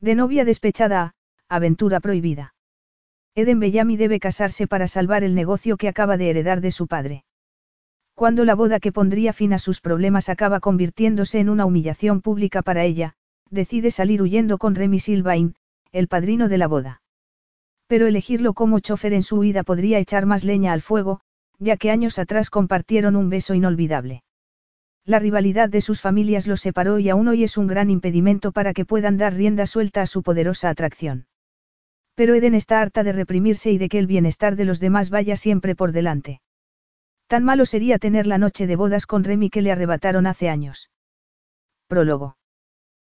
De novia despechada a, aventura prohibida. Eden Bellamy debe casarse para salvar el negocio que acaba de heredar de su padre. Cuando la boda que pondría fin a sus problemas acaba convirtiéndose en una humillación pública para ella, decide salir huyendo con Remy Silvain, el padrino de la boda. Pero elegirlo como chofer en su huida podría echar más leña al fuego, ya que años atrás compartieron un beso inolvidable. La rivalidad de sus familias los separó y aún hoy es un gran impedimento para que puedan dar rienda suelta a su poderosa atracción. Pero Eden está harta de reprimirse y de que el bienestar de los demás vaya siempre por delante. Tan malo sería tener la noche de bodas con Remy que le arrebataron hace años. Prólogo.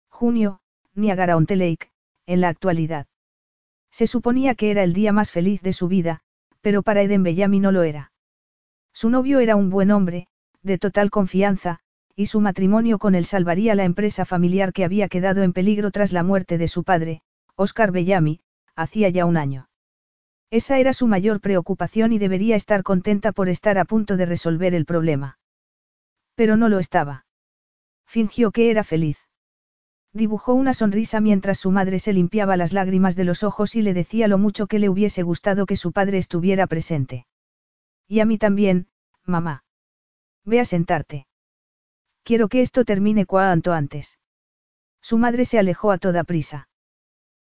Junio, Niagara-on-the Lake, en la actualidad. Se suponía que era el día más feliz de su vida, pero para Eden Bellamy no lo era. Su novio era un buen hombre, de total confianza, y su matrimonio con él salvaría la empresa familiar que había quedado en peligro tras la muerte de su padre, Oscar Bellamy, hacía ya un año. Esa era su mayor preocupación y debería estar contenta por estar a punto de resolver el problema. Pero no lo estaba. Fingió que era feliz. Dibujó una sonrisa mientras su madre se limpiaba las lágrimas de los ojos y le decía lo mucho que le hubiese gustado que su padre estuviera presente. Y a mí también, mamá. Ve a sentarte. Quiero que esto termine cuanto antes. Su madre se alejó a toda prisa.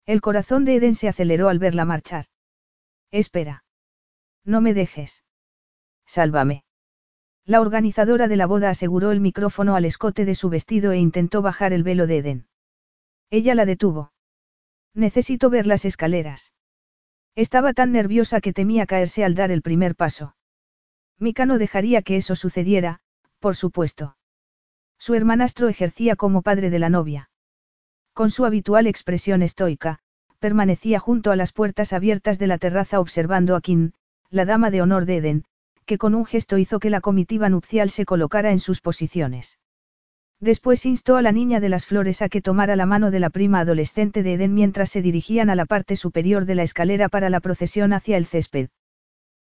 El corazón de Eden se aceleró al verla marchar. Espera. No me dejes. Sálvame. La organizadora de la boda aseguró el micrófono al escote de su vestido e intentó bajar el velo de Eden. Ella la detuvo. Necesito ver las escaleras. Estaba tan nerviosa que temía caerse al dar el primer paso. Mika no dejaría que eso sucediera, por supuesto. Su hermanastro ejercía como padre de la novia. Con su habitual expresión estoica, permanecía junto a las puertas abiertas de la terraza observando a Kim, la dama de honor de Eden, que con un gesto hizo que la comitiva nupcial se colocara en sus posiciones. Después instó a la niña de las flores a que tomara la mano de la prima adolescente de Eden mientras se dirigían a la parte superior de la escalera para la procesión hacia el césped.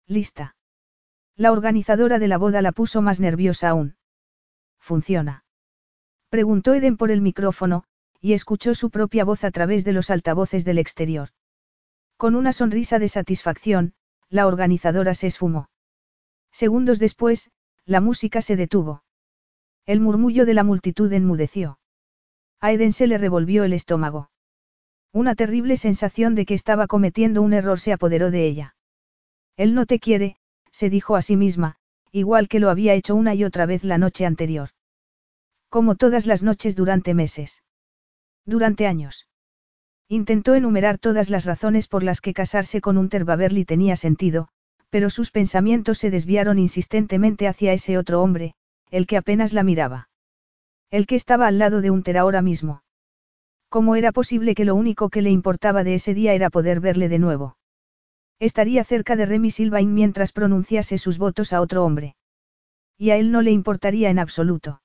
Lista. La organizadora de la boda la puso más nerviosa aún. ¿Funciona? Preguntó Eden por el micrófono, y escuchó su propia voz a través de los altavoces del exterior. Con una sonrisa de satisfacción, la organizadora se esfumó. Segundos después, la música se detuvo. El murmullo de la multitud enmudeció. A Eden se le revolvió el estómago. Una terrible sensación de que estaba cometiendo un error se apoderó de ella. Él no te quiere, se dijo a sí misma, igual que lo había hecho una y otra vez la noche anterior. Como todas las noches durante meses. Durante años. Intentó enumerar todas las razones por las que casarse con un Terbaverly tenía sentido, pero sus pensamientos se desviaron insistentemente hacia ese otro hombre, el que apenas la miraba. El que estaba al lado de Unter ahora mismo. ¿Cómo era posible que lo único que le importaba de ese día era poder verle de nuevo? Estaría cerca de Remy Silvain mientras pronunciase sus votos a otro hombre. Y a él no le importaría en absoluto.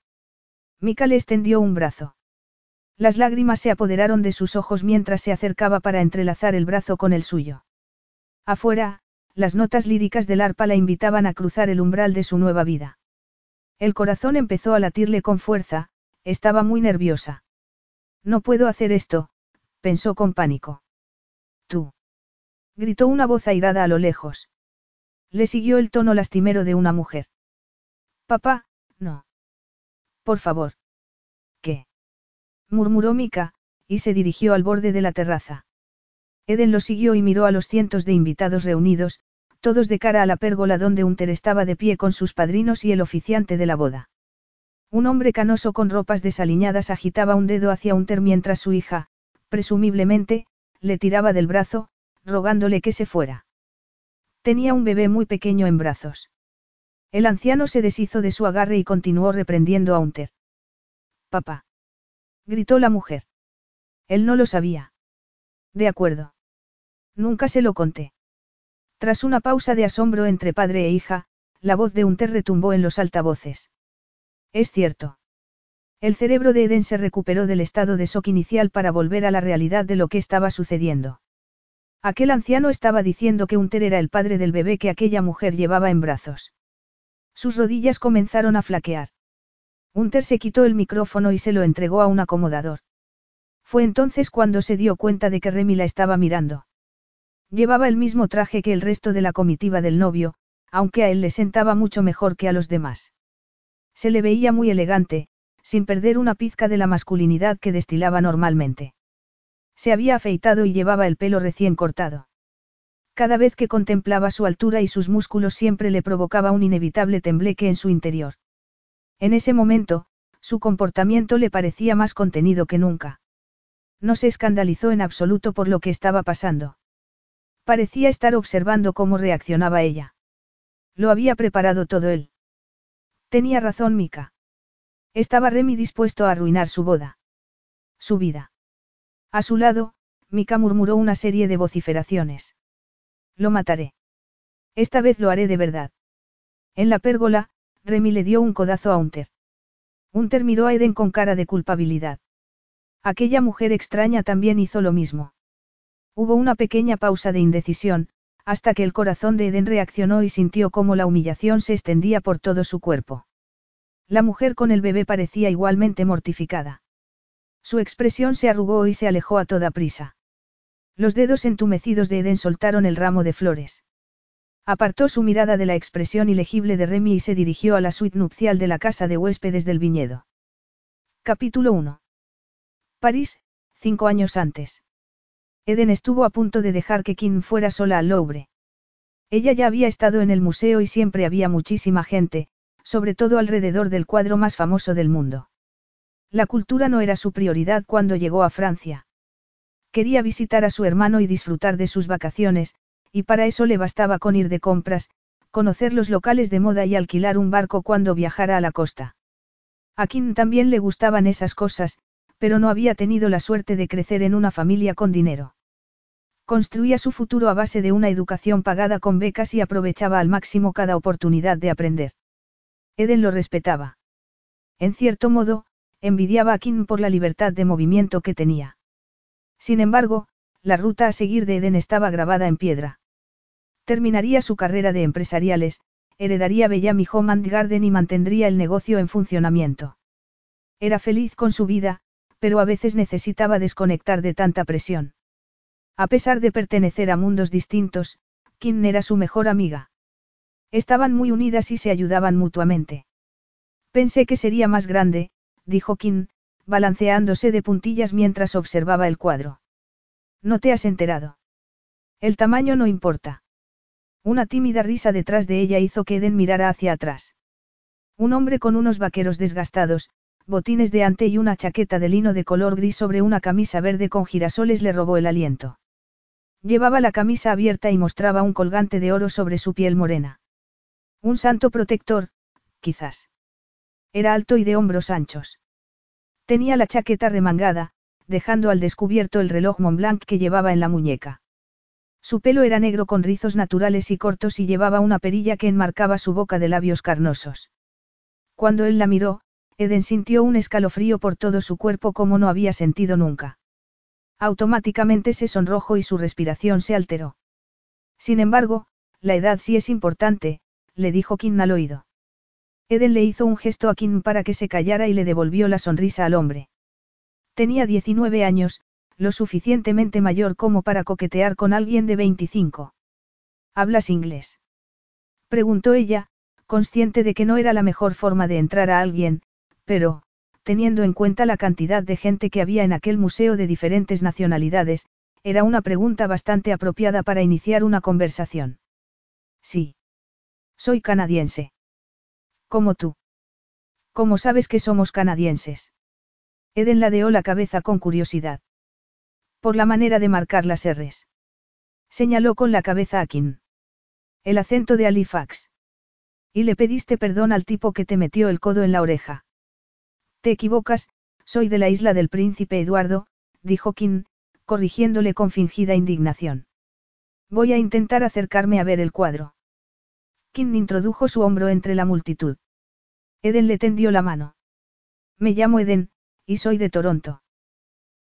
Mika le extendió un brazo. Las lágrimas se apoderaron de sus ojos mientras se acercaba para entrelazar el brazo con el suyo. Afuera, las notas líricas del arpa la invitaban a cruzar el umbral de su nueva vida. El corazón empezó a latirle con fuerza, estaba muy nerviosa. No puedo hacer esto, pensó con pánico. Tú. Gritó una voz airada a lo lejos. Le siguió el tono lastimero de una mujer. Papá, no. Por favor. ¿Qué? murmuró Mika, y se dirigió al borde de la terraza. Eden lo siguió y miró a los cientos de invitados reunidos, todos de cara a la pérgola donde Unter estaba de pie con sus padrinos y el oficiante de la boda. Un hombre canoso con ropas desaliñadas agitaba un dedo hacia Unter mientras su hija, presumiblemente, le tiraba del brazo, rogándole que se fuera. Tenía un bebé muy pequeño en brazos. El anciano se deshizo de su agarre y continuó reprendiendo a Unter. Papá. Gritó la mujer. Él no lo sabía. De acuerdo. Nunca se lo conté. Tras una pausa de asombro entre padre e hija, la voz de Unter retumbó en los altavoces. Es cierto. El cerebro de Eden se recuperó del estado de shock inicial para volver a la realidad de lo que estaba sucediendo. Aquel anciano estaba diciendo que Unter era el padre del bebé que aquella mujer llevaba en brazos. Sus rodillas comenzaron a flaquear. Unter se quitó el micrófono y se lo entregó a un acomodador. Fue entonces cuando se dio cuenta de que Remy la estaba mirando. Llevaba el mismo traje que el resto de la comitiva del novio, aunque a él le sentaba mucho mejor que a los demás. Se le veía muy elegante, sin perder una pizca de la masculinidad que destilaba normalmente. Se había afeitado y llevaba el pelo recién cortado. Cada vez que contemplaba su altura y sus músculos siempre le provocaba un inevitable tembleque en su interior. En ese momento, su comportamiento le parecía más contenido que nunca. No se escandalizó en absoluto por lo que estaba pasando. Parecía estar observando cómo reaccionaba ella. Lo había preparado todo él. Tenía razón Mika. Estaba Remy dispuesto a arruinar su boda. Su vida. A su lado, Mika murmuró una serie de vociferaciones. Lo mataré. Esta vez lo haré de verdad. En la pérgola, Remy le dio un codazo a Unter. Unter miró a Eden con cara de culpabilidad. Aquella mujer extraña también hizo lo mismo. Hubo una pequeña pausa de indecisión, hasta que el corazón de Eden reaccionó y sintió cómo la humillación se extendía por todo su cuerpo. La mujer con el bebé parecía igualmente mortificada. Su expresión se arrugó y se alejó a toda prisa. Los dedos entumecidos de Eden soltaron el ramo de flores. Apartó su mirada de la expresión ilegible de Remy y se dirigió a la suite nupcial de la casa de huéspedes del viñedo. Capítulo 1. París, cinco años antes. Eden estuvo a punto de dejar que Kim fuera sola al Louvre. Ella ya había estado en el museo y siempre había muchísima gente, sobre todo alrededor del cuadro más famoso del mundo. La cultura no era su prioridad cuando llegó a Francia. Quería visitar a su hermano y disfrutar de sus vacaciones, y para eso le bastaba con ir de compras, conocer los locales de moda y alquilar un barco cuando viajara a la costa. A Kim también le gustaban esas cosas, pero no había tenido la suerte de crecer en una familia con dinero. Construía su futuro a base de una educación pagada con becas y aprovechaba al máximo cada oportunidad de aprender. Eden lo respetaba. En cierto modo, envidiaba a Kim por la libertad de movimiento que tenía. Sin embargo, la ruta a seguir de Eden estaba grabada en piedra. Terminaría su carrera de empresariales, heredaría Bellamy Home and Garden y mantendría el negocio en funcionamiento. Era feliz con su vida, pero a veces necesitaba desconectar de tanta presión. A pesar de pertenecer a mundos distintos, Kim era su mejor amiga. Estaban muy unidas y se ayudaban mutuamente. Pensé que sería más grande, dijo Kim, balanceándose de puntillas mientras observaba el cuadro. No te has enterado. El tamaño no importa. Una tímida risa detrás de ella hizo que Eden mirara hacia atrás. Un hombre con unos vaqueros desgastados, botines de ante y una chaqueta de lino de color gris sobre una camisa verde con girasoles le robó el aliento. Llevaba la camisa abierta y mostraba un colgante de oro sobre su piel morena. Un santo protector, quizás. Era alto y de hombros anchos. Tenía la chaqueta remangada, dejando al descubierto el reloj Montblanc que llevaba en la muñeca. Su pelo era negro con rizos naturales y cortos y llevaba una perilla que enmarcaba su boca de labios carnosos. Cuando él la miró, Eden sintió un escalofrío por todo su cuerpo como no había sentido nunca. Automáticamente se sonrojó y su respiración se alteró. Sin embargo, la edad sí es importante, le dijo Kim al oído. Eden le hizo un gesto a Kim para que se callara y le devolvió la sonrisa al hombre. Tenía 19 años, lo suficientemente mayor como para coquetear con alguien de 25. ¿Hablas inglés? Preguntó ella, consciente de que no era la mejor forma de entrar a alguien, pero, teniendo en cuenta la cantidad de gente que había en aquel museo de diferentes nacionalidades, era una pregunta bastante apropiada para iniciar una conversación. Sí. Soy canadiense. Como tú. ¿Cómo sabes que somos canadienses? Eden ladeó la cabeza con curiosidad. Por la manera de marcar las R's. Señaló con la cabeza a Kim. El acento de Halifax. Y le pediste perdón al tipo que te metió el codo en la oreja. Te equivocas, soy de la isla del príncipe Eduardo, dijo Kim, corrigiéndole con fingida indignación. Voy a intentar acercarme a ver el cuadro. Kim introdujo su hombro entre la multitud. Eden le tendió la mano. Me llamo Eden, y soy de Toronto.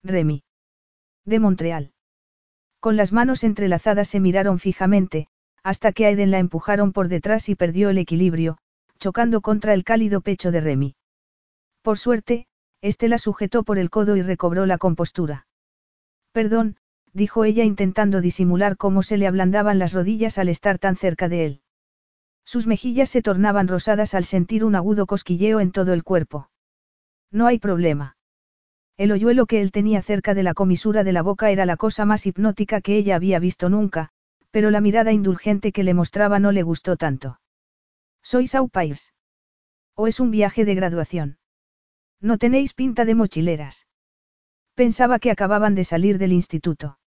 Remy. De Montreal. Con las manos entrelazadas se miraron fijamente, hasta que a Eden la empujaron por detrás y perdió el equilibrio, chocando contra el cálido pecho de Remy. Por suerte, este la sujetó por el codo y recobró la compostura. Perdón, dijo ella intentando disimular cómo se le ablandaban las rodillas al estar tan cerca de él. Sus mejillas se tornaban rosadas al sentir un agudo cosquilleo en todo el cuerpo. No hay problema. El hoyuelo que él tenía cerca de la comisura de la boca era la cosa más hipnótica que ella había visto nunca, pero la mirada indulgente que le mostraba no le gustó tanto. ¿Sois au pairs? ¿O es un viaje de graduación? No tenéis pinta de mochileras. Pensaba que acababan de salir del instituto.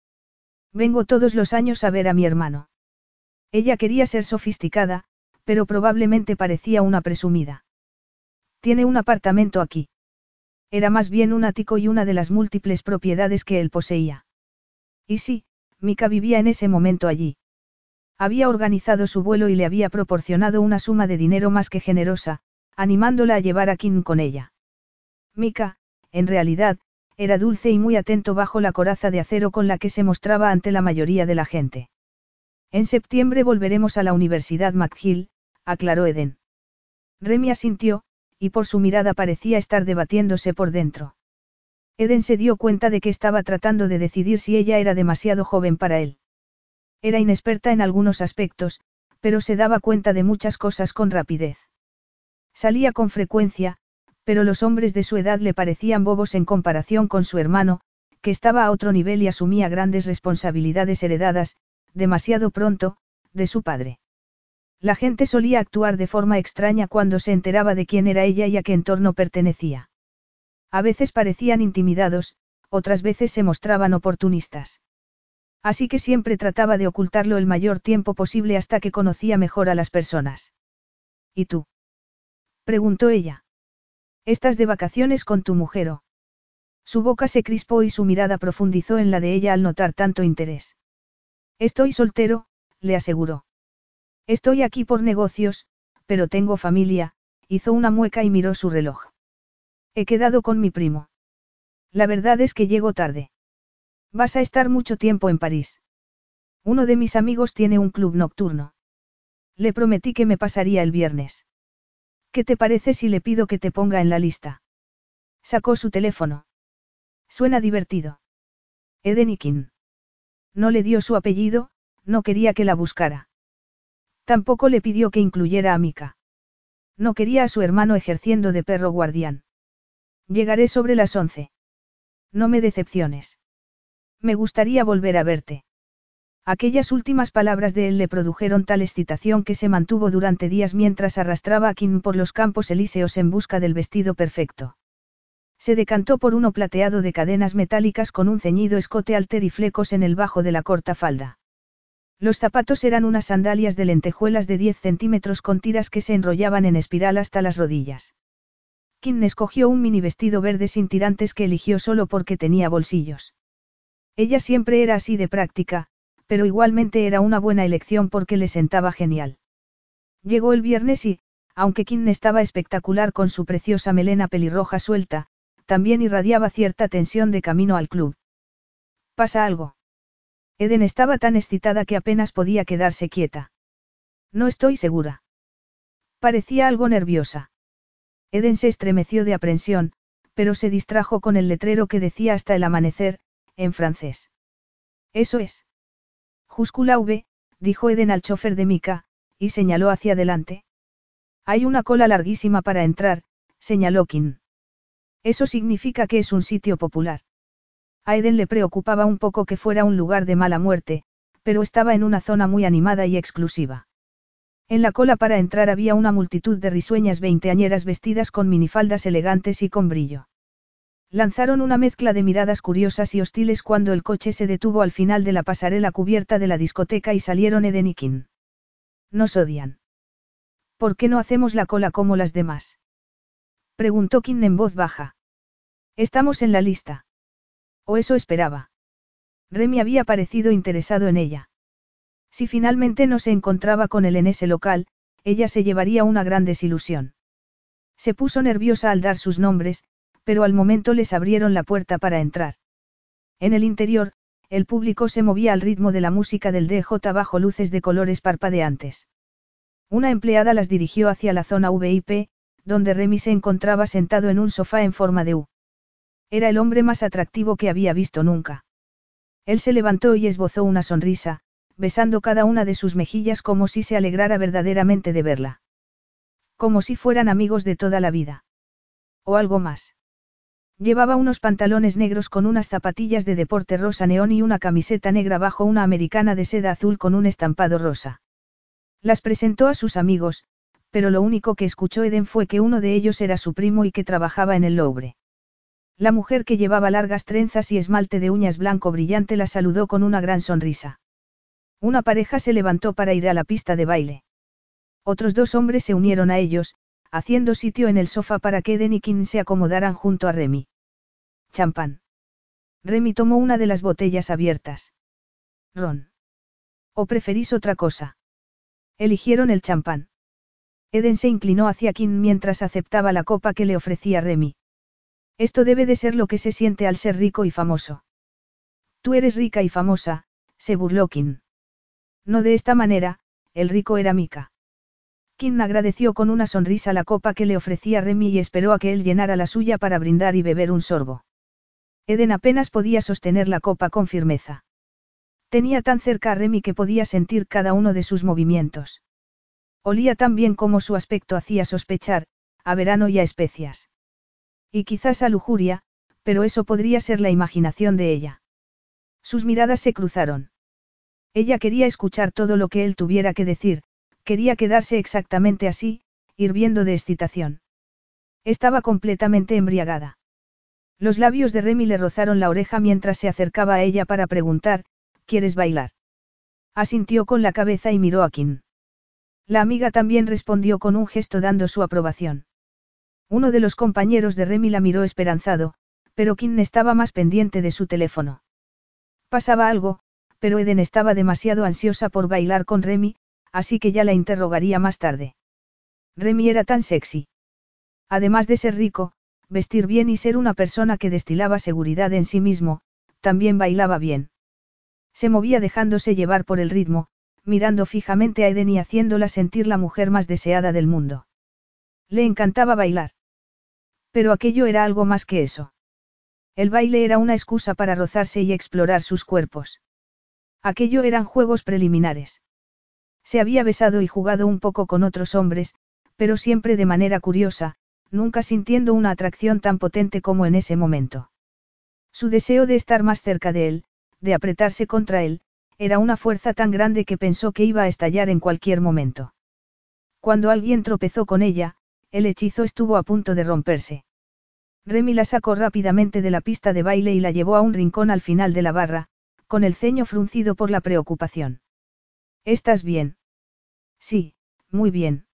Vengo todos los años a ver a mi hermano. Ella quería ser sofisticada, pero probablemente parecía una presumida. Tiene un apartamento aquí. Era más bien un ático y una de las múltiples propiedades que él poseía. Y sí, Mika vivía en ese momento allí. Había organizado su vuelo y le había proporcionado una suma de dinero más que generosa, animándola a llevar a Kim con ella. Mika, en realidad, era dulce y muy atento bajo la coraza de acero con la que se mostraba ante la mayoría de la gente. En septiembre volveremos a la Universidad McGill, aclaró Eden. Remy asintió, y por su mirada parecía estar debatiéndose por dentro. Eden se dio cuenta de que estaba tratando de decidir si ella era demasiado joven para él. Era inexperta en algunos aspectos, pero se daba cuenta de muchas cosas con rapidez. Salía con frecuencia, pero los hombres de su edad le parecían bobos en comparación con su hermano, que estaba a otro nivel y asumía grandes responsabilidades heredadas, demasiado pronto, de su padre. La gente solía actuar de forma extraña cuando se enteraba de quién era ella y a qué entorno pertenecía. A veces parecían intimidados, otras veces se mostraban oportunistas. Así que siempre trataba de ocultarlo el mayor tiempo posible hasta que conocía mejor a las personas. ¿Y tú? preguntó ella. Estás de vacaciones con tu mujer. Su boca se crispó y su mirada profundizó en la de ella al notar tanto interés. Estoy soltero, le aseguró. Estoy aquí por negocios, pero tengo familia, hizo una mueca y miró su reloj. He quedado con mi primo. La verdad es que llego tarde. Vas a estar mucho tiempo en París. Uno de mis amigos tiene un club nocturno. Le prometí que me pasaría el viernes. ¿Qué te parece si le pido que te ponga en la lista? Sacó su teléfono. Suena divertido. Edenikin. No le dio su apellido, no quería que la buscara. Tampoco le pidió que incluyera a Mika. No quería a su hermano ejerciendo de perro guardián. Llegaré sobre las once. No me decepciones. Me gustaría volver a verte. Aquellas últimas palabras de él le produjeron tal excitación que se mantuvo durante días mientras arrastraba a Kim por los campos elíseos en busca del vestido perfecto. Se decantó por uno plateado de cadenas metálicas con un ceñido escote alter y flecos en el bajo de la corta falda. Los zapatos eran unas sandalias de lentejuelas de 10 centímetros con tiras que se enrollaban en espiral hasta las rodillas. Kim escogió un mini vestido verde sin tirantes que eligió solo porque tenía bolsillos. Ella siempre era así de práctica, pero igualmente era una buena elección porque le sentaba genial. Llegó el viernes y, aunque Kim estaba espectacular con su preciosa melena pelirroja suelta, también irradiaba cierta tensión de camino al club. ¿Pasa algo? Eden estaba tan excitada que apenas podía quedarse quieta. No estoy segura. Parecía algo nerviosa. Eden se estremeció de aprensión, pero se distrajo con el letrero que decía hasta el amanecer, en francés. Eso es. Júscula V, dijo Eden al chofer de Mika, y señaló hacia adelante. Hay una cola larguísima para entrar, señaló Kim. Eso significa que es un sitio popular. A Eden le preocupaba un poco que fuera un lugar de mala muerte, pero estaba en una zona muy animada y exclusiva. En la cola para entrar había una multitud de risueñas veinteañeras vestidas con minifaldas elegantes y con brillo. Lanzaron una mezcla de miradas curiosas y hostiles cuando el coche se detuvo al final de la pasarela cubierta de la discoteca y salieron Eden y Kim. Nos odian. ¿Por qué no hacemos la cola como las demás? Preguntó Kim en voz baja. Estamos en la lista. O eso esperaba. Remy había parecido interesado en ella. Si finalmente no se encontraba con él en ese local, ella se llevaría una gran desilusión. Se puso nerviosa al dar sus nombres, pero al momento les abrieron la puerta para entrar. En el interior, el público se movía al ritmo de la música del DJ bajo luces de colores parpadeantes. Una empleada las dirigió hacia la zona VIP, donde Remy se encontraba sentado en un sofá en forma de U. Era el hombre más atractivo que había visto nunca. Él se levantó y esbozó una sonrisa, besando cada una de sus mejillas como si se alegrara verdaderamente de verla. Como si fueran amigos de toda la vida. O algo más. Llevaba unos pantalones negros con unas zapatillas de deporte rosa neón y una camiseta negra bajo una americana de seda azul con un estampado rosa. Las presentó a sus amigos, pero lo único que escuchó Eden fue que uno de ellos era su primo y que trabajaba en el Louvre. La mujer que llevaba largas trenzas y esmalte de uñas blanco brillante la saludó con una gran sonrisa. Una pareja se levantó para ir a la pista de baile. Otros dos hombres se unieron a ellos, haciendo sitio en el sofá para que Eden y Kim se acomodaran junto a Remy. Champán. Remy tomó una de las botellas abiertas. Ron. ¿O preferís otra cosa? Eligieron el champán. Eden se inclinó hacia Kim mientras aceptaba la copa que le ofrecía Remy. Esto debe de ser lo que se siente al ser rico y famoso. Tú eres rica y famosa, se burló Kim. No de esta manera, el rico era Mika. Kim agradeció con una sonrisa la copa que le ofrecía Remy y esperó a que él llenara la suya para brindar y beber un sorbo. Eden apenas podía sostener la copa con firmeza. Tenía tan cerca a Remy que podía sentir cada uno de sus movimientos. Olía tan bien como su aspecto hacía sospechar, a verano y a especias. Y quizás a lujuria, pero eso podría ser la imaginación de ella. Sus miradas se cruzaron. Ella quería escuchar todo lo que él tuviera que decir, Quería quedarse exactamente así, hirviendo de excitación. Estaba completamente embriagada. Los labios de Remy le rozaron la oreja mientras se acercaba a ella para preguntar, ¿quieres bailar? Asintió con la cabeza y miró a Kim. La amiga también respondió con un gesto dando su aprobación. Uno de los compañeros de Remy la miró esperanzado, pero Kim estaba más pendiente de su teléfono. Pasaba algo, pero Eden estaba demasiado ansiosa por bailar con Remy, así que ya la interrogaría más tarde. Remy era tan sexy. Además de ser rico, vestir bien y ser una persona que destilaba seguridad en sí mismo, también bailaba bien. Se movía dejándose llevar por el ritmo, mirando fijamente a Eden y haciéndola sentir la mujer más deseada del mundo. Le encantaba bailar. Pero aquello era algo más que eso. El baile era una excusa para rozarse y explorar sus cuerpos. Aquello eran juegos preliminares. Se había besado y jugado un poco con otros hombres, pero siempre de manera curiosa, nunca sintiendo una atracción tan potente como en ese momento. Su deseo de estar más cerca de él, de apretarse contra él, era una fuerza tan grande que pensó que iba a estallar en cualquier momento. Cuando alguien tropezó con ella, el hechizo estuvo a punto de romperse. Remy la sacó rápidamente de la pista de baile y la llevó a un rincón al final de la barra, con el ceño fruncido por la preocupación. ¿Estás bien? Sí, muy bien.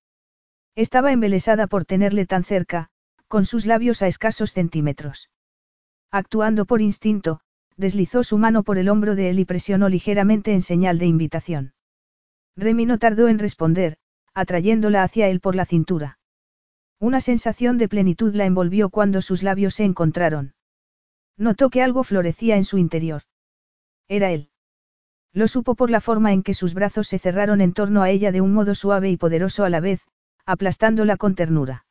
Estaba embelesada por tenerle tan cerca, con sus labios a escasos centímetros. Actuando por instinto, deslizó su mano por el hombro de él y presionó ligeramente en señal de invitación. Remy no tardó en responder, atrayéndola hacia él por la cintura. Una sensación de plenitud la envolvió cuando sus labios se encontraron. Notó que algo florecía en su interior. Era él. Lo supo por la forma en que sus brazos se cerraron en torno a ella de un modo suave y poderoso a la vez, aplastándola con ternura.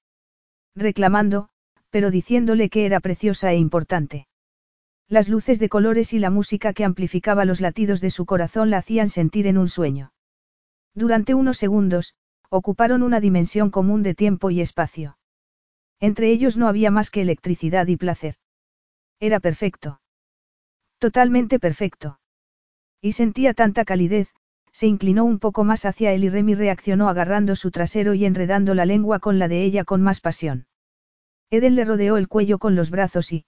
Reclamando, pero diciéndole que era preciosa e importante. Las luces de colores y la música que amplificaba los latidos de su corazón la hacían sentir en un sueño. Durante unos segundos, ocuparon una dimensión común de tiempo y espacio. Entre ellos no había más que electricidad y placer. Era perfecto. Totalmente perfecto. Y sentía tanta calidez, se inclinó un poco más hacia él y Remy reaccionó agarrando su trasero y enredando la lengua con la de ella con más pasión. Eden le rodeó el cuello con los brazos y...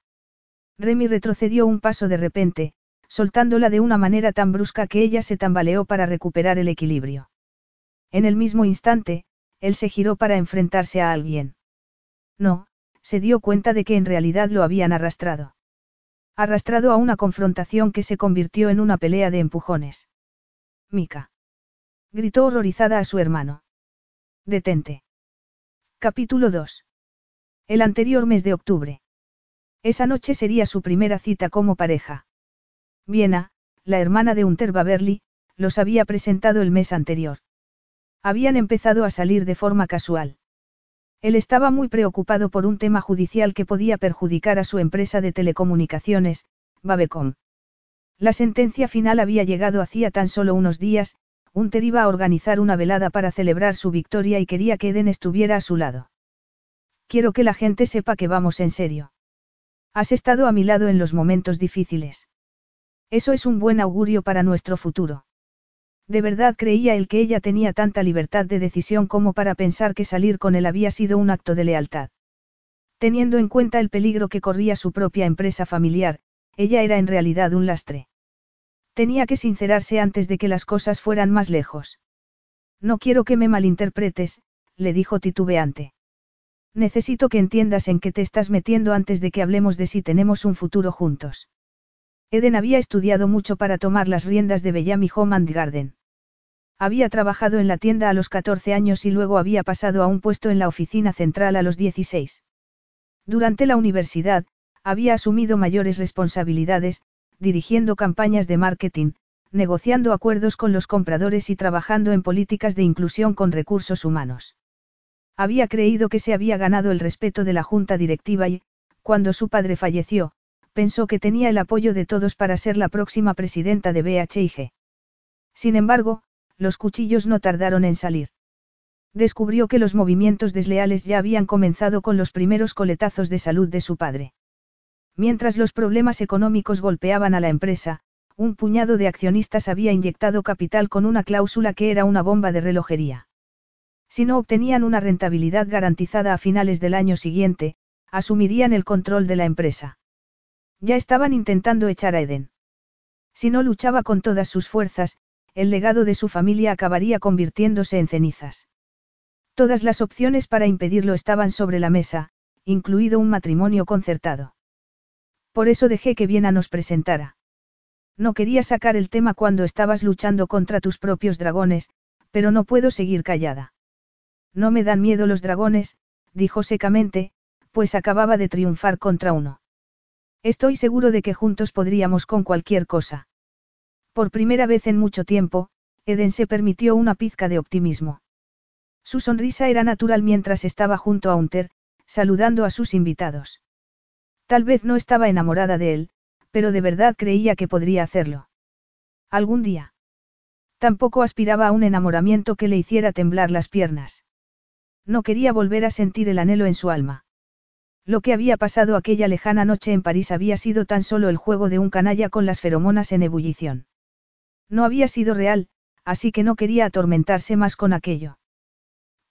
Remy retrocedió un paso de repente, soltándola de una manera tan brusca que ella se tambaleó para recuperar el equilibrio. En el mismo instante, él se giró para enfrentarse a alguien. No, se dio cuenta de que en realidad lo habían arrastrado. Arrastrado a una confrontación que se convirtió en una pelea de empujones. Mika. Gritó horrorizada a su hermano. Detente. Capítulo 2. El anterior mes de octubre. Esa noche sería su primera cita como pareja. Viena, la hermana de Unter los había presentado el mes anterior. Habían empezado a salir de forma casual. Él estaba muy preocupado por un tema judicial que podía perjudicar a su empresa de telecomunicaciones, Babecom. La sentencia final había llegado hacía tan solo unos días, Unter iba a organizar una velada para celebrar su victoria y quería que Eden estuviera a su lado. Quiero que la gente sepa que vamos en serio. Has estado a mi lado en los momentos difíciles. Eso es un buen augurio para nuestro futuro. De verdad creía él que ella tenía tanta libertad de decisión como para pensar que salir con él había sido un acto de lealtad. Teniendo en cuenta el peligro que corría su propia empresa familiar, ella era en realidad un lastre. Tenía que sincerarse antes de que las cosas fueran más lejos. No quiero que me malinterpretes, le dijo titubeante. Necesito que entiendas en qué te estás metiendo antes de que hablemos de si tenemos un futuro juntos. Eden había estudiado mucho para tomar las riendas de Bellamy Home and Garden. Había trabajado en la tienda a los 14 años y luego había pasado a un puesto en la oficina central a los 16. Durante la universidad, había asumido mayores responsabilidades, dirigiendo campañas de marketing, negociando acuerdos con los compradores y trabajando en políticas de inclusión con recursos humanos. Había creído que se había ganado el respeto de la junta directiva y, cuando su padre falleció, pensó que tenía el apoyo de todos para ser la próxima presidenta de BHIG. Sin embargo, los cuchillos no tardaron en salir. Descubrió que los movimientos desleales ya habían comenzado con los primeros coletazos de salud de su padre. Mientras los problemas económicos golpeaban a la empresa, un puñado de accionistas había inyectado capital con una cláusula que era una bomba de relojería. Si no obtenían una rentabilidad garantizada a finales del año siguiente, asumirían el control de la empresa. Ya estaban intentando echar a Eden. Si no luchaba con todas sus fuerzas, el legado de su familia acabaría convirtiéndose en cenizas. Todas las opciones para impedirlo estaban sobre la mesa, incluido un matrimonio concertado. Por eso dejé que Viena nos presentara. No quería sacar el tema cuando estabas luchando contra tus propios dragones, pero no puedo seguir callada. No me dan miedo los dragones, dijo secamente, pues acababa de triunfar contra uno. Estoy seguro de que juntos podríamos con cualquier cosa. Por primera vez en mucho tiempo, Eden se permitió una pizca de optimismo. Su sonrisa era natural mientras estaba junto a Unter, saludando a sus invitados. Tal vez no estaba enamorada de él, pero de verdad creía que podría hacerlo. Algún día. Tampoco aspiraba a un enamoramiento que le hiciera temblar las piernas. No quería volver a sentir el anhelo en su alma. Lo que había pasado aquella lejana noche en París había sido tan solo el juego de un canalla con las feromonas en ebullición. No había sido real, así que no quería atormentarse más con aquello.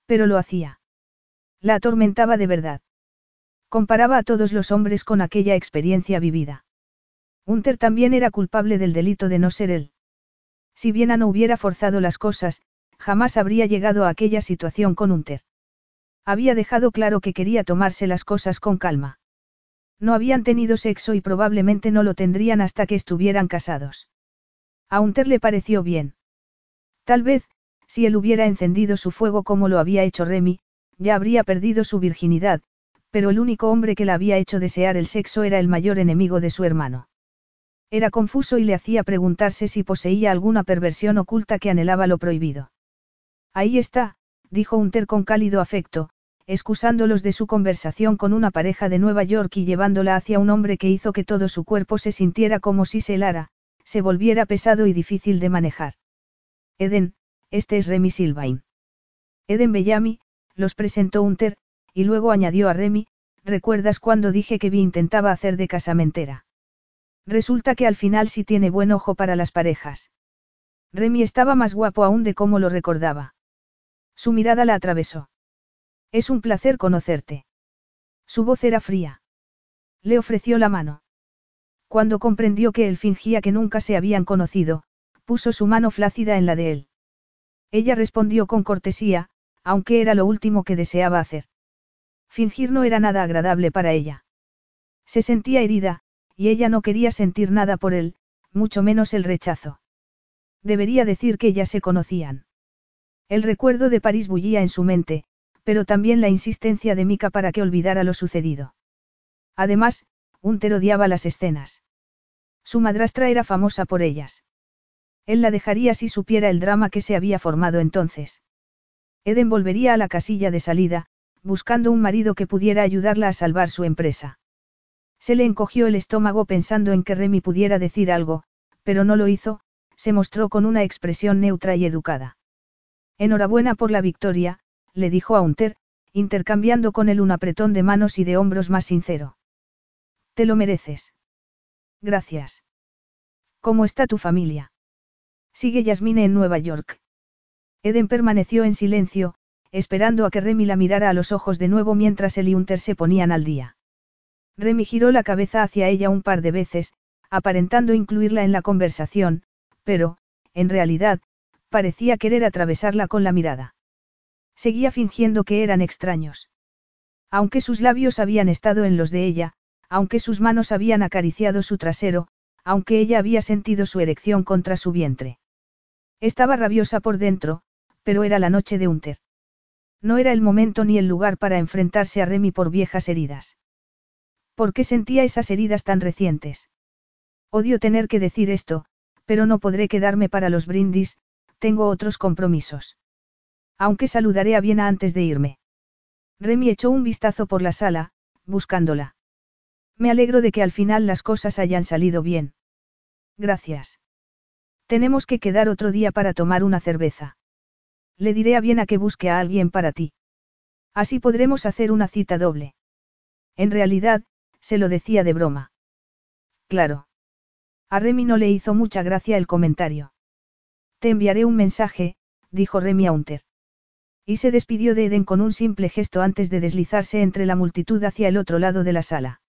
Pero lo hacía. La atormentaba de verdad. Comparaba a todos los hombres con aquella experiencia vivida. Unter también era culpable del delito de no ser él. Si Viena no hubiera forzado las cosas, jamás habría llegado a aquella situación con Unter. Había dejado claro que quería tomarse las cosas con calma. No habían tenido sexo y probablemente no lo tendrían hasta que estuvieran casados. A Unter le pareció bien. Tal vez, si él hubiera encendido su fuego como lo había hecho Remy, ya habría perdido su virginidad, pero el único hombre que la había hecho desear el sexo era el mayor enemigo de su hermano. Era confuso y le hacía preguntarse si poseía alguna perversión oculta que anhelaba lo prohibido. Ahí está, dijo Unter con cálido afecto, excusándolos de su conversación con una pareja de Nueva York y llevándola hacia un hombre que hizo que todo su cuerpo se sintiera como si se helara, se volviera pesado y difícil de manejar. Eden, este es Remy Silvain. Eden Bellamy, los presentó Unter, y luego añadió a Remy, ¿recuerdas cuando dije que Vi intentaba hacer de casamentera? Resulta que al final sí tiene buen ojo para las parejas. Remy estaba más guapo aún de cómo lo recordaba. Su mirada la atravesó. Es un placer conocerte. Su voz era fría. Le ofreció la mano. Cuando comprendió que él fingía que nunca se habían conocido, puso su mano flácida en la de él. Ella respondió con cortesía, aunque era lo último que deseaba hacer. Fingir no era nada agradable para ella. Se sentía herida, y ella no quería sentir nada por él, mucho menos el rechazo. Debería decir que ya se conocían. El recuerdo de París bullía en su mente, pero también la insistencia de Mika para que olvidara lo sucedido. Además, Unter odiaba las escenas. Su madrastra era famosa por ellas. Él la dejaría si supiera el drama que se había formado entonces. Eden volvería a la casilla de salida, buscando un marido que pudiera ayudarla a salvar su empresa. Se le encogió el estómago pensando en que Remy pudiera decir algo, pero no lo hizo, se mostró con una expresión neutra y educada. Enhorabuena por la victoria, le dijo a Unter, intercambiando con él un apretón de manos y de hombros más sincero. Te lo mereces. Gracias. ¿Cómo está tu familia? Sigue Yasmine en Nueva York. Eden permaneció en silencio, esperando a que Remy la mirara a los ojos de nuevo mientras él y Unter se ponían al día. Remy giró la cabeza hacia ella un par de veces, aparentando incluirla en la conversación, pero, en realidad, parecía querer atravesarla con la mirada. Seguía fingiendo que eran extraños. Aunque sus labios habían estado en los de ella, aunque sus manos habían acariciado su trasero, aunque ella había sentido su erección contra su vientre. Estaba rabiosa por dentro, pero era la noche de Unter. No era el momento ni el lugar para enfrentarse a Remy por viejas heridas. ¿Por qué sentía esas heridas tan recientes? Odio tener que decir esto, pero no podré quedarme para los brindis, tengo otros compromisos. Aunque saludaré a Viena antes de irme. Remy echó un vistazo por la sala, buscándola. Me alegro de que al final las cosas hayan salido bien. Gracias. Tenemos que quedar otro día para tomar una cerveza. Le diré a Viena que busque a alguien para ti. Así podremos hacer una cita doble. En realidad, se lo decía de broma. Claro. A Remy no le hizo mucha gracia el comentario. Te enviaré un mensaje, dijo Remy a Unter. Y se despidió de Eden con un simple gesto antes de deslizarse entre la multitud hacia el otro lado de la sala.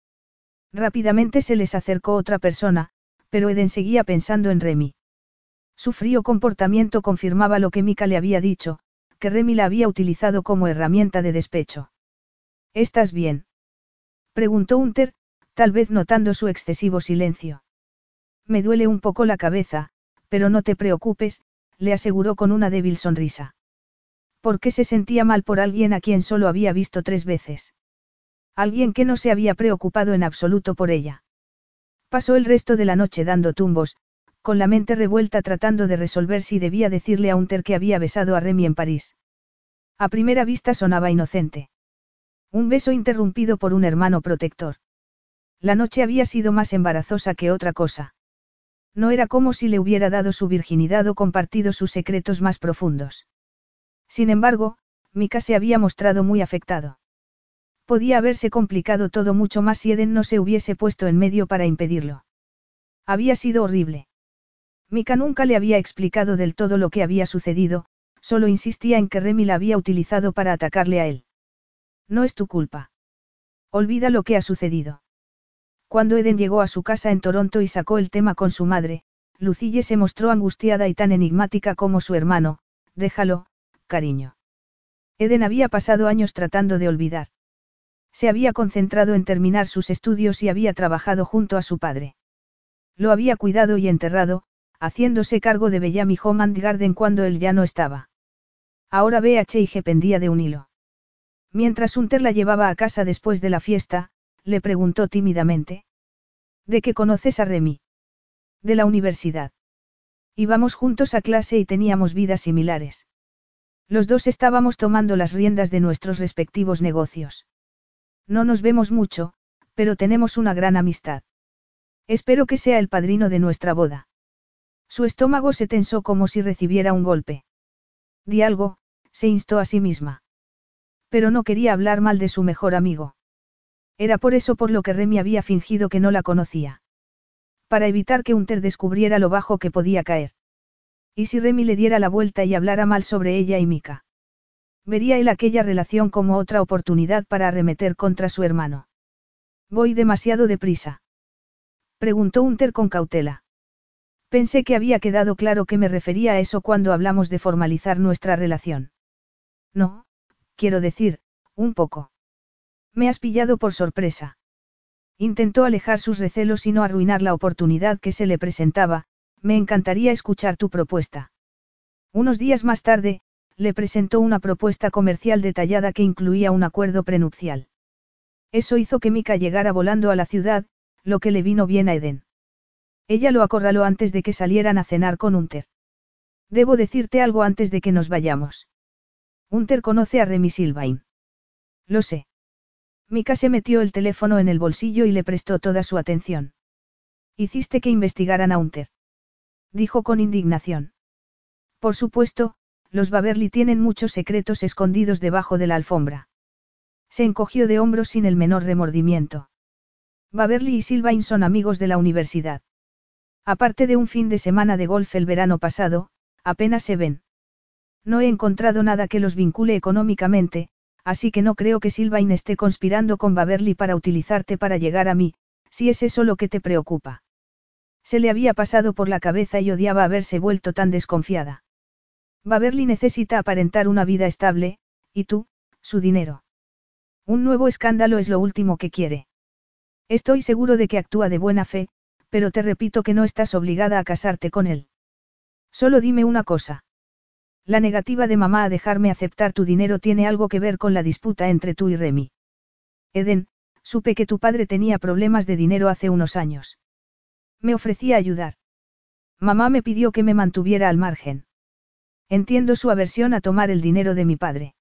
Rápidamente se les acercó otra persona, pero Eden seguía pensando en Remy. Su frío comportamiento confirmaba lo que Mika le había dicho, que Remy la había utilizado como herramienta de despecho. ¿Estás bien? Preguntó Unter, tal vez notando su excesivo silencio. Me duele un poco la cabeza, pero no te preocupes, le aseguró con una débil sonrisa. ¿Por qué se sentía mal por alguien a quien solo había visto tres veces? Alguien que no se había preocupado en absoluto por ella. Pasó el resto de la noche dando tumbos, con la mente revuelta tratando de resolver si debía decirle a Unter que había besado a Remy en París. A primera vista sonaba inocente. Un beso interrumpido por un hermano protector. La noche había sido más embarazosa que otra cosa. No era como si le hubiera dado su virginidad o compartido sus secretos más profundos. Sin embargo, Mika se había mostrado muy afectado. Podía haberse complicado todo mucho más si Eden no se hubiese puesto en medio para impedirlo. Había sido horrible. Mika nunca le había explicado del todo lo que había sucedido, solo insistía en que Remy la había utilizado para atacarle a él. No es tu culpa. Olvida lo que ha sucedido. Cuando Eden llegó a su casa en Toronto y sacó el tema con su madre, Lucille se mostró angustiada y tan enigmática como su hermano, déjalo, cariño. Eden había pasado años tratando de olvidar. Se había concentrado en terminar sus estudios y había trabajado junto a su padre. Lo había cuidado y enterrado, haciéndose cargo de Bellamy Home and Garden cuando él ya no estaba. Ahora BHIG pendía de un hilo. Mientras Hunter la llevaba a casa después de la fiesta, le preguntó tímidamente. ¿De qué conoces a Remy? De la universidad. Íbamos juntos a clase y teníamos vidas similares. Los dos estábamos tomando las riendas de nuestros respectivos negocios. No nos vemos mucho, pero tenemos una gran amistad. Espero que sea el padrino de nuestra boda. Su estómago se tensó como si recibiera un golpe. Di algo, se instó a sí misma. Pero no quería hablar mal de su mejor amigo. Era por eso por lo que Remy había fingido que no la conocía. Para evitar que Unter descubriera lo bajo que podía caer. ¿Y si Remy le diera la vuelta y hablara mal sobre ella y Mika? Vería él aquella relación como otra oportunidad para arremeter contra su hermano. Voy demasiado deprisa. Preguntó Unter con cautela. Pensé que había quedado claro que me refería a eso cuando hablamos de formalizar nuestra relación. No, quiero decir, un poco. Me has pillado por sorpresa. Intentó alejar sus recelos y no arruinar la oportunidad que se le presentaba, me encantaría escuchar tu propuesta. Unos días más tarde, le presentó una propuesta comercial detallada que incluía un acuerdo prenupcial. Eso hizo que Mika llegara volando a la ciudad, lo que le vino bien a Eden. Ella lo acorraló antes de que salieran a cenar con Unter. Debo decirte algo antes de que nos vayamos. Unter conoce a Remy Silvain. Lo sé. Mika se metió el teléfono en el bolsillo y le prestó toda su atención. Hiciste que investigaran a Unter. Dijo con indignación. Por supuesto, los Baverly tienen muchos secretos escondidos debajo de la alfombra. Se encogió de hombros sin el menor remordimiento. Baverly y Silvain son amigos de la universidad. Aparte de un fin de semana de golf el verano pasado, apenas se ven. No he encontrado nada que los vincule económicamente, así que no creo que Silvain esté conspirando con Baverly para utilizarte para llegar a mí, si es eso lo que te preocupa. Se le había pasado por la cabeza y odiaba haberse vuelto tan desconfiada. Baverly necesita aparentar una vida estable, y tú, su dinero. Un nuevo escándalo es lo último que quiere. Estoy seguro de que actúa de buena fe, pero te repito que no estás obligada a casarte con él. Solo dime una cosa. La negativa de mamá a dejarme aceptar tu dinero tiene algo que ver con la disputa entre tú y Remy. Eden, supe que tu padre tenía problemas de dinero hace unos años. Me ofrecía ayudar. Mamá me pidió que me mantuviera al margen. Entiendo su aversión a tomar el dinero de mi padre.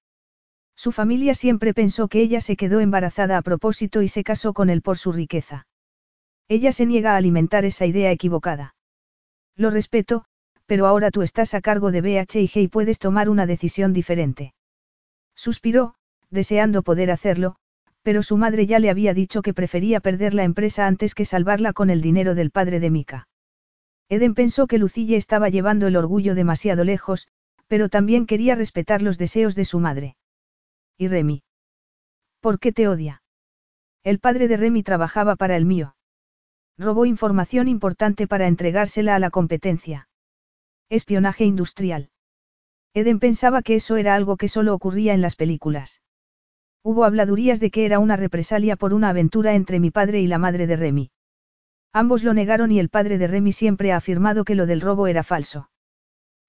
Su familia siempre pensó que ella se quedó embarazada a propósito y se casó con él por su riqueza. Ella se niega a alimentar esa idea equivocada. Lo respeto, pero ahora tú estás a cargo de BHIG y puedes tomar una decisión diferente. Suspiró, deseando poder hacerlo, pero su madre ya le había dicho que prefería perder la empresa antes que salvarla con el dinero del padre de Mika. Eden pensó que Lucille estaba llevando el orgullo demasiado lejos, pero también quería respetar los deseos de su madre. ¿Y Remy? ¿Por qué te odia? El padre de Remy trabajaba para el mío. Robó información importante para entregársela a la competencia. Espionaje industrial. Eden pensaba que eso era algo que solo ocurría en las películas. Hubo habladurías de que era una represalia por una aventura entre mi padre y la madre de Remy. Ambos lo negaron y el padre de Remy siempre ha afirmado que lo del robo era falso.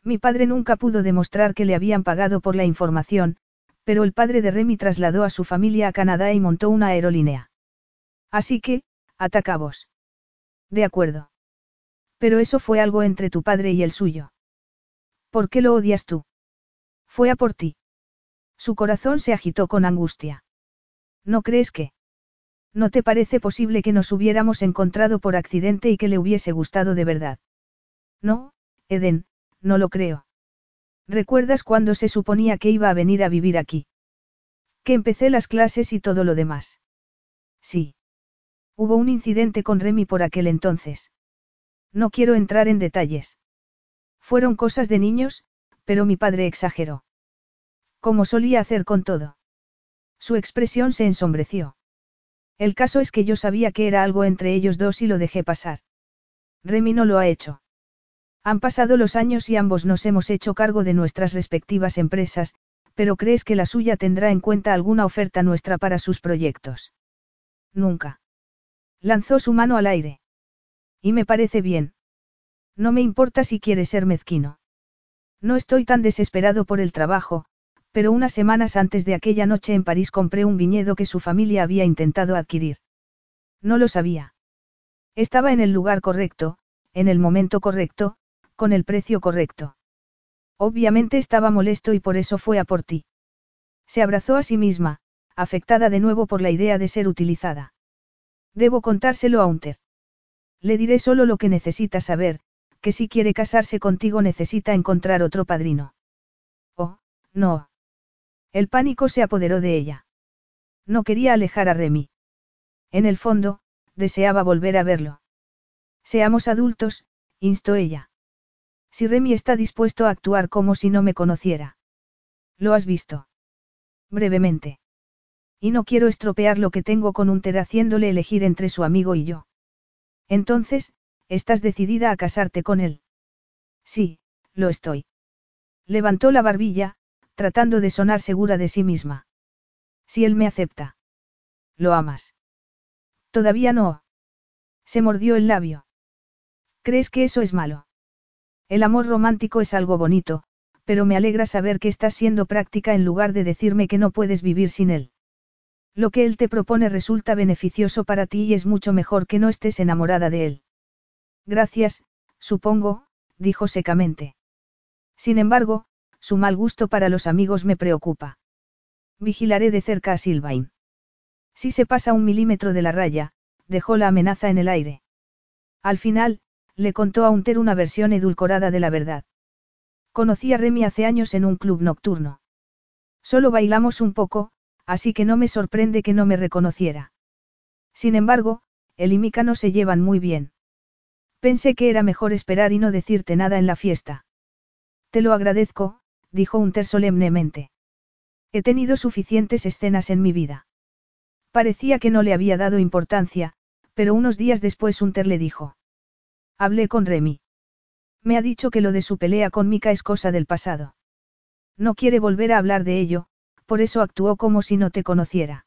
Mi padre nunca pudo demostrar que le habían pagado por la información, pero el padre de Remy trasladó a su familia a Canadá y montó una aerolínea. Así que, atacabos. De acuerdo. Pero eso fue algo entre tu padre y el suyo. ¿Por qué lo odias tú? Fue a por ti. Su corazón se agitó con angustia. ¿No crees que? ¿No te parece posible que nos hubiéramos encontrado por accidente y que le hubiese gustado de verdad? No, Eden, no lo creo. ¿Recuerdas cuando se suponía que iba a venir a vivir aquí? Que empecé las clases y todo lo demás. Sí. Hubo un incidente con Remy por aquel entonces. No quiero entrar en detalles. Fueron cosas de niños, pero mi padre exageró. Como solía hacer con todo. Su expresión se ensombreció. El caso es que yo sabía que era algo entre ellos dos y lo dejé pasar. Remy no lo ha hecho. Han pasado los años y ambos nos hemos hecho cargo de nuestras respectivas empresas, pero ¿crees que la suya tendrá en cuenta alguna oferta nuestra para sus proyectos? Nunca. Lanzó su mano al aire. Y me parece bien. No me importa si quiere ser mezquino. No estoy tan desesperado por el trabajo, pero unas semanas antes de aquella noche en París compré un viñedo que su familia había intentado adquirir. No lo sabía. Estaba en el lugar correcto, en el momento correcto, con el precio correcto. Obviamente estaba molesto y por eso fue a por ti. Se abrazó a sí misma, afectada de nuevo por la idea de ser utilizada. Debo contárselo a Unter. Le diré solo lo que necesita saber, que si quiere casarse contigo necesita encontrar otro padrino. Oh, no. El pánico se apoderó de ella. No quería alejar a Remy. En el fondo, deseaba volver a verlo. Seamos adultos, instó ella. Si Remy está dispuesto a actuar como si no me conociera. ¿Lo has visto? Brevemente. Y no quiero estropear lo que tengo con Unter haciéndole elegir entre su amigo y yo. Entonces, ¿estás decidida a casarte con él? Sí, lo estoy. Levantó la barbilla, tratando de sonar segura de sí misma. Si él me acepta. ¿Lo amas? Todavía no. Se mordió el labio. ¿Crees que eso es malo? El amor romántico es algo bonito, pero me alegra saber que estás siendo práctica en lugar de decirme que no puedes vivir sin él. Lo que él te propone resulta beneficioso para ti y es mucho mejor que no estés enamorada de él. Gracias, supongo, dijo secamente. Sin embargo, su mal gusto para los amigos me preocupa. Vigilaré de cerca a Silvain. Si se pasa un milímetro de la raya, dejó la amenaza en el aire. Al final, le contó a Unter una versión edulcorada de la verdad. Conocí a Remy hace años en un club nocturno. Solo bailamos un poco, así que no me sorprende que no me reconociera. Sin embargo, él y Mika no se llevan muy bien. Pensé que era mejor esperar y no decirte nada en la fiesta. Te lo agradezco, dijo Unter solemnemente. He tenido suficientes escenas en mi vida. Parecía que no le había dado importancia, pero unos días después Unter le dijo. Hablé con Remy. Me ha dicho que lo de su pelea con Mika es cosa del pasado. No quiere volver a hablar de ello, por eso actuó como si no te conociera.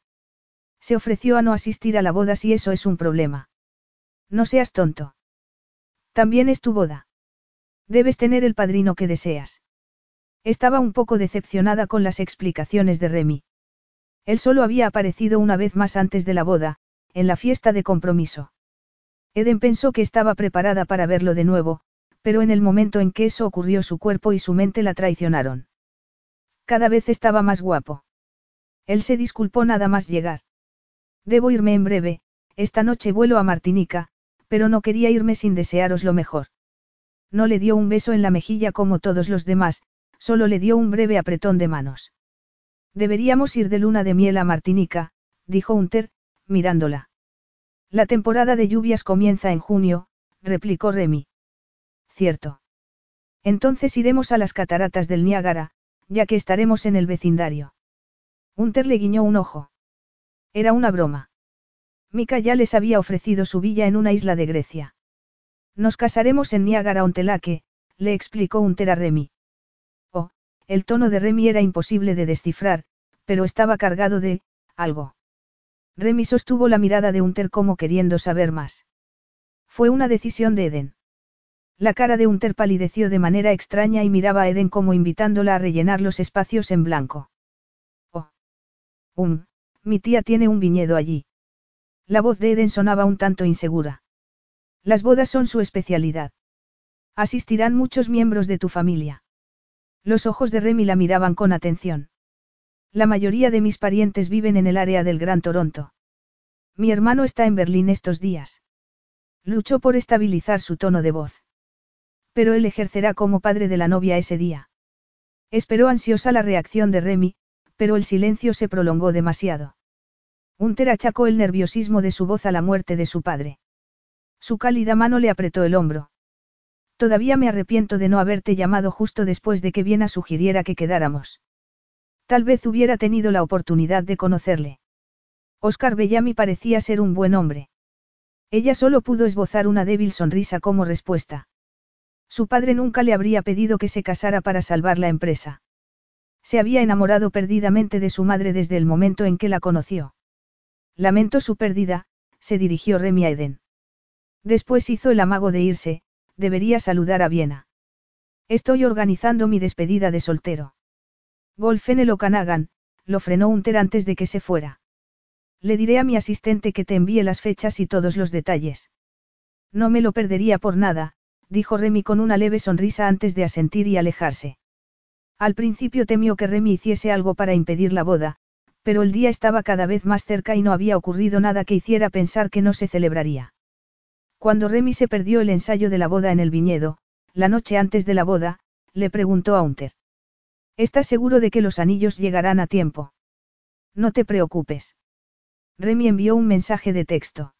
Se ofreció a no asistir a la boda si eso es un problema. No seas tonto. También es tu boda. Debes tener el padrino que deseas. Estaba un poco decepcionada con las explicaciones de Remy. Él solo había aparecido una vez más antes de la boda, en la fiesta de compromiso. Eden pensó que estaba preparada para verlo de nuevo, pero en el momento en que eso ocurrió su cuerpo y su mente la traicionaron. Cada vez estaba más guapo. Él se disculpó nada más llegar. Debo irme en breve, esta noche vuelo a Martinica, pero no quería irme sin desearos lo mejor. No le dio un beso en la mejilla como todos los demás, solo le dio un breve apretón de manos. Deberíamos ir de luna de miel a Martinica, dijo Unter, mirándola. La temporada de lluvias comienza en junio, replicó Remy. Cierto. Entonces iremos a las cataratas del Niágara, ya que estaremos en el vecindario. Unter le guiñó un ojo. Era una broma. Mika ya les había ofrecido su villa en una isla de Grecia. Nos casaremos en Niágara Ontelaque, le explicó Unter a Remy. El tono de Remy era imposible de descifrar, pero estaba cargado de, algo. Remy sostuvo la mirada de Unter como queriendo saber más. Fue una decisión de Eden. La cara de Unter palideció de manera extraña y miraba a Eden como invitándola a rellenar los espacios en blanco. Oh. Um, mi tía tiene un viñedo allí. La voz de Eden sonaba un tanto insegura. Las bodas son su especialidad. Asistirán muchos miembros de tu familia. Los ojos de Remy la miraban con atención. La mayoría de mis parientes viven en el área del Gran Toronto. Mi hermano está en Berlín estos días. Luchó por estabilizar su tono de voz. Pero él ejercerá como padre de la novia ese día. Esperó ansiosa la reacción de Remy, pero el silencio se prolongó demasiado. Unter achacó el nerviosismo de su voz a la muerte de su padre. Su cálida mano le apretó el hombro. Todavía me arrepiento de no haberte llamado justo después de que Viena sugiriera que quedáramos. Tal vez hubiera tenido la oportunidad de conocerle. Oscar Bellamy parecía ser un buen hombre. Ella solo pudo esbozar una débil sonrisa como respuesta. Su padre nunca le habría pedido que se casara para salvar la empresa. Se había enamorado perdidamente de su madre desde el momento en que la conoció. Lamento su pérdida, se dirigió Remy a Eden. Después hizo el amago de irse, debería saludar a Viena. Estoy organizando mi despedida de soltero. Golfen Okanagan, lo frenó Unter antes de que se fuera. Le diré a mi asistente que te envíe las fechas y todos los detalles. No me lo perdería por nada, dijo Remy con una leve sonrisa antes de asentir y alejarse. Al principio temió que Remy hiciese algo para impedir la boda, pero el día estaba cada vez más cerca y no había ocurrido nada que hiciera pensar que no se celebraría. Cuando Remy se perdió el ensayo de la boda en el viñedo, la noche antes de la boda, le preguntó a Unter. ¿Estás seguro de que los anillos llegarán a tiempo? No te preocupes. Remy envió un mensaje de texto.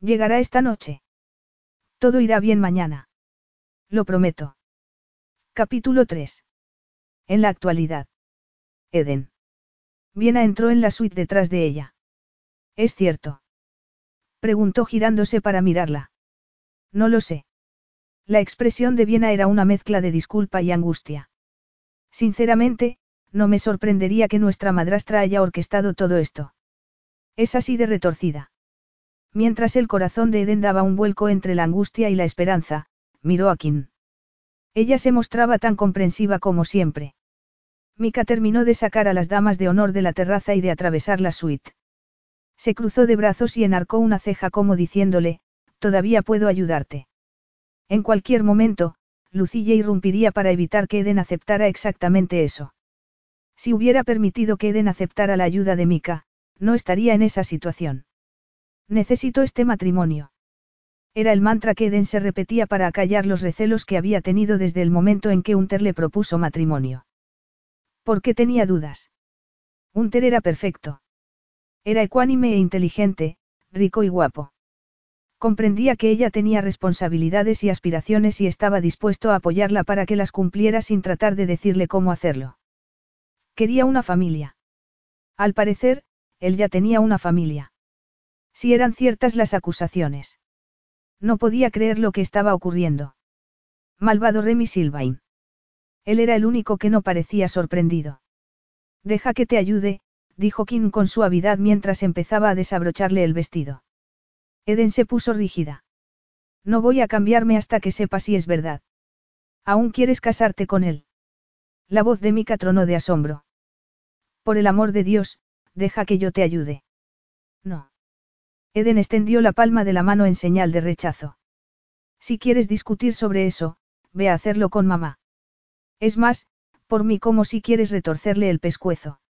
Llegará esta noche. Todo irá bien mañana. Lo prometo. Capítulo 3. En la actualidad. Eden. Viena entró en la suite detrás de ella. ¿Es cierto? Preguntó girándose para mirarla. No lo sé. La expresión de Viena era una mezcla de disculpa y angustia. Sinceramente, no me sorprendería que nuestra madrastra haya orquestado todo esto. Es así de retorcida. Mientras el corazón de Eden daba un vuelco entre la angustia y la esperanza, miró a Kim. Ella se mostraba tan comprensiva como siempre. Mika terminó de sacar a las damas de honor de la terraza y de atravesar la suite. Se cruzó de brazos y enarcó una ceja como diciéndole, todavía puedo ayudarte. En cualquier momento, Lucilla irrumpiría para evitar que Eden aceptara exactamente eso. Si hubiera permitido que Eden aceptara la ayuda de Mika, no estaría en esa situación. Necesito este matrimonio. Era el mantra que Eden se repetía para acallar los recelos que había tenido desde el momento en que Unter le propuso matrimonio. ¿Por qué tenía dudas? Unter era perfecto. Era ecuánime e inteligente, rico y guapo. Comprendía que ella tenía responsabilidades y aspiraciones y estaba dispuesto a apoyarla para que las cumpliera sin tratar de decirle cómo hacerlo. Quería una familia. Al parecer, él ya tenía una familia. Si eran ciertas las acusaciones. No podía creer lo que estaba ocurriendo. Malvado Remy Silvain. Él era el único que no parecía sorprendido. Deja que te ayude, dijo Kim con suavidad mientras empezaba a desabrocharle el vestido. Eden se puso rígida. No voy a cambiarme hasta que sepa si es verdad. ¿Aún quieres casarte con él? La voz de Mika tronó de asombro. Por el amor de Dios, deja que yo te ayude. No. Eden extendió la palma de la mano en señal de rechazo. Si quieres discutir sobre eso, ve a hacerlo con mamá. Es más, por mí como si quieres retorcerle el pescuezo.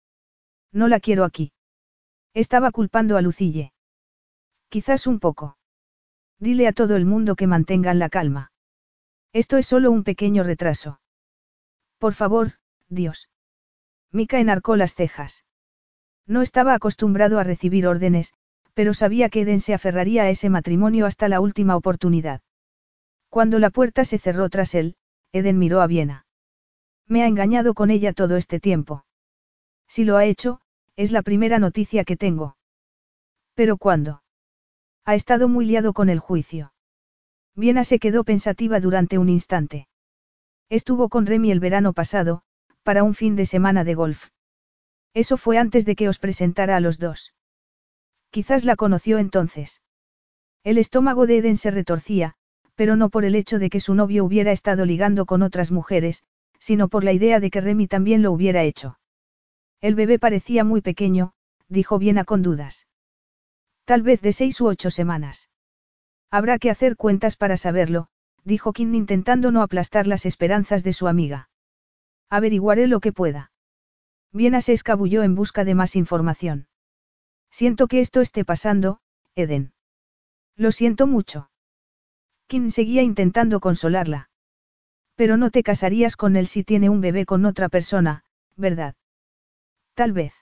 No la quiero aquí. Estaba culpando a Lucille. Quizás un poco. Dile a todo el mundo que mantengan la calma. Esto es solo un pequeño retraso. Por favor, Dios. Mika enarcó las cejas. No estaba acostumbrado a recibir órdenes, pero sabía que Eden se aferraría a ese matrimonio hasta la última oportunidad. Cuando la puerta se cerró tras él, Eden miró a Viena. Me ha engañado con ella todo este tiempo. Si lo ha hecho, es la primera noticia que tengo. ¿Pero cuándo? Ha estado muy liado con el juicio. Viena se quedó pensativa durante un instante. Estuvo con Remy el verano pasado, para un fin de semana de golf. Eso fue antes de que os presentara a los dos. Quizás la conoció entonces. El estómago de Eden se retorcía, pero no por el hecho de que su novio hubiera estado ligando con otras mujeres, sino por la idea de que Remy también lo hubiera hecho. El bebé parecía muy pequeño, dijo Viena con dudas. Tal vez de seis u ocho semanas. Habrá que hacer cuentas para saberlo, dijo Kim intentando no aplastar las esperanzas de su amiga. Averiguaré lo que pueda. Viena se escabulló en busca de más información. Siento que esto esté pasando, Eden. Lo siento mucho. Kim seguía intentando consolarla. Pero no te casarías con él si tiene un bebé con otra persona, ¿verdad? Tal vez.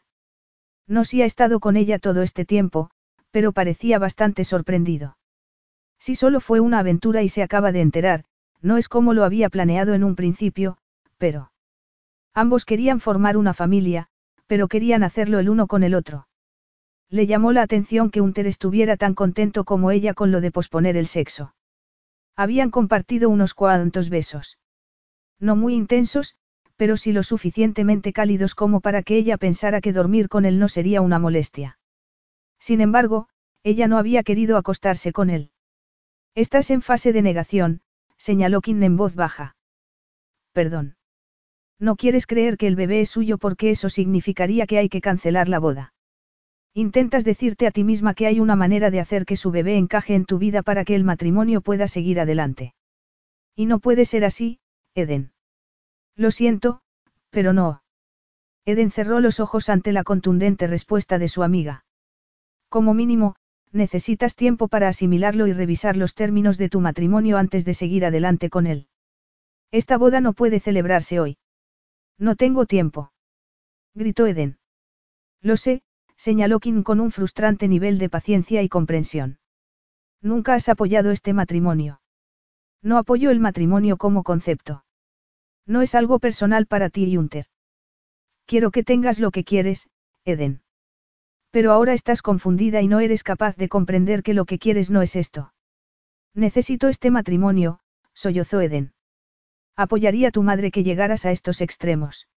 No si ha estado con ella todo este tiempo, pero parecía bastante sorprendido. Si solo fue una aventura y se acaba de enterar, no es como lo había planeado en un principio, pero... Ambos querían formar una familia, pero querían hacerlo el uno con el otro. Le llamó la atención que Unter estuviera tan contento como ella con lo de posponer el sexo. Habían compartido unos cuantos besos. No muy intensos, pero sí lo suficientemente cálidos como para que ella pensara que dormir con él no sería una molestia. Sin embargo, ella no había querido acostarse con él. Estás en fase de negación, señaló Kim en voz baja. Perdón. No quieres creer que el bebé es suyo porque eso significaría que hay que cancelar la boda. Intentas decirte a ti misma que hay una manera de hacer que su bebé encaje en tu vida para que el matrimonio pueda seguir adelante. Y no puede ser así, Eden. Lo siento, pero no. Eden cerró los ojos ante la contundente respuesta de su amiga. Como mínimo, necesitas tiempo para asimilarlo y revisar los términos de tu matrimonio antes de seguir adelante con él. Esta boda no puede celebrarse hoy. No tengo tiempo. Gritó Eden. Lo sé, señaló Kim con un frustrante nivel de paciencia y comprensión. Nunca has apoyado este matrimonio. No apoyo el matrimonio como concepto. No es algo personal para ti Hunter. Quiero que tengas lo que quieres, Eden. Pero ahora estás confundida y no eres capaz de comprender que lo que quieres no es esto. Necesito este matrimonio, sollozó Eden. ¿Apoyaría tu madre que llegaras a estos extremos?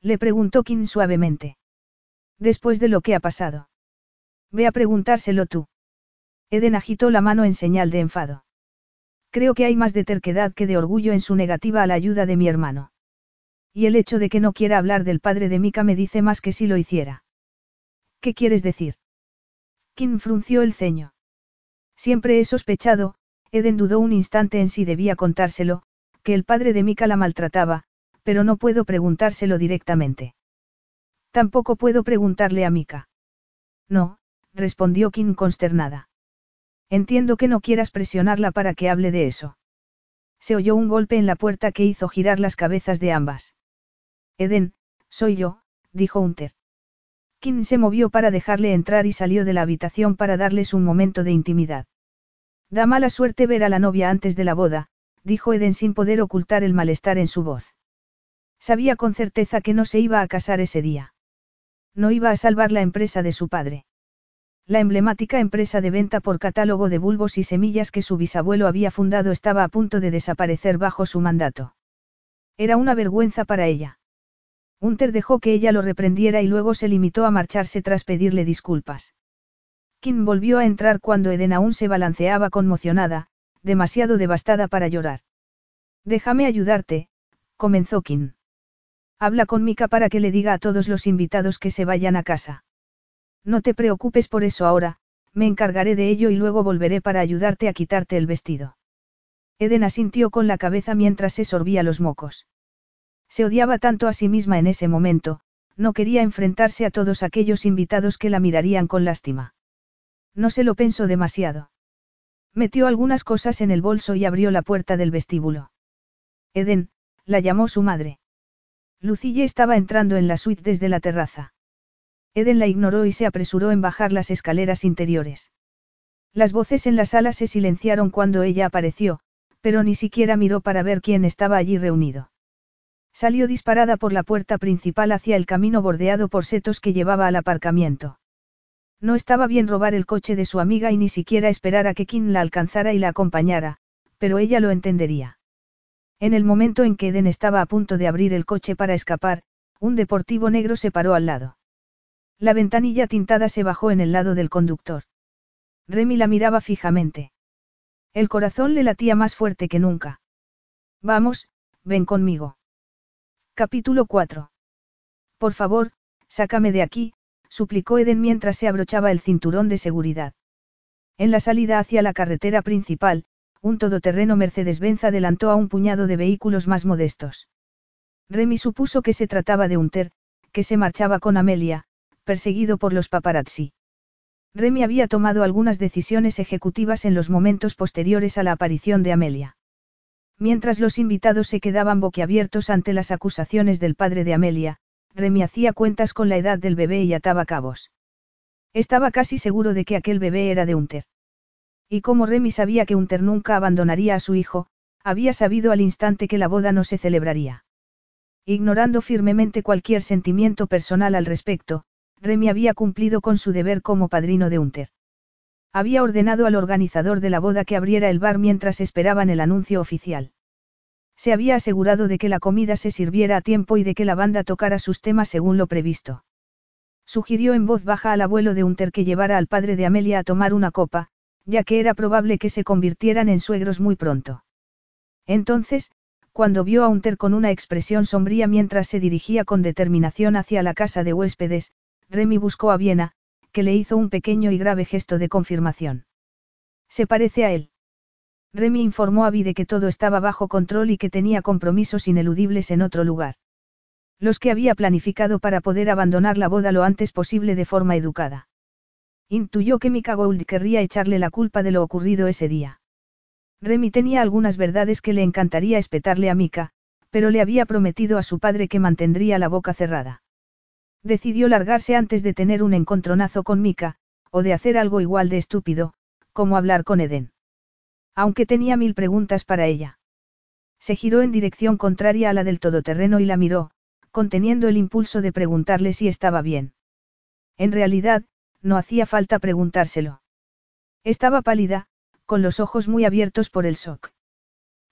Le preguntó Kim suavemente. Después de lo que ha pasado. Ve a preguntárselo tú. Eden agitó la mano en señal de enfado. Creo que hay más de terquedad que de orgullo en su negativa a la ayuda de mi hermano. Y el hecho de que no quiera hablar del padre de Mika me dice más que si lo hiciera. ¿Qué quieres decir? Kim frunció el ceño. Siempre he sospechado, Eden dudó un instante en si debía contárselo, que el padre de Mika la maltrataba, pero no puedo preguntárselo directamente. Tampoco puedo preguntarle a Mika. No, respondió Kim consternada. Entiendo que no quieras presionarla para que hable de eso. Se oyó un golpe en la puerta que hizo girar las cabezas de ambas. Eden, soy yo, dijo Hunter. Kim se movió para dejarle entrar y salió de la habitación para darles un momento de intimidad. Da mala suerte ver a la novia antes de la boda, dijo Eden sin poder ocultar el malestar en su voz. Sabía con certeza que no se iba a casar ese día. No iba a salvar la empresa de su padre. La emblemática empresa de venta por catálogo de bulbos y semillas que su bisabuelo había fundado estaba a punto de desaparecer bajo su mandato. Era una vergüenza para ella. Hunter dejó que ella lo reprendiera y luego se limitó a marcharse tras pedirle disculpas. Kim volvió a entrar cuando Eden aún se balanceaba conmocionada, demasiado devastada para llorar. Déjame ayudarte, comenzó Kim. Habla con Mika para que le diga a todos los invitados que se vayan a casa. No te preocupes por eso ahora, me encargaré de ello y luego volveré para ayudarte a quitarte el vestido. Eden asintió con la cabeza mientras se sorbía los mocos. Se odiaba tanto a sí misma en ese momento, no quería enfrentarse a todos aquellos invitados que la mirarían con lástima. No se lo pensó demasiado. Metió algunas cosas en el bolso y abrió la puerta del vestíbulo. Eden, la llamó su madre. Lucille estaba entrando en la suite desde la terraza. Eden la ignoró y se apresuró en bajar las escaleras interiores. Las voces en la sala se silenciaron cuando ella apareció, pero ni siquiera miró para ver quién estaba allí reunido. Salió disparada por la puerta principal hacia el camino bordeado por setos que llevaba al aparcamiento. No estaba bien robar el coche de su amiga y ni siquiera esperar a que Kim la alcanzara y la acompañara, pero ella lo entendería. En el momento en que Eden estaba a punto de abrir el coche para escapar, un deportivo negro se paró al lado. La ventanilla tintada se bajó en el lado del conductor. Remy la miraba fijamente. El corazón le latía más fuerte que nunca. Vamos, ven conmigo. Capítulo 4. Por favor, sácame de aquí, suplicó Eden mientras se abrochaba el cinturón de seguridad. En la salida hacia la carretera principal, un todoterreno Mercedes-Benz adelantó a un puñado de vehículos más modestos. Remy supuso que se trataba de un ter, que se marchaba con Amelia, perseguido por los paparazzi. Remy había tomado algunas decisiones ejecutivas en los momentos posteriores a la aparición de Amelia. Mientras los invitados se quedaban boquiabiertos ante las acusaciones del padre de Amelia, Remy hacía cuentas con la edad del bebé y ataba cabos. Estaba casi seguro de que aquel bebé era de Unter. Y como Remy sabía que Unter nunca abandonaría a su hijo, había sabido al instante que la boda no se celebraría. Ignorando firmemente cualquier sentimiento personal al respecto, Remy había cumplido con su deber como padrino de Unter. Había ordenado al organizador de la boda que abriera el bar mientras esperaban el anuncio oficial. Se había asegurado de que la comida se sirviera a tiempo y de que la banda tocara sus temas según lo previsto. Sugirió en voz baja al abuelo de Unter que llevara al padre de Amelia a tomar una copa, ya que era probable que se convirtieran en suegros muy pronto. Entonces, cuando vio a Unter con una expresión sombría mientras se dirigía con determinación hacia la casa de huéspedes, Remy buscó a Viena, que le hizo un pequeño y grave gesto de confirmación. Se parece a él. Remy informó a Vi que todo estaba bajo control y que tenía compromisos ineludibles en otro lugar. Los que había planificado para poder abandonar la boda lo antes posible de forma educada. Intuyó que Mika Gould querría echarle la culpa de lo ocurrido ese día. Remy tenía algunas verdades que le encantaría espetarle a Mika, pero le había prometido a su padre que mantendría la boca cerrada. Decidió largarse antes de tener un encontronazo con Mika, o de hacer algo igual de estúpido, como hablar con Eden. Aunque tenía mil preguntas para ella. Se giró en dirección contraria a la del todoterreno y la miró, conteniendo el impulso de preguntarle si estaba bien. En realidad, no hacía falta preguntárselo. Estaba pálida, con los ojos muy abiertos por el shock.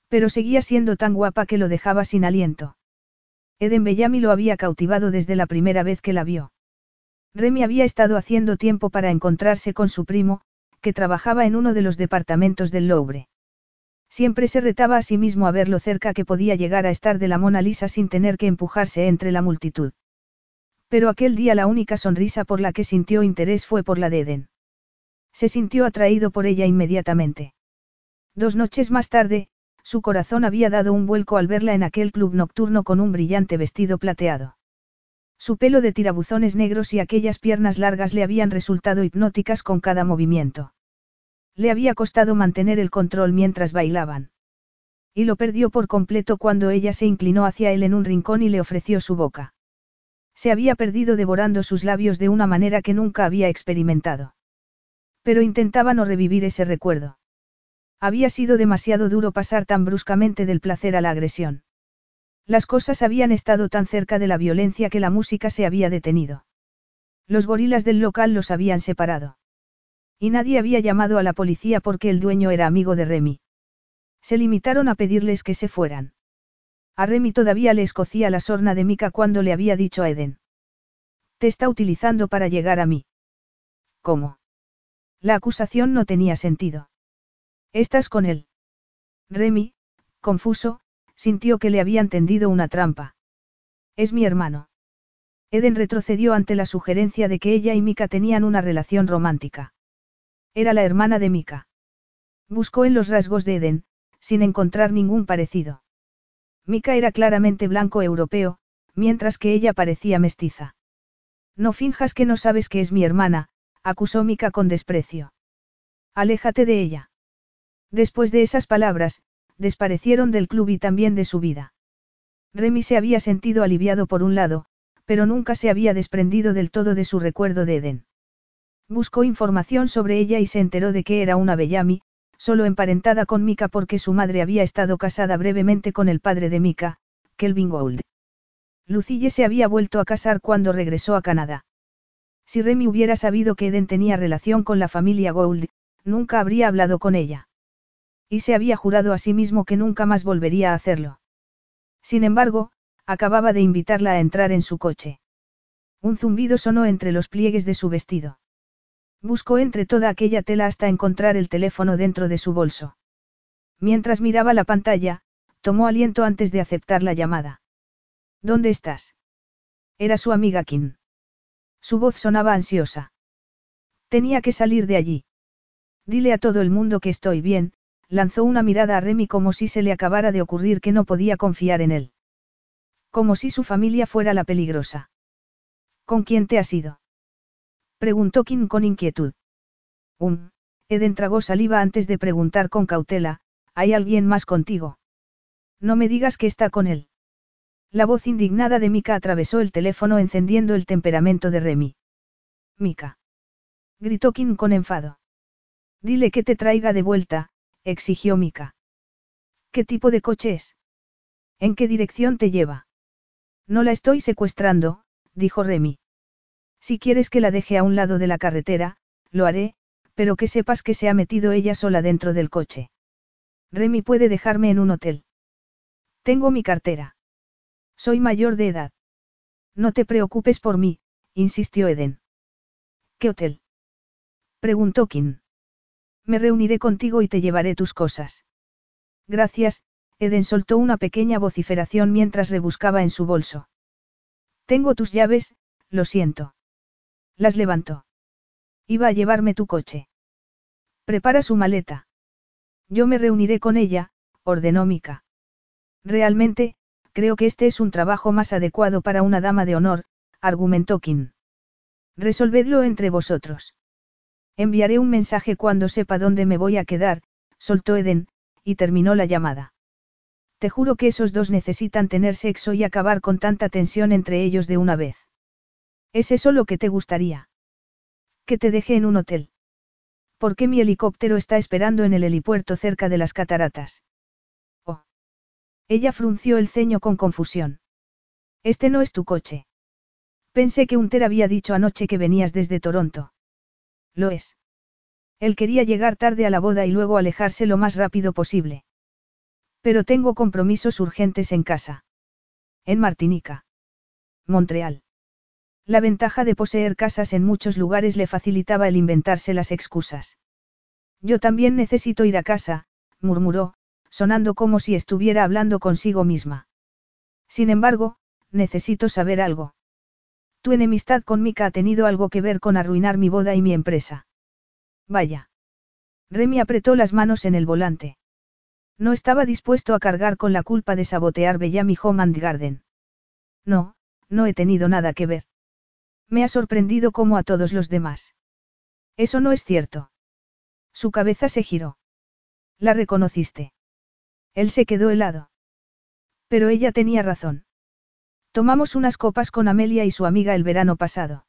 Pero seguía siendo tan guapa que lo dejaba sin aliento. Eden Bellamy lo había cautivado desde la primera vez que la vio. Remy había estado haciendo tiempo para encontrarse con su primo, que trabajaba en uno de los departamentos del Louvre. Siempre se retaba a sí mismo a ver lo cerca que podía llegar a estar de la Mona Lisa sin tener que empujarse entre la multitud. Pero aquel día la única sonrisa por la que sintió interés fue por la de Eden. Se sintió atraído por ella inmediatamente. Dos noches más tarde, su corazón había dado un vuelco al verla en aquel club nocturno con un brillante vestido plateado. Su pelo de tirabuzones negros y aquellas piernas largas le habían resultado hipnóticas con cada movimiento. Le había costado mantener el control mientras bailaban. Y lo perdió por completo cuando ella se inclinó hacia él en un rincón y le ofreció su boca. Se había perdido devorando sus labios de una manera que nunca había experimentado. Pero intentaba no revivir ese recuerdo. Había sido demasiado duro pasar tan bruscamente del placer a la agresión. Las cosas habían estado tan cerca de la violencia que la música se había detenido. Los gorilas del local los habían separado. Y nadie había llamado a la policía porque el dueño era amigo de Remy. Se limitaron a pedirles que se fueran. A Remy todavía le escocía la sorna de Mika cuando le había dicho a Eden. Te está utilizando para llegar a mí. ¿Cómo? La acusación no tenía sentido. ¿Estás con él? Remy, confuso, sintió que le habían tendido una trampa. Es mi hermano. Eden retrocedió ante la sugerencia de que ella y Mika tenían una relación romántica. Era la hermana de Mika. Buscó en los rasgos de Eden, sin encontrar ningún parecido. Mika era claramente blanco europeo, mientras que ella parecía mestiza. No finjas que no sabes que es mi hermana, acusó Mika con desprecio. Aléjate de ella. Después de esas palabras, desparecieron del club y también de su vida. Remy se había sentido aliviado por un lado, pero nunca se había desprendido del todo de su recuerdo de Eden. Buscó información sobre ella y se enteró de que era una Bellamy, solo emparentada con Mika porque su madre había estado casada brevemente con el padre de Mika, Kelvin Gould. Lucille se había vuelto a casar cuando regresó a Canadá. Si Remy hubiera sabido que Eden tenía relación con la familia Gould, nunca habría hablado con ella. Y se había jurado a sí mismo que nunca más volvería a hacerlo. Sin embargo, acababa de invitarla a entrar en su coche. Un zumbido sonó entre los pliegues de su vestido. Buscó entre toda aquella tela hasta encontrar el teléfono dentro de su bolso. Mientras miraba la pantalla, tomó aliento antes de aceptar la llamada. ¿Dónde estás? Era su amiga Kim. Su voz sonaba ansiosa. Tenía que salir de allí. Dile a todo el mundo que estoy bien, lanzó una mirada a Remy como si se le acabara de ocurrir que no podía confiar en él. Como si su familia fuera la peligrosa. ¿Con quién te has ido? Preguntó Kim con inquietud. Um, Eden tragó saliva antes de preguntar con cautela, ¿hay alguien más contigo? No me digas que está con él. La voz indignada de Mika atravesó el teléfono encendiendo el temperamento de Remy. Mika. Gritó Kim con enfado. Dile que te traiga de vuelta, exigió Mika. ¿Qué tipo de coche es? ¿En qué dirección te lleva? No la estoy secuestrando, dijo Remy. Si quieres que la deje a un lado de la carretera, lo haré, pero que sepas que se ha metido ella sola dentro del coche. Remy puede dejarme en un hotel. Tengo mi cartera. Soy mayor de edad. No te preocupes por mí, insistió Eden. ¿Qué hotel? Preguntó Kim. Me reuniré contigo y te llevaré tus cosas. Gracias, Eden soltó una pequeña vociferación mientras rebuscaba en su bolso. Tengo tus llaves, lo siento. Las levantó. Iba a llevarme tu coche. Prepara su maleta. Yo me reuniré con ella, ordenó Mika. Realmente, creo que este es un trabajo más adecuado para una dama de honor, argumentó Kim. Resolvedlo entre vosotros. Enviaré un mensaje cuando sepa dónde me voy a quedar, soltó Eden, y terminó la llamada. Te juro que esos dos necesitan tener sexo y acabar con tanta tensión entre ellos de una vez. ¿Es eso lo que te gustaría? Que te deje en un hotel. ¿Por qué mi helicóptero está esperando en el helipuerto cerca de las cataratas? Oh. Ella frunció el ceño con confusión. Este no es tu coche. Pensé que Unter había dicho anoche que venías desde Toronto. Lo es. Él quería llegar tarde a la boda y luego alejarse lo más rápido posible. Pero tengo compromisos urgentes en casa. En Martinica. Montreal. La ventaja de poseer casas en muchos lugares le facilitaba el inventarse las excusas. Yo también necesito ir a casa, murmuró, sonando como si estuviera hablando consigo misma. Sin embargo, necesito saber algo. Tu enemistad con Mika ha tenido algo que ver con arruinar mi boda y mi empresa. Vaya. Remy apretó las manos en el volante. No estaba dispuesto a cargar con la culpa de sabotear Bellamy Home and Garden. No, no he tenido nada que ver. Me ha sorprendido como a todos los demás. Eso no es cierto. Su cabeza se giró. La reconociste. Él se quedó helado. Pero ella tenía razón. Tomamos unas copas con Amelia y su amiga el verano pasado.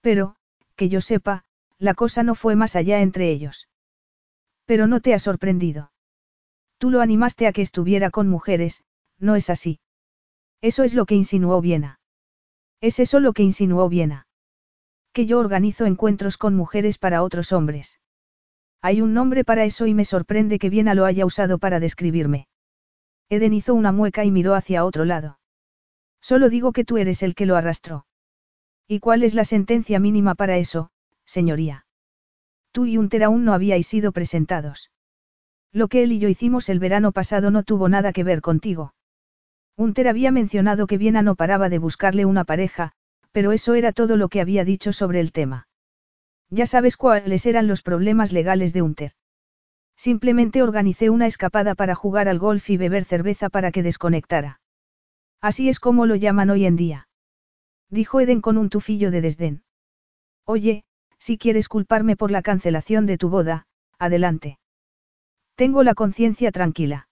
Pero, que yo sepa, la cosa no fue más allá entre ellos. Pero no te ha sorprendido. Tú lo animaste a que estuviera con mujeres, ¿no es así? Eso es lo que insinuó Viena. Es eso lo que insinuó Viena. Que yo organizo encuentros con mujeres para otros hombres. Hay un nombre para eso y me sorprende que Viena lo haya usado para describirme. Eden hizo una mueca y miró hacia otro lado. Solo digo que tú eres el que lo arrastró. ¿Y cuál es la sentencia mínima para eso, señoría? Tú y Unter aún no habíais sido presentados. Lo que él y yo hicimos el verano pasado no tuvo nada que ver contigo. Unter había mencionado que Viena no paraba de buscarle una pareja, pero eso era todo lo que había dicho sobre el tema. Ya sabes cuáles eran los problemas legales de Unter. Simplemente organicé una escapada para jugar al golf y beber cerveza para que desconectara. Así es como lo llaman hoy en día. Dijo Eden con un tufillo de desdén. Oye, si quieres culparme por la cancelación de tu boda, adelante. Tengo la conciencia tranquila.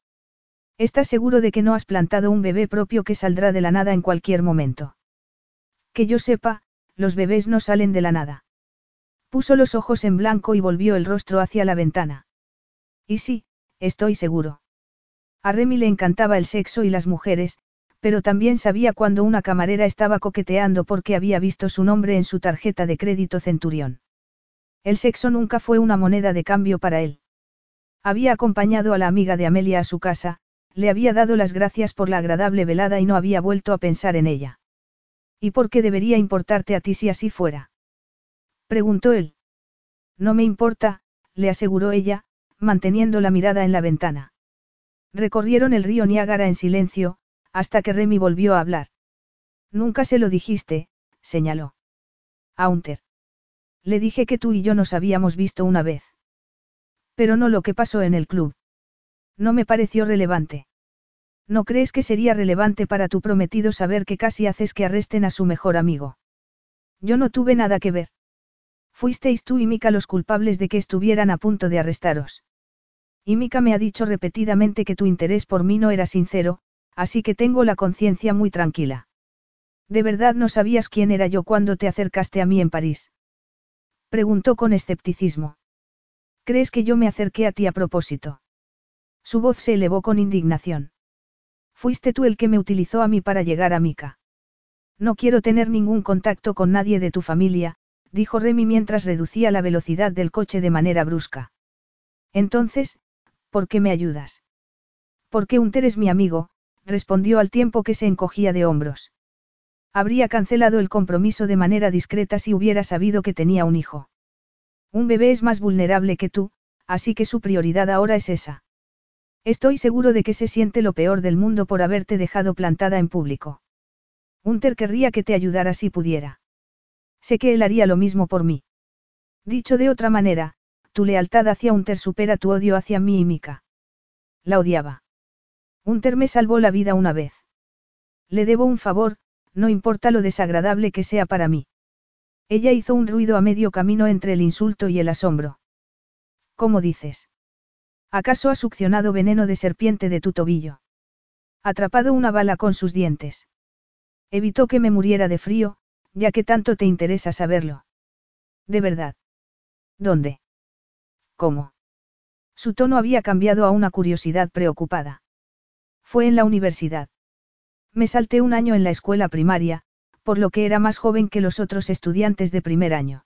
¿Estás seguro de que no has plantado un bebé propio que saldrá de la nada en cualquier momento? Que yo sepa, los bebés no salen de la nada. Puso los ojos en blanco y volvió el rostro hacia la ventana. Y sí, estoy seguro. A Remy le encantaba el sexo y las mujeres, pero también sabía cuando una camarera estaba coqueteando porque había visto su nombre en su tarjeta de crédito Centurión. El sexo nunca fue una moneda de cambio para él. Había acompañado a la amiga de Amelia a su casa, le había dado las gracias por la agradable velada y no había vuelto a pensar en ella. ¿Y por qué debería importarte a ti si así fuera? Preguntó él. No me importa, le aseguró ella, manteniendo la mirada en la ventana. Recorrieron el río Niágara en silencio, hasta que Remy volvió a hablar. Nunca se lo dijiste, señaló. A Hunter. Le dije que tú y yo nos habíamos visto una vez. Pero no lo que pasó en el club. No me pareció relevante. ¿No crees que sería relevante para tu prometido saber que casi haces que arresten a su mejor amigo? Yo no tuve nada que ver. Fuisteis tú y Mika los culpables de que estuvieran a punto de arrestaros. Y Mika me ha dicho repetidamente que tu interés por mí no era sincero, así que tengo la conciencia muy tranquila. ¿De verdad no sabías quién era yo cuando te acercaste a mí en París? Preguntó con escepticismo. ¿Crees que yo me acerqué a ti a propósito? Su voz se elevó con indignación. Fuiste tú el que me utilizó a mí para llegar a Mika. No quiero tener ningún contacto con nadie de tu familia, dijo Remy mientras reducía la velocidad del coche de manera brusca. Entonces, ¿por qué me ayudas? Porque Unter es mi amigo, respondió al tiempo que se encogía de hombros. Habría cancelado el compromiso de manera discreta si hubiera sabido que tenía un hijo. Un bebé es más vulnerable que tú, así que su prioridad ahora es esa. Estoy seguro de que se siente lo peor del mundo por haberte dejado plantada en público. Unter querría que te ayudara si pudiera. Sé que él haría lo mismo por mí. Dicho de otra manera, tu lealtad hacia Unter supera tu odio hacia mí y Mika. La odiaba. Unter me salvó la vida una vez. Le debo un favor, no importa lo desagradable que sea para mí. Ella hizo un ruido a medio camino entre el insulto y el asombro. ¿Cómo dices? ¿Acaso ha succionado veneno de serpiente de tu tobillo? Atrapado una bala con sus dientes. Evitó que me muriera de frío, ya que tanto te interesa saberlo. ¿De verdad? ¿Dónde? ¿Cómo? Su tono había cambiado a una curiosidad preocupada. Fue en la universidad. Me salté un año en la escuela primaria, por lo que era más joven que los otros estudiantes de primer año.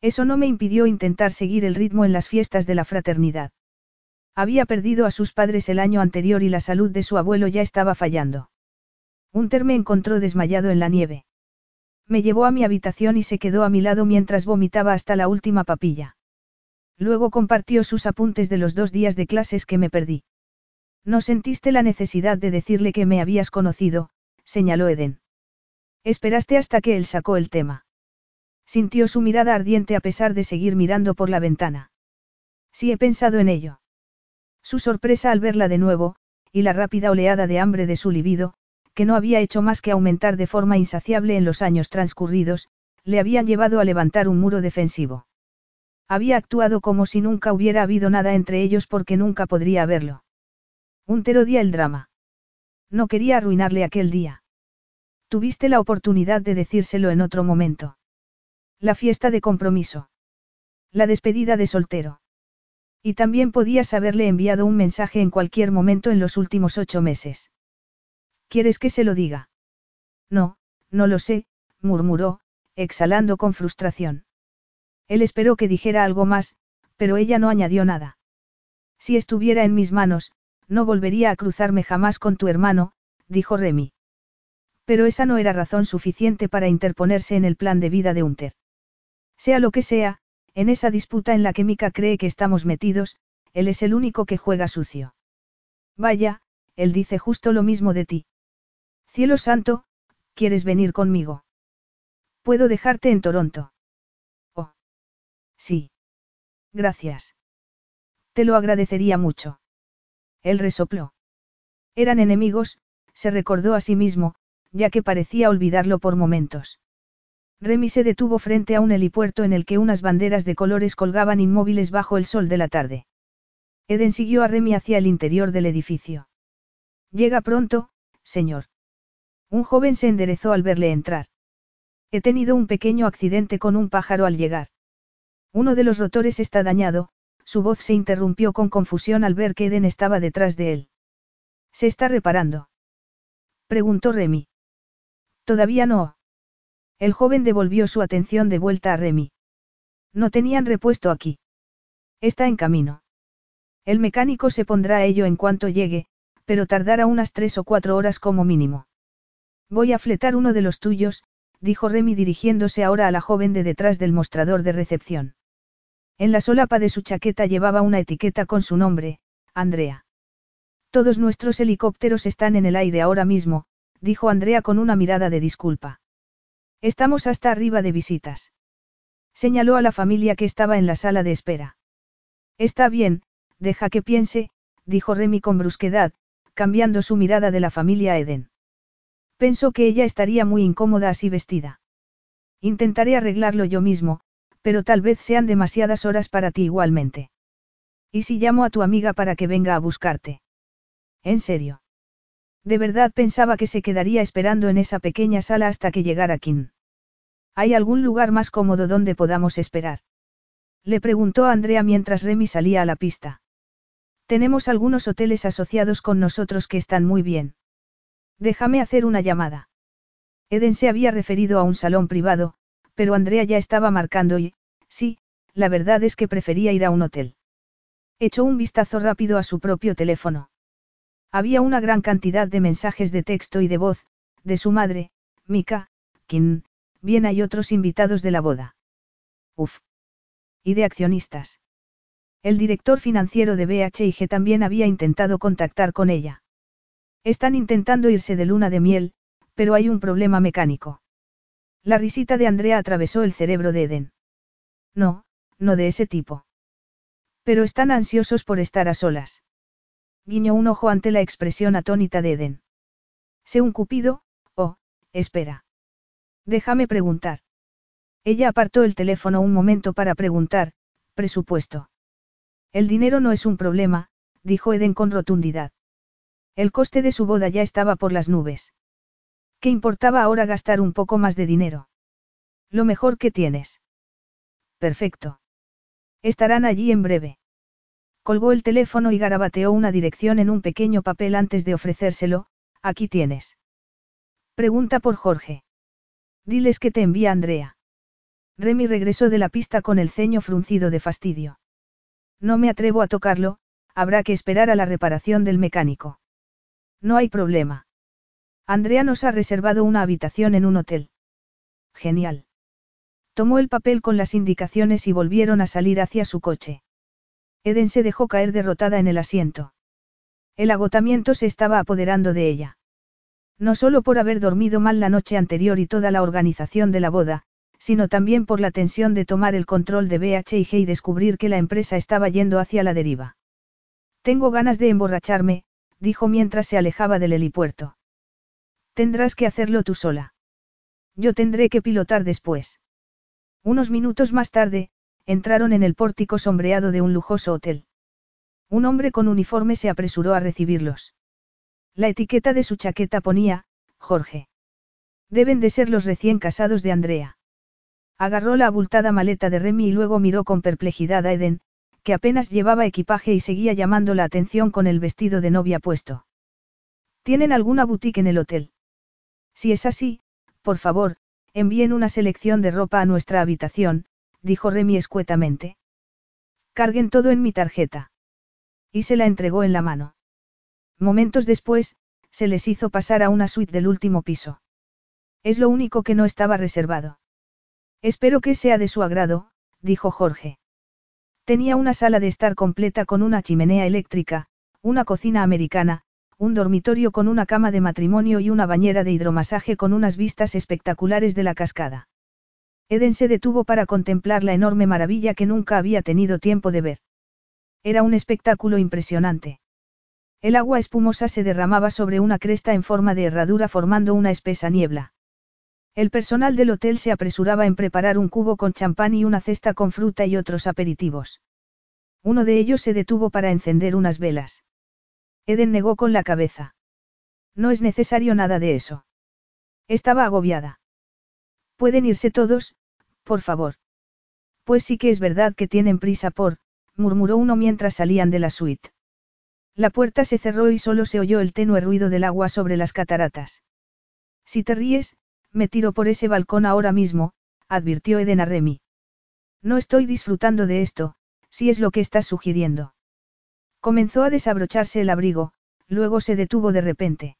Eso no me impidió intentar seguir el ritmo en las fiestas de la fraternidad. Había perdido a sus padres el año anterior y la salud de su abuelo ya estaba fallando. Unter me encontró desmayado en la nieve. Me llevó a mi habitación y se quedó a mi lado mientras vomitaba hasta la última papilla. Luego compartió sus apuntes de los dos días de clases que me perdí. No sentiste la necesidad de decirle que me habías conocido, señaló Eden. Esperaste hasta que él sacó el tema. Sintió su mirada ardiente a pesar de seguir mirando por la ventana. Sí he pensado en ello. Su sorpresa al verla de nuevo, y la rápida oleada de hambre de su libido, que no había hecho más que aumentar de forma insaciable en los años transcurridos, le habían llevado a levantar un muro defensivo. Había actuado como si nunca hubiera habido nada entre ellos porque nunca podría haberlo. Un terodía el drama. No quería arruinarle aquel día. Tuviste la oportunidad de decírselo en otro momento. La fiesta de compromiso. La despedida de soltero. Y también podías haberle enviado un mensaje en cualquier momento en los últimos ocho meses. ¿Quieres que se lo diga? No, no lo sé, murmuró, exhalando con frustración. Él esperó que dijera algo más, pero ella no añadió nada. Si estuviera en mis manos, no volvería a cruzarme jamás con tu hermano, dijo Remy. Pero esa no era razón suficiente para interponerse en el plan de vida de Unter. Sea lo que sea, en esa disputa en la que Mika cree que estamos metidos, él es el único que juega sucio. Vaya, él dice justo lo mismo de ti. Cielo santo, ¿quieres venir conmigo? Puedo dejarte en Toronto. Oh. Sí. Gracias. Te lo agradecería mucho. Él resopló. Eran enemigos, se recordó a sí mismo, ya que parecía olvidarlo por momentos. Remy se detuvo frente a un helipuerto en el que unas banderas de colores colgaban inmóviles bajo el sol de la tarde. Eden siguió a Remy hacia el interior del edificio. Llega pronto, señor. Un joven se enderezó al verle entrar. He tenido un pequeño accidente con un pájaro al llegar. Uno de los rotores está dañado, su voz se interrumpió con confusión al ver que Eden estaba detrás de él. ¿Se está reparando? Preguntó Remy. Todavía no. El joven devolvió su atención de vuelta a Remy. No tenían repuesto aquí. Está en camino. El mecánico se pondrá a ello en cuanto llegue, pero tardará unas tres o cuatro horas como mínimo. Voy a fletar uno de los tuyos, dijo Remy dirigiéndose ahora a la joven de detrás del mostrador de recepción. En la solapa de su chaqueta llevaba una etiqueta con su nombre, Andrea. Todos nuestros helicópteros están en el aire ahora mismo, dijo Andrea con una mirada de disculpa. Estamos hasta arriba de visitas. Señaló a la familia que estaba en la sala de espera. Está bien, deja que piense, dijo Remy con brusquedad, cambiando su mirada de la familia a Eden. Pensó que ella estaría muy incómoda así vestida. Intentaré arreglarlo yo mismo, pero tal vez sean demasiadas horas para ti igualmente. ¿Y si llamo a tu amiga para que venga a buscarte? ¿En serio? De verdad pensaba que se quedaría esperando en esa pequeña sala hasta que llegara Kim. ¿Hay algún lugar más cómodo donde podamos esperar? Le preguntó Andrea mientras Remy salía a la pista. Tenemos algunos hoteles asociados con nosotros que están muy bien. Déjame hacer una llamada. Eden se había referido a un salón privado, pero Andrea ya estaba marcando y, sí, la verdad es que prefería ir a un hotel. Echó un vistazo rápido a su propio teléfono. Había una gran cantidad de mensajes de texto y de voz, de su madre, Mika, Kim, bien hay otros invitados de la boda. Uf. Y de accionistas. El director financiero de BHIG también había intentado contactar con ella. Están intentando irse de luna de miel, pero hay un problema mecánico. La risita de Andrea atravesó el cerebro de Eden. No, no de ese tipo. Pero están ansiosos por estar a solas. Guiñó un ojo ante la expresión atónita de Eden. Sé un cupido, oh, espera. Déjame preguntar. Ella apartó el teléfono un momento para preguntar, presupuesto. El dinero no es un problema, dijo Eden con rotundidad. El coste de su boda ya estaba por las nubes. ¿Qué importaba ahora gastar un poco más de dinero? Lo mejor que tienes. Perfecto. Estarán allí en breve. Colgó el teléfono y garabateó una dirección en un pequeño papel antes de ofrecérselo, aquí tienes. Pregunta por Jorge. Diles que te envía Andrea. Remy regresó de la pista con el ceño fruncido de fastidio. No me atrevo a tocarlo, habrá que esperar a la reparación del mecánico. No hay problema. Andrea nos ha reservado una habitación en un hotel. Genial. Tomó el papel con las indicaciones y volvieron a salir hacia su coche. Eden se dejó caer derrotada en el asiento. El agotamiento se estaba apoderando de ella. No solo por haber dormido mal la noche anterior y toda la organización de la boda, sino también por la tensión de tomar el control de BHG y descubrir que la empresa estaba yendo hacia la deriva. Tengo ganas de emborracharme, dijo mientras se alejaba del helipuerto. Tendrás que hacerlo tú sola. Yo tendré que pilotar después. Unos minutos más tarde, entraron en el pórtico sombreado de un lujoso hotel. Un hombre con uniforme se apresuró a recibirlos. La etiqueta de su chaqueta ponía, Jorge. Deben de ser los recién casados de Andrea. Agarró la abultada maleta de Remy y luego miró con perplejidad a Eden, que apenas llevaba equipaje y seguía llamando la atención con el vestido de novia puesto. ¿Tienen alguna boutique en el hotel? Si es así, por favor, envíen una selección de ropa a nuestra habitación, dijo Remy escuetamente. Carguen todo en mi tarjeta. Y se la entregó en la mano. Momentos después, se les hizo pasar a una suite del último piso. Es lo único que no estaba reservado. Espero que sea de su agrado, dijo Jorge. Tenía una sala de estar completa con una chimenea eléctrica, una cocina americana, un dormitorio con una cama de matrimonio y una bañera de hidromasaje con unas vistas espectaculares de la cascada. Eden se detuvo para contemplar la enorme maravilla que nunca había tenido tiempo de ver. Era un espectáculo impresionante. El agua espumosa se derramaba sobre una cresta en forma de herradura formando una espesa niebla. El personal del hotel se apresuraba en preparar un cubo con champán y una cesta con fruta y otros aperitivos. Uno de ellos se detuvo para encender unas velas. Eden negó con la cabeza. No es necesario nada de eso. Estaba agobiada. Pueden irse todos, por favor. Pues sí que es verdad que tienen prisa por, murmuró uno mientras salían de la suite. La puerta se cerró y solo se oyó el tenue ruido del agua sobre las cataratas. Si te ríes, me tiro por ese balcón ahora mismo, advirtió Eden a Remy. No estoy disfrutando de esto, si es lo que estás sugiriendo. Comenzó a desabrocharse el abrigo, luego se detuvo de repente.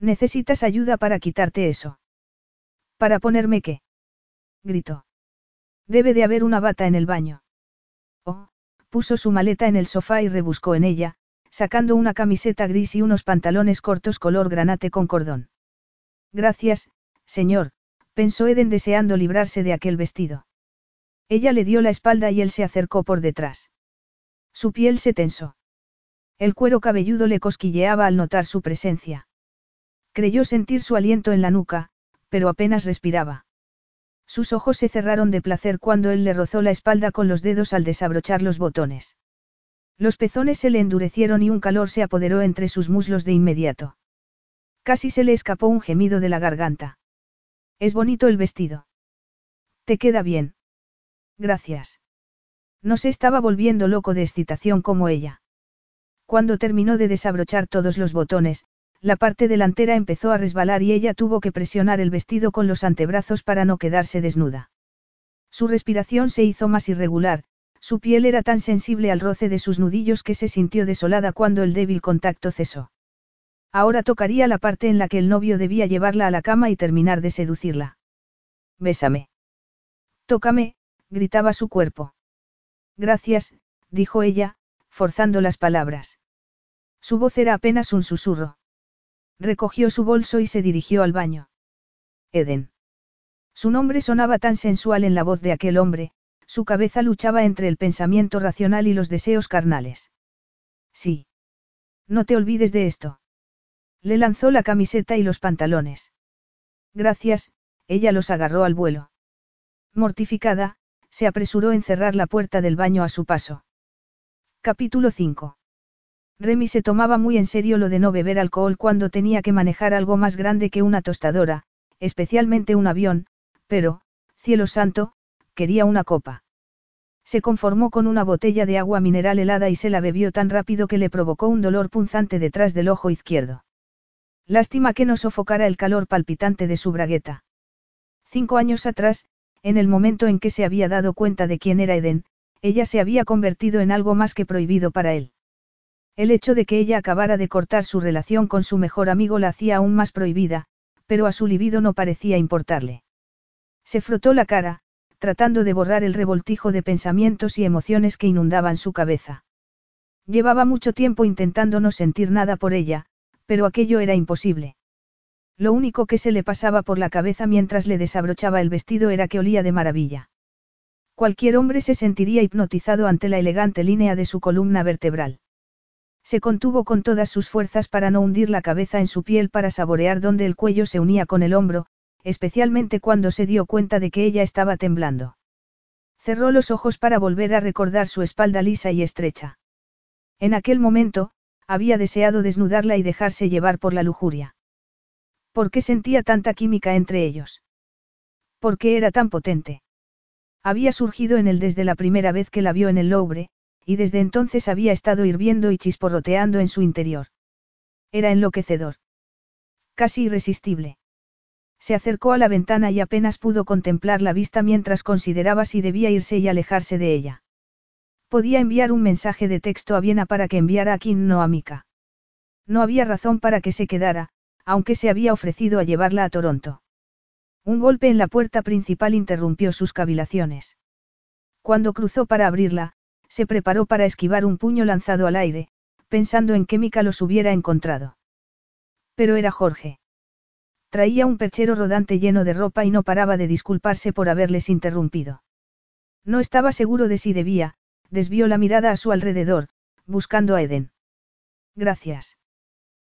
Necesitas ayuda para quitarte eso. ¿Para ponerme qué? gritó. Debe de haber una bata en el baño. Oh, puso su maleta en el sofá y rebuscó en ella, sacando una camiseta gris y unos pantalones cortos color granate con cordón. Gracias, Señor, pensó Eden deseando librarse de aquel vestido. Ella le dio la espalda y él se acercó por detrás. Su piel se tensó. El cuero cabelludo le cosquilleaba al notar su presencia. Creyó sentir su aliento en la nuca, pero apenas respiraba. Sus ojos se cerraron de placer cuando él le rozó la espalda con los dedos al desabrochar los botones. Los pezones se le endurecieron y un calor se apoderó entre sus muslos de inmediato. Casi se le escapó un gemido de la garganta. Es bonito el vestido. Te queda bien. Gracias. No se estaba volviendo loco de excitación como ella. Cuando terminó de desabrochar todos los botones, la parte delantera empezó a resbalar y ella tuvo que presionar el vestido con los antebrazos para no quedarse desnuda. Su respiración se hizo más irregular, su piel era tan sensible al roce de sus nudillos que se sintió desolada cuando el débil contacto cesó. Ahora tocaría la parte en la que el novio debía llevarla a la cama y terminar de seducirla. Bésame. Tócame, gritaba su cuerpo. Gracias, dijo ella, forzando las palabras. Su voz era apenas un susurro. Recogió su bolso y se dirigió al baño. Eden. Su nombre sonaba tan sensual en la voz de aquel hombre, su cabeza luchaba entre el pensamiento racional y los deseos carnales. Sí. No te olvides de esto. Le lanzó la camiseta y los pantalones. Gracias, ella los agarró al vuelo. Mortificada, se apresuró en cerrar la puerta del baño a su paso. Capítulo 5. Remy se tomaba muy en serio lo de no beber alcohol cuando tenía que manejar algo más grande que una tostadora, especialmente un avión, pero, cielo santo, quería una copa. Se conformó con una botella de agua mineral helada y se la bebió tan rápido que le provocó un dolor punzante detrás del ojo izquierdo. Lástima que no sofocara el calor palpitante de su bragueta. Cinco años atrás, en el momento en que se había dado cuenta de quién era Eden, ella se había convertido en algo más que prohibido para él. El hecho de que ella acabara de cortar su relación con su mejor amigo la hacía aún más prohibida, pero a su libido no parecía importarle. Se frotó la cara, tratando de borrar el revoltijo de pensamientos y emociones que inundaban su cabeza. Llevaba mucho tiempo intentando no sentir nada por ella, pero aquello era imposible. Lo único que se le pasaba por la cabeza mientras le desabrochaba el vestido era que olía de maravilla. Cualquier hombre se sentiría hipnotizado ante la elegante línea de su columna vertebral. Se contuvo con todas sus fuerzas para no hundir la cabeza en su piel para saborear donde el cuello se unía con el hombro, especialmente cuando se dio cuenta de que ella estaba temblando. Cerró los ojos para volver a recordar su espalda lisa y estrecha. En aquel momento, había deseado desnudarla y dejarse llevar por la lujuria. ¿Por qué sentía tanta química entre ellos? ¿Por qué era tan potente? Había surgido en él desde la primera vez que la vio en el Louvre, y desde entonces había estado hirviendo y chisporroteando en su interior. Era enloquecedor. Casi irresistible. Se acercó a la ventana y apenas pudo contemplar la vista mientras consideraba si debía irse y alejarse de ella. Podía enviar un mensaje de texto a Viena para que enviara a Kim no a Mika. No había razón para que se quedara, aunque se había ofrecido a llevarla a Toronto. Un golpe en la puerta principal interrumpió sus cavilaciones. Cuando cruzó para abrirla, se preparó para esquivar un puño lanzado al aire, pensando en que Mika los hubiera encontrado. Pero era Jorge. Traía un perchero rodante lleno de ropa y no paraba de disculparse por haberles interrumpido. No estaba seguro de si debía, desvió la mirada a su alrededor, buscando a Eden. Gracias.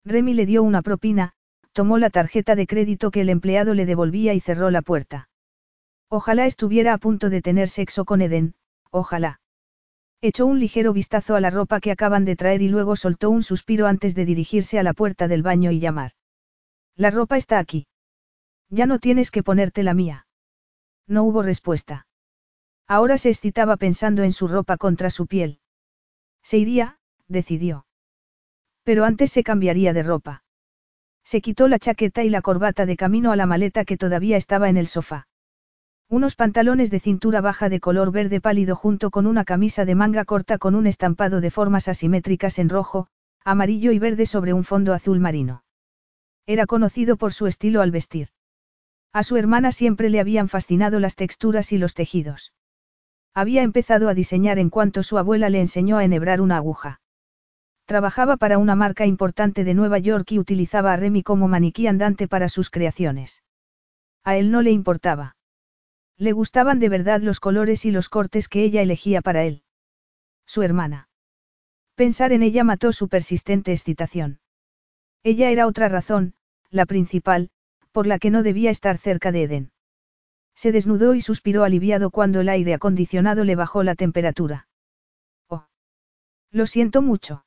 Remy le dio una propina, tomó la tarjeta de crédito que el empleado le devolvía y cerró la puerta. Ojalá estuviera a punto de tener sexo con Eden, ojalá. Echó un ligero vistazo a la ropa que acaban de traer y luego soltó un suspiro antes de dirigirse a la puerta del baño y llamar. La ropa está aquí. Ya no tienes que ponerte la mía. No hubo respuesta. Ahora se excitaba pensando en su ropa contra su piel. Se iría, decidió. Pero antes se cambiaría de ropa. Se quitó la chaqueta y la corbata de camino a la maleta que todavía estaba en el sofá. Unos pantalones de cintura baja de color verde pálido junto con una camisa de manga corta con un estampado de formas asimétricas en rojo, amarillo y verde sobre un fondo azul marino. Era conocido por su estilo al vestir. A su hermana siempre le habían fascinado las texturas y los tejidos. Había empezado a diseñar en cuanto su abuela le enseñó a enhebrar una aguja. Trabajaba para una marca importante de Nueva York y utilizaba a Remy como maniquí andante para sus creaciones. A él no le importaba. Le gustaban de verdad los colores y los cortes que ella elegía para él. Su hermana. Pensar en ella mató su persistente excitación. Ella era otra razón, la principal, por la que no debía estar cerca de Eden. Se desnudó y suspiró aliviado cuando el aire acondicionado le bajó la temperatura. Oh. Lo siento mucho.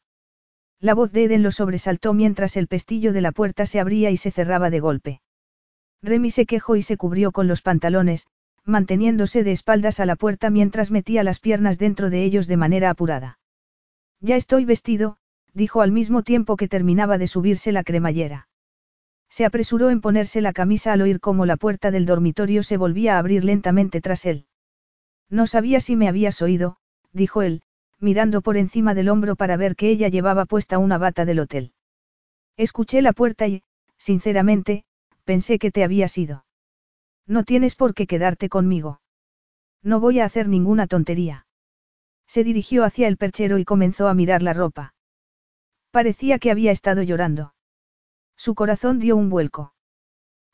La voz de Eden lo sobresaltó mientras el pestillo de la puerta se abría y se cerraba de golpe. Remy se quejó y se cubrió con los pantalones, manteniéndose de espaldas a la puerta mientras metía las piernas dentro de ellos de manera apurada. Ya estoy vestido, dijo al mismo tiempo que terminaba de subirse la cremallera. Se apresuró en ponerse la camisa al oír cómo la puerta del dormitorio se volvía a abrir lentamente tras él. No sabía si me habías oído, dijo él, mirando por encima del hombro para ver que ella llevaba puesta una bata del hotel. Escuché la puerta y, sinceramente, pensé que te habías ido. No tienes por qué quedarte conmigo. No voy a hacer ninguna tontería. Se dirigió hacia el perchero y comenzó a mirar la ropa. Parecía que había estado llorando. Su corazón dio un vuelco.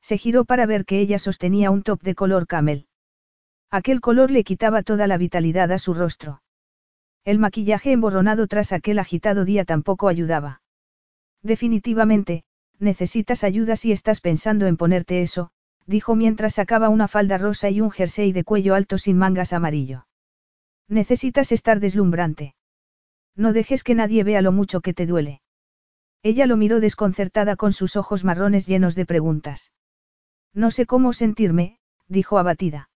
Se giró para ver que ella sostenía un top de color camel. Aquel color le quitaba toda la vitalidad a su rostro. El maquillaje emborronado tras aquel agitado día tampoco ayudaba. Definitivamente, necesitas ayuda si estás pensando en ponerte eso, dijo mientras sacaba una falda rosa y un jersey de cuello alto sin mangas amarillo. Necesitas estar deslumbrante. No dejes que nadie vea lo mucho que te duele. Ella lo miró desconcertada con sus ojos marrones llenos de preguntas. No sé cómo sentirme, dijo abatida.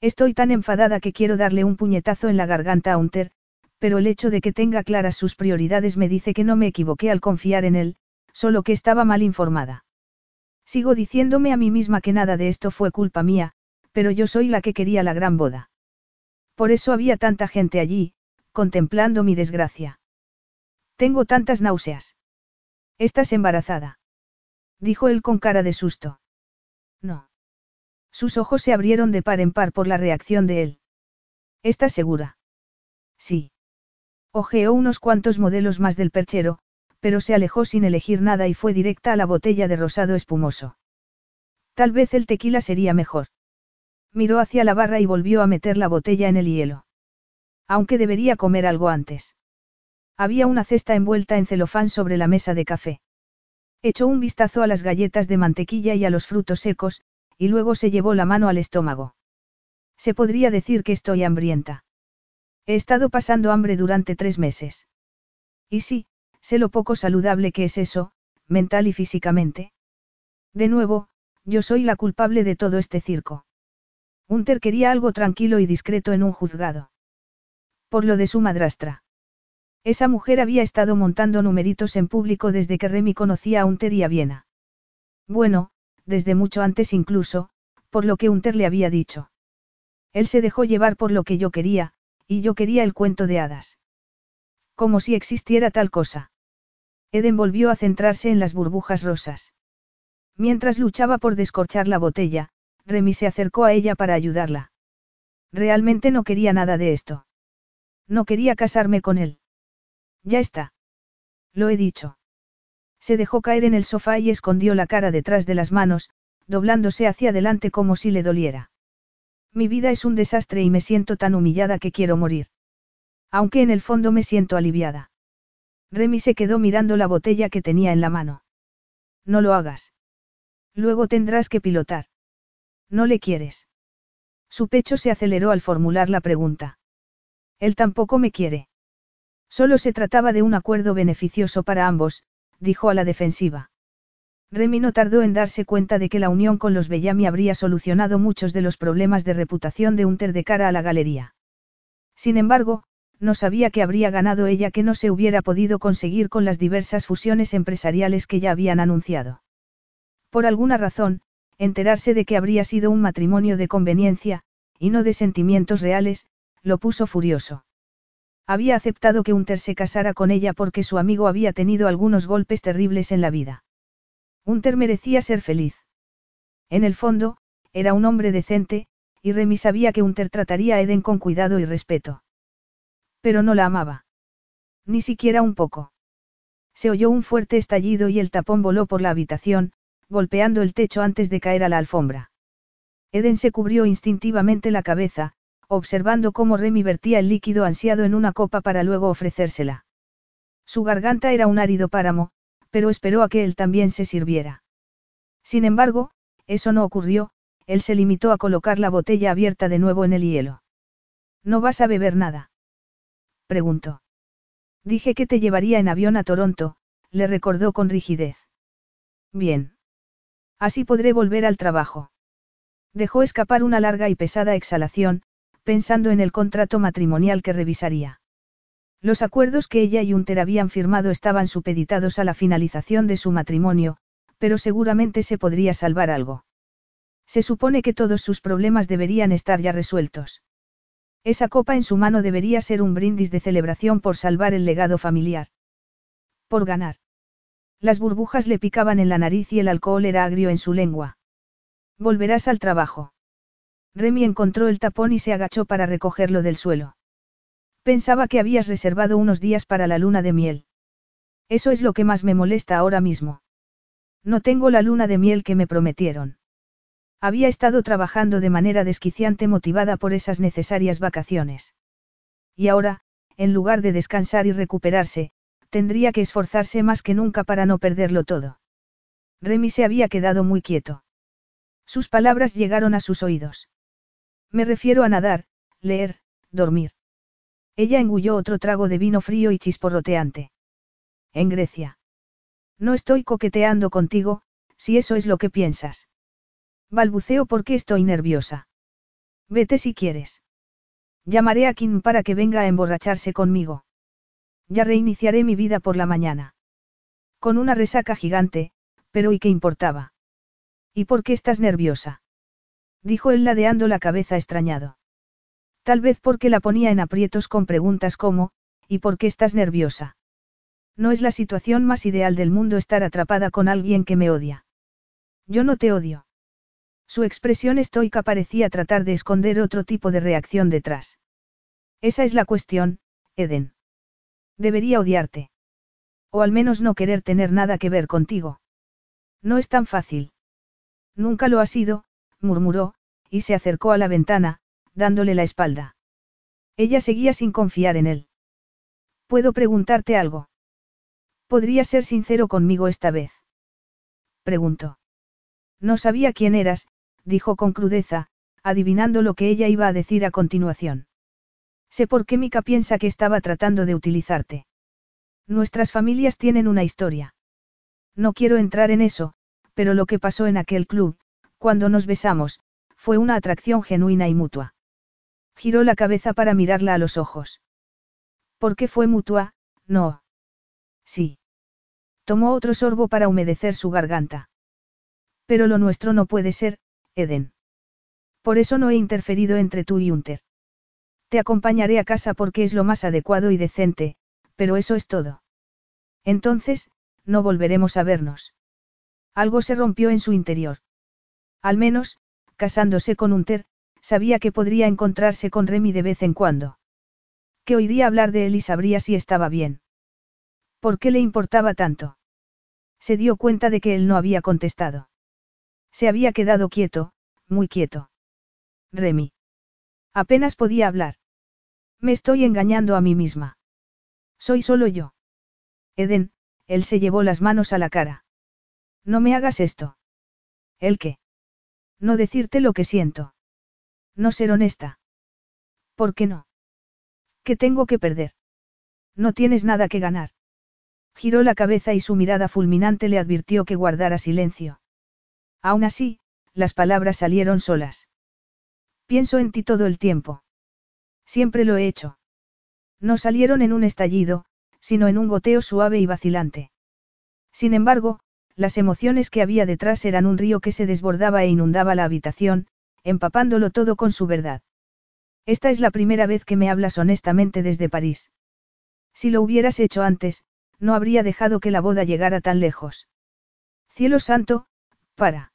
Estoy tan enfadada que quiero darle un puñetazo en la garganta a Unter, pero el hecho de que tenga claras sus prioridades me dice que no me equivoqué al confiar en él, solo que estaba mal informada. Sigo diciéndome a mí misma que nada de esto fue culpa mía, pero yo soy la que quería la gran boda. Por eso había tanta gente allí, contemplando mi desgracia. Tengo tantas náuseas. ¿Estás embarazada? Dijo él con cara de susto. No. Sus ojos se abrieron de par en par por la reacción de él. ¿Estás segura? Sí. Ojeó unos cuantos modelos más del perchero, pero se alejó sin elegir nada y fue directa a la botella de rosado espumoso. Tal vez el tequila sería mejor. Miró hacia la barra y volvió a meter la botella en el hielo. Aunque debería comer algo antes. Había una cesta envuelta en celofán sobre la mesa de café. Echó un vistazo a las galletas de mantequilla y a los frutos secos, y luego se llevó la mano al estómago. Se podría decir que estoy hambrienta. He estado pasando hambre durante tres meses. Y sí, sé lo poco saludable que es eso, mental y físicamente. De nuevo, yo soy la culpable de todo este circo. Hunter quería algo tranquilo y discreto en un juzgado. Por lo de su madrastra. Esa mujer había estado montando numeritos en público desde que Remy conocía a Hunter y a Viena. Bueno, desde mucho antes incluso, por lo que Hunter le había dicho. Él se dejó llevar por lo que yo quería, y yo quería el cuento de hadas. Como si existiera tal cosa. Eden volvió a centrarse en las burbujas rosas. Mientras luchaba por descorchar la botella, Remy se acercó a ella para ayudarla. Realmente no quería nada de esto. No quería casarme con él. Ya está. Lo he dicho. Se dejó caer en el sofá y escondió la cara detrás de las manos, doblándose hacia adelante como si le doliera. Mi vida es un desastre y me siento tan humillada que quiero morir. Aunque en el fondo me siento aliviada. Remy se quedó mirando la botella que tenía en la mano. No lo hagas. Luego tendrás que pilotar. ¿No le quieres? Su pecho se aceleró al formular la pregunta. Él tampoco me quiere. Solo se trataba de un acuerdo beneficioso para ambos, dijo a la defensiva. Remy no tardó en darse cuenta de que la unión con los Bellamy habría solucionado muchos de los problemas de reputación de Hunter de cara a la galería. Sin embargo, no sabía que habría ganado ella que no se hubiera podido conseguir con las diversas fusiones empresariales que ya habían anunciado. Por alguna razón, enterarse de que habría sido un matrimonio de conveniencia, y no de sentimientos reales, lo puso furioso. Había aceptado que Hunter se casara con ella porque su amigo había tenido algunos golpes terribles en la vida. Hunter merecía ser feliz. En el fondo, era un hombre decente, y Remy sabía que Hunter trataría a Eden con cuidado y respeto. Pero no la amaba. Ni siquiera un poco. Se oyó un fuerte estallido y el tapón voló por la habitación, golpeando el techo antes de caer a la alfombra. Eden se cubrió instintivamente la cabeza, observando cómo Remy vertía el líquido ansiado en una copa para luego ofrecérsela. Su garganta era un árido páramo, pero esperó a que él también se sirviera. Sin embargo, eso no ocurrió, él se limitó a colocar la botella abierta de nuevo en el hielo. ¿No vas a beber nada? Preguntó. Dije que te llevaría en avión a Toronto, le recordó con rigidez. Bien. Así podré volver al trabajo. Dejó escapar una larga y pesada exhalación, pensando en el contrato matrimonial que revisaría. Los acuerdos que ella y Hunter habían firmado estaban supeditados a la finalización de su matrimonio, pero seguramente se podría salvar algo. Se supone que todos sus problemas deberían estar ya resueltos. Esa copa en su mano debería ser un brindis de celebración por salvar el legado familiar. Por ganar. Las burbujas le picaban en la nariz y el alcohol era agrio en su lengua. Volverás al trabajo. Remy encontró el tapón y se agachó para recogerlo del suelo. Pensaba que habías reservado unos días para la luna de miel. Eso es lo que más me molesta ahora mismo. No tengo la luna de miel que me prometieron. Había estado trabajando de manera desquiciante motivada por esas necesarias vacaciones. Y ahora, en lugar de descansar y recuperarse, tendría que esforzarse más que nunca para no perderlo todo. Remy se había quedado muy quieto. Sus palabras llegaron a sus oídos. Me refiero a nadar, leer, dormir. Ella engulló otro trago de vino frío y chisporroteante. En Grecia. No estoy coqueteando contigo, si eso es lo que piensas. Balbuceo porque estoy nerviosa. Vete si quieres. Llamaré a Kim para que venga a emborracharse conmigo. Ya reiniciaré mi vida por la mañana. Con una resaca gigante, pero ¿y qué importaba? ¿Y por qué estás nerviosa? Dijo él ladeando la cabeza extrañado. Tal vez porque la ponía en aprietos con preguntas como, ¿y por qué estás nerviosa? No es la situación más ideal del mundo estar atrapada con alguien que me odia. Yo no te odio. Su expresión estoica parecía tratar de esconder otro tipo de reacción detrás. Esa es la cuestión, Eden. Debería odiarte. O al menos no querer tener nada que ver contigo. No es tan fácil. Nunca lo ha sido, murmuró, y se acercó a la ventana, dándole la espalda. Ella seguía sin confiar en él. ¿Puedo preguntarte algo? ¿Podría ser sincero conmigo esta vez? Preguntó. No sabía quién eras, dijo con crudeza, adivinando lo que ella iba a decir a continuación. Sé por qué Mika piensa que estaba tratando de utilizarte. Nuestras familias tienen una historia. No quiero entrar en eso, pero lo que pasó en aquel club, cuando nos besamos, fue una atracción genuina y mutua. Giró la cabeza para mirarla a los ojos. ¿Por qué fue mutua? No. Sí. Tomó otro sorbo para humedecer su garganta. Pero lo nuestro no puede ser, Eden. Por eso no he interferido entre tú y Hunter. Te acompañaré a casa porque es lo más adecuado y decente, pero eso es todo. Entonces, no volveremos a vernos. Algo se rompió en su interior. Al menos, casándose con Hunter, sabía que podría encontrarse con Remy de vez en cuando. Que oiría hablar de él y sabría si estaba bien. ¿Por qué le importaba tanto? Se dio cuenta de que él no había contestado. Se había quedado quieto, muy quieto. Remy. Apenas podía hablar. Me estoy engañando a mí misma. Soy solo yo. Eden, él se llevó las manos a la cara. No me hagas esto. ¿El qué? No decirte lo que siento. No ser honesta. ¿Por qué no? ¿Qué tengo que perder? No tienes nada que ganar. Giró la cabeza y su mirada fulminante le advirtió que guardara silencio. Aún así, las palabras salieron solas. Pienso en ti todo el tiempo. Siempre lo he hecho. No salieron en un estallido, sino en un goteo suave y vacilante. Sin embargo, las emociones que había detrás eran un río que se desbordaba e inundaba la habitación, empapándolo todo con su verdad. Esta es la primera vez que me hablas honestamente desde París. Si lo hubieras hecho antes, no habría dejado que la boda llegara tan lejos. Cielo santo, para.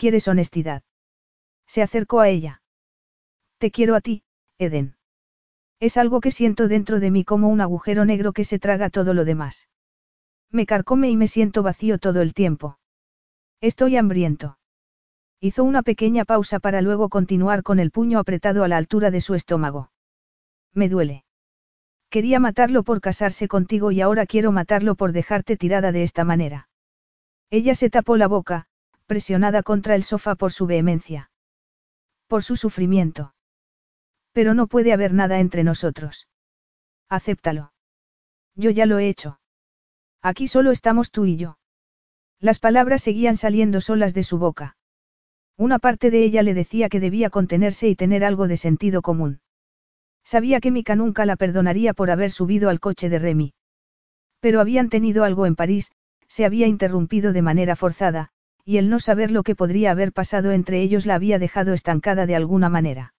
¿Quieres honestidad? Se acercó a ella. Te quiero a ti, Eden. Es algo que siento dentro de mí como un agujero negro que se traga todo lo demás. Me carcome y me siento vacío todo el tiempo. Estoy hambriento. Hizo una pequeña pausa para luego continuar con el puño apretado a la altura de su estómago. Me duele. Quería matarlo por casarse contigo y ahora quiero matarlo por dejarte tirada de esta manera. Ella se tapó la boca, presionada contra el sofá por su vehemencia. Por su sufrimiento. Pero no puede haber nada entre nosotros. Acéptalo. Yo ya lo he hecho. Aquí solo estamos tú y yo. Las palabras seguían saliendo solas de su boca. Una parte de ella le decía que debía contenerse y tener algo de sentido común. Sabía que Mika nunca la perdonaría por haber subido al coche de Remy. Pero habían tenido algo en París, se había interrumpido de manera forzada, y el no saber lo que podría haber pasado entre ellos la había dejado estancada de alguna manera.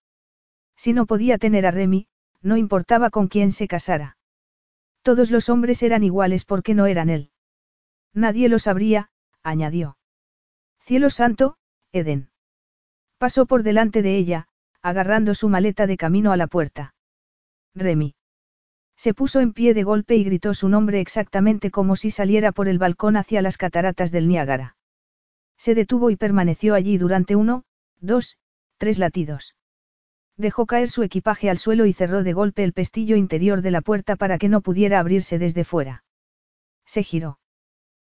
Si no podía tener a Remy, no importaba con quién se casara. Todos los hombres eran iguales porque no eran él. Nadie lo sabría, añadió. Cielo santo, Eden. Pasó por delante de ella, agarrando su maleta de camino a la puerta. Remy. Se puso en pie de golpe y gritó su nombre exactamente como si saliera por el balcón hacia las cataratas del Niágara. Se detuvo y permaneció allí durante uno, dos, tres latidos. Dejó caer su equipaje al suelo y cerró de golpe el pestillo interior de la puerta para que no pudiera abrirse desde fuera. Se giró.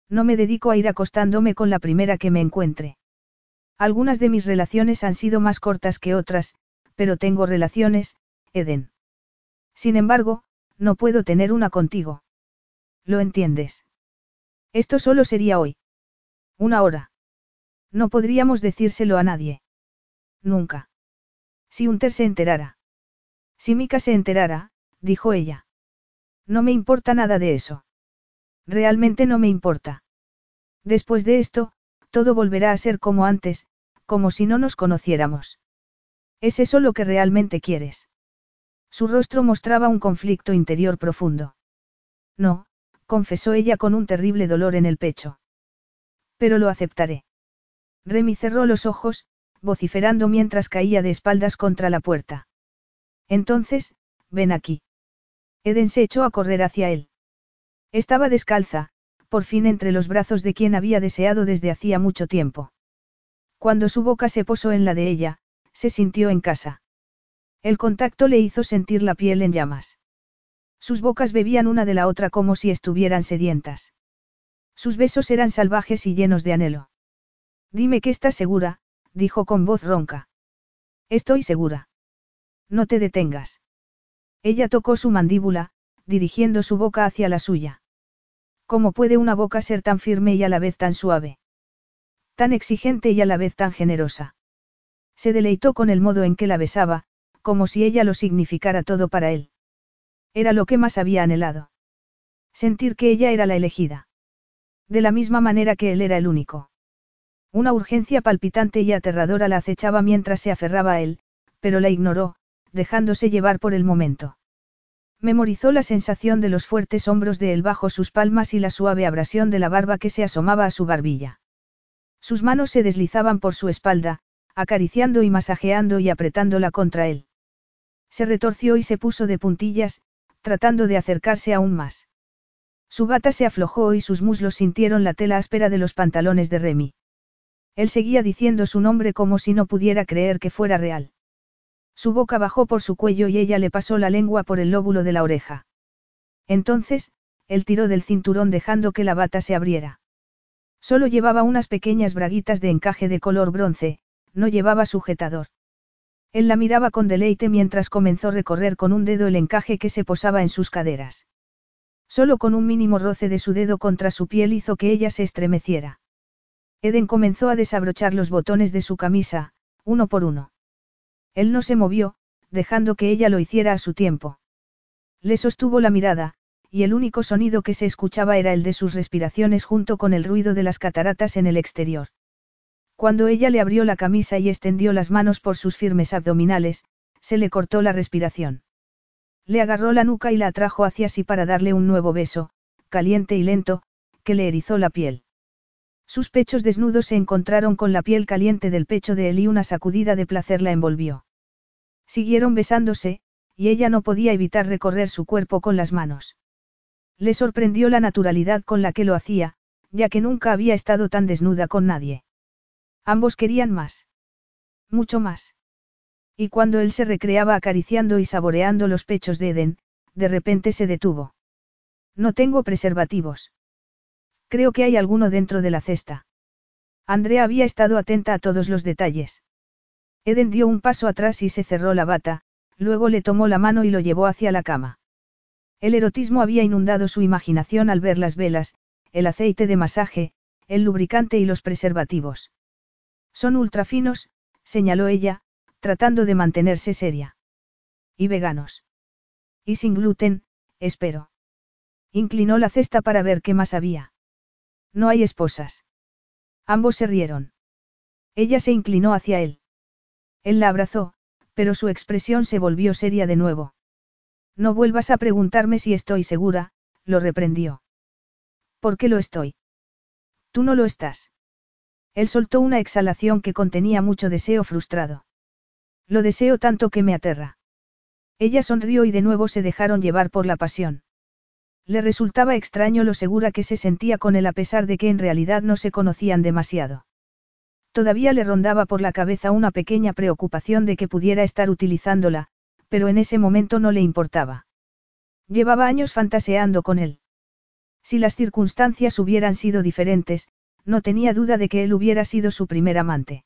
No me dedico a ir acostándome con la primera que me encuentre. Algunas de mis relaciones han sido más cortas que otras, pero tengo relaciones, Eden. Sin embargo, no puedo tener una contigo. ¿Lo entiendes? Esto solo sería hoy. Una hora. No podríamos decírselo a nadie. Nunca. Si Unter se enterara. Si Mika se enterara, dijo ella. No me importa nada de eso. Realmente no me importa. Después de esto, todo volverá a ser como antes, como si no nos conociéramos. ¿Es eso lo que realmente quieres? Su rostro mostraba un conflicto interior profundo. No, confesó ella con un terrible dolor en el pecho. Pero lo aceptaré. Remy cerró los ojos, vociferando mientras caía de espaldas contra la puerta. Entonces, ven aquí. Eden se echó a correr hacia él. Estaba descalza, por fin entre los brazos de quien había deseado desde hacía mucho tiempo. Cuando su boca se posó en la de ella, se sintió en casa. El contacto le hizo sentir la piel en llamas. Sus bocas bebían una de la otra como si estuvieran sedientas. Sus besos eran salvajes y llenos de anhelo. Dime que estás segura, dijo con voz ronca. Estoy segura. No te detengas. Ella tocó su mandíbula, dirigiendo su boca hacia la suya. ¿Cómo puede una boca ser tan firme y a la vez tan suave? Tan exigente y a la vez tan generosa. Se deleitó con el modo en que la besaba, como si ella lo significara todo para él. Era lo que más había anhelado. Sentir que ella era la elegida. De la misma manera que él era el único. Una urgencia palpitante y aterradora la acechaba mientras se aferraba a él, pero la ignoró, dejándose llevar por el momento. Memorizó la sensación de los fuertes hombros de él bajo sus palmas y la suave abrasión de la barba que se asomaba a su barbilla. Sus manos se deslizaban por su espalda, acariciando y masajeando y apretándola contra él. Se retorció y se puso de puntillas, tratando de acercarse aún más. Su bata se aflojó y sus muslos sintieron la tela áspera de los pantalones de Remy. Él seguía diciendo su nombre como si no pudiera creer que fuera real. Su boca bajó por su cuello y ella le pasó la lengua por el lóbulo de la oreja. Entonces, él tiró del cinturón dejando que la bata se abriera. Solo llevaba unas pequeñas braguitas de encaje de color bronce, no llevaba sujetador. Él la miraba con deleite mientras comenzó a recorrer con un dedo el encaje que se posaba en sus caderas. Solo con un mínimo roce de su dedo contra su piel hizo que ella se estremeciera. Eden comenzó a desabrochar los botones de su camisa, uno por uno. Él no se movió, dejando que ella lo hiciera a su tiempo. Le sostuvo la mirada, y el único sonido que se escuchaba era el de sus respiraciones junto con el ruido de las cataratas en el exterior. Cuando ella le abrió la camisa y extendió las manos por sus firmes abdominales, se le cortó la respiración. Le agarró la nuca y la atrajo hacia sí para darle un nuevo beso, caliente y lento, que le erizó la piel. Sus pechos desnudos se encontraron con la piel caliente del pecho de él y una sacudida de placer la envolvió. Siguieron besándose, y ella no podía evitar recorrer su cuerpo con las manos. Le sorprendió la naturalidad con la que lo hacía, ya que nunca había estado tan desnuda con nadie. Ambos querían más. Mucho más. Y cuando él se recreaba acariciando y saboreando los pechos de Eden, de repente se detuvo. No tengo preservativos. Creo que hay alguno dentro de la cesta. Andrea había estado atenta a todos los detalles. Eden dio un paso atrás y se cerró la bata, luego le tomó la mano y lo llevó hacia la cama. El erotismo había inundado su imaginación al ver las velas, el aceite de masaje, el lubricante y los preservativos. Son ultrafinos, señaló ella, tratando de mantenerse seria. Y veganos. Y sin gluten, espero. Inclinó la cesta para ver qué más había. No hay esposas. Ambos se rieron. Ella se inclinó hacia él. Él la abrazó, pero su expresión se volvió seria de nuevo. No vuelvas a preguntarme si estoy segura, lo reprendió. ¿Por qué lo estoy? Tú no lo estás. Él soltó una exhalación que contenía mucho deseo frustrado. Lo deseo tanto que me aterra. Ella sonrió y de nuevo se dejaron llevar por la pasión. Le resultaba extraño lo segura que se sentía con él a pesar de que en realidad no se conocían demasiado. Todavía le rondaba por la cabeza una pequeña preocupación de que pudiera estar utilizándola, pero en ese momento no le importaba. Llevaba años fantaseando con él. Si las circunstancias hubieran sido diferentes, no tenía duda de que él hubiera sido su primer amante.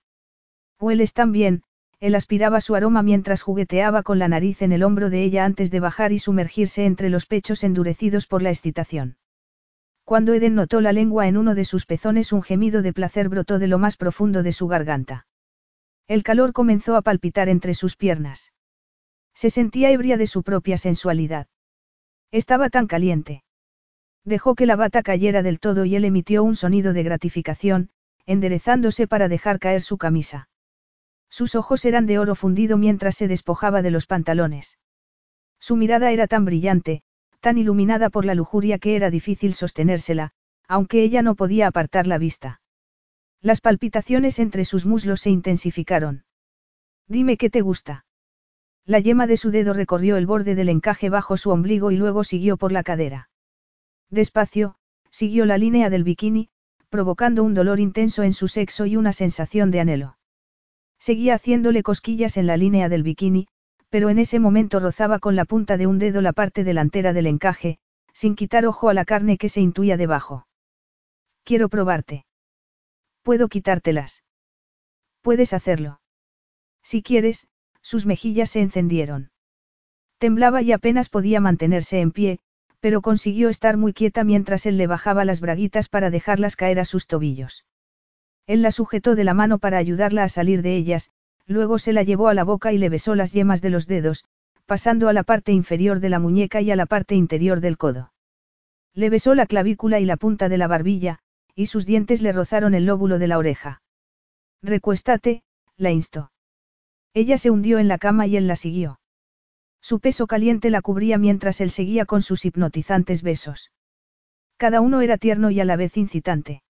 O él es también, él aspiraba su aroma mientras jugueteaba con la nariz en el hombro de ella antes de bajar y sumergirse entre los pechos endurecidos por la excitación. Cuando Eden notó la lengua en uno de sus pezones un gemido de placer brotó de lo más profundo de su garganta. El calor comenzó a palpitar entre sus piernas. Se sentía ebria de su propia sensualidad. Estaba tan caliente. Dejó que la bata cayera del todo y él emitió un sonido de gratificación, enderezándose para dejar caer su camisa. Sus ojos eran de oro fundido mientras se despojaba de los pantalones. Su mirada era tan brillante, tan iluminada por la lujuria que era difícil sostenérsela, aunque ella no podía apartar la vista. Las palpitaciones entre sus muslos se intensificaron. Dime qué te gusta. La yema de su dedo recorrió el borde del encaje bajo su ombligo y luego siguió por la cadera. Despacio, siguió la línea del bikini, provocando un dolor intenso en su sexo y una sensación de anhelo. Seguía haciéndole cosquillas en la línea del bikini, pero en ese momento rozaba con la punta de un dedo la parte delantera del encaje, sin quitar ojo a la carne que se intuía debajo. Quiero probarte. Puedo quitártelas. Puedes hacerlo. Si quieres, sus mejillas se encendieron. Temblaba y apenas podía mantenerse en pie, pero consiguió estar muy quieta mientras él le bajaba las braguitas para dejarlas caer a sus tobillos. Él la sujetó de la mano para ayudarla a salir de ellas, luego se la llevó a la boca y le besó las yemas de los dedos, pasando a la parte inferior de la muñeca y a la parte interior del codo. Le besó la clavícula y la punta de la barbilla, y sus dientes le rozaron el lóbulo de la oreja. Recuéstate, la instó. Ella se hundió en la cama y él la siguió. Su peso caliente la cubría mientras él seguía con sus hipnotizantes besos. Cada uno era tierno y a la vez incitante.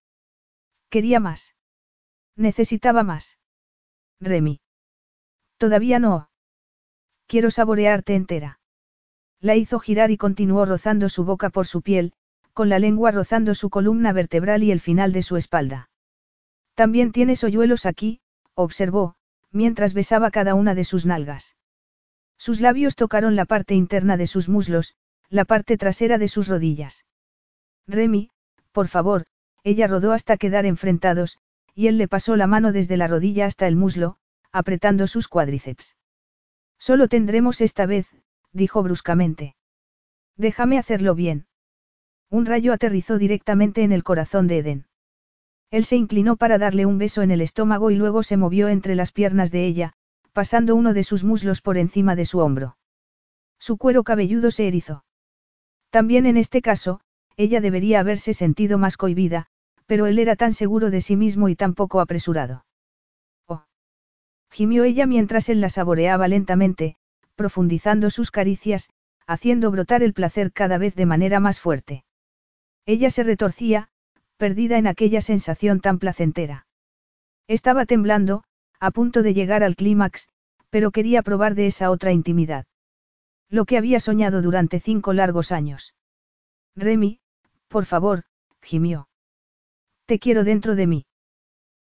Quería más. Necesitaba más. Remy. Todavía no. Quiero saborearte entera. La hizo girar y continuó rozando su boca por su piel, con la lengua rozando su columna vertebral y el final de su espalda. También tienes hoyuelos aquí, observó, mientras besaba cada una de sus nalgas. Sus labios tocaron la parte interna de sus muslos, la parte trasera de sus rodillas. Remy, por favor, ella rodó hasta quedar enfrentados, y él le pasó la mano desde la rodilla hasta el muslo, apretando sus cuádriceps. Solo tendremos esta vez, dijo bruscamente. Déjame hacerlo bien. Un rayo aterrizó directamente en el corazón de Eden. Él se inclinó para darle un beso en el estómago y luego se movió entre las piernas de ella, pasando uno de sus muslos por encima de su hombro. Su cuero cabelludo se erizó. También en este caso, ella debería haberse sentido más cohibida, pero él era tan seguro de sí mismo y tan poco apresurado. Oh. Gimió ella mientras él la saboreaba lentamente, profundizando sus caricias, haciendo brotar el placer cada vez de manera más fuerte. Ella se retorcía, perdida en aquella sensación tan placentera. Estaba temblando, a punto de llegar al clímax, pero quería probar de esa otra intimidad. Lo que había soñado durante cinco largos años. Remy, por favor, gimió. Te quiero dentro de mí.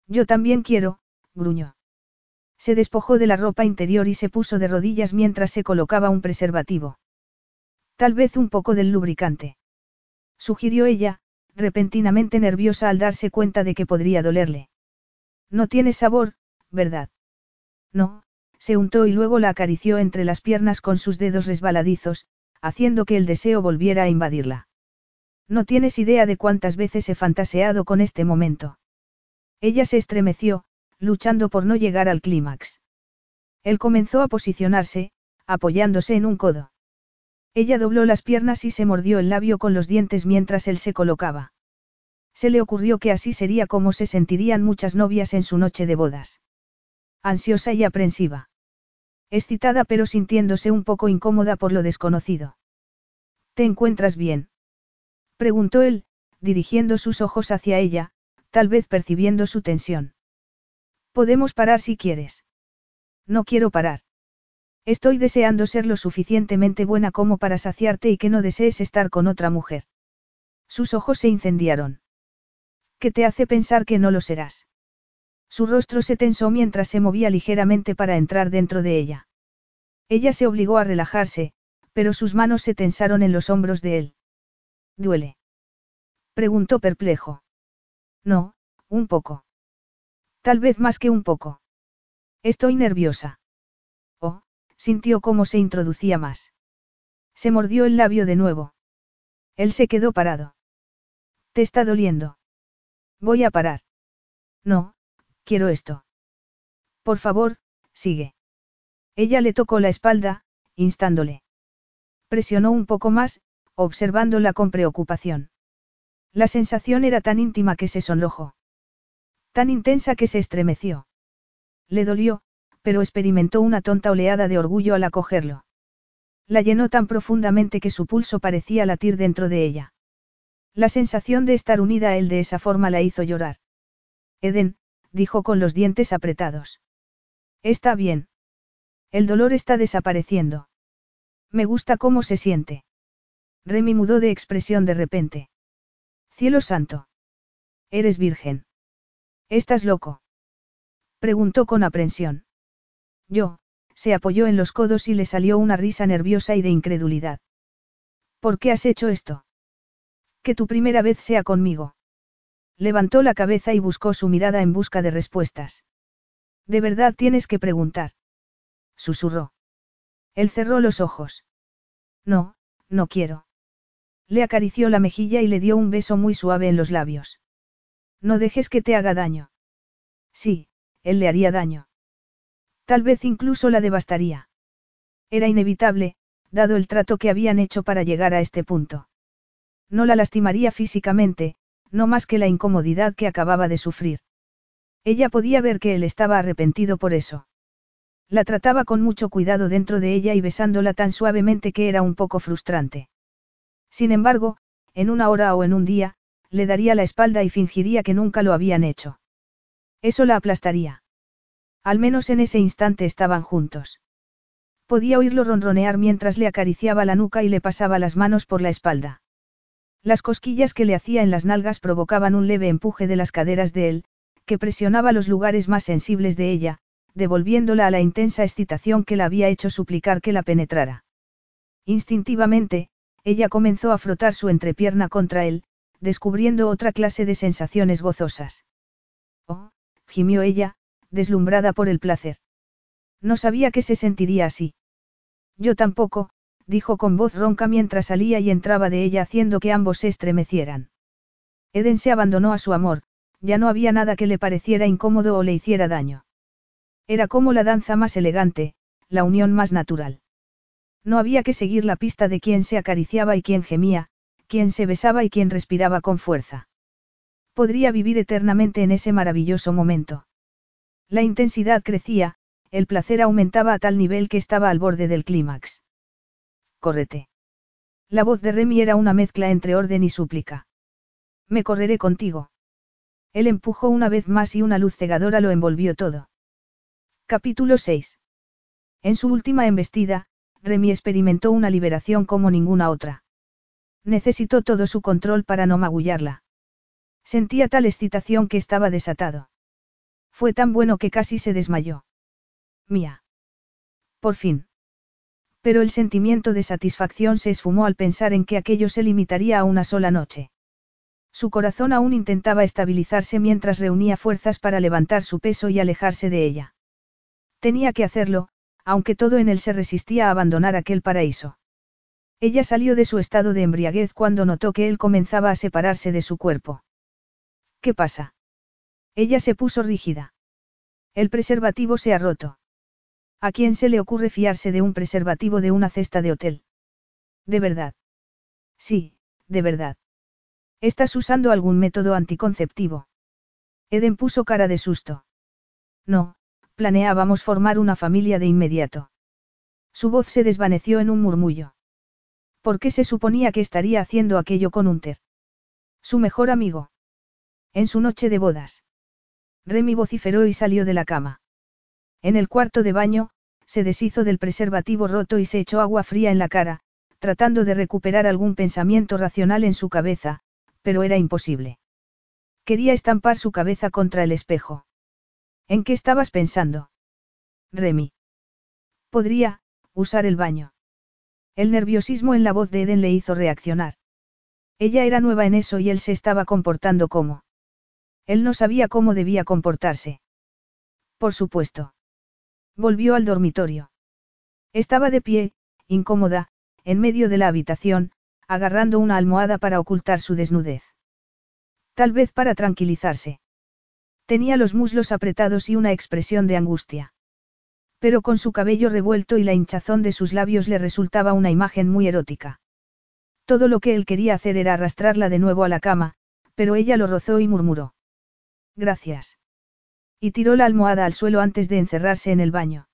Yo también quiero, gruñó. Se despojó de la ropa interior y se puso de rodillas mientras se colocaba un preservativo. Tal vez un poco del lubricante. Sugirió ella, repentinamente nerviosa al darse cuenta de que podría dolerle. No tiene sabor, ¿verdad? No, se untó y luego la acarició entre las piernas con sus dedos resbaladizos, haciendo que el deseo volviera a invadirla. No tienes idea de cuántas veces he fantaseado con este momento. Ella se estremeció, luchando por no llegar al clímax. Él comenzó a posicionarse, apoyándose en un codo. Ella dobló las piernas y se mordió el labio con los dientes mientras él se colocaba. Se le ocurrió que así sería como se sentirían muchas novias en su noche de bodas ansiosa y aprensiva. Excitada pero sintiéndose un poco incómoda por lo desconocido. ¿Te encuentras bien? Preguntó él, dirigiendo sus ojos hacia ella, tal vez percibiendo su tensión. Podemos parar si quieres. No quiero parar. Estoy deseando ser lo suficientemente buena como para saciarte y que no desees estar con otra mujer. Sus ojos se incendiaron. ¿Qué te hace pensar que no lo serás? Su rostro se tensó mientras se movía ligeramente para entrar dentro de ella. Ella se obligó a relajarse, pero sus manos se tensaron en los hombros de él. ¿Duele? Preguntó perplejo. No, un poco. Tal vez más que un poco. Estoy nerviosa. Oh, sintió cómo se introducía más. Se mordió el labio de nuevo. Él se quedó parado. ¿Te está doliendo? Voy a parar. No, Quiero esto. Por favor, sigue. Ella le tocó la espalda, instándole. Presionó un poco más, observándola con preocupación. La sensación era tan íntima que se sonrojó. Tan intensa que se estremeció. Le dolió, pero experimentó una tonta oleada de orgullo al acogerlo. La llenó tan profundamente que su pulso parecía latir dentro de ella. La sensación de estar unida a él de esa forma la hizo llorar. Eden, dijo con los dientes apretados. Está bien. El dolor está desapareciendo. Me gusta cómo se siente. Remy mudó de expresión de repente. Cielo santo. Eres virgen. ¿Estás loco? Preguntó con aprensión. Yo, se apoyó en los codos y le salió una risa nerviosa y de incredulidad. ¿Por qué has hecho esto? Que tu primera vez sea conmigo. Levantó la cabeza y buscó su mirada en busca de respuestas. De verdad tienes que preguntar. Susurró. Él cerró los ojos. No, no quiero. Le acarició la mejilla y le dio un beso muy suave en los labios. No dejes que te haga daño. Sí, él le haría daño. Tal vez incluso la devastaría. Era inevitable, dado el trato que habían hecho para llegar a este punto. No la lastimaría físicamente, no más que la incomodidad que acababa de sufrir. Ella podía ver que él estaba arrepentido por eso. La trataba con mucho cuidado dentro de ella y besándola tan suavemente que era un poco frustrante. Sin embargo, en una hora o en un día, le daría la espalda y fingiría que nunca lo habían hecho. Eso la aplastaría. Al menos en ese instante estaban juntos. Podía oírlo ronronear mientras le acariciaba la nuca y le pasaba las manos por la espalda. Las cosquillas que le hacía en las nalgas provocaban un leve empuje de las caderas de él, que presionaba los lugares más sensibles de ella, devolviéndola a la intensa excitación que la había hecho suplicar que la penetrara. Instintivamente, ella comenzó a frotar su entrepierna contra él, descubriendo otra clase de sensaciones gozosas. Oh, gimió ella, deslumbrada por el placer. No sabía que se sentiría así. Yo tampoco, dijo con voz ronca mientras salía y entraba de ella haciendo que ambos se estremecieran. Eden se abandonó a su amor, ya no había nada que le pareciera incómodo o le hiciera daño. Era como la danza más elegante, la unión más natural. No había que seguir la pista de quién se acariciaba y quién gemía, quién se besaba y quién respiraba con fuerza. Podría vivir eternamente en ese maravilloso momento. La intensidad crecía, el placer aumentaba a tal nivel que estaba al borde del clímax córrete. La voz de Remy era una mezcla entre orden y súplica. Me correré contigo. Él empujó una vez más y una luz cegadora lo envolvió todo. Capítulo 6. En su última embestida, Remy experimentó una liberación como ninguna otra. Necesitó todo su control para no magullarla. Sentía tal excitación que estaba desatado. Fue tan bueno que casi se desmayó. Mía. Por fin. Pero el sentimiento de satisfacción se esfumó al pensar en que aquello se limitaría a una sola noche. Su corazón aún intentaba estabilizarse mientras reunía fuerzas para levantar su peso y alejarse de ella. Tenía que hacerlo, aunque todo en él se resistía a abandonar aquel paraíso. Ella salió de su estado de embriaguez cuando notó que él comenzaba a separarse de su cuerpo. ¿Qué pasa? Ella se puso rígida. El preservativo se ha roto. ¿A quién se le ocurre fiarse de un preservativo de una cesta de hotel? ¿De verdad? Sí, de verdad. ¿Estás usando algún método anticonceptivo? Eden puso cara de susto. No, planeábamos formar una familia de inmediato. Su voz se desvaneció en un murmullo. ¿Por qué se suponía que estaría haciendo aquello con Unter? Su mejor amigo. En su noche de bodas. Remy vociferó y salió de la cama. En el cuarto de baño, se deshizo del preservativo roto y se echó agua fría en la cara, tratando de recuperar algún pensamiento racional en su cabeza, pero era imposible. Quería estampar su cabeza contra el espejo. ¿En qué estabas pensando? Remy. Podría, usar el baño. El nerviosismo en la voz de Eden le hizo reaccionar. Ella era nueva en eso y él se estaba comportando como. Él no sabía cómo debía comportarse. Por supuesto. Volvió al dormitorio. Estaba de pie, incómoda, en medio de la habitación, agarrando una almohada para ocultar su desnudez. Tal vez para tranquilizarse. Tenía los muslos apretados y una expresión de angustia. Pero con su cabello revuelto y la hinchazón de sus labios le resultaba una imagen muy erótica. Todo lo que él quería hacer era arrastrarla de nuevo a la cama, pero ella lo rozó y murmuró. Gracias. Y tiró la almohada al suelo antes de encerrarse en el baño.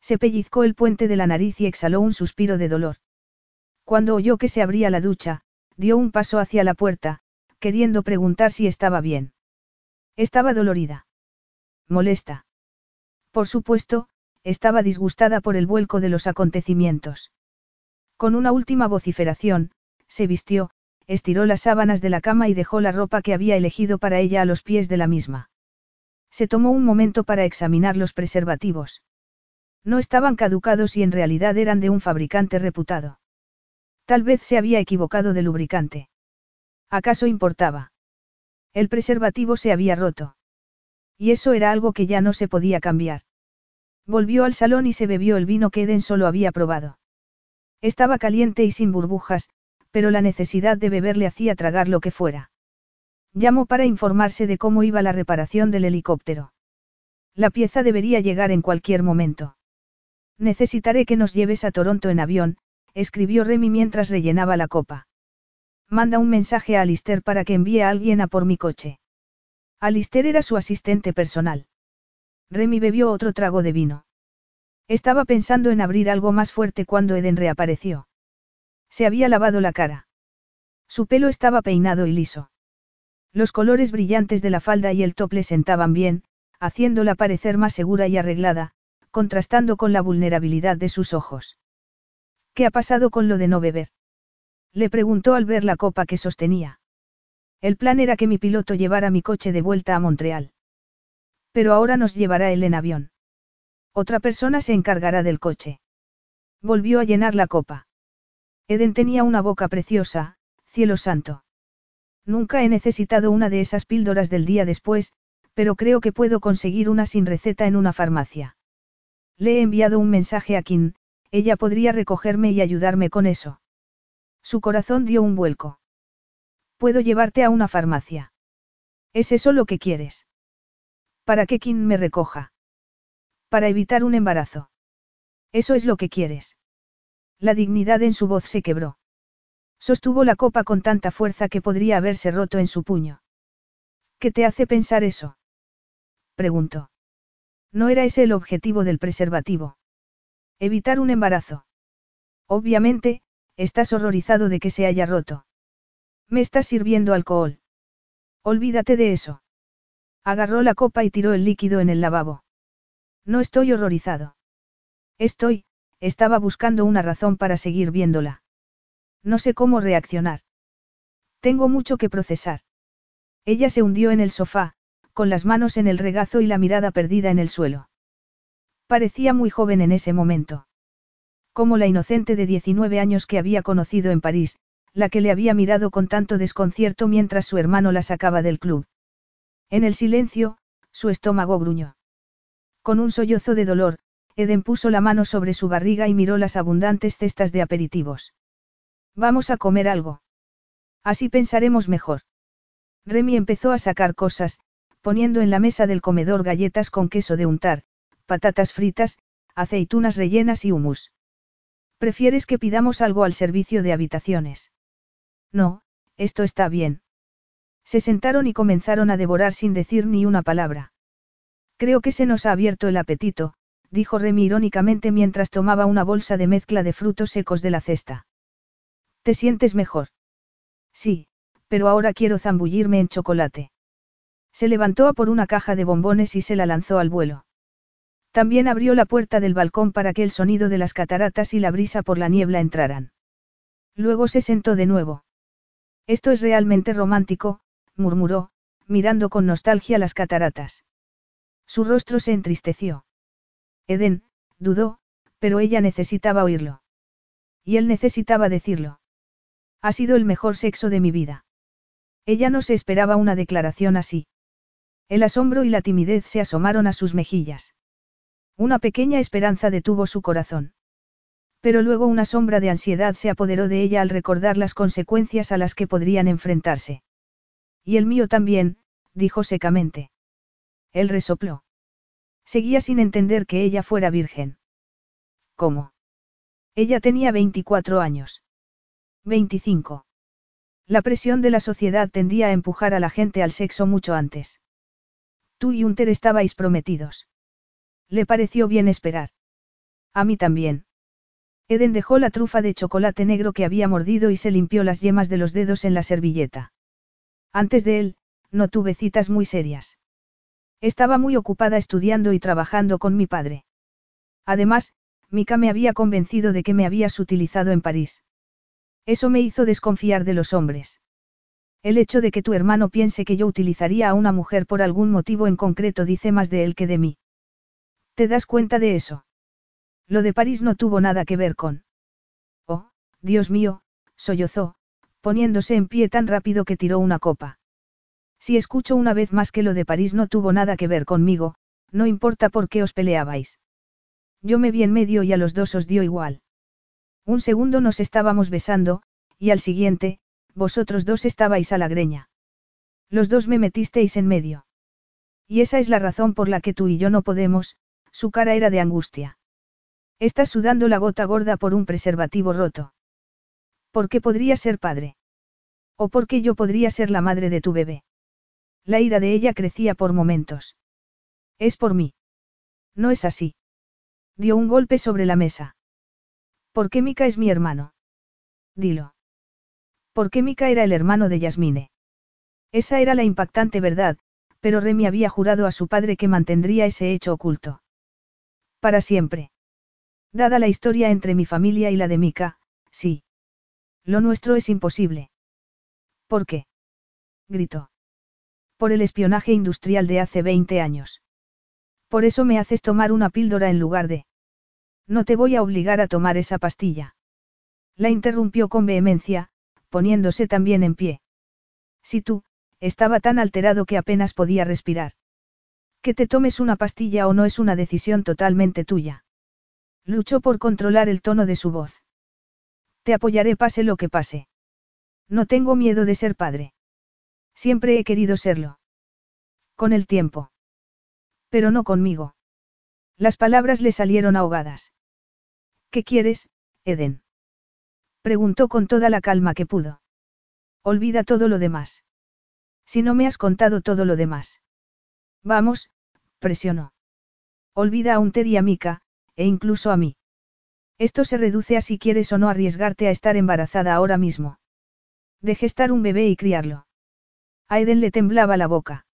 Se pellizcó el puente de la nariz y exhaló un suspiro de dolor. Cuando oyó que se abría la ducha, dio un paso hacia la puerta, queriendo preguntar si estaba bien. Estaba dolorida. Molesta. Por supuesto, estaba disgustada por el vuelco de los acontecimientos. Con una última vociferación, se vistió, estiró las sábanas de la cama y dejó la ropa que había elegido para ella a los pies de la misma. Se tomó un momento para examinar los preservativos. No estaban caducados y en realidad eran de un fabricante reputado. Tal vez se había equivocado de lubricante. ¿Acaso importaba? El preservativo se había roto. Y eso era algo que ya no se podía cambiar. Volvió al salón y se bebió el vino que Eden solo había probado. Estaba caliente y sin burbujas, pero la necesidad de beber le hacía tragar lo que fuera. Llamó para informarse de cómo iba la reparación del helicóptero. La pieza debería llegar en cualquier momento. Necesitaré que nos lleves a Toronto en avión, escribió Remy mientras rellenaba la copa. Manda un mensaje a Alister para que envíe a alguien a por mi coche. Alister era su asistente personal. Remy bebió otro trago de vino. Estaba pensando en abrir algo más fuerte cuando Eden reapareció. Se había lavado la cara. Su pelo estaba peinado y liso. Los colores brillantes de la falda y el top le sentaban bien, haciéndola parecer más segura y arreglada, contrastando con la vulnerabilidad de sus ojos. ¿Qué ha pasado con lo de no beber? Le preguntó al ver la copa que sostenía. El plan era que mi piloto llevara mi coche de vuelta a Montreal. Pero ahora nos llevará él en avión. Otra persona se encargará del coche. Volvió a llenar la copa. Eden tenía una boca preciosa, cielo santo. Nunca he necesitado una de esas píldoras del día después, pero creo que puedo conseguir una sin receta en una farmacia. Le he enviado un mensaje a Kim, ella podría recogerme y ayudarme con eso. Su corazón dio un vuelco. Puedo llevarte a una farmacia. ¿Es eso lo que quieres? Para que Kim me recoja. Para evitar un embarazo. Eso es lo que quieres. La dignidad en su voz se quebró. Sostuvo la copa con tanta fuerza que podría haberse roto en su puño. ¿Qué te hace pensar eso? preguntó. No era ese el objetivo del preservativo. Evitar un embarazo. Obviamente, estás horrorizado de que se haya roto. Me estás sirviendo alcohol. Olvídate de eso. Agarró la copa y tiró el líquido en el lavabo. No estoy horrorizado. Estoy, estaba buscando una razón para seguir viéndola. No sé cómo reaccionar. Tengo mucho que procesar. Ella se hundió en el sofá, con las manos en el regazo y la mirada perdida en el suelo. Parecía muy joven en ese momento. Como la inocente de 19 años que había conocido en París, la que le había mirado con tanto desconcierto mientras su hermano la sacaba del club. En el silencio, su estómago gruñó. Con un sollozo de dolor, Eden puso la mano sobre su barriga y miró las abundantes cestas de aperitivos. Vamos a comer algo. Así pensaremos mejor. Remy empezó a sacar cosas, poniendo en la mesa del comedor galletas con queso de untar, patatas fritas, aceitunas rellenas y humus. ¿Prefieres que pidamos algo al servicio de habitaciones? No, esto está bien. Se sentaron y comenzaron a devorar sin decir ni una palabra. Creo que se nos ha abierto el apetito, dijo Remy irónicamente mientras tomaba una bolsa de mezcla de frutos secos de la cesta. ¿Te sientes mejor? Sí, pero ahora quiero zambullirme en chocolate. Se levantó a por una caja de bombones y se la lanzó al vuelo. También abrió la puerta del balcón para que el sonido de las cataratas y la brisa por la niebla entraran. Luego se sentó de nuevo. Esto es realmente romántico, murmuró, mirando con nostalgia las cataratas. Su rostro se entristeció. Eden, dudó, pero ella necesitaba oírlo. Y él necesitaba decirlo. Ha sido el mejor sexo de mi vida. Ella no se esperaba una declaración así. El asombro y la timidez se asomaron a sus mejillas. Una pequeña esperanza detuvo su corazón. Pero luego una sombra de ansiedad se apoderó de ella al recordar las consecuencias a las que podrían enfrentarse. Y el mío también, dijo secamente. Él resopló. Seguía sin entender que ella fuera virgen. ¿Cómo? Ella tenía 24 años. 25. La presión de la sociedad tendía a empujar a la gente al sexo mucho antes. Tú y Hunter estabais prometidos. Le pareció bien esperar. A mí también. Eden dejó la trufa de chocolate negro que había mordido y se limpió las yemas de los dedos en la servilleta. Antes de él, no tuve citas muy serias. Estaba muy ocupada estudiando y trabajando con mi padre. Además, Mika me había convencido de que me habías utilizado en París. Eso me hizo desconfiar de los hombres. El hecho de que tu hermano piense que yo utilizaría a una mujer por algún motivo en concreto dice más de él que de mí. ¿Te das cuenta de eso? Lo de París no tuvo nada que ver con... Oh, Dios mío, sollozó, poniéndose en pie tan rápido que tiró una copa. Si escucho una vez más que lo de París no tuvo nada que ver conmigo, no importa por qué os peleabais. Yo me vi en medio y a los dos os dio igual. Un segundo nos estábamos besando, y al siguiente, vosotros dos estabais a la greña. Los dos me metisteis en medio. Y esa es la razón por la que tú y yo no podemos, su cara era de angustia. Estás sudando la gota gorda por un preservativo roto. ¿Por qué podría ser padre? ¿O por qué yo podría ser la madre de tu bebé? La ira de ella crecía por momentos. Es por mí. No es así. Dio un golpe sobre la mesa. ¿Por qué Mika es mi hermano? Dilo. ¿Por qué Mika era el hermano de Yasmine? Esa era la impactante verdad, pero Remy había jurado a su padre que mantendría ese hecho oculto. Para siempre. Dada la historia entre mi familia y la de Mika, sí. Lo nuestro es imposible. ¿Por qué? gritó. Por el espionaje industrial de hace 20 años. Por eso me haces tomar una píldora en lugar de... No te voy a obligar a tomar esa pastilla. La interrumpió con vehemencia, poniéndose también en pie. Si tú, estaba tan alterado que apenas podía respirar. Que te tomes una pastilla o no es una decisión totalmente tuya. Luchó por controlar el tono de su voz. Te apoyaré pase lo que pase. No tengo miedo de ser padre. Siempre he querido serlo. Con el tiempo. Pero no conmigo. Las palabras le salieron ahogadas. ¿Qué quieres, Eden? Preguntó con toda la calma que pudo. Olvida todo lo demás. Si no me has contado todo lo demás. Vamos, presionó. Olvida a Unter y a Mika, e incluso a mí. Esto se reduce a si quieres o no arriesgarte a estar embarazada ahora mismo. De gestar un bebé y criarlo. A Eden le temblaba la boca.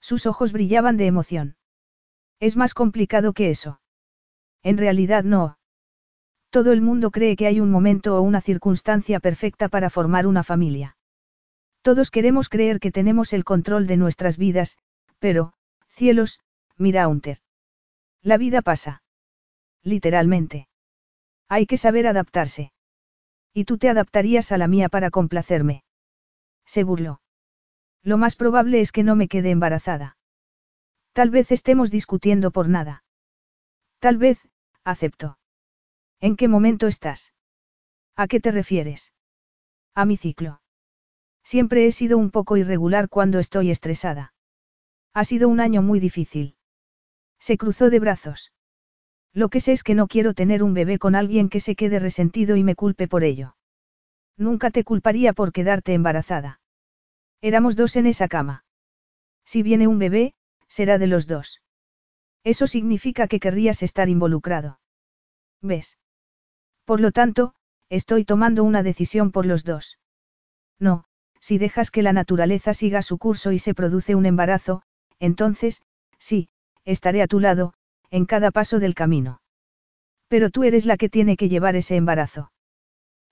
Sus ojos brillaban de emoción. Es más complicado que eso. En realidad no. Todo el mundo cree que hay un momento o una circunstancia perfecta para formar una familia. Todos queremos creer que tenemos el control de nuestras vidas, pero, cielos, mira Unter. La vida pasa. Literalmente. Hay que saber adaptarse. Y tú te adaptarías a la mía para complacerme. Se burló. Lo más probable es que no me quede embarazada. Tal vez estemos discutiendo por nada. Tal vez, acepto. ¿En qué momento estás? ¿A qué te refieres? A mi ciclo. Siempre he sido un poco irregular cuando estoy estresada. Ha sido un año muy difícil. Se cruzó de brazos. Lo que sé es que no quiero tener un bebé con alguien que se quede resentido y me culpe por ello. Nunca te culparía por quedarte embarazada. Éramos dos en esa cama. Si viene un bebé, será de los dos. Eso significa que querrías estar involucrado. ¿Ves? Por lo tanto, estoy tomando una decisión por los dos. No, si dejas que la naturaleza siga su curso y se produce un embarazo, entonces, sí, estaré a tu lado, en cada paso del camino. Pero tú eres la que tiene que llevar ese embarazo.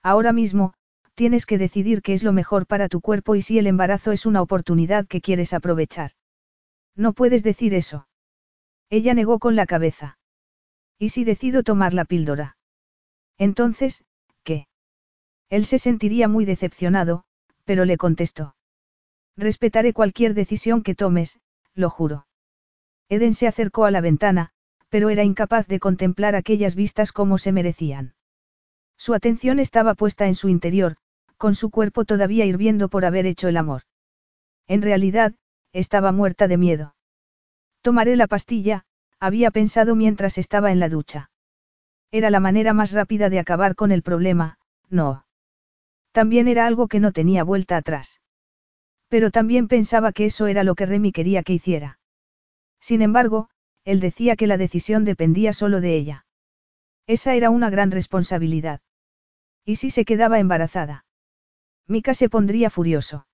Ahora mismo, tienes que decidir qué es lo mejor para tu cuerpo y si el embarazo es una oportunidad que quieres aprovechar. No puedes decir eso. Ella negó con la cabeza. ¿Y si decido tomar la píldora? Entonces, ¿qué? Él se sentiría muy decepcionado, pero le contestó. Respetaré cualquier decisión que tomes, lo juro. Eden se acercó a la ventana, pero era incapaz de contemplar aquellas vistas como se merecían. Su atención estaba puesta en su interior, con su cuerpo todavía hirviendo por haber hecho el amor. En realidad, estaba muerta de miedo. Tomaré la pastilla, había pensado mientras estaba en la ducha. Era la manera más rápida de acabar con el problema, no. También era algo que no tenía vuelta atrás. Pero también pensaba que eso era lo que Remy quería que hiciera. Sin embargo, él decía que la decisión dependía solo de ella. Esa era una gran responsabilidad. ¿Y si se quedaba embarazada? Mika se pondría furioso.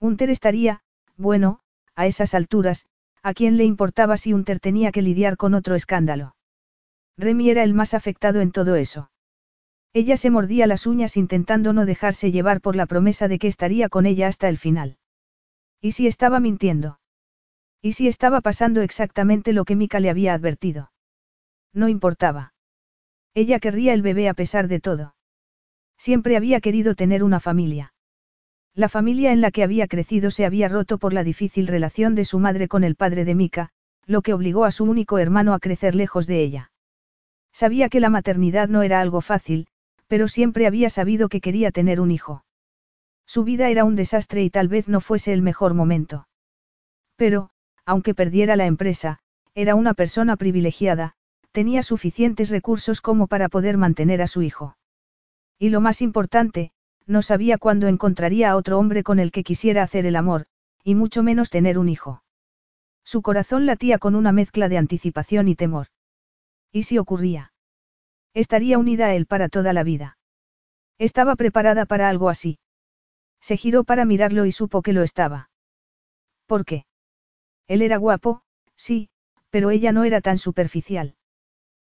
Unter estaría, bueno, a esas alturas, ¿a quién le importaba si Unter tenía que lidiar con otro escándalo? Remy era el más afectado en todo eso. Ella se mordía las uñas intentando no dejarse llevar por la promesa de que estaría con ella hasta el final. ¿Y si estaba mintiendo? ¿Y si estaba pasando exactamente lo que Mika le había advertido? No importaba. Ella querría el bebé a pesar de todo. Siempre había querido tener una familia. La familia en la que había crecido se había roto por la difícil relación de su madre con el padre de Mika, lo que obligó a su único hermano a crecer lejos de ella. Sabía que la maternidad no era algo fácil, pero siempre había sabido que quería tener un hijo. Su vida era un desastre y tal vez no fuese el mejor momento. Pero, aunque perdiera la empresa, era una persona privilegiada, tenía suficientes recursos como para poder mantener a su hijo. Y lo más importante, no sabía cuándo encontraría a otro hombre con el que quisiera hacer el amor, y mucho menos tener un hijo. Su corazón latía con una mezcla de anticipación y temor. ¿Y si ocurría? Estaría unida a él para toda la vida. Estaba preparada para algo así. Se giró para mirarlo y supo que lo estaba. ¿Por qué? Él era guapo, sí, pero ella no era tan superficial.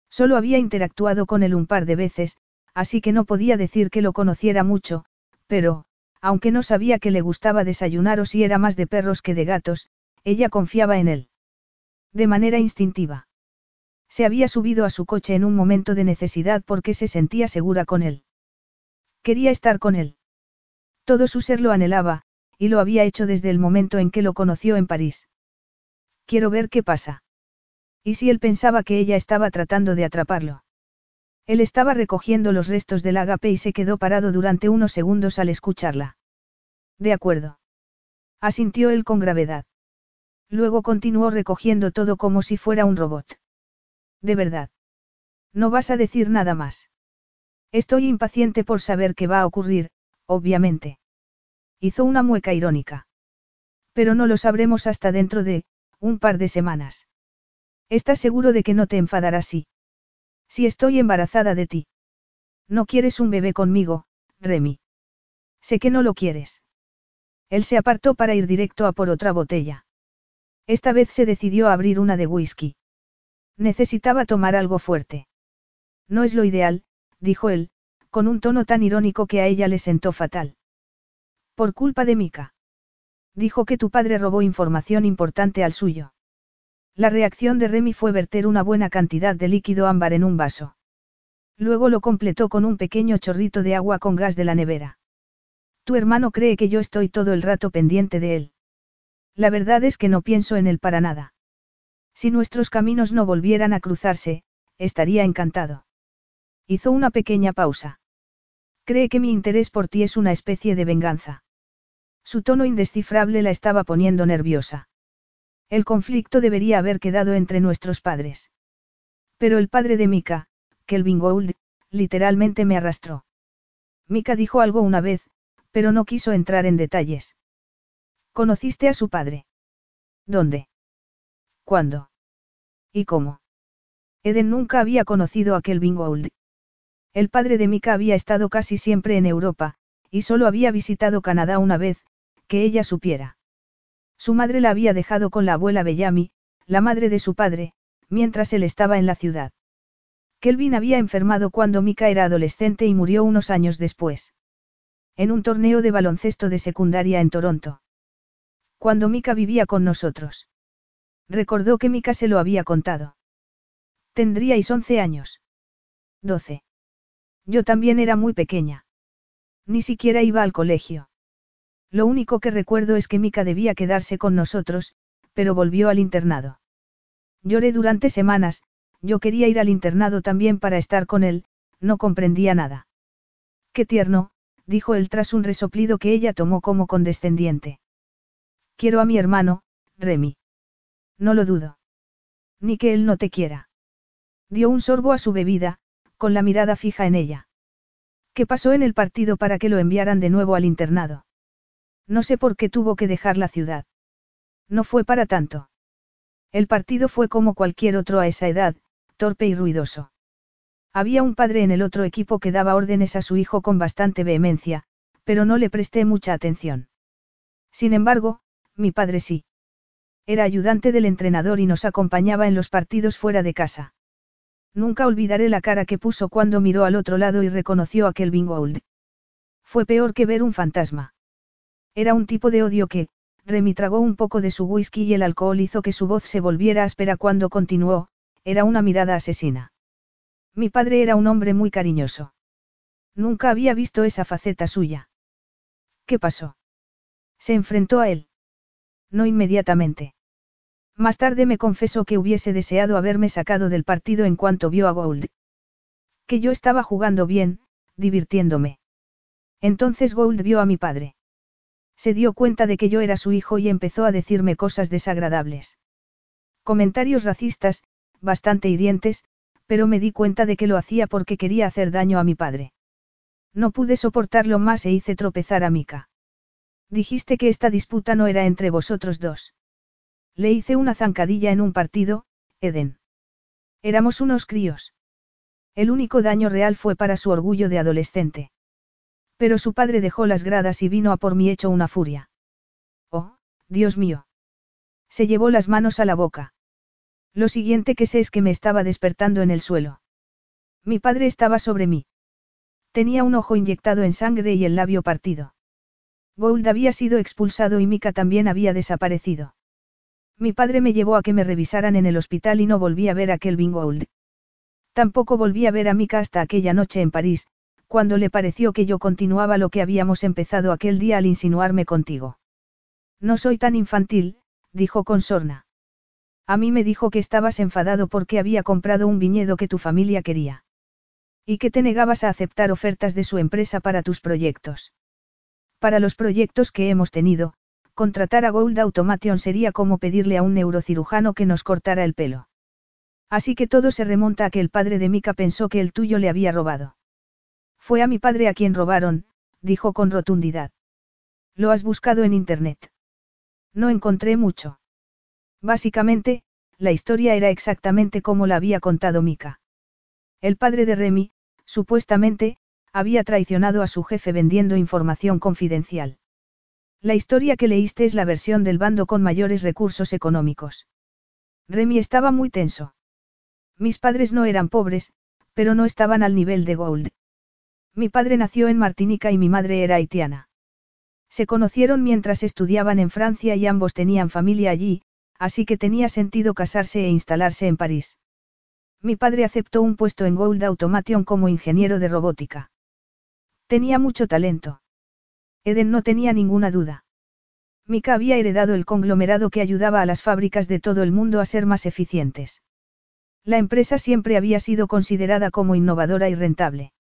Solo había interactuado con él un par de veces, así que no podía decir que lo conociera mucho, pero, aunque no sabía que le gustaba desayunar o si era más de perros que de gatos, ella confiaba en él. De manera instintiva. Se había subido a su coche en un momento de necesidad porque se sentía segura con él. Quería estar con él. Todo su ser lo anhelaba, y lo había hecho desde el momento en que lo conoció en París. Quiero ver qué pasa. ¿Y si él pensaba que ella estaba tratando de atraparlo? Él estaba recogiendo los restos del agape y se quedó parado durante unos segundos al escucharla. De acuerdo. Asintió él con gravedad. Luego continuó recogiendo todo como si fuera un robot. De verdad. No vas a decir nada más. Estoy impaciente por saber qué va a ocurrir, obviamente. Hizo una mueca irónica. Pero no lo sabremos hasta dentro de, un par de semanas. ¿Estás seguro de que no te enfadarás si? Si estoy embarazada de ti. No quieres un bebé conmigo, Remy. Sé que no lo quieres. Él se apartó para ir directo a por otra botella. Esta vez se decidió a abrir una de whisky. Necesitaba tomar algo fuerte. No es lo ideal, dijo él, con un tono tan irónico que a ella le sentó fatal. Por culpa de Mika. Dijo que tu padre robó información importante al suyo. La reacción de Remy fue verter una buena cantidad de líquido ámbar en un vaso. Luego lo completó con un pequeño chorrito de agua con gas de la nevera. Tu hermano cree que yo estoy todo el rato pendiente de él. La verdad es que no pienso en él para nada. Si nuestros caminos no volvieran a cruzarse, estaría encantado. Hizo una pequeña pausa. Cree que mi interés por ti es una especie de venganza. Su tono indescifrable la estaba poniendo nerviosa. El conflicto debería haber quedado entre nuestros padres. Pero el padre de Mika, Kelvin Gould, literalmente me arrastró. Mika dijo algo una vez, pero no quiso entrar en detalles. ¿Conociste a su padre? ¿Dónde? ¿Cuándo? ¿Y cómo? Eden nunca había conocido a Kelvin Gould. El padre de Mika había estado casi siempre en Europa, y solo había visitado Canadá una vez, que ella supiera. Su madre la había dejado con la abuela Bellamy, la madre de su padre, mientras él estaba en la ciudad. Kelvin había enfermado cuando Mika era adolescente y murió unos años después. En un torneo de baloncesto de secundaria en Toronto. Cuando Mika vivía con nosotros. Recordó que Mika se lo había contado. Tendríais 11 años. 12. Yo también era muy pequeña. Ni siquiera iba al colegio. Lo único que recuerdo es que Mika debía quedarse con nosotros, pero volvió al internado. Lloré durante semanas, yo quería ir al internado también para estar con él, no comprendía nada. Qué tierno, dijo él tras un resoplido que ella tomó como condescendiente. Quiero a mi hermano, Remy. No lo dudo. Ni que él no te quiera. Dio un sorbo a su bebida, con la mirada fija en ella. ¿Qué pasó en el partido para que lo enviaran de nuevo al internado? No sé por qué tuvo que dejar la ciudad. No fue para tanto. El partido fue como cualquier otro a esa edad, torpe y ruidoso. Había un padre en el otro equipo que daba órdenes a su hijo con bastante vehemencia, pero no le presté mucha atención. Sin embargo, mi padre sí. Era ayudante del entrenador y nos acompañaba en los partidos fuera de casa. Nunca olvidaré la cara que puso cuando miró al otro lado y reconoció a Kelvin Gould. Fue peor que ver un fantasma. Era un tipo de odio que, Remy tragó un poco de su whisky y el alcohol hizo que su voz se volviera áspera cuando continuó, era una mirada asesina. Mi padre era un hombre muy cariñoso. Nunca había visto esa faceta suya. ¿Qué pasó? Se enfrentó a él. No inmediatamente. Más tarde me confesó que hubiese deseado haberme sacado del partido en cuanto vio a Gould. Que yo estaba jugando bien, divirtiéndome. Entonces Gould vio a mi padre. Se dio cuenta de que yo era su hijo y empezó a decirme cosas desagradables. Comentarios racistas, bastante hirientes, pero me di cuenta de que lo hacía porque quería hacer daño a mi padre. No pude soportarlo más e hice tropezar a Mika. Dijiste que esta disputa no era entre vosotros dos. Le hice una zancadilla en un partido, Eden. Éramos unos críos. El único daño real fue para su orgullo de adolescente. Pero su padre dejó las gradas y vino a por mí hecho una furia. Oh, Dios mío. Se llevó las manos a la boca. Lo siguiente que sé es que me estaba despertando en el suelo. Mi padre estaba sobre mí. Tenía un ojo inyectado en sangre y el labio partido. Gould había sido expulsado y Mika también había desaparecido. Mi padre me llevó a que me revisaran en el hospital y no volví a ver a Kelvin Gould. Tampoco volví a ver a Mika hasta aquella noche en París, cuando le pareció que yo continuaba lo que habíamos empezado aquel día al insinuarme contigo. No soy tan infantil, dijo con sorna. A mí me dijo que estabas enfadado porque había comprado un viñedo que tu familia quería. Y que te negabas a aceptar ofertas de su empresa para tus proyectos. Para los proyectos que hemos tenido, Contratar a Gold Automation sería como pedirle a un neurocirujano que nos cortara el pelo. Así que todo se remonta a que el padre de Mika pensó que el tuyo le había robado. Fue a mi padre a quien robaron, dijo con rotundidad. Lo has buscado en Internet. No encontré mucho. Básicamente, la historia era exactamente como la había contado Mika. El padre de Remy, supuestamente, había traicionado a su jefe vendiendo información confidencial. La historia que leíste es la versión del bando con mayores recursos económicos. Remy estaba muy tenso. Mis padres no eran pobres, pero no estaban al nivel de Gold. Mi padre nació en Martinica y mi madre era haitiana. Se conocieron mientras estudiaban en Francia y ambos tenían familia allí, así que tenía sentido casarse e instalarse en París. Mi padre aceptó un puesto en Gold Automation como ingeniero de robótica. Tenía mucho talento. Eden no tenía ninguna duda. Mika había heredado el conglomerado que ayudaba a las fábricas de todo el mundo a ser más eficientes. La empresa siempre había sido considerada como innovadora y rentable.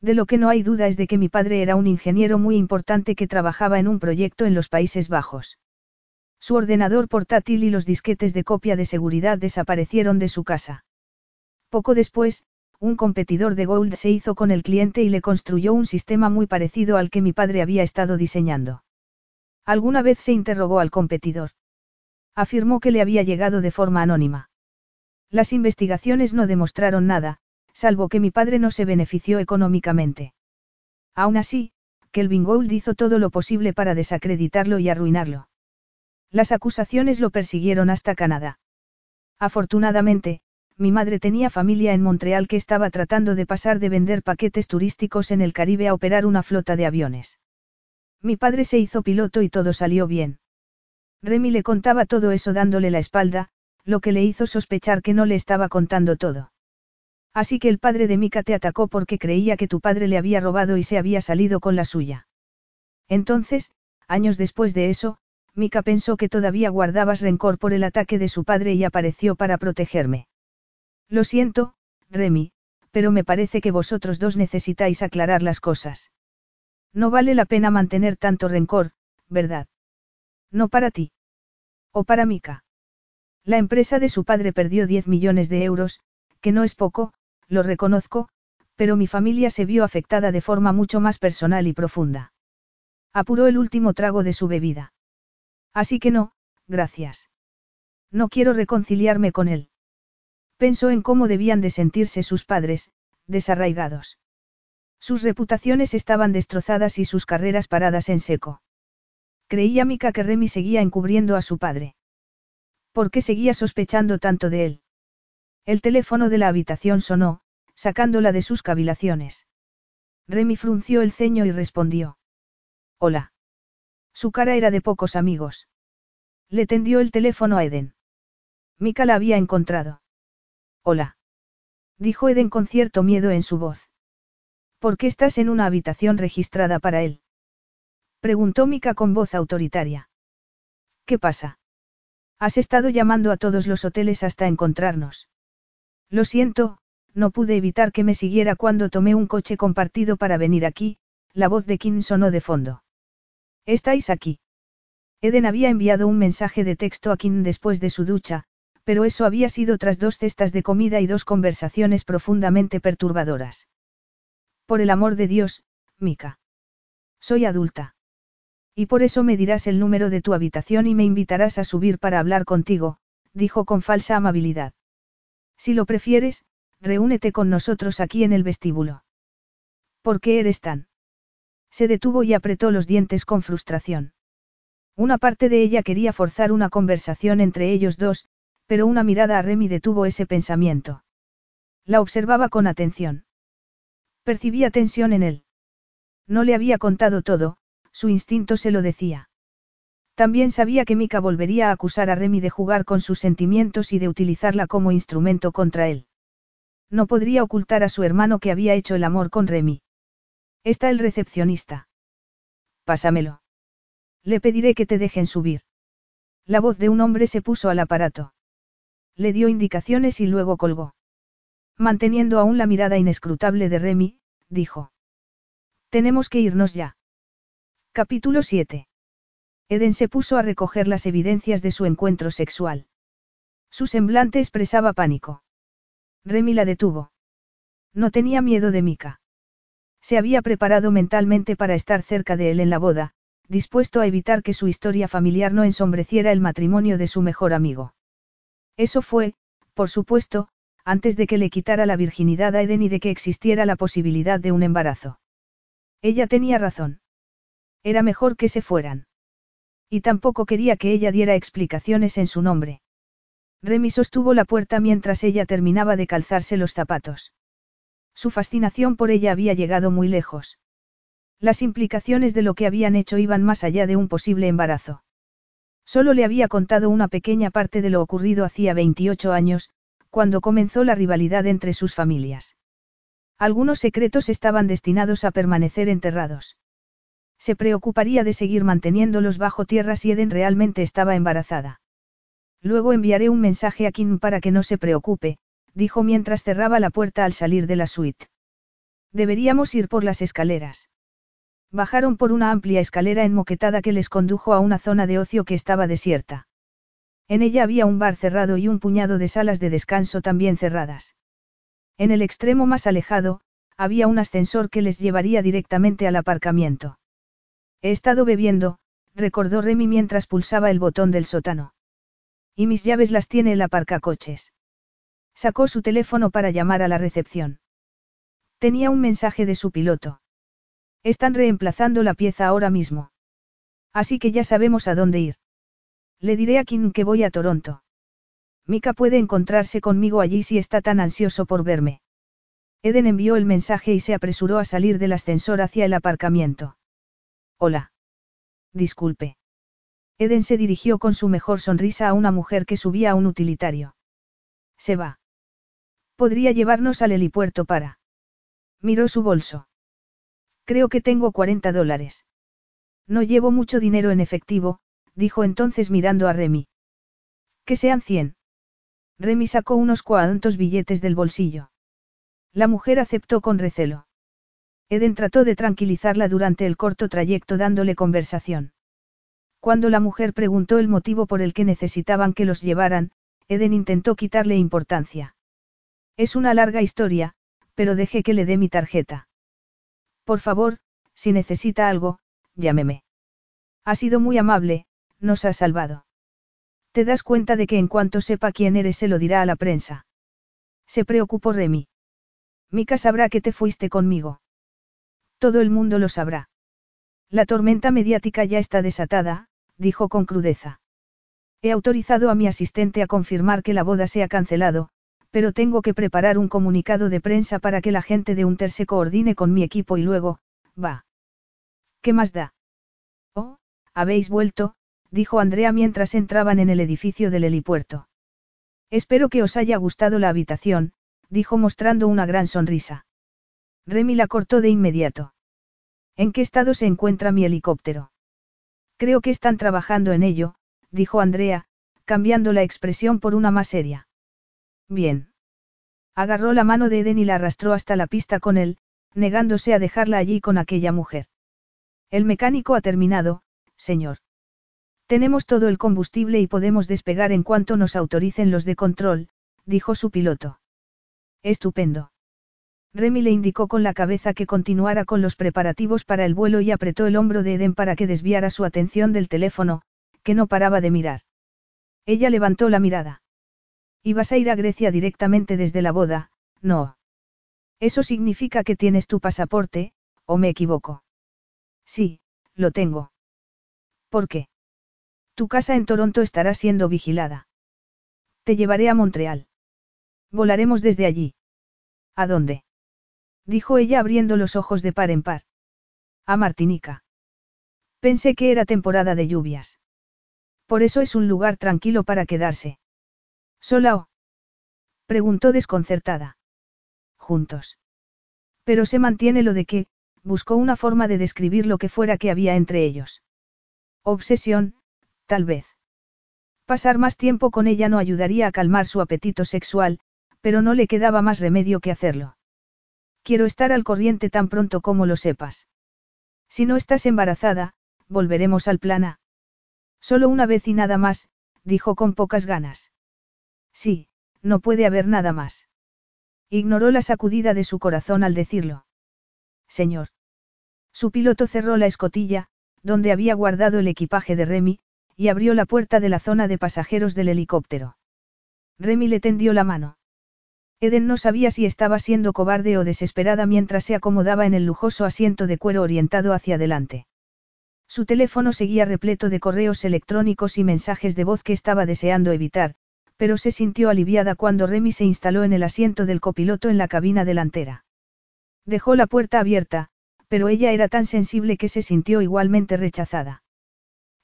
De lo que no hay duda es de que mi padre era un ingeniero muy importante que trabajaba en un proyecto en los Países Bajos. Su ordenador portátil y los disquetes de copia de seguridad desaparecieron de su casa. Poco después, un competidor de Gold se hizo con el cliente y le construyó un sistema muy parecido al que mi padre había estado diseñando. Alguna vez se interrogó al competidor. Afirmó que le había llegado de forma anónima. Las investigaciones no demostraron nada, salvo que mi padre no se benefició económicamente. Aún así, Kelvin Gould hizo todo lo posible para desacreditarlo y arruinarlo. Las acusaciones lo persiguieron hasta Canadá. Afortunadamente, mi madre tenía familia en Montreal que estaba tratando de pasar de vender paquetes turísticos en el Caribe a operar una flota de aviones. Mi padre se hizo piloto y todo salió bien. Remy le contaba todo eso dándole la espalda, lo que le hizo sospechar que no le estaba contando todo. Así que el padre de Mika te atacó porque creía que tu padre le había robado y se había salido con la suya. Entonces, años después de eso, Mika pensó que todavía guardabas rencor por el ataque de su padre y apareció para protegerme. Lo siento, Remy, pero me parece que vosotros dos necesitáis aclarar las cosas. No vale la pena mantener tanto rencor, ¿verdad? No para ti. O para Mika. La empresa de su padre perdió 10 millones de euros, que no es poco, lo reconozco, pero mi familia se vio afectada de forma mucho más personal y profunda. Apuró el último trago de su bebida. Así que no, gracias. No quiero reconciliarme con él. Pensó en cómo debían de sentirse sus padres, desarraigados. Sus reputaciones estaban destrozadas y sus carreras paradas en seco. Creía Mika que Remy seguía encubriendo a su padre. ¿Por qué seguía sospechando tanto de él? El teléfono de la habitación sonó, sacándola de sus cavilaciones. Remy frunció el ceño y respondió. Hola. Su cara era de pocos amigos. Le tendió el teléfono a Eden. Mika la había encontrado. Hola. Dijo Eden con cierto miedo en su voz. ¿Por qué estás en una habitación registrada para él? Preguntó Mika con voz autoritaria. ¿Qué pasa? Has estado llamando a todos los hoteles hasta encontrarnos. Lo siento, no pude evitar que me siguiera cuando tomé un coche compartido para venir aquí, la voz de Kim sonó de fondo. ¿Estáis aquí? Eden había enviado un mensaje de texto a Kim después de su ducha, pero eso había sido tras dos cestas de comida y dos conversaciones profundamente perturbadoras. Por el amor de Dios, Mika. Soy adulta. Y por eso me dirás el número de tu habitación y me invitarás a subir para hablar contigo, dijo con falsa amabilidad. Si lo prefieres, reúnete con nosotros aquí en el vestíbulo. ¿Por qué eres tan? Se detuvo y apretó los dientes con frustración. Una parte de ella quería forzar una conversación entre ellos dos, pero una mirada a Remy detuvo ese pensamiento. La observaba con atención. Percibía tensión en él. No le había contado todo, su instinto se lo decía. También sabía que Mika volvería a acusar a Remy de jugar con sus sentimientos y de utilizarla como instrumento contra él. No podría ocultar a su hermano que había hecho el amor con Remy. Está el recepcionista. Pásamelo. Le pediré que te dejen subir. La voz de un hombre se puso al aparato. Le dio indicaciones y luego colgó. Manteniendo aún la mirada inescrutable de Remy, dijo. Tenemos que irnos ya. Capítulo 7. Eden se puso a recoger las evidencias de su encuentro sexual. Su semblante expresaba pánico. Remy la detuvo. No tenía miedo de Mika. Se había preparado mentalmente para estar cerca de él en la boda, dispuesto a evitar que su historia familiar no ensombreciera el matrimonio de su mejor amigo. Eso fue, por supuesto, antes de que le quitara la virginidad a Eden y de que existiera la posibilidad de un embarazo. Ella tenía razón. Era mejor que se fueran. Y tampoco quería que ella diera explicaciones en su nombre. Remy sostuvo la puerta mientras ella terminaba de calzarse los zapatos. Su fascinación por ella había llegado muy lejos. Las implicaciones de lo que habían hecho iban más allá de un posible embarazo. Solo le había contado una pequeña parte de lo ocurrido hacía 28 años, cuando comenzó la rivalidad entre sus familias. Algunos secretos estaban destinados a permanecer enterrados. Se preocuparía de seguir manteniéndolos bajo tierra si Eden realmente estaba embarazada. Luego enviaré un mensaje a Kim para que no se preocupe, dijo mientras cerraba la puerta al salir de la suite. Deberíamos ir por las escaleras. Bajaron por una amplia escalera enmoquetada que les condujo a una zona de ocio que estaba desierta. En ella había un bar cerrado y un puñado de salas de descanso también cerradas. En el extremo más alejado, había un ascensor que les llevaría directamente al aparcamiento. He estado bebiendo, recordó Remy mientras pulsaba el botón del sótano. Y mis llaves las tiene el aparcacoches. Sacó su teléfono para llamar a la recepción. Tenía un mensaje de su piloto. Están reemplazando la pieza ahora mismo. Así que ya sabemos a dónde ir. Le diré a Kim que voy a Toronto. Mika puede encontrarse conmigo allí si está tan ansioso por verme. Eden envió el mensaje y se apresuró a salir del ascensor hacia el aparcamiento. Hola. Disculpe. Eden se dirigió con su mejor sonrisa a una mujer que subía a un utilitario. Se va. Podría llevarnos al helipuerto para. Miró su bolso. Creo que tengo 40 dólares. No llevo mucho dinero en efectivo, dijo entonces mirando a Remy. Que sean 100. Remy sacó unos cuantos billetes del bolsillo. La mujer aceptó con recelo. Eden trató de tranquilizarla durante el corto trayecto dándole conversación. Cuando la mujer preguntó el motivo por el que necesitaban que los llevaran, Eden intentó quitarle importancia. Es una larga historia, pero deje que le dé mi tarjeta. Por favor, si necesita algo, llámeme. Ha sido muy amable, nos ha salvado. Te das cuenta de que en cuanto sepa quién eres se lo dirá a la prensa. Se preocupó Remy. Mika sabrá que te fuiste conmigo. Todo el mundo lo sabrá. La tormenta mediática ya está desatada, dijo con crudeza. He autorizado a mi asistente a confirmar que la boda se ha cancelado, Pero tengo que preparar un comunicado de prensa para que la gente de Unter se coordine con mi equipo y luego, va. ¿Qué más da? Oh, habéis vuelto, dijo Andrea mientras entraban en el edificio del helipuerto. Espero que os haya gustado la habitación, dijo mostrando una gran sonrisa. Remy la cortó de inmediato. ¿En qué estado se encuentra mi helicóptero? Creo que están trabajando en ello, dijo Andrea, cambiando la expresión por una más seria. Bien. Agarró la mano de Eden y la arrastró hasta la pista con él, negándose a dejarla allí con aquella mujer. El mecánico ha terminado, señor. Tenemos todo el combustible y podemos despegar en cuanto nos autoricen los de control, dijo su piloto. Estupendo. Remy le indicó con la cabeza que continuara con los preparativos para el vuelo y apretó el hombro de Eden para que desviara su atención del teléfono, que no paraba de mirar. Ella levantó la mirada. Ibas a ir a Grecia directamente desde la boda, no. Eso significa que tienes tu pasaporte, ¿o me equivoco? Sí, lo tengo. ¿Por qué? Tu casa en Toronto estará siendo vigilada. Te llevaré a Montreal. Volaremos desde allí. ¿A dónde? Dijo ella abriendo los ojos de par en par. A Martinica. Pensé que era temporada de lluvias. Por eso es un lugar tranquilo para quedarse. ¿Sola o? Preguntó desconcertada. Juntos. Pero se mantiene lo de que, buscó una forma de describir lo que fuera que había entre ellos. Obsesión, tal vez. Pasar más tiempo con ella no ayudaría a calmar su apetito sexual, pero no le quedaba más remedio que hacerlo. Quiero estar al corriente tan pronto como lo sepas. Si no estás embarazada, volveremos al plan A. Solo una vez y nada más, dijo con pocas ganas. Sí, no puede haber nada más. Ignoró la sacudida de su corazón al decirlo. Señor. Su piloto cerró la escotilla, donde había guardado el equipaje de Remy, y abrió la puerta de la zona de pasajeros del helicóptero. Remy le tendió la mano. Eden no sabía si estaba siendo cobarde o desesperada mientras se acomodaba en el lujoso asiento de cuero orientado hacia adelante. Su teléfono seguía repleto de correos electrónicos y mensajes de voz que estaba deseando evitar, pero se sintió aliviada cuando Remy se instaló en el asiento del copiloto en la cabina delantera. Dejó la puerta abierta, pero ella era tan sensible que se sintió igualmente rechazada.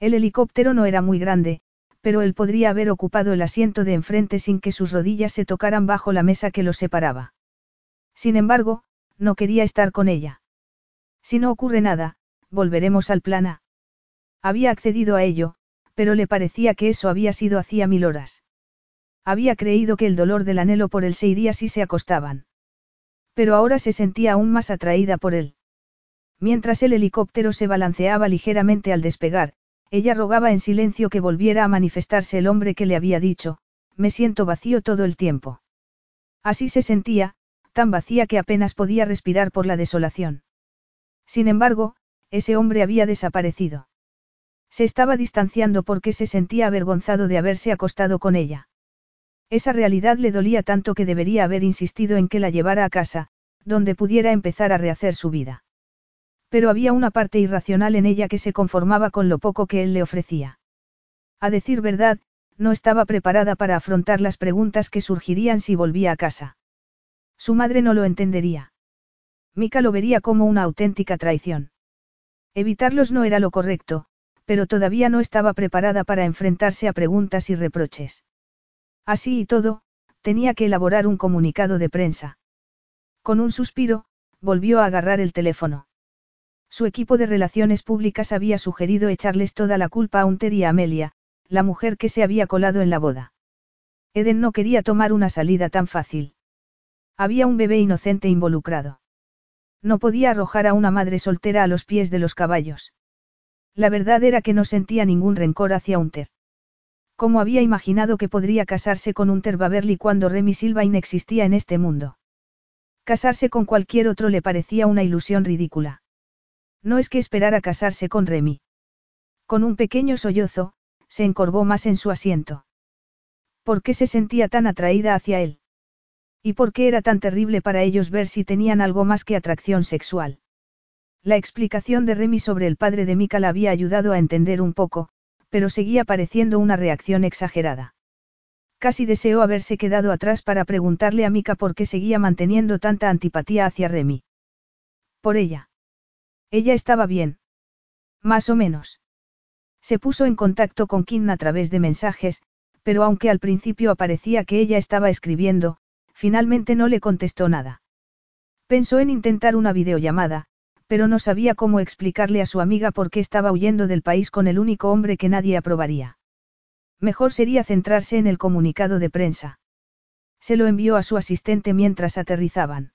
El helicóptero no era muy grande, pero él podría haber ocupado el asiento de enfrente sin que sus rodillas se tocaran bajo la mesa que los separaba. Sin embargo, no quería estar con ella. Si no ocurre nada, volveremos al plan A. Había accedido a ello, pero le parecía que eso había sido hacía mil horas. Había creído que el dolor del anhelo por él se iría si se acostaban. Pero ahora se sentía aún más atraída por él. Mientras el helicóptero se balanceaba ligeramente al despegar, ella rogaba en silencio que volviera a manifestarse el hombre que le había dicho, me siento vacío todo el tiempo. Así se sentía, tan vacía que apenas podía respirar por la desolación. Sin embargo, ese hombre había desaparecido. Se estaba distanciando porque se sentía avergonzado de haberse acostado con ella. Esa realidad le dolía tanto que debería haber insistido en que la llevara a casa, donde pudiera empezar a rehacer su vida. Pero había una parte irracional en ella que se conformaba con lo poco que él le ofrecía. A decir verdad, no estaba preparada para afrontar las preguntas que surgirían si volvía a casa. Su madre no lo entendería. Mika lo vería como una auténtica traición. Evitarlos no era lo correcto, pero todavía no estaba preparada para enfrentarse a preguntas y reproches. Así y todo, tenía que elaborar un comunicado de prensa. Con un suspiro, volvió a agarrar el teléfono. Su equipo de relaciones públicas había sugerido echarles toda la culpa a Unter y a Amelia, la mujer que se había colado en la boda. Eden no quería tomar una salida tan fácil. Había un bebé inocente involucrado. No podía arrojar a una madre soltera a los pies de los caballos. La verdad era que no sentía ningún rencor hacia Unter. ¿Cómo había imaginado que podría casarse con Unter Baverly cuando Remy Silva inexistía en este mundo? Casarse con cualquier otro le parecía una ilusión ridícula. No es que esperara casarse con Remy. Con un pequeño sollozo, se encorvó más en su asiento. ¿Por qué se sentía tan atraída hacia él? ¿Y por qué era tan terrible para ellos ver si tenían algo más que atracción sexual? La explicación de Remy sobre el padre de Mika la había ayudado a entender un poco, pero seguía pareciendo una reacción exagerada. Casi deseó haberse quedado atrás para preguntarle a Mika por qué seguía manteniendo tanta antipatía hacia Remy. Por ella. Ella estaba bien. Más o menos. Se puso en contacto con Kim a través de mensajes, pero aunque al principio aparecía que ella estaba escribiendo, finalmente no le contestó nada. Pensó en intentar una videollamada, pero no sabía cómo explicarle a su amiga por qué estaba huyendo del país con el único hombre que nadie aprobaría. Mejor sería centrarse en el comunicado de prensa. Se lo envió a su asistente mientras aterrizaban.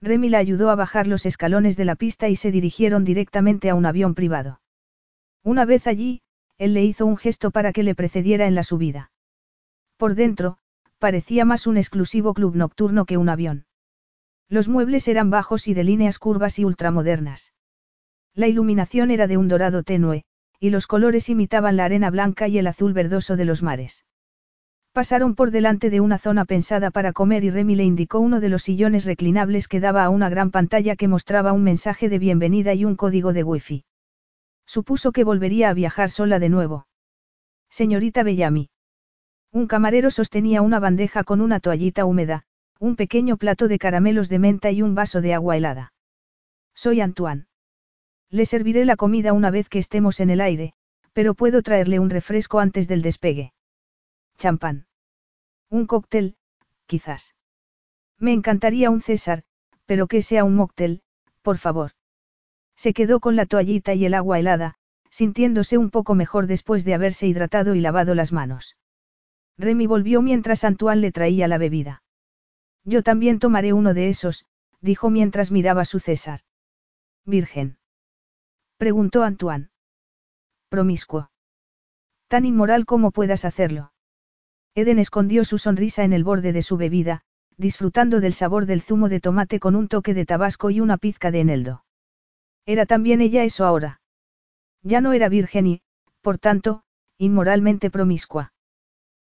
Remy la ayudó a bajar los escalones de la pista y se dirigieron directamente a un avión privado. Una vez allí, él le hizo un gesto para que le precediera en la subida. Por dentro, parecía más un exclusivo club nocturno que un avión. Los muebles eran bajos y de líneas curvas y ultramodernas. La iluminación era de un dorado tenue, y los colores imitaban la arena blanca y el azul verdoso de los mares. Pasaron por delante de una zona pensada para comer y Remy le indicó uno de los sillones reclinables que daba a una gran pantalla que mostraba un mensaje de bienvenida y un código de wifi. Supuso que volvería a viajar sola de nuevo. Señorita Bellamy. Un camarero sostenía una bandeja con una toallita húmeda, un pequeño plato de caramelos de menta y un vaso de agua helada. Soy Antoine. Le serviré la comida una vez que estemos en el aire, pero puedo traerle un refresco antes del despegue. Champán. Un cóctel, quizás. Me encantaría un César, pero que sea un mocktail, por favor. Se quedó con la toallita y el agua helada, sintiéndose un poco mejor después de haberse hidratado y lavado las manos. Remy volvió mientras Antoine le traía la bebida. Yo también tomaré uno de esos, dijo mientras miraba su César. Virgen. Preguntó Antoine. Promiscuo. Tan inmoral como puedas hacerlo. Eden escondió su sonrisa en el borde de su bebida, disfrutando del sabor del zumo de tomate con un toque de tabasco y una pizca de eneldo. Era también ella eso ahora. Ya no era virgen y, por tanto, inmoralmente promiscua.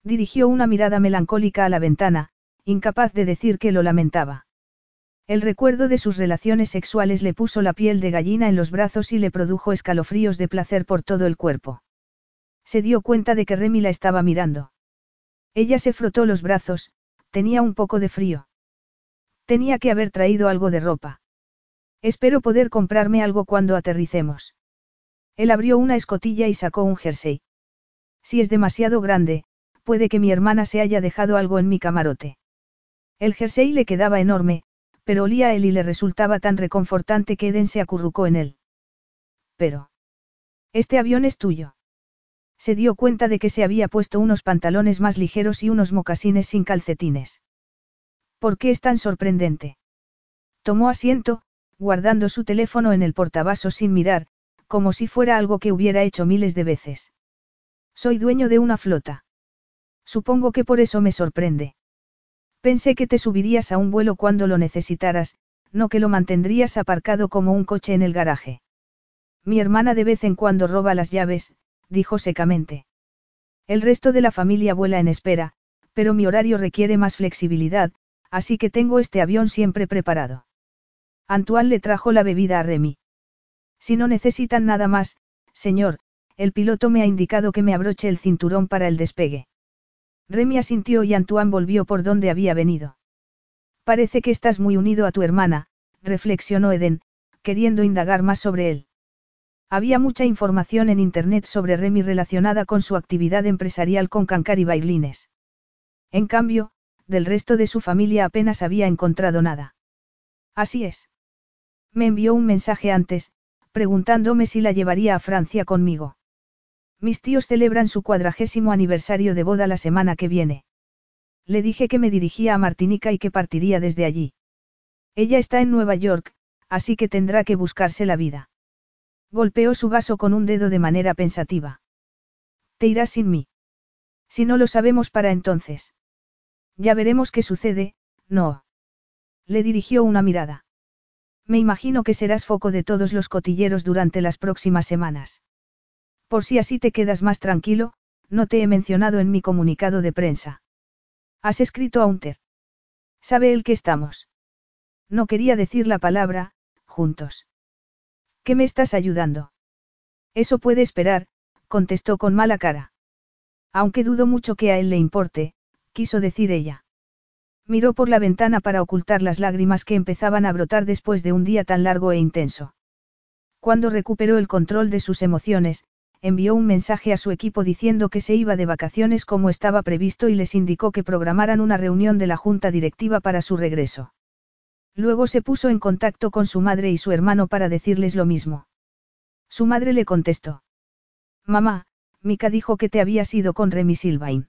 Dirigió una mirada melancólica a la ventana, incapaz de decir que lo lamentaba. El recuerdo de sus relaciones sexuales le puso la piel de gallina en los brazos y le produjo escalofríos de placer por todo el cuerpo. Se dio cuenta de que Remy la estaba mirando. Ella se frotó los brazos, tenía un poco de frío. Tenía que haber traído algo de ropa. Espero poder comprarme algo cuando aterricemos. Él abrió una escotilla y sacó un jersey. Si es demasiado grande, puede que mi hermana se haya dejado algo en mi camarote. El jersey le quedaba enorme, pero olía a él y le resultaba tan reconfortante que Eden se acurrucó en él. Pero. Este avión es tuyo. Se dio cuenta de que se había puesto unos pantalones más ligeros y unos mocasines sin calcetines. ¿Por qué es tan sorprendente? Tomó asiento, guardando su teléfono en el portavasos sin mirar, como si fuera algo que hubiera hecho miles de veces. Soy dueño de una flota. Supongo que por eso me sorprende. Pensé que te subirías a un vuelo cuando lo necesitaras, no que lo mantendrías aparcado como un coche en el garaje. Mi hermana de vez en cuando roba las llaves, dijo secamente. El resto de la familia vuela en espera, pero mi horario requiere más flexibilidad, así que tengo este avión siempre preparado. Antoine le trajo la bebida a Remy. Si no necesitan nada más, señor, el piloto me ha indicado que me abroche el cinturón para el despegue. Remy asintió y Antoine volvió por donde había venido. Parece que estás muy unido a tu hermana, reflexionó Eden, queriendo indagar más sobre él. Había mucha información en Internet sobre Remy relacionada con su actividad empresarial con Cancar y Bailines. En cambio, del resto de su familia apenas había encontrado nada. Así es. Me envió un mensaje antes, preguntándome si la llevaría a Francia conmigo. Mis tíos celebran su cuadragésimo aniversario de boda la semana que viene. Le dije que me dirigía a Martinica y que partiría desde allí. Ella está en Nueva York, así que tendrá que buscarse la vida. Golpeó su vaso con un dedo de manera pensativa. Te irás sin mí. Si no lo sabemos para entonces. Ya veremos qué sucede, no. Le dirigió una mirada. Me imagino que serás foco de todos los cotilleros durante las próximas semanas. Por si así te quedas más tranquilo, no te he mencionado en mi comunicado de prensa. Has escrito a Unter. ¿Sabe él que estamos? No quería decir la palabra, juntos. ¿Qué me estás ayudando? Eso puede esperar, contestó con mala cara. Aunque dudo mucho que a él le importe, quiso decir ella. Miró por la ventana para ocultar las lágrimas que empezaban a brotar después de un día tan largo e intenso. Cuando recuperó el control de sus emociones, envió un mensaje a su equipo diciendo que se iba de vacaciones como estaba previsto y les indicó que programaran una reunión de la junta directiva para su regreso. Luego se puso en contacto con su madre y su hermano para decirles lo mismo. Su madre le contestó. Mamá, Mika dijo que te habías ido con Remy Silvain.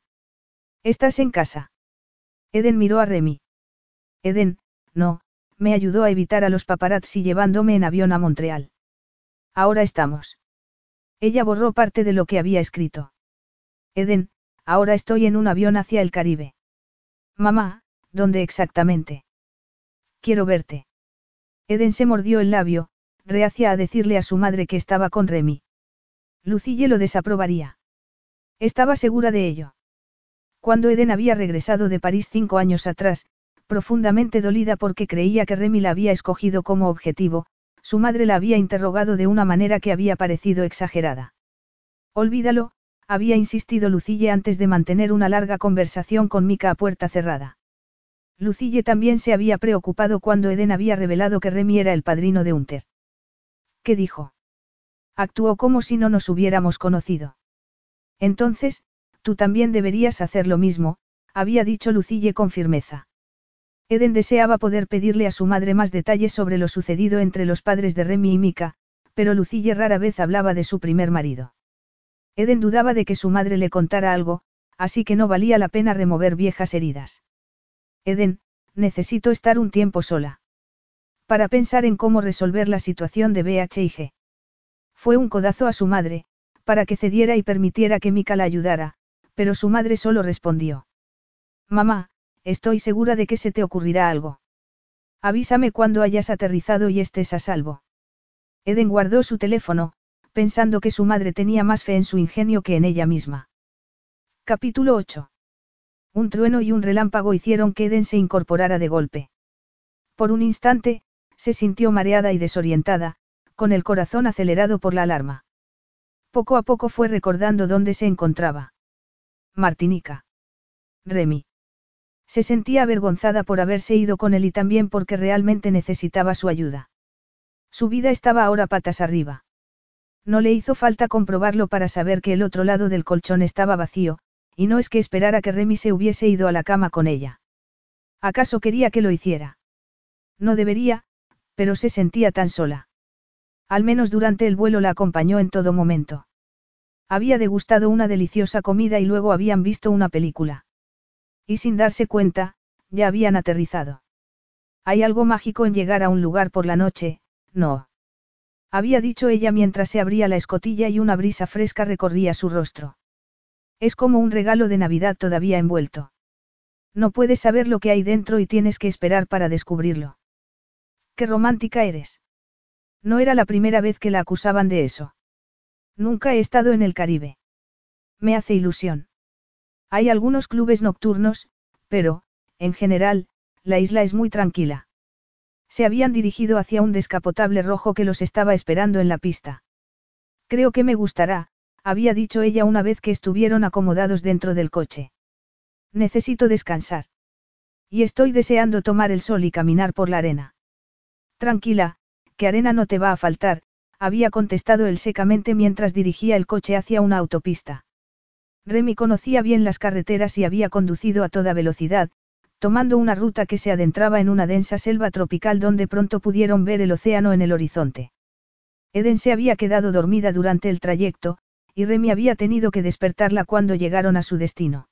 ¿Estás en casa? Eden miró a Remy. Eden, no, me ayudó a evitar a los paparazzi llevándome en avión a Montreal. Ahora estamos. Ella borró parte de lo que había escrito. Eden, ahora estoy en un avión hacia el Caribe. Mamá, ¿dónde exactamente? Quiero verte. Eden se mordió el labio, reacia a decirle a su madre que estaba con Remy. Lucille lo desaprobaría. Estaba segura de ello. Cuando Eden había regresado de París cinco años atrás, profundamente dolida porque creía que Remy la había escogido como objetivo, su madre la había interrogado de una manera que había parecido exagerada. Olvídalo, había insistido Lucille antes de mantener una larga conversación con Mika a puerta cerrada. Lucille también se había preocupado cuando Eden había revelado que Remy era el padrino de Hunter. ¿Qué dijo? Actuó como si no nos hubiéramos conocido. Entonces, Tú también deberías hacer lo mismo, había dicho Lucille con firmeza. Eden deseaba poder pedirle a su madre más detalles sobre lo sucedido entre los padres de Remy y Mika, pero Lucille rara vez hablaba de su primer marido. Eden dudaba de que su madre le contara algo, así que no valía la pena remover viejas heridas. Eden, necesito estar un tiempo sola. Para pensar en cómo resolver la situación de BH Fue un codazo a su madre, para que cediera y permitiera que Mika la ayudara, pero su madre solo respondió. Mamá, estoy segura de que se te ocurrirá algo. Avísame cuando hayas aterrizado y estés a salvo. Eden guardó su teléfono, pensando que su madre tenía más fe en su ingenio que en ella misma. Capítulo 8. Un trueno y un relámpago hicieron que Eden se incorporara de golpe. Por un instante, se sintió mareada y desorientada, con el corazón acelerado por la alarma. Poco a poco fue recordando dónde se encontraba. Martinica. Remy. Se sentía avergonzada por haberse ido con él y también porque realmente necesitaba su ayuda. Su vida estaba ahora patas arriba. No le hizo falta comprobarlo para saber que el otro lado del colchón estaba vacío, y no es que esperara que Remy se hubiese ido a la cama con ella. ¿Acaso quería que lo hiciera? No debería, pero se sentía tan sola. Al menos durante el vuelo la acompañó en todo momento. Había degustado una deliciosa comida y luego habían visto una película. Y sin darse cuenta, ya habían aterrizado. Hay algo mágico en llegar a un lugar por la noche, no. Había dicho ella mientras se abría la escotilla y una brisa fresca recorría su rostro. Es como un regalo de Navidad todavía envuelto. No puedes saber lo que hay dentro y tienes que esperar para descubrirlo. Qué romántica eres. No era la primera vez que la acusaban de eso. Nunca he estado en el Caribe. Me hace ilusión. Hay algunos clubes nocturnos, pero, en general, la isla es muy tranquila. Se habían dirigido hacia un descapotable rojo que los estaba esperando en la pista. Creo que me gustará, había dicho ella una vez que estuvieron acomodados dentro del coche. Necesito descansar. Y estoy deseando tomar el sol y caminar por la arena. Tranquila, que arena no te va a faltar, había contestado él secamente mientras dirigía el coche hacia una autopista. Remy conocía bien las carreteras y había conducido a toda velocidad, tomando una ruta que se adentraba en una densa selva tropical donde pronto pudieron ver el océano en el horizonte. Eden se había quedado dormida durante el trayecto, y Remy había tenido que despertarla cuando llegaron a su destino.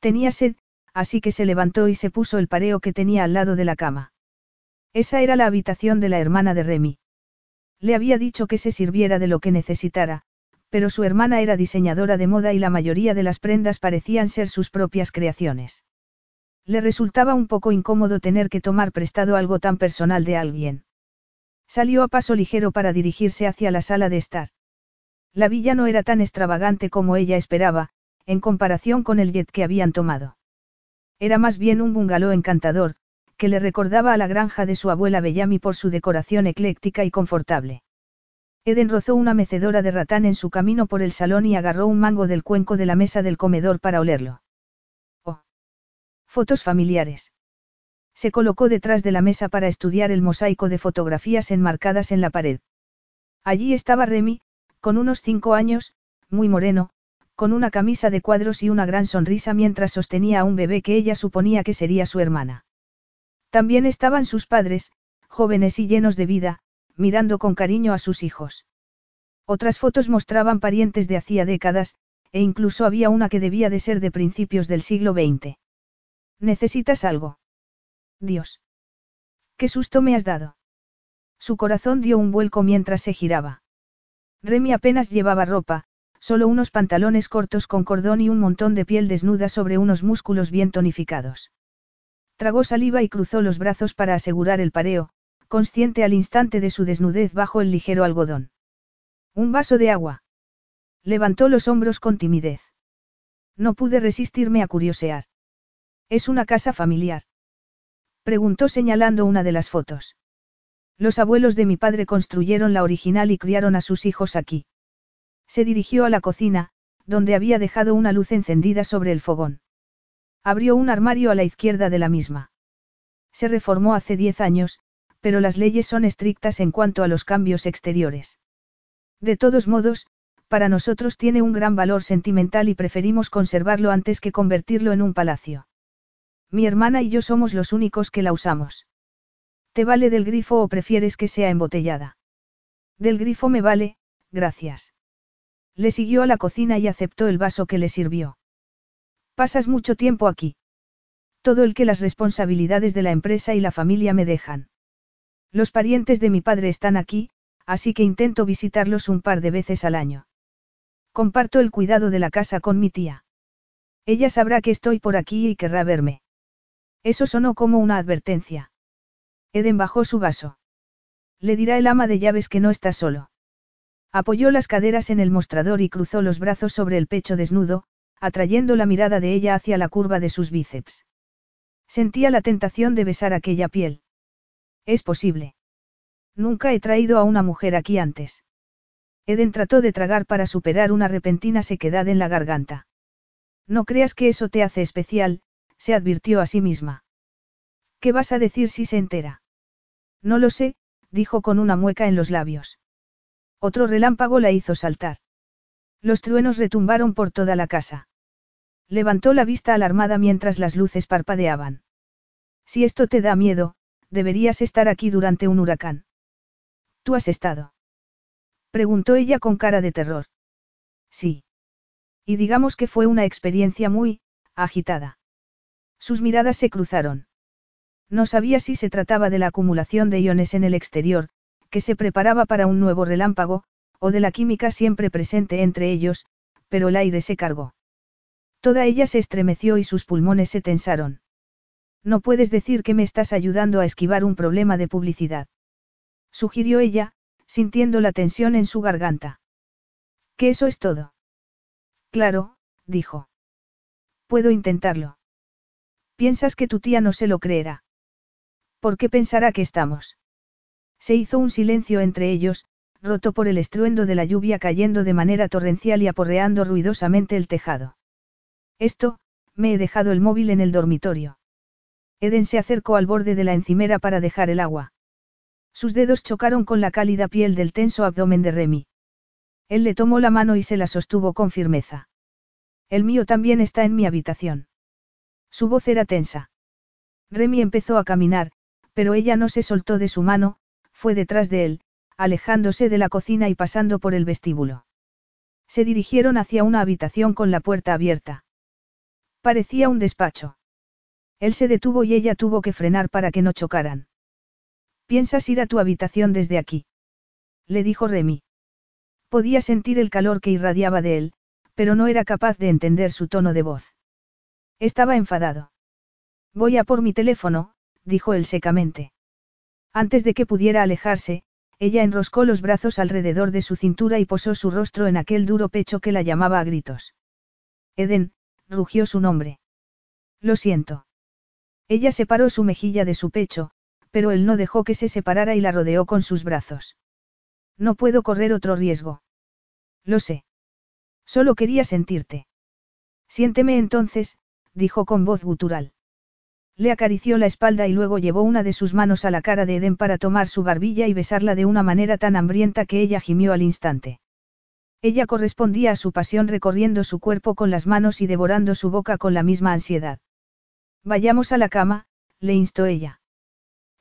Tenía sed, así que se levantó y se puso el pareo que tenía al lado de la cama. Esa era la habitación de la hermana de Remy. Le había dicho que se sirviera de lo que necesitara, pero su hermana era diseñadora de moda y la mayoría de las prendas parecían ser sus propias creaciones. Le resultaba un poco incómodo tener que tomar prestado algo tan personal de alguien. Salió a paso ligero para dirigirse hacia la sala de estar. La villa no era tan extravagante como ella esperaba, en comparación con el jet que habían tomado. Era más bien un bungalow encantador, que le recordaba a la granja de su abuela Bellamy por su decoración ecléctica y confortable. Eden rozó una mecedora de ratán en su camino por el salón y agarró un mango del cuenco de la mesa del comedor para olerlo. Oh. Fotos familiares. Se colocó detrás de la mesa para estudiar el mosaico de fotografías enmarcadas en la pared. Allí estaba Remy, con unos cinco años, muy moreno, con una camisa de cuadros y una gran sonrisa mientras sostenía a un bebé que ella suponía que sería su hermana. También estaban sus padres, jóvenes y llenos de vida, mirando con cariño a sus hijos. Otras fotos mostraban parientes de hacía décadas, e incluso había una que debía de ser de principios del siglo XX. ¿Necesitas algo? Dios. ¿Qué susto me has dado? Su corazón dio un vuelco mientras se giraba. Remy apenas llevaba ropa, solo unos pantalones cortos con cordón y un montón de piel desnuda sobre unos músculos bien tonificados. Tragó saliva y cruzó los brazos para asegurar el pareo, consciente al instante de su desnudez bajo el ligero algodón. Un vaso de agua. Levantó los hombros con timidez. No pude resistirme a curiosear. ¿Es una casa familiar? Preguntó señalando una de las fotos. Los abuelos de mi padre construyeron la original y criaron a sus hijos aquí. Se dirigió a la cocina, donde había dejado una luz encendida sobre el fogón. Abrió un armario a la izquierda de la misma. Se reformó hace diez años, pero las leyes son estrictas en cuanto a los cambios exteriores. De todos modos, para nosotros tiene un gran valor sentimental y preferimos conservarlo antes que convertirlo en un palacio. Mi hermana y yo somos los únicos que la usamos. ¿Te vale del grifo o prefieres que sea embotellada? Del grifo me vale, gracias. Le siguió a la cocina y aceptó el vaso que le sirvió. Pasas mucho tiempo aquí. Todo el que las responsabilidades de la empresa y la familia me dejan. Los parientes de mi padre están aquí, así que intento visitarlos un par de veces al año. Comparto el cuidado de la casa con mi tía. Ella sabrá que estoy por aquí y querrá verme. Eso sonó como una advertencia. Eden bajó su vaso. Le dirá el ama de llaves que no está solo. Apoyó las caderas en el mostrador y cruzó los brazos sobre el pecho desnudo, atrayendo la mirada de ella hacia la curva de sus bíceps. Sentía la tentación de besar aquella piel. Es posible. Nunca he traído a una mujer aquí antes. Eden trató de tragar para superar una repentina sequedad en la garganta. No creas que eso te hace especial, se advirtió a sí misma. ¿Qué vas a decir si se entera? No lo sé, dijo con una mueca en los labios. Otro relámpago la hizo saltar. Los truenos retumbaron por toda la casa. Levantó la vista alarmada mientras las luces parpadeaban. Si esto te da miedo, deberías estar aquí durante un huracán. ¿Tú has estado? Preguntó ella con cara de terror. Sí. Y digamos que fue una experiencia muy, agitada. Sus miradas se cruzaron. No sabía si se trataba de la acumulación de iones en el exterior, que se preparaba para un nuevo relámpago, o de la química siempre presente entre ellos, pero el aire se cargó. Toda ella se estremeció y sus pulmones se tensaron. No puedes decir que me estás ayudando a esquivar un problema de publicidad. Sugirió ella, sintiendo la tensión en su garganta. ¿Que eso es todo? Claro, dijo. Puedo intentarlo. ¿Piensas que tu tía no se lo creerá? ¿Por qué pensará que estamos? Se hizo un silencio entre ellos, roto por el estruendo de la lluvia cayendo de manera torrencial y aporreando ruidosamente el tejado. Esto, me he dejado el móvil en el dormitorio. Eden se acercó al borde de la encimera para dejar el agua. Sus dedos chocaron con la cálida piel del tenso abdomen de Remy. Él le tomó la mano y se la sostuvo con firmeza. El mío también está en mi habitación. Su voz era tensa. Remy empezó a caminar, pero ella no se soltó de su mano, fue detrás de él, alejándose de la cocina y pasando por el vestíbulo. Se dirigieron hacia una habitación con la puerta abierta. Parecía un despacho. Él se detuvo y ella tuvo que frenar para que no chocaran. ¿Piensas ir a tu habitación desde aquí? Le dijo Remy. Podía sentir el calor que irradiaba de él, pero no era capaz de entender su tono de voz. Estaba enfadado. Voy a por mi teléfono, dijo él secamente. Antes de que pudiera alejarse, ella enroscó los brazos alrededor de su cintura y posó su rostro en aquel duro pecho que la llamaba a gritos. Eden, rugió su nombre. Lo siento. Ella separó su mejilla de su pecho, pero él no dejó que se separara y la rodeó con sus brazos. No puedo correr otro riesgo. Lo sé. Solo quería sentirte. Siénteme entonces, dijo con voz gutural. Le acarició la espalda y luego llevó una de sus manos a la cara de Eden para tomar su barbilla y besarla de una manera tan hambrienta que ella gimió al instante. Ella correspondía a su pasión recorriendo su cuerpo con las manos y devorando su boca con la misma ansiedad. Vayamos a la cama, le instó ella.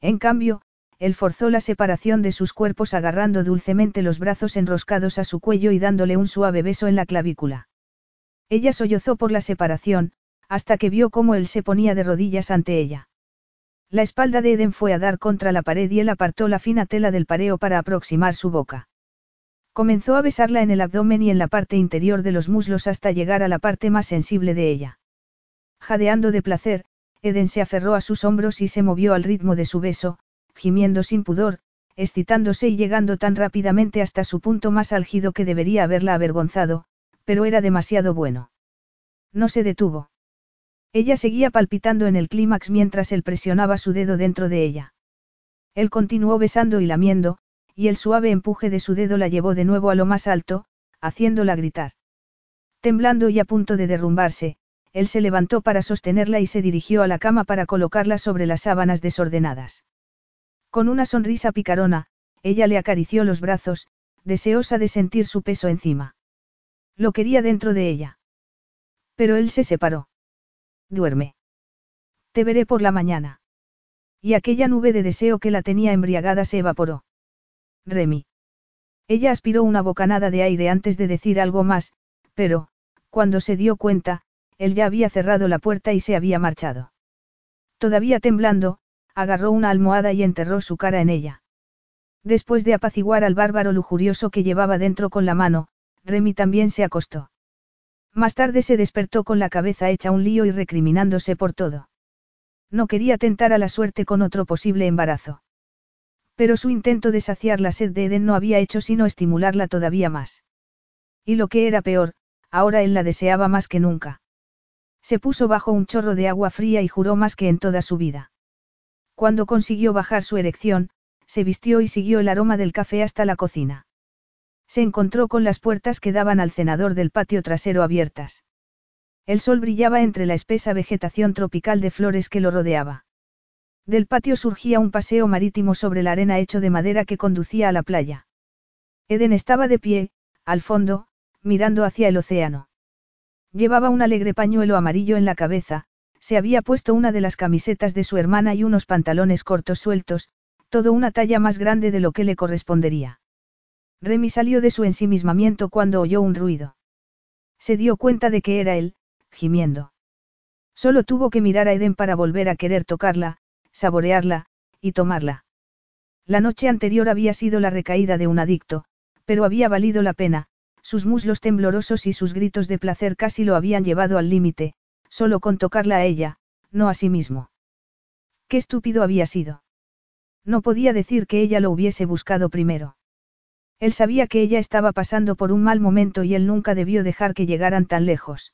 En cambio, él forzó la separación de sus cuerpos agarrando dulcemente los brazos enroscados a su cuello y dándole un suave beso en la clavícula. Ella sollozó por la separación, hasta que vio cómo él se ponía de rodillas ante ella. La espalda de Eden fue a dar contra la pared y él apartó la fina tela del pareo para aproximar su boca. Comenzó a besarla en el abdomen y en la parte interior de los muslos hasta llegar a la parte más sensible de ella. Jadeando de placer, Eden se aferró a sus hombros y se movió al ritmo de su beso, gimiendo sin pudor, excitándose y llegando tan rápidamente hasta su punto más álgido que debería haberla avergonzado, pero era demasiado bueno. No se detuvo. Ella seguía palpitando en el clímax mientras él presionaba su dedo dentro de ella. Él continuó besando y lamiendo, y el suave empuje de su dedo la llevó de nuevo a lo más alto, haciéndola gritar. Temblando y a punto de derrumbarse, él se levantó para sostenerla y se dirigió a la cama para colocarla sobre las sábanas desordenadas. Con una sonrisa picarona, ella le acarició los brazos, deseosa de sentir su peso encima. Lo quería dentro de ella. Pero él se separó. Duerme. Te veré por la mañana. Y aquella nube de deseo que la tenía embriagada se evaporó. Remy. Ella aspiró una bocanada de aire antes de decir algo más, pero, cuando se dio cuenta, él ya había cerrado la puerta y se había marchado. Todavía temblando, agarró una almohada y enterró su cara en ella. Después de apaciguar al bárbaro lujurioso que llevaba dentro con la mano, Remy también se acostó. Más tarde se despertó con la cabeza hecha un lío y recriminándose por todo. No quería tentar a la suerte con otro posible embarazo. Pero su intento de saciar la sed de Eden no había hecho sino estimularla todavía más. Y lo que era peor, ahora él la deseaba más que nunca. Se puso bajo un chorro de agua fría y juró más que en toda su vida. Cuando consiguió bajar su erección, se vistió y siguió el aroma del café hasta la cocina. Se encontró con las puertas que daban al cenador del patio trasero abiertas. El sol brillaba entre la espesa vegetación tropical de flores que lo rodeaba. Del patio surgía un paseo marítimo sobre la arena hecho de madera que conducía a la playa. Eden estaba de pie, al fondo, mirando hacia el océano. Llevaba un alegre pañuelo amarillo en la cabeza, se había puesto una de las camisetas de su hermana y unos pantalones cortos sueltos, todo una talla más grande de lo que le correspondería. Remy salió de su ensimismamiento cuando oyó un ruido. Se dio cuenta de que era él, gimiendo. Solo tuvo que mirar a Eden para volver a querer tocarla, saborearla, y tomarla. La noche anterior había sido la recaída de un adicto, pero había valido la pena, sus muslos temblorosos y sus gritos de placer casi lo habían llevado al límite, solo con tocarla a ella, no a sí mismo. Qué estúpido había sido. No podía decir que ella lo hubiese buscado primero. Él sabía que ella estaba pasando por un mal momento y él nunca debió dejar que llegaran tan lejos.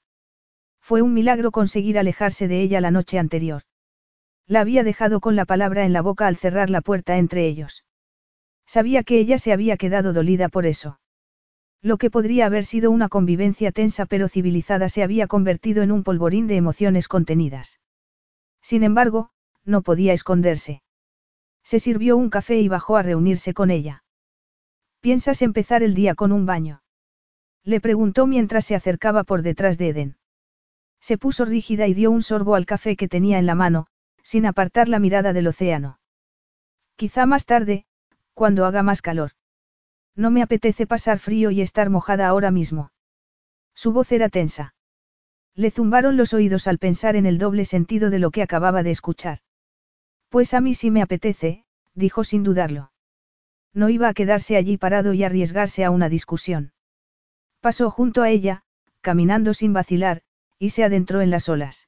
Fue un milagro conseguir alejarse de ella la noche anterior. La había dejado con la palabra en la boca al cerrar la puerta entre ellos. Sabía que ella se había quedado dolida por eso. Lo que podría haber sido una convivencia tensa pero civilizada se había convertido en un polvorín de emociones contenidas. Sin embargo, no podía esconderse. Se sirvió un café y bajó a reunirse con ella. ¿Piensas empezar el día con un baño? Le preguntó mientras se acercaba por detrás de Eden. Se puso rígida y dio un sorbo al café que tenía en la mano, sin apartar la mirada del océano. Quizá más tarde, cuando haga más calor. No me apetece pasar frío y estar mojada ahora mismo. Su voz era tensa. Le zumbaron los oídos al pensar en el doble sentido de lo que acababa de escuchar. Pues a mí sí me apetece, dijo sin dudarlo. No iba a quedarse allí parado y arriesgarse a una discusión. Pasó junto a ella, caminando sin vacilar, y se adentró en las olas.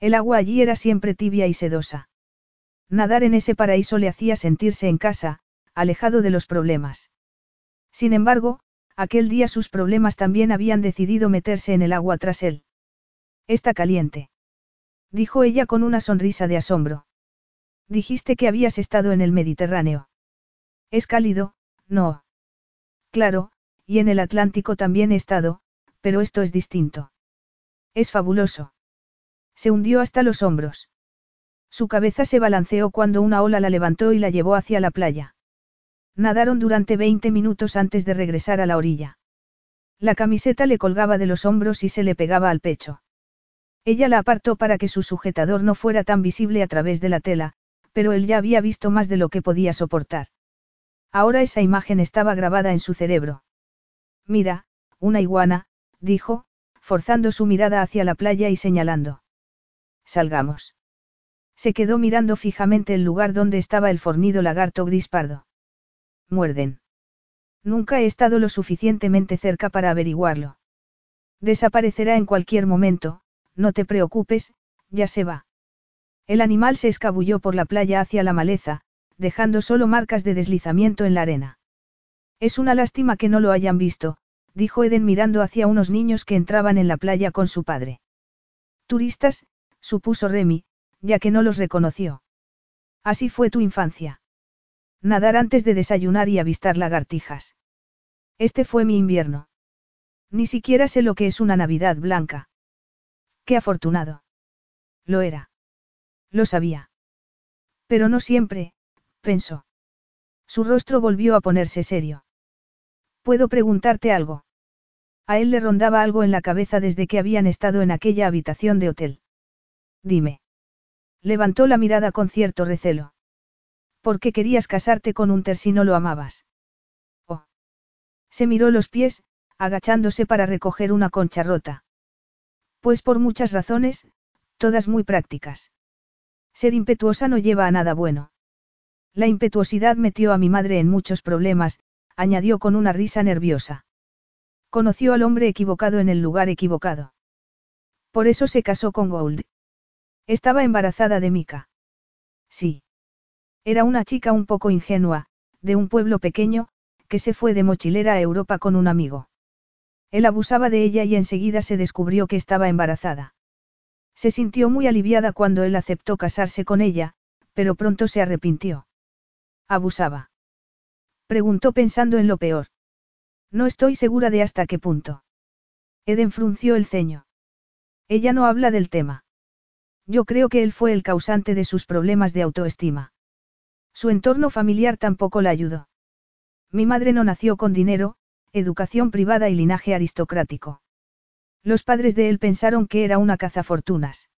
El agua allí era siempre tibia y sedosa. Nadar en ese paraíso le hacía sentirse en casa, alejado de los problemas. Sin embargo, aquel día sus problemas también habían decidido meterse en el agua tras él. Está caliente. Dijo ella con una sonrisa de asombro. Dijiste que habías estado en el Mediterráneo. Es cálido, no. Claro, y en el Atlántico también he estado, pero esto es distinto. Es fabuloso. Se hundió hasta los hombros. Su cabeza se balanceó cuando una ola la levantó y la llevó hacia la playa. Nadaron durante 20 minutos antes de regresar a la orilla. La camiseta le colgaba de los hombros y se le pegaba al pecho. Ella la apartó para que su sujetador no fuera tan visible a través de la tela, pero él ya había visto más de lo que podía soportar. Ahora esa imagen estaba grabada en su cerebro. Mira, una iguana, dijo, forzando su mirada hacia la playa y señalando. Salgamos. Se quedó mirando fijamente el lugar donde estaba el fornido lagarto gris pardo. Muerden. Nunca he estado lo suficientemente cerca para averiguarlo. Desaparecerá en cualquier momento, no te preocupes, ya se va. El animal se escabulló por la playa hacia la maleza, dejando solo marcas de deslizamiento en la arena. Es una lástima que no lo hayan visto, dijo Eden mirando hacia unos niños que entraban en la playa con su padre. Turistas, supuso Remy, ya que no los reconoció. Así fue tu infancia. Nadar antes de desayunar y avistar lagartijas. Este fue mi invierno. Ni siquiera sé lo que es una Navidad blanca. Qué afortunado. Lo era. Lo sabía. Pero no siempre, pensó. Su rostro volvió a ponerse serio. ¿Puedo preguntarte algo? A él le rondaba algo en la cabeza desde que habían estado en aquella habitación de hotel. Dime. Levantó la mirada con cierto recelo. ¿Por qué querías casarte con un ter si no lo amabas? Oh. Se miró los pies, agachándose para recoger una concha rota. Pues por muchas razones, todas muy prácticas. Ser impetuosa no lleva a nada bueno. La impetuosidad metió a mi madre en muchos problemas, añadió con una risa nerviosa. Conoció al hombre equivocado en el lugar equivocado. Por eso se casó con Gold. Estaba embarazada de Mika. Sí. Era una chica un poco ingenua, de un pueblo pequeño, que se fue de mochilera a Europa con un amigo. Él abusaba de ella y enseguida se descubrió que estaba embarazada. Se sintió muy aliviada cuando él aceptó casarse con ella, pero pronto se arrepintió. ¿Abusaba? Preguntó pensando en lo peor. No estoy segura de hasta qué punto. Eden frunció el ceño. Ella no habla del tema. Yo creo que él fue el causante de sus problemas de autoestima. Su entorno familiar tampoco la ayudó. Mi madre no nació con dinero, educación privada y linaje aristocrático. Los padres de él pensaron que era una cazafortunas.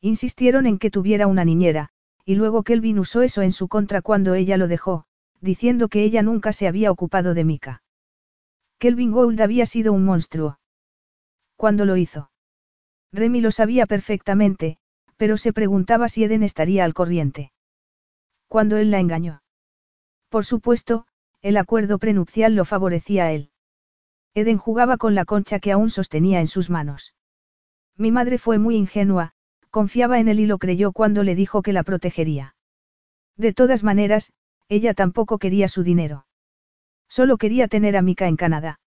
Insistieron en que tuviera una niñera, y luego Kelvin usó eso en su contra cuando ella lo dejó, diciendo que ella nunca se había ocupado de Mika. Kelvin Gould había sido un monstruo. ¿Cuándo lo hizo? Remy lo sabía perfectamente, pero se preguntaba si Eden estaría al corriente. Cuando él la engañó. Por supuesto, el acuerdo prenupcial lo favorecía a él. Eden jugaba con la concha que aún sostenía en sus manos. Mi madre fue muy ingenua, confiaba en él y lo creyó cuando le dijo que la protegería. De todas maneras, ella tampoco quería su dinero. Solo quería tener a Mika en Canadá.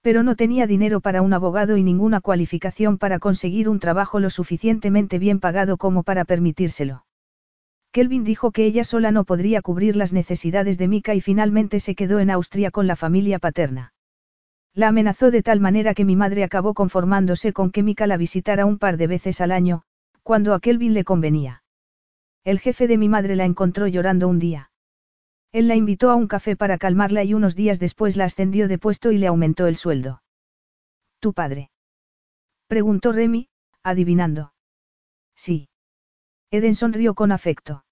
Pero no tenía dinero para un abogado y ninguna cualificación para conseguir un trabajo lo suficientemente bien pagado como para permitírselo. Kelvin dijo que ella sola no podría cubrir las necesidades de Mika y finalmente se quedó en Austria con la familia paterna. La amenazó de tal manera que mi madre acabó conformándose con que Mika la visitara un par de veces al año, cuando a Kelvin le convenía. El jefe de mi madre la encontró llorando un día. Él la invitó a un café para calmarla y unos días después la ascendió de puesto y le aumentó el sueldo. ¿Tu padre? Preguntó Remy, adivinando. Sí. Eden sonrió con afecto.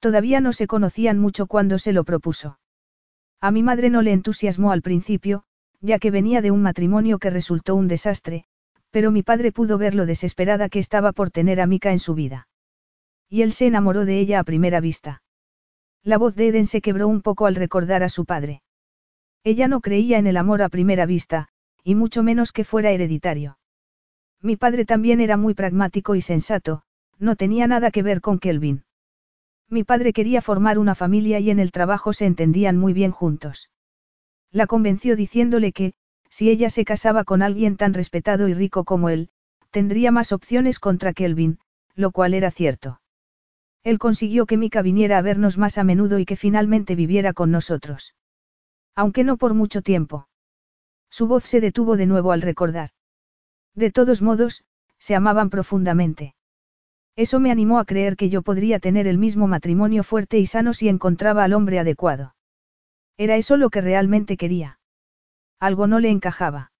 Todavía no se conocían mucho cuando se lo propuso. A mi madre no le entusiasmó al principio, ya que venía de un matrimonio que resultó un desastre, pero mi padre pudo ver lo desesperada que estaba por tener a Mika en su vida. Y él se enamoró de ella a primera vista. La voz de Eden se quebró un poco al recordar a su padre. Ella no creía en el amor a primera vista, y mucho menos que fuera hereditario. Mi padre también era muy pragmático y sensato, no tenía nada que ver con Kelvin. Mi padre quería formar una familia y en el trabajo se entendían muy bien juntos. La convenció diciéndole que, si ella se casaba con alguien tan respetado y rico como él, tendría más opciones contra Kelvin, lo cual era cierto. Él consiguió que Mika viniera a vernos más a menudo y que finalmente viviera con nosotros. Aunque no por mucho tiempo. Su voz se detuvo de nuevo al recordar. De todos modos, se amaban profundamente. Eso me animó a creer que yo podría tener el mismo matrimonio fuerte y sano si encontraba al hombre adecuado. Era eso lo que realmente quería. Algo no le encajaba.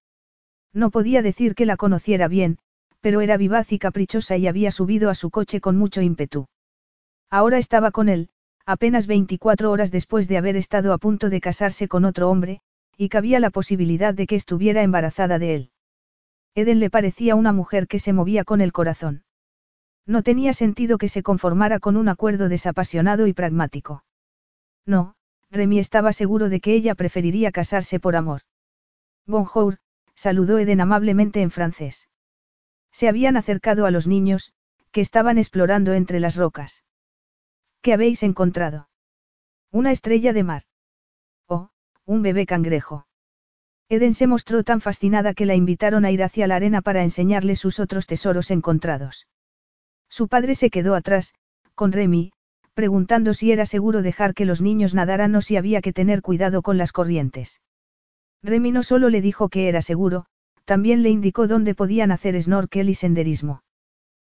No podía decir que la conociera bien, pero era vivaz y caprichosa y había subido a su coche con mucho ímpetu. Ahora estaba con él, apenas 24 horas después de haber estado a punto de casarse con otro hombre, y cabía la posibilidad de que estuviera embarazada de él. Eden le parecía una mujer que se movía con el corazón. No tenía sentido que se conformara con un acuerdo desapasionado y pragmático. No, Remy estaba seguro de que ella preferiría casarse por amor. Bonjour, saludó Eden amablemente en francés. Se habían acercado a los niños, que estaban explorando entre las rocas. ¿Qué habéis encontrado? Una estrella de mar. Oh, un bebé cangrejo. Eden se mostró tan fascinada que la invitaron a ir hacia la arena para enseñarle sus otros tesoros encontrados. Su padre se quedó atrás, con Remy, preguntando si era seguro dejar que los niños nadaran o si había que tener cuidado con las corrientes. Remy no solo le dijo que era seguro, también le indicó dónde podían hacer snorkel y senderismo.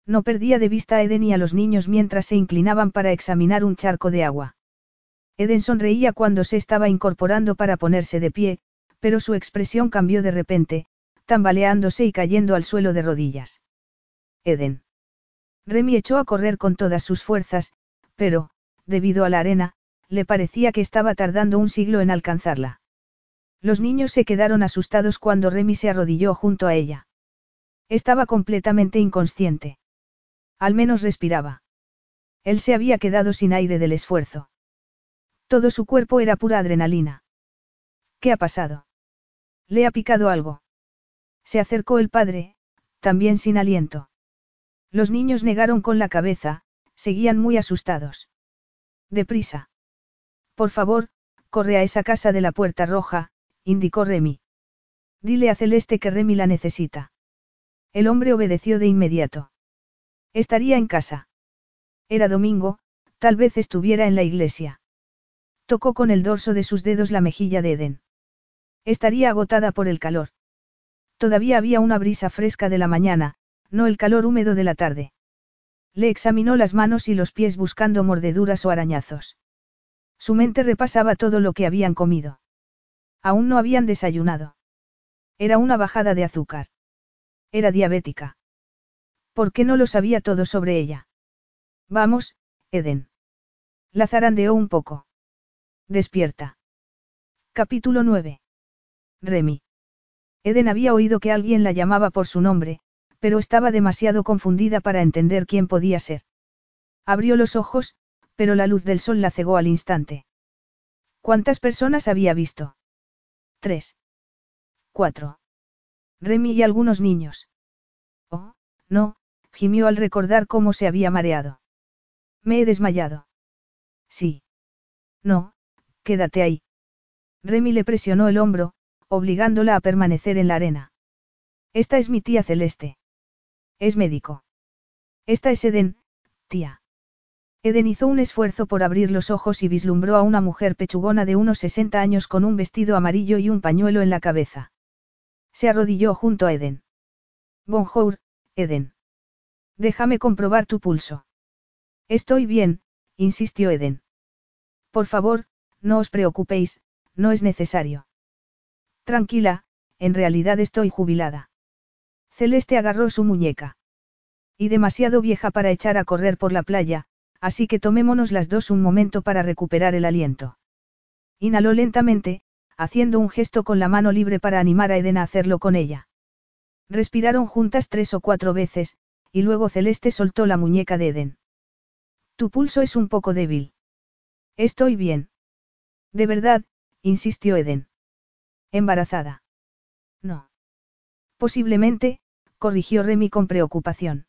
No perdía de vista a Eden y a los niños mientras se inclinaban para examinar un charco de agua. Eden sonreía cuando se estaba incorporando para ponerse de pie, pero su expresión cambió de repente, tambaleándose y cayendo al suelo de rodillas. Eden. Remy echó a correr con todas sus fuerzas, pero, debido a la arena, le parecía que estaba tardando un siglo en alcanzarla. Los niños se quedaron asustados cuando Remy se arrodilló junto a ella. Estaba completamente inconsciente. Al menos respiraba. Él se había quedado sin aire del esfuerzo. Todo su cuerpo era pura adrenalina. ¿Qué ha pasado? ¿Le ha picado algo? Se acercó el padre, también sin aliento. Los niños negaron con la cabeza, seguían muy asustados. Deprisa. Por favor, corre a esa casa de la puerta roja, indicó Remy. Dile a Celeste que Remy la necesita. El hombre obedeció de inmediato. Estaría en casa. Era domingo, tal vez estuviera en la iglesia. Tocó con el dorso de sus dedos la mejilla de Eden. Estaría agotada por el calor. Todavía había una brisa fresca de la mañana, no el calor húmedo de la tarde. Le examinó las manos y los pies buscando mordeduras o arañazos. Su mente repasaba todo lo que habían comido. Aún no habían desayunado. Era una bajada de azúcar. Era diabética. ¿Por qué no lo sabía todo sobre ella? Vamos, Eden. La zarandeó un poco. Despierta. Capítulo 9. Remy. Eden había oído que alguien la llamaba por su nombre, pero estaba demasiado confundida para entender quién podía ser. Abrió los ojos, pero la luz del sol la cegó al instante. ¿Cuántas personas había visto? Tres. Cuatro. Remy y algunos niños. Oh, no, gimió al recordar cómo se había mareado. Me he desmayado. Sí. No, quédate ahí. Remy le presionó el hombro, obligándola a permanecer en la arena. Esta es mi tía Celeste. Es médico. Esta es Eden, tía. Eden hizo un esfuerzo por abrir los ojos y vislumbró a una mujer pechugona de unos 60 años con un vestido amarillo y un pañuelo en la cabeza. Se arrodilló junto a Eden. Bonjour, Eden. Déjame comprobar tu pulso. Estoy bien, insistió Eden. Por favor, no os preocupéis, no es necesario. Tranquila, en realidad estoy jubilada. Celeste agarró su muñeca. Y demasiado vieja para echar a correr por la playa, así que tomémonos las dos un momento para recuperar el aliento. Inhaló lentamente, haciendo un gesto con la mano libre para animar a Eden a hacerlo con ella. Respiraron juntas tres o cuatro veces, y luego Celeste soltó la muñeca de Eden. Tu pulso es un poco débil. Estoy bien. De verdad, insistió Eden. ¿Embarazada? No. Posiblemente, corrigió Remy con preocupación.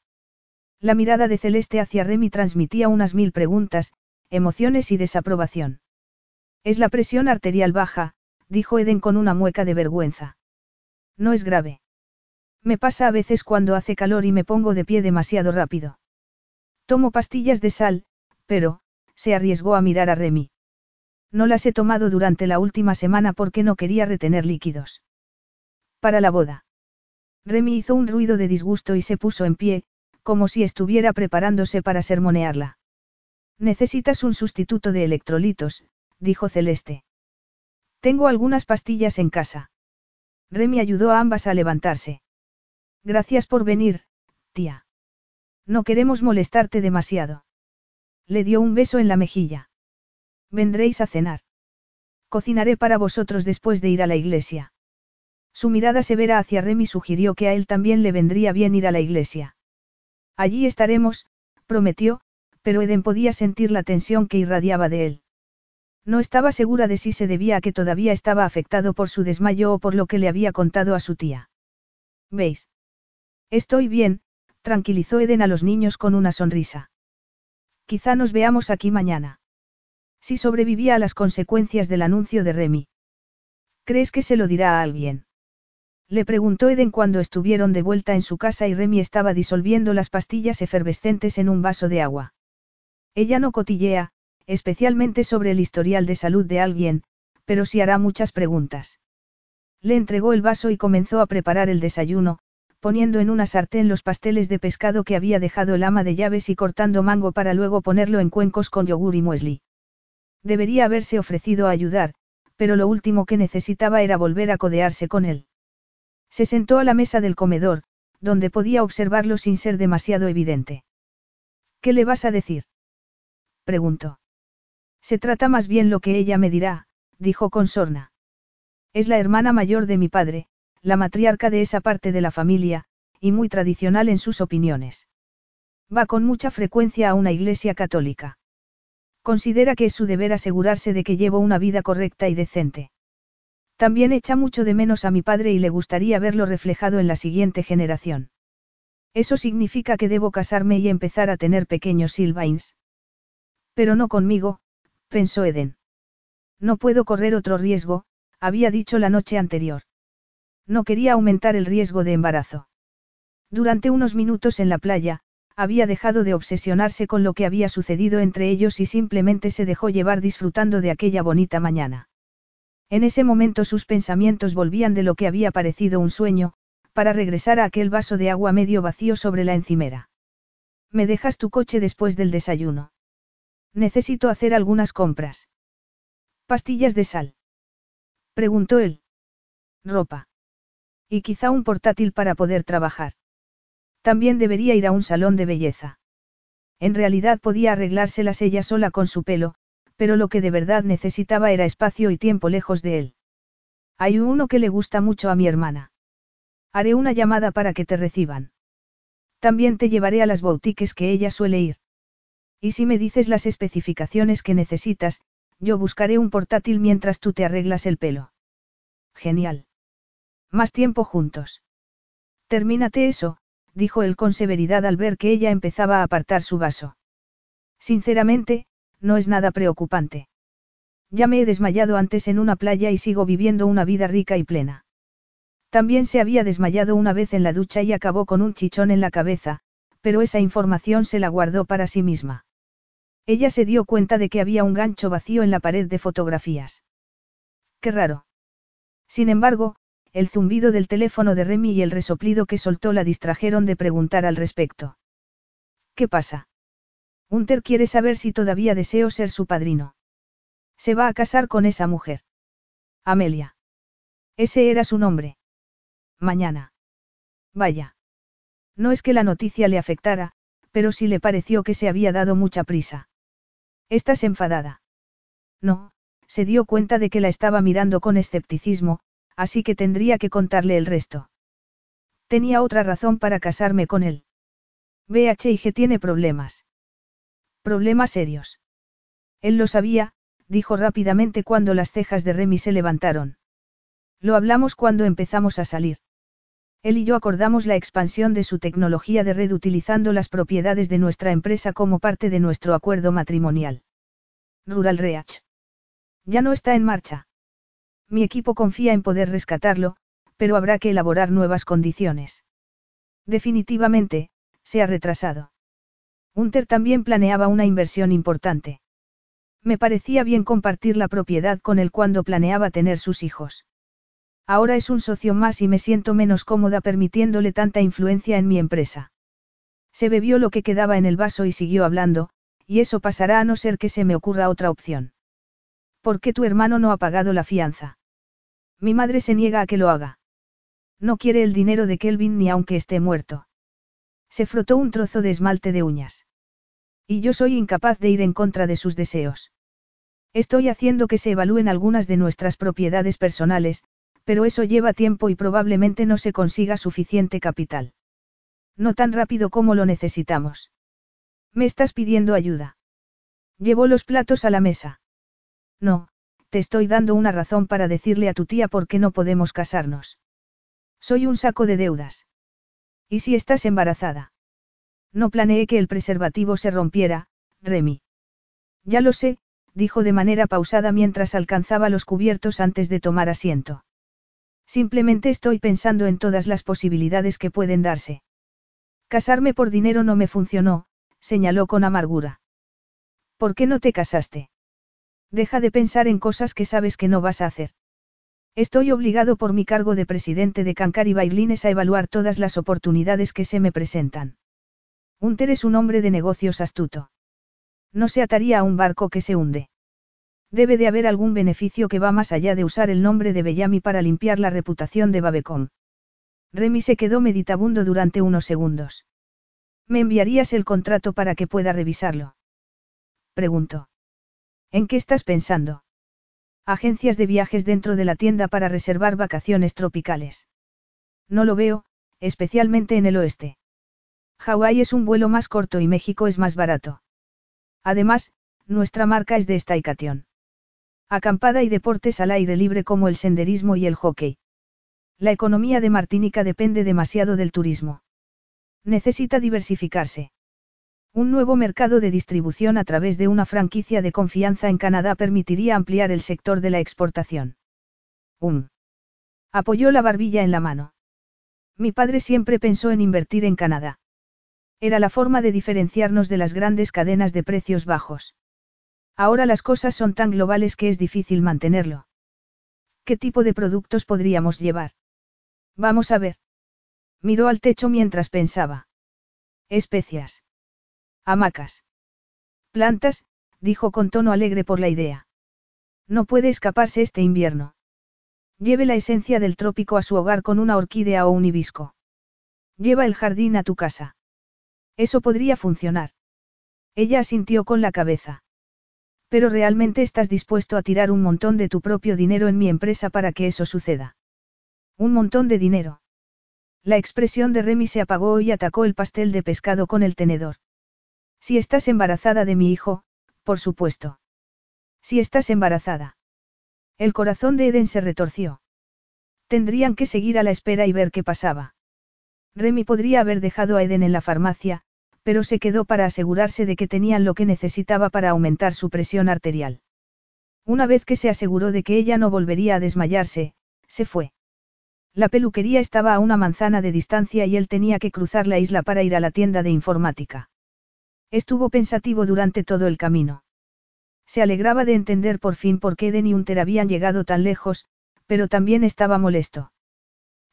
La mirada de Celeste hacia Remy transmitía unas mil preguntas, emociones y desaprobación. Es la presión arterial baja, dijo Eden con una mueca de vergüenza. No es grave. Me pasa a veces cuando hace calor y me pongo de pie demasiado rápido. Tomo pastillas de sal, pero, se arriesgó a mirar a Remy. No las he tomado durante la última semana porque no quería retener líquidos. Para la boda. Remy hizo un ruido de disgusto y se puso en pie, como si estuviera preparándose para sermonearla. Necesitas un sustituto de electrolitos, dijo Celeste. Tengo algunas pastillas en casa. Remy ayudó a ambas a levantarse. Gracias por venir, tía. No queremos molestarte demasiado. Le dio un beso en la mejilla. Vendréis a cenar. Cocinaré para vosotros después de ir a la iglesia. Su mirada severa hacia Remy sugirió que a él también le vendría bien ir a la iglesia. Allí estaremos, prometió, pero Eden podía sentir la tensión que irradiaba de él. No estaba segura de si se debía a que todavía estaba afectado por su desmayo o por lo que le había contado a su tía. ¿Veis? Estoy bien, tranquilizó Eden a los niños con una sonrisa. Quizá nos veamos aquí mañana. Si sobrevivía a las consecuencias del anuncio de Remy. ¿Crees que se lo dirá a alguien? Le preguntó Eden cuando estuvieron de vuelta en su casa y Remy estaba disolviendo las pastillas efervescentes en un vaso de agua. Ella no cotillea, especialmente sobre el historial de salud de alguien, pero sí hará muchas preguntas. Le entregó el vaso y comenzó a preparar el desayuno, poniendo en una sartén los pasteles de pescado que había dejado el ama de llaves y cortando mango para luego ponerlo en cuencos con yogur y muesli. Debería haberse ofrecido a ayudar, pero lo último que necesitaba era volver a codearse con él. Se sentó a la mesa del comedor, donde podía observarlo sin ser demasiado evidente. ¿Qué le vas a decir? preguntó. Se trata más bien lo que ella me dirá, dijo con sorna. Es la hermana mayor de mi padre, la matriarca de esa parte de la familia, y muy tradicional en sus opiniones. Va con mucha frecuencia a una iglesia católica. Considera que es su deber asegurarse de que llevo una vida correcta y decente. También echa mucho de menos a mi padre y le gustaría verlo reflejado en la siguiente generación. Eso significa que debo casarme y empezar a tener pequeños Silvains. Pero no conmigo, pensó Eden. No puedo correr otro riesgo, había dicho la noche anterior. No quería aumentar el riesgo de embarazo. Durante unos minutos en la playa, había dejado de obsesionarse con lo que había sucedido entre ellos y simplemente se dejó llevar disfrutando de aquella bonita mañana. En ese momento sus pensamientos volvían de lo que había parecido un sueño, para regresar a aquel vaso de agua medio vacío sobre la encimera. ¿Me dejas tu coche después del desayuno? Necesito hacer algunas compras. ¿Pastillas de sal? Preguntó él. Ropa. Y quizá un portátil para poder trabajar. También debería ir a un salón de belleza. En realidad podía arreglárselas ella sola con su pelo, pero lo que de verdad necesitaba era espacio y tiempo lejos de él. Hay uno que le gusta mucho a mi hermana. Haré una llamada para que te reciban. También te llevaré a las boutiques que ella suele ir. Y si me dices las especificaciones que necesitas, yo buscaré un portátil mientras tú te arreglas el pelo. Genial. Más tiempo juntos. Termínate eso, dijo él con severidad al ver que ella empezaba a apartar su vaso. Sinceramente, no es nada preocupante. Ya me he desmayado antes en una playa y sigo viviendo una vida rica y plena. También se había desmayado una vez en la ducha y acabó con un chichón en la cabeza, pero esa información se la guardó para sí misma. Ella se dio cuenta de que había un gancho vacío en la pared de fotografías. Qué raro. Sin embargo, el zumbido del teléfono de Remy y el resoplido que soltó la distrajeron de preguntar al respecto. ¿Qué pasa? Hunter quiere saber si todavía deseo ser su padrino. Se va a casar con esa mujer. Amelia. Ese era su nombre. Mañana. Vaya. No es que la noticia le afectara, pero sí le pareció que se había dado mucha prisa. ¿Estás enfadada? No, se dio cuenta de que la estaba mirando con escepticismo, así que tendría que contarle el resto. Tenía otra razón para casarme con él. BHIG tiene problemas. Problemas serios. Él lo sabía, dijo rápidamente cuando las cejas de Remy se levantaron. Lo hablamos cuando empezamos a salir. Él y yo acordamos la expansión de su tecnología de red utilizando las propiedades de nuestra empresa como parte de nuestro acuerdo matrimonial. Rural Reach. Ya no está en marcha. Mi equipo confía en poder rescatarlo, pero habrá que elaborar nuevas condiciones. Definitivamente, se ha retrasado. Hunter también planeaba una inversión importante. Me parecía bien compartir la propiedad con él cuando planeaba tener sus hijos. Ahora es un socio más y me siento menos cómoda permitiéndole tanta influencia en mi empresa. Se bebió lo que quedaba en el vaso y siguió hablando, y eso pasará a no ser que se me ocurra otra opción. ¿Por qué tu hermano no ha pagado la fianza? Mi madre se niega a que lo haga. No quiere el dinero de Kelvin ni aunque esté muerto. Se frotó un trozo de esmalte de uñas. Y yo soy incapaz de ir en contra de sus deseos. Estoy haciendo que se evalúen algunas de nuestras propiedades personales, pero eso lleva tiempo y probablemente no se consiga suficiente capital. No tan rápido como lo necesitamos. Me estás pidiendo ayuda. Llevó los platos a la mesa. No, te estoy dando una razón para decirle a tu tía por qué no podemos casarnos. Soy un saco de deudas. ¿Y si estás embarazada? No planeé que el preservativo se rompiera, Remy. Ya lo sé, dijo de manera pausada mientras alcanzaba los cubiertos antes de tomar asiento. Simplemente estoy pensando en todas las posibilidades que pueden darse. Casarme por dinero no me funcionó, señaló con amargura. ¿Por qué no te casaste? Deja de pensar en cosas que sabes que no vas a hacer. Estoy obligado por mi cargo de presidente de Cancari Bailines a evaluar todas las oportunidades que se me presentan. Unter es un hombre de negocios astuto. No se ataría a un barco que se hunde. Debe de haber algún beneficio que va más allá de usar el nombre de Bellamy para limpiar la reputación de Babecom. Remy se quedó meditabundo durante unos segundos. ¿Me enviarías el contrato para que pueda revisarlo? Preguntó. ¿En qué estás pensando? Agencias de viajes dentro de la tienda para reservar vacaciones tropicales. No lo veo, especialmente en el oeste. Hawái es un vuelo más corto y México es más barato. Además, nuestra marca es de Estaicatión. Acampada y deportes al aire libre como el senderismo y el hockey. La economía de Martinica depende demasiado del turismo. Necesita diversificarse. Un nuevo mercado de distribución a través de una franquicia de confianza en Canadá permitiría ampliar el sector de la exportación. Um. Apoyó la barbilla en la mano. Mi padre siempre pensó en invertir en Canadá. Era la forma de diferenciarnos de las grandes cadenas de precios bajos. Ahora las cosas son tan globales que es difícil mantenerlo. ¿Qué tipo de productos podríamos llevar? Vamos a ver. Miró al techo mientras pensaba. Especias. Hamacas. Plantas, dijo con tono alegre por la idea. No puede escaparse este invierno. Lleve la esencia del trópico a su hogar con una orquídea o un hibisco. Lleva el jardín a tu casa. Eso podría funcionar. Ella asintió con la cabeza. Pero realmente estás dispuesto a tirar un montón de tu propio dinero en mi empresa para que eso suceda. Un montón de dinero. La expresión de Remy se apagó y atacó el pastel de pescado con el tenedor. Si estás embarazada de mi hijo, por supuesto. Si estás embarazada. El corazón de Eden se retorció. Tendrían que seguir a la espera y ver qué pasaba. Remy podría haber dejado a Eden en la farmacia, pero se quedó para asegurarse de que tenían lo que necesitaba para aumentar su presión arterial. Una vez que se aseguró de que ella no volvería a desmayarse, se fue. La peluquería estaba a una manzana de distancia y él tenía que cruzar la isla para ir a la tienda de informática. Estuvo pensativo durante todo el camino. Se alegraba de entender por fin por qué Eden y Unter habían llegado tan lejos, pero también estaba molesto.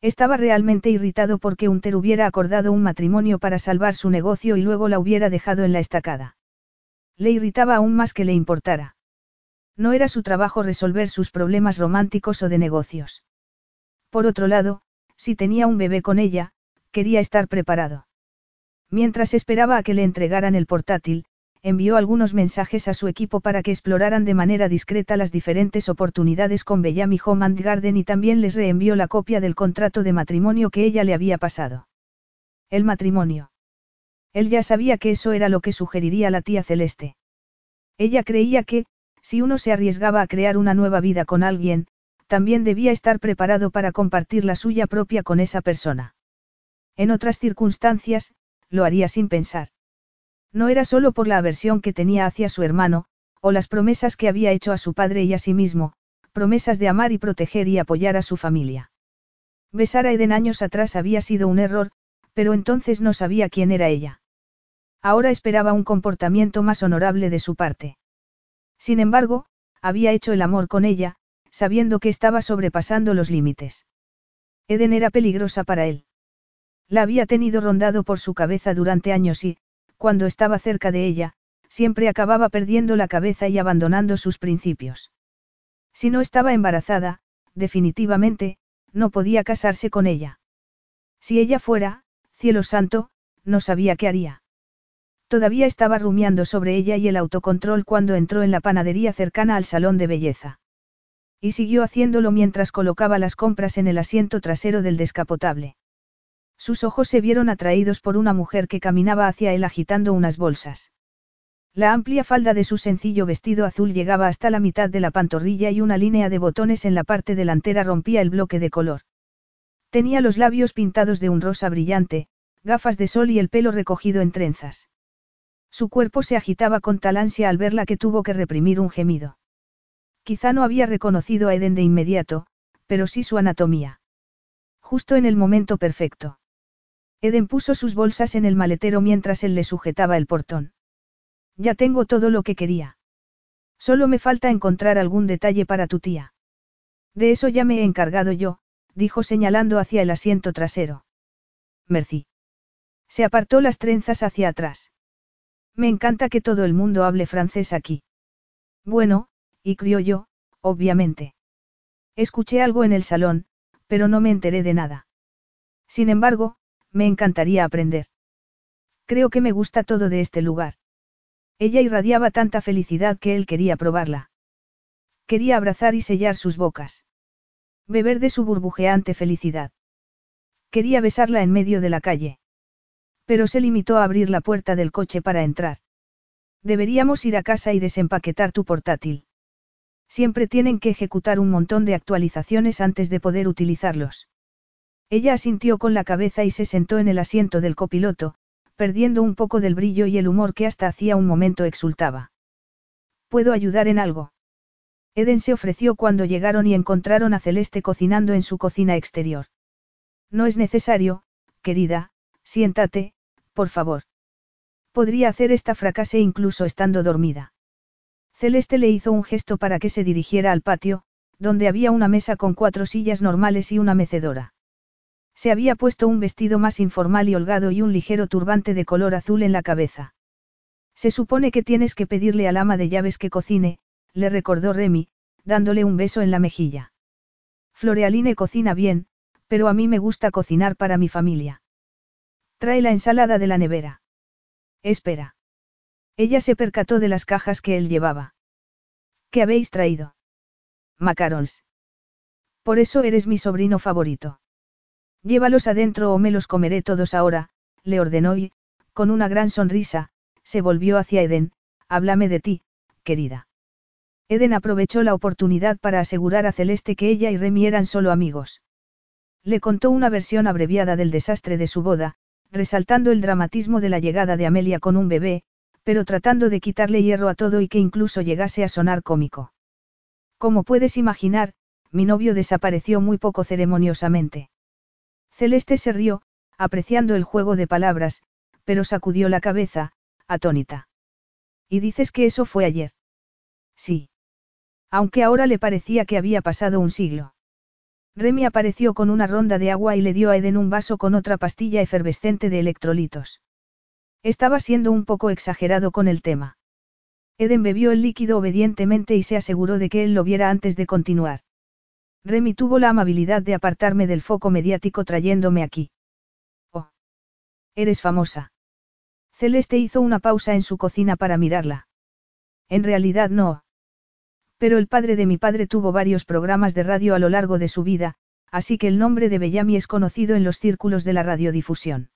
Estaba realmente irritado porque Unter hubiera acordado un matrimonio para salvar su negocio y luego la hubiera dejado en la estacada. Le irritaba aún más que le importara. No era su trabajo resolver sus problemas románticos o de negocios. Por otro lado, si tenía un bebé con ella, quería estar preparado. Mientras esperaba a que le entregaran el portátil, envió algunos mensajes a su equipo para que exploraran de manera discreta las diferentes oportunidades con Bellamy Home and Garden y también les reenvió la copia del contrato de matrimonio que ella le había pasado. El matrimonio. Él ya sabía que eso era lo que sugeriría la tía Celeste. Ella creía que, si uno se arriesgaba a crear una nueva vida con alguien, también debía estar preparado para compartir la suya propia con esa persona. En otras circunstancias, lo haría sin pensar. No era solo por la aversión que tenía hacia su hermano, o las promesas que había hecho a su padre y a sí mismo, promesas de amar y proteger y apoyar a su familia. Besar a Eden años atrás había sido un error, pero entonces no sabía quién era ella. Ahora esperaba un comportamiento más honorable de su parte. Sin embargo, había hecho el amor con ella, sabiendo que estaba sobrepasando los límites. Eden era peligrosa para él. La había tenido rondado por su cabeza durante años y, cuando estaba cerca de ella, siempre acababa perdiendo la cabeza y abandonando sus principios. Si no estaba embarazada, definitivamente, no podía casarse con ella. Si ella fuera, cielo santo, no sabía qué haría. Todavía estaba rumiando sobre ella y el autocontrol cuando entró en la panadería cercana al salón de belleza. Y siguió haciéndolo mientras colocaba las compras en el asiento trasero del descapotable. Sus ojos se vieron atraídos por una mujer que caminaba hacia él agitando unas bolsas. La amplia falda de su sencillo vestido azul llegaba hasta la mitad de la pantorrilla y una línea de botones en la parte delantera rompía el bloque de color. Tenía los labios pintados de un rosa brillante, gafas de sol y el pelo recogido en trenzas. Su cuerpo se agitaba con tal ansia al verla que tuvo que reprimir un gemido. Quizá no había reconocido a Eden de inmediato, pero sí su anatomía. Justo en el momento perfecto. Eden puso sus bolsas en el maletero mientras él le sujetaba el portón. Ya tengo todo lo que quería. Solo me falta encontrar algún detalle para tu tía. De eso ya me he encargado yo, dijo señalando hacia el asiento trasero. Merci. Se apartó las trenzas hacia atrás. Me encanta que todo el mundo hable francés aquí. Bueno, y criollo, obviamente. Escuché algo en el salón, pero no me enteré de nada. Sin embargo, me encantaría aprender. Creo que me gusta todo de este lugar. Ella irradiaba tanta felicidad que él quería probarla. Quería abrazar y sellar sus bocas. Beber de su burbujeante felicidad. Quería besarla en medio de la calle. Pero se limitó a abrir la puerta del coche para entrar. Deberíamos ir a casa y desempaquetar tu portátil. Siempre tienen que ejecutar un montón de actualizaciones antes de poder utilizarlos. Ella asintió con la cabeza y se sentó en el asiento del copiloto, perdiendo un poco del brillo y el humor que hasta hacía un momento exultaba. ¿Puedo ayudar en algo? Eden se ofreció cuando llegaron y encontraron a Celeste cocinando en su cocina exterior. No es necesario, querida, siéntate, por favor. Podría hacer esta fracase incluso estando dormida. Celeste le hizo un gesto para que se dirigiera al patio, donde había una mesa con cuatro sillas normales y una mecedora. Se había puesto un vestido más informal y holgado y un ligero turbante de color azul en la cabeza. Se supone que tienes que pedirle al ama de llaves que cocine, le recordó Remy, dándole un beso en la mejilla. Florealine cocina bien, pero a mí me gusta cocinar para mi familia. Trae la ensalada de la nevera. Espera. Ella se percató de las cajas que él llevaba. ¿Qué habéis traído? Macarons. Por eso eres mi sobrino favorito. Llévalos adentro o me los comeré todos ahora, le ordenó y, con una gran sonrisa, se volvió hacia Eden, háblame de ti, querida. Eden aprovechó la oportunidad para asegurar a Celeste que ella y Remy eran solo amigos. Le contó una versión abreviada del desastre de su boda, resaltando el dramatismo de la llegada de Amelia con un bebé, pero tratando de quitarle hierro a todo y que incluso llegase a sonar cómico. Como puedes imaginar, mi novio desapareció muy poco ceremoniosamente. Celeste se rió, apreciando el juego de palabras, pero sacudió la cabeza, atónita. ¿Y dices que eso fue ayer? Sí. Aunque ahora le parecía que había pasado un siglo. Remy apareció con una ronda de agua y le dio a Eden un vaso con otra pastilla efervescente de electrolitos. Estaba siendo un poco exagerado con el tema. Eden bebió el líquido obedientemente y se aseguró de que él lo viera antes de continuar. Remy tuvo la amabilidad de apartarme del foco mediático trayéndome aquí. Oh. Eres famosa. Celeste hizo una pausa en su cocina para mirarla. En realidad no. Pero el padre de mi padre tuvo varios programas de radio a lo largo de su vida, así que el nombre de Bellamy es conocido en los círculos de la radiodifusión.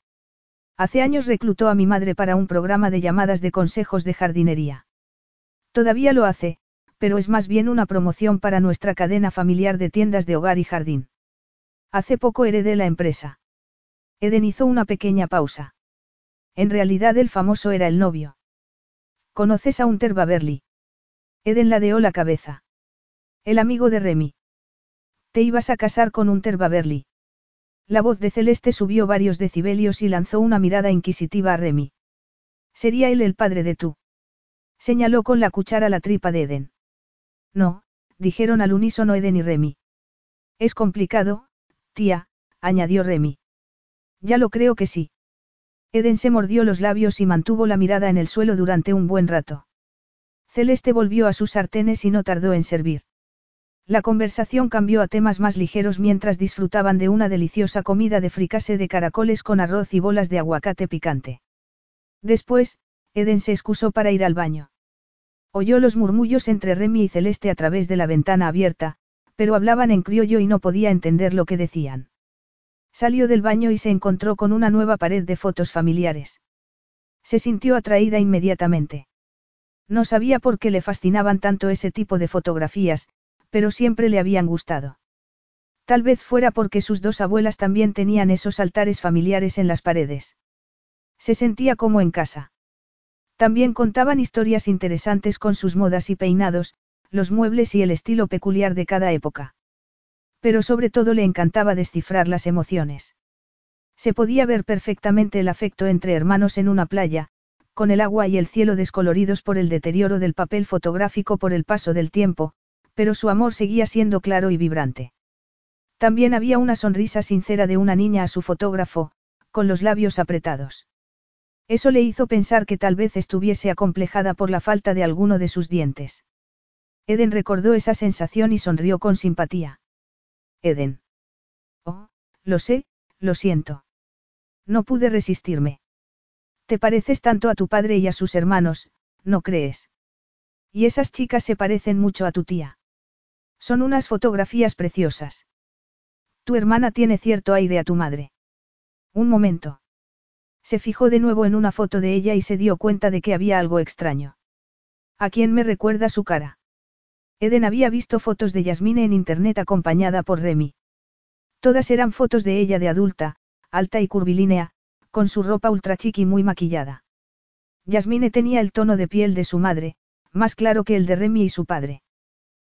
Hace años reclutó a mi madre para un programa de llamadas de consejos de jardinería. Todavía lo hace, pero es más bien una promoción para nuestra cadena familiar de tiendas de hogar y jardín. Hace poco heredé la empresa. Eden hizo una pequeña pausa. En realidad el famoso era el novio. ¿Conoces a Unter Baberly? Eden ladeó la cabeza. El amigo de Remy. Te ibas a casar con Unter Baberly. La voz de Celeste subió varios decibelios y lanzó una mirada inquisitiva a Remy. Sería él el padre de tú. Señaló con la cuchara la tripa de Eden. No, dijeron al unísono Eden y Remy. Es complicado, tía, añadió Remy. Ya lo creo que sí. Eden se mordió los labios y mantuvo la mirada en el suelo durante un buen rato. Celeste volvió a sus sartenes y no tardó en servir. La conversación cambió a temas más ligeros mientras disfrutaban de una deliciosa comida de fricase de caracoles con arroz y bolas de aguacate picante. Después, Eden se excusó para ir al baño. Oyó los murmullos entre Remy y Celeste a través de la ventana abierta, pero hablaban en criollo y no podía entender lo que decían. Salió del baño y se encontró con una nueva pared de fotos familiares. Se sintió atraída inmediatamente. No sabía por qué le fascinaban tanto ese tipo de fotografías, pero siempre le habían gustado. Tal vez fuera porque sus dos abuelas también tenían esos altares familiares en las paredes. Se sentía como en casa. También contaban historias interesantes con sus modas y peinados, los muebles y el estilo peculiar de cada época. Pero sobre todo le encantaba descifrar las emociones. Se podía ver perfectamente el afecto entre hermanos en una playa, con el agua y el cielo descoloridos por el deterioro del papel fotográfico por el paso del tiempo, pero su amor seguía siendo claro y vibrante. También había una sonrisa sincera de una niña a su fotógrafo, con los labios apretados. Eso le hizo pensar que tal vez estuviese acomplejada por la falta de alguno de sus dientes. Eden recordó esa sensación y sonrió con simpatía. Eden. Oh, lo sé, lo siento. No pude resistirme. Te pareces tanto a tu padre y a sus hermanos, ¿no crees? Y esas chicas se parecen mucho a tu tía. Son unas fotografías preciosas. Tu hermana tiene cierto aire a tu madre. Un momento. Se fijó de nuevo en una foto de ella y se dio cuenta de que había algo extraño. ¿A quién me recuerda su cara? Eden había visto fotos de Yasmine en internet acompañada por Remy. Todas eran fotos de ella de adulta, alta y curvilínea, con su ropa ultra chic y muy maquillada. Yasmine tenía el tono de piel de su madre, más claro que el de Remy y su padre.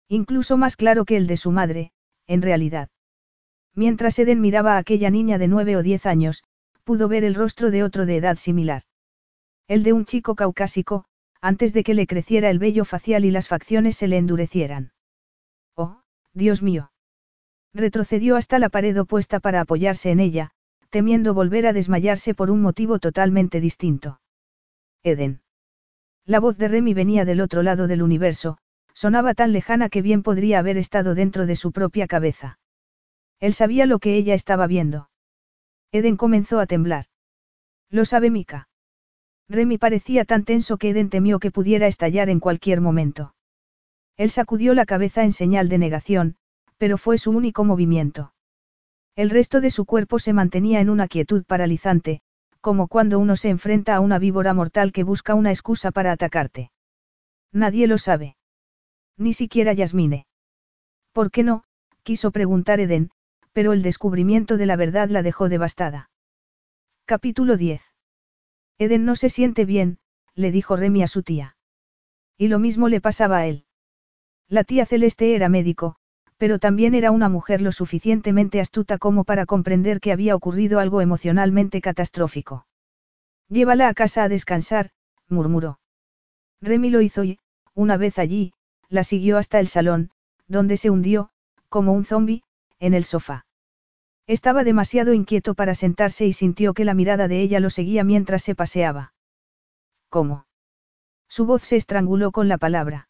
Incluso más claro que el de su madre, en realidad. Mientras Eden miraba a aquella niña de nueve o diez años, pudo ver el rostro de otro de edad similar. El de un chico caucásico, antes de que le creciera el vello facial y las facciones se le endurecieran. Oh, Dios mío. Retrocedió hasta la pared opuesta para apoyarse en ella, temiendo volver a desmayarse por un motivo totalmente distinto. Eden. La voz de Remy venía del otro lado del universo, sonaba tan lejana que bien podría haber estado dentro de su propia cabeza. Él sabía lo que ella estaba viendo. Eden comenzó a temblar. Lo sabe Mika. Remy parecía tan tenso que Eden temió que pudiera estallar en cualquier momento. Él sacudió la cabeza en señal de negación, pero fue su único movimiento. El resto de su cuerpo se mantenía en una quietud paralizante, como cuando uno se enfrenta a una víbora mortal que busca una excusa para atacarte. Nadie lo sabe. Ni siquiera Yasmine. ¿Por qué no? quiso preguntar Eden, pero el descubrimiento de la verdad la dejó devastada. Capítulo 10. Eden no se siente bien, le dijo Remy a su tía. Y lo mismo le pasaba a él. La tía Celeste era médico, pero también era una mujer lo suficientemente astuta como para comprender que había ocurrido algo emocionalmente catastrófico. Llévala a casa a descansar, murmuró. Remy lo hizo y, una vez allí, la siguió hasta el salón, donde se hundió, como un zombi, en el sofá. Estaba demasiado inquieto para sentarse y sintió que la mirada de ella lo seguía mientras se paseaba. ¿Cómo? Su voz se estranguló con la palabra.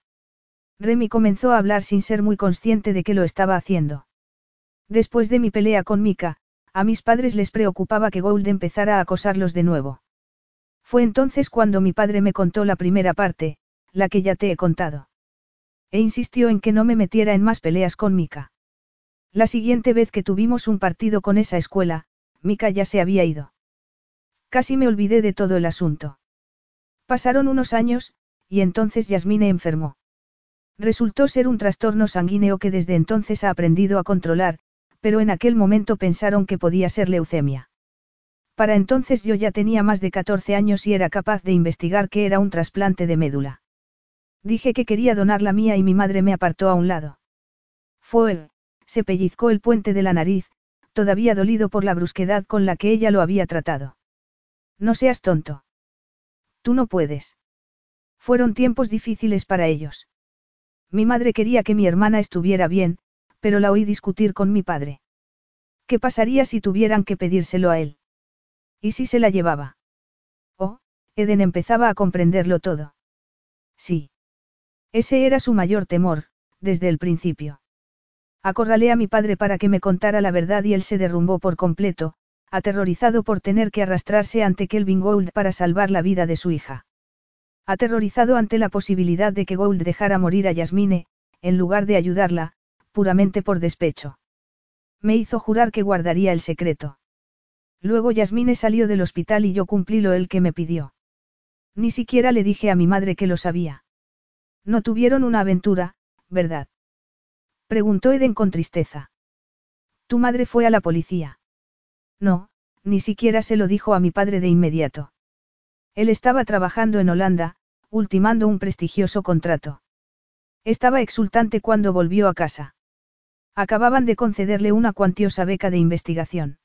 Remy comenzó a hablar sin ser muy consciente de que lo estaba haciendo. Después de mi pelea con Mika, a mis padres les preocupaba que Gould empezara a acosarlos de nuevo. Fue entonces cuando mi padre me contó la primera parte, la que ya te he contado. E insistió en que no me metiera en más peleas con Mika. La siguiente vez que tuvimos un partido con esa escuela, Mika ya se había ido. Casi me olvidé de todo el asunto. Pasaron unos años, y entonces Yasmine enfermó. Resultó ser un trastorno sanguíneo que desde entonces ha aprendido a controlar, pero en aquel momento pensaron que podía ser leucemia. Para entonces yo ya tenía más de 14 años y era capaz de investigar que era un trasplante de médula. Dije que quería donar la mía y mi madre me apartó a un lado. Fue él, se pellizcó el puente de la nariz, todavía dolido por la brusquedad con la que ella lo había tratado. No seas tonto. Tú no puedes. Fueron tiempos difíciles para ellos. Mi madre quería que mi hermana estuviera bien, pero la oí discutir con mi padre. ¿Qué pasaría si tuvieran que pedírselo a él? ¿Y si se la llevaba? Oh, Eden empezaba a comprenderlo todo. Sí. Ese era su mayor temor, desde el principio. Acorralé a mi padre para que me contara la verdad y él se derrumbó por completo, aterrorizado por tener que arrastrarse ante Kelvin Gould para salvar la vida de su hija. Aterrorizado ante la posibilidad de que Gould dejara morir a Yasmine, en lugar de ayudarla, puramente por despecho. Me hizo jurar que guardaría el secreto. Luego Yasmine salió del hospital y yo cumplí lo él que me pidió. Ni siquiera le dije a mi madre que lo sabía. No tuvieron una aventura, ¿verdad? Preguntó Eden con tristeza. Tu madre fue a la policía. No, ni siquiera se lo dijo a mi padre de inmediato. Él estaba trabajando en Holanda, ultimando un prestigioso contrato. Estaba exultante cuando volvió a casa. Acababan de concederle una cuantiosa beca de investigación.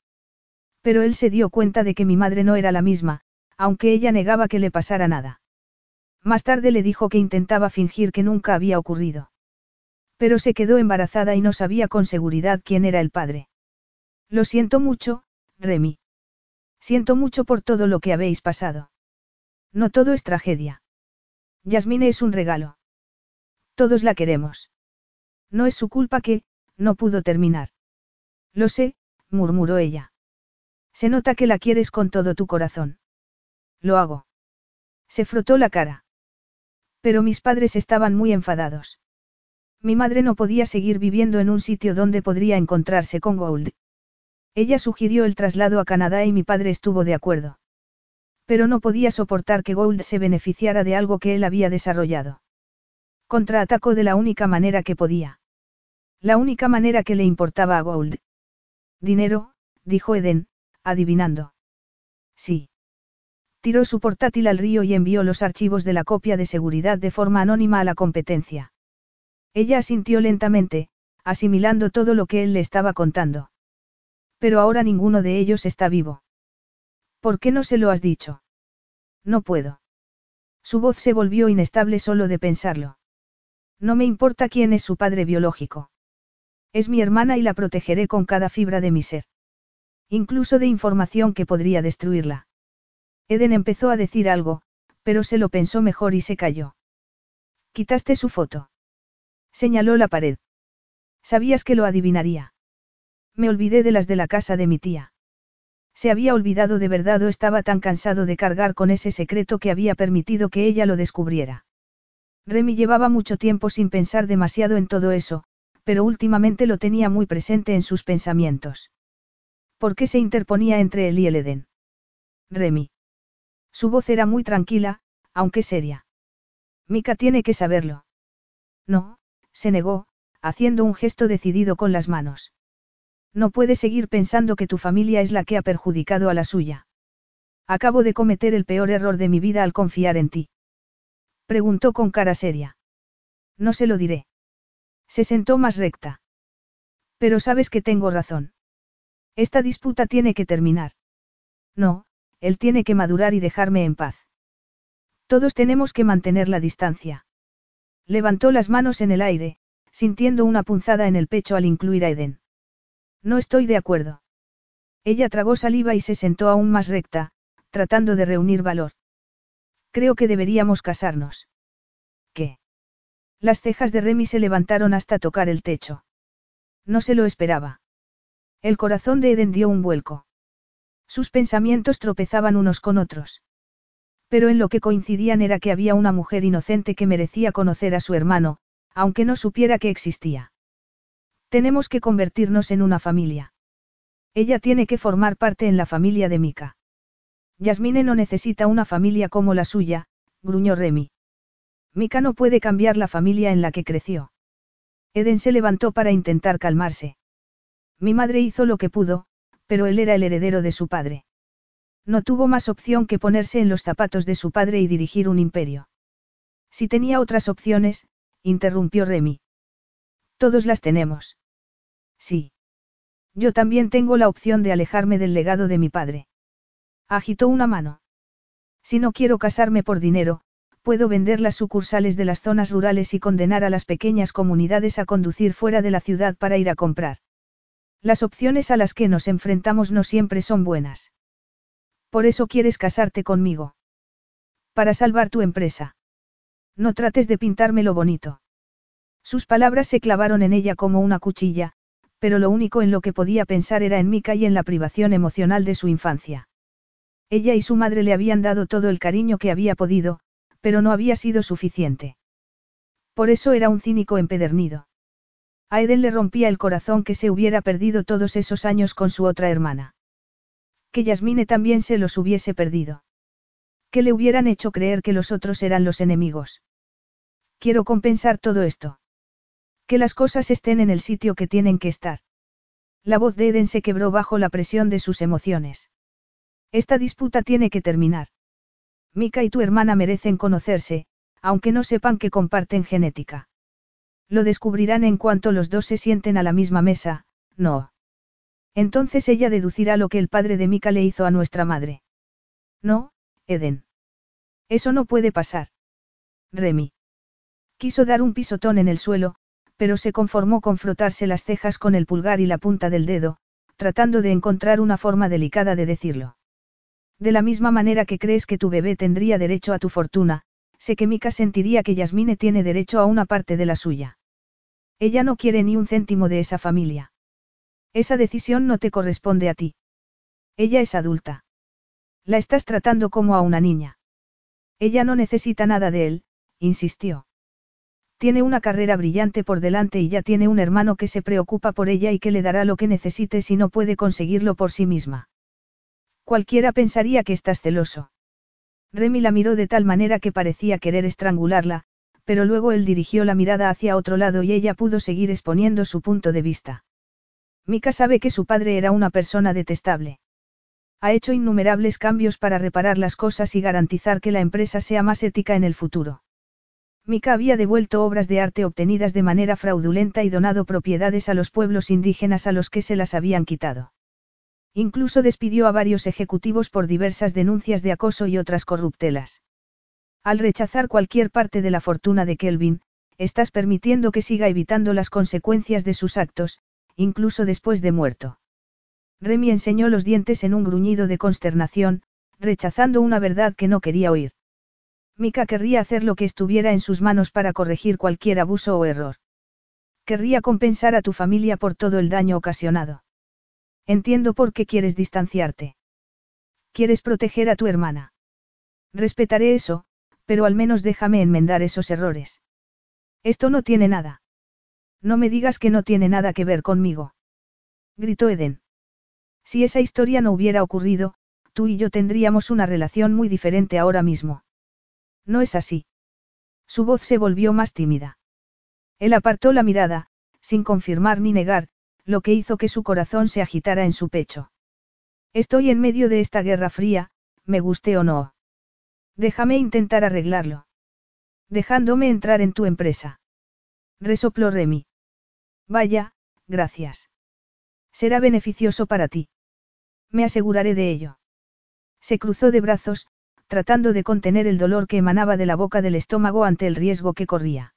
Pero él se dio cuenta de que mi madre no era la misma, aunque ella negaba que le pasara nada. Más tarde le dijo que intentaba fingir que nunca había ocurrido. Pero se quedó embarazada y no sabía con seguridad quién era el padre. Lo siento mucho, Remy. Siento mucho por todo lo que habéis pasado. No todo es tragedia. Yasmine es un regalo. Todos la queremos. No es su culpa que, no pudo terminar. Lo sé, murmuró ella. Se nota que la quieres con todo tu corazón. Lo hago. Se frotó la cara. Pero mis padres estaban muy enfadados. Mi madre no podía seguir viviendo en un sitio donde podría encontrarse con Gould. Ella sugirió el traslado a Canadá y mi padre estuvo de acuerdo. Pero no podía soportar que Gould se beneficiara de algo que él había desarrollado. Contraatacó de la única manera que podía. La única manera que le importaba a Gould. Dinero, dijo Eden, adivinando. Sí. Tiró su portátil al río y envió los archivos de la copia de seguridad de forma anónima a la competencia. Ella asintió lentamente, asimilando todo lo que él le estaba contando. Pero ahora ninguno de ellos está vivo. ¿Por qué no se lo has dicho? No puedo. Su voz se volvió inestable solo de pensarlo. No me importa quién es su padre biológico. Es mi hermana y la protegeré con cada fibra de mi ser. Incluso de información que podría destruirla. Eden empezó a decir algo, pero se lo pensó mejor y se calló. Quitaste su foto. Señaló la pared. Sabías que lo adivinaría. Me olvidé de las de la casa de mi tía. Se había olvidado de verdad o estaba tan cansado de cargar con ese secreto que había permitido que ella lo descubriera. Remy llevaba mucho tiempo sin pensar demasiado en todo eso, pero últimamente lo tenía muy presente en sus pensamientos. ¿Por qué se interponía entre él y el Edén? Remy. Su voz era muy tranquila, aunque seria. Mika tiene que saberlo. No, se negó, haciendo un gesto decidido con las manos. No puedes seguir pensando que tu familia es la que ha perjudicado a la suya. Acabo de cometer el peor error de mi vida al confiar en ti. Preguntó con cara seria. No se lo diré. Se sentó más recta. Pero sabes que tengo razón. Esta disputa tiene que terminar. No, él tiene que madurar y dejarme en paz. Todos tenemos que mantener la distancia. Levantó las manos en el aire, sintiendo una punzada en el pecho al incluir a Eden. No estoy de acuerdo. Ella tragó saliva y se sentó aún más recta, tratando de reunir valor. Creo que deberíamos casarnos. ¿Qué? Las cejas de Remy se levantaron hasta tocar el techo. No se lo esperaba. El corazón de Eden dio un vuelco. Sus pensamientos tropezaban unos con otros. Pero en lo que coincidían era que había una mujer inocente que merecía conocer a su hermano, aunque no supiera que existía. Tenemos que convertirnos en una familia. Ella tiene que formar parte en la familia de Mika. Yasmine no necesita una familia como la suya, gruñó Remy. Mika no puede cambiar la familia en la que creció. Eden se levantó para intentar calmarse. Mi madre hizo lo que pudo, pero él era el heredero de su padre. No tuvo más opción que ponerse en los zapatos de su padre y dirigir un imperio. Si tenía otras opciones, interrumpió Remy. Todos las tenemos. Sí. Yo también tengo la opción de alejarme del legado de mi padre. Agitó una mano. Si no quiero casarme por dinero, puedo vender las sucursales de las zonas rurales y condenar a las pequeñas comunidades a conducir fuera de la ciudad para ir a comprar. Las opciones a las que nos enfrentamos no siempre son buenas. Por eso quieres casarte conmigo. Para salvar tu empresa. No trates de pintármelo bonito. Sus palabras se clavaron en ella como una cuchilla, pero lo único en lo que podía pensar era en Mika y en la privación emocional de su infancia. Ella y su madre le habían dado todo el cariño que había podido, pero no había sido suficiente. Por eso era un cínico empedernido. A Eden le rompía el corazón que se hubiera perdido todos esos años con su otra hermana. Que Yasmine también se los hubiese perdido. Que le hubieran hecho creer que los otros eran los enemigos. Quiero compensar todo esto. Que las cosas estén en el sitio que tienen que estar. La voz de Eden se quebró bajo la presión de sus emociones. Esta disputa tiene que terminar. Mika y tu hermana merecen conocerse, aunque no sepan que comparten genética. Lo descubrirán en cuanto los dos se sienten a la misma mesa, no. Entonces ella deducirá lo que el padre de Mika le hizo a nuestra madre. No, Eden. Eso no puede pasar. Remy. Quiso dar un pisotón en el suelo, pero se conformó con frotarse las cejas con el pulgar y la punta del dedo, tratando de encontrar una forma delicada de decirlo. De la misma manera que crees que tu bebé tendría derecho a tu fortuna, sé que Mika sentiría que Yasmine tiene derecho a una parte de la suya. Ella no quiere ni un céntimo de esa familia. Esa decisión no te corresponde a ti. Ella es adulta. La estás tratando como a una niña. Ella no necesita nada de él, insistió. Tiene una carrera brillante por delante y ya tiene un hermano que se preocupa por ella y que le dará lo que necesite si no puede conseguirlo por sí misma. Cualquiera pensaría que estás celoso. Remy la miró de tal manera que parecía querer estrangularla, pero luego él dirigió la mirada hacia otro lado y ella pudo seguir exponiendo su punto de vista. Mika sabe que su padre era una persona detestable. Ha hecho innumerables cambios para reparar las cosas y garantizar que la empresa sea más ética en el futuro. Mika había devuelto obras de arte obtenidas de manera fraudulenta y donado propiedades a los pueblos indígenas a los que se las habían quitado. Incluso despidió a varios ejecutivos por diversas denuncias de acoso y otras corruptelas. Al rechazar cualquier parte de la fortuna de Kelvin, estás permitiendo que siga evitando las consecuencias de sus actos, incluso después de muerto. Remy enseñó los dientes en un gruñido de consternación, rechazando una verdad que no quería oír. Mika querría hacer lo que estuviera en sus manos para corregir cualquier abuso o error. Querría compensar a tu familia por todo el daño ocasionado. Entiendo por qué quieres distanciarte. Quieres proteger a tu hermana. Respetaré eso, pero al menos déjame enmendar esos errores. Esto no tiene nada. No me digas que no tiene nada que ver conmigo. Gritó Eden. Si esa historia no hubiera ocurrido, tú y yo tendríamos una relación muy diferente ahora mismo. No es así. Su voz se volvió más tímida. Él apartó la mirada, sin confirmar ni negar, lo que hizo que su corazón se agitara en su pecho. Estoy en medio de esta guerra fría, me guste o no. Déjame intentar arreglarlo. Dejándome entrar en tu empresa. Resopló Remy. Vaya, gracias. Será beneficioso para ti. Me aseguraré de ello. Se cruzó de brazos, tratando de contener el dolor que emanaba de la boca del estómago ante el riesgo que corría.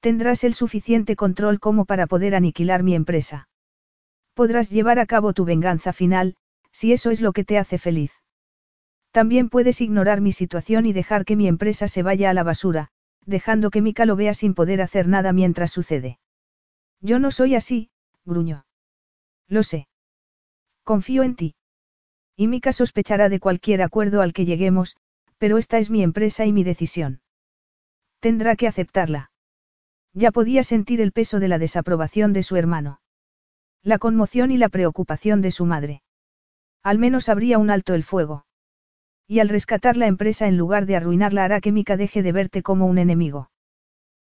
Tendrás el suficiente control como para poder aniquilar mi empresa. Podrás llevar a cabo tu venganza final, si eso es lo que te hace feliz. También puedes ignorar mi situación y dejar que mi empresa se vaya a la basura, dejando que Mika lo vea sin poder hacer nada mientras sucede. Yo no soy así, gruñó. Lo sé. Confío en ti. Y Mika sospechará de cualquier acuerdo al que lleguemos, pero esta es mi empresa y mi decisión. Tendrá que aceptarla. Ya podía sentir el peso de la desaprobación de su hermano. La conmoción y la preocupación de su madre. Al menos habría un alto el fuego. Y al rescatar la empresa en lugar de arruinarla hará que Mika deje de verte como un enemigo.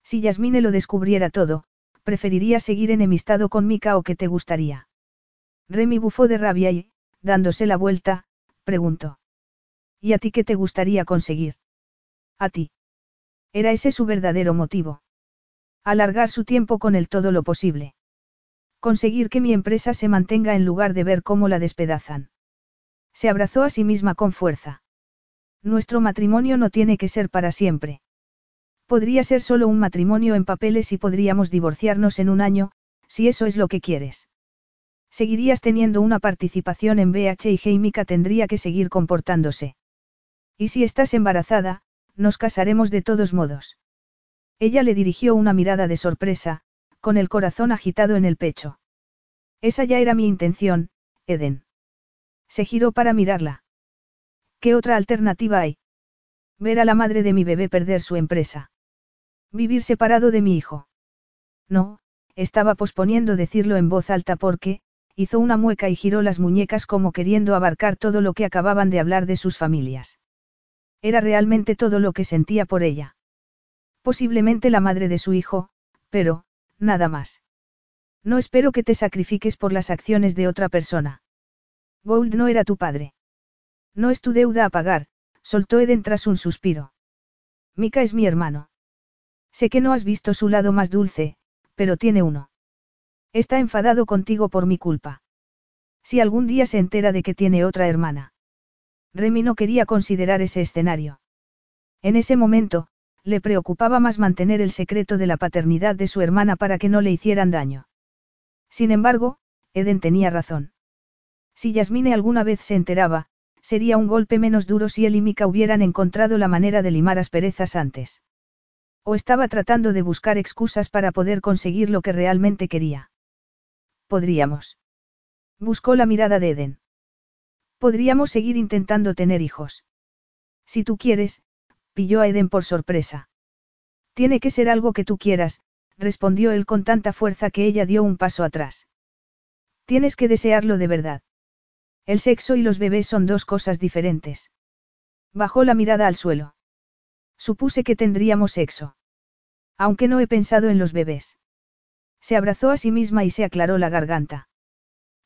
Si Yasmine lo descubriera todo, preferiría seguir enemistado con Mika o que te gustaría. Remy bufó de rabia y, dándose la vuelta, preguntó. ¿Y a ti qué te gustaría conseguir? A ti. Era ese su verdadero motivo. Alargar su tiempo con él todo lo posible. Conseguir que mi empresa se mantenga en lugar de ver cómo la despedazan. Se abrazó a sí misma con fuerza. Nuestro matrimonio no tiene que ser para siempre. Podría ser solo un matrimonio en papeles y podríamos divorciarnos en un año, si eso es lo que quieres. Seguirías teniendo una participación en BH y Mika tendría que seguir comportándose. Y si estás embarazada, nos casaremos de todos modos. Ella le dirigió una mirada de sorpresa, con el corazón agitado en el pecho. Esa ya era mi intención, Eden. Se giró para mirarla. ¿Qué otra alternativa hay? Ver a la madre de mi bebé perder su empresa. Vivir separado de mi hijo. No, estaba posponiendo decirlo en voz alta porque, hizo una mueca y giró las muñecas como queriendo abarcar todo lo que acababan de hablar de sus familias. Era realmente todo lo que sentía por ella. Posiblemente la madre de su hijo, pero, nada más. No espero que te sacrifiques por las acciones de otra persona. Gould no era tu padre. No es tu deuda a pagar, soltó Eden tras un suspiro. Mika es mi hermano. Sé que no has visto su lado más dulce, pero tiene uno. Está enfadado contigo por mi culpa. Si algún día se entera de que tiene otra hermana. Remy no quería considerar ese escenario. En ese momento, le preocupaba más mantener el secreto de la paternidad de su hermana para que no le hicieran daño. Sin embargo, Eden tenía razón. Si Yasmine alguna vez se enteraba, sería un golpe menos duro si él y Mika hubieran encontrado la manera de limar asperezas antes. O estaba tratando de buscar excusas para poder conseguir lo que realmente quería. Podríamos. Buscó la mirada de Eden. Podríamos seguir intentando tener hijos. Si tú quieres, pilló a Eden por sorpresa. Tiene que ser algo que tú quieras, respondió él con tanta fuerza que ella dio un paso atrás. Tienes que desearlo de verdad. El sexo y los bebés son dos cosas diferentes. Bajó la mirada al suelo. Supuse que tendríamos sexo. Aunque no he pensado en los bebés. Se abrazó a sí misma y se aclaró la garganta.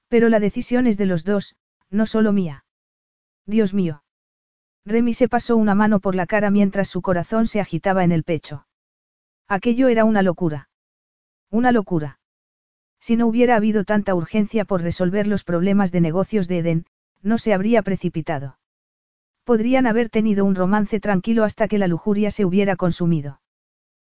Pero la decisión es de los dos, no solo mía. Dios mío. Remy se pasó una mano por la cara mientras su corazón se agitaba en el pecho. Aquello era una locura. Una locura. Si no hubiera habido tanta urgencia por resolver los problemas de negocios de Eden, no se habría precipitado. Podrían haber tenido un romance tranquilo hasta que la lujuria se hubiera consumido.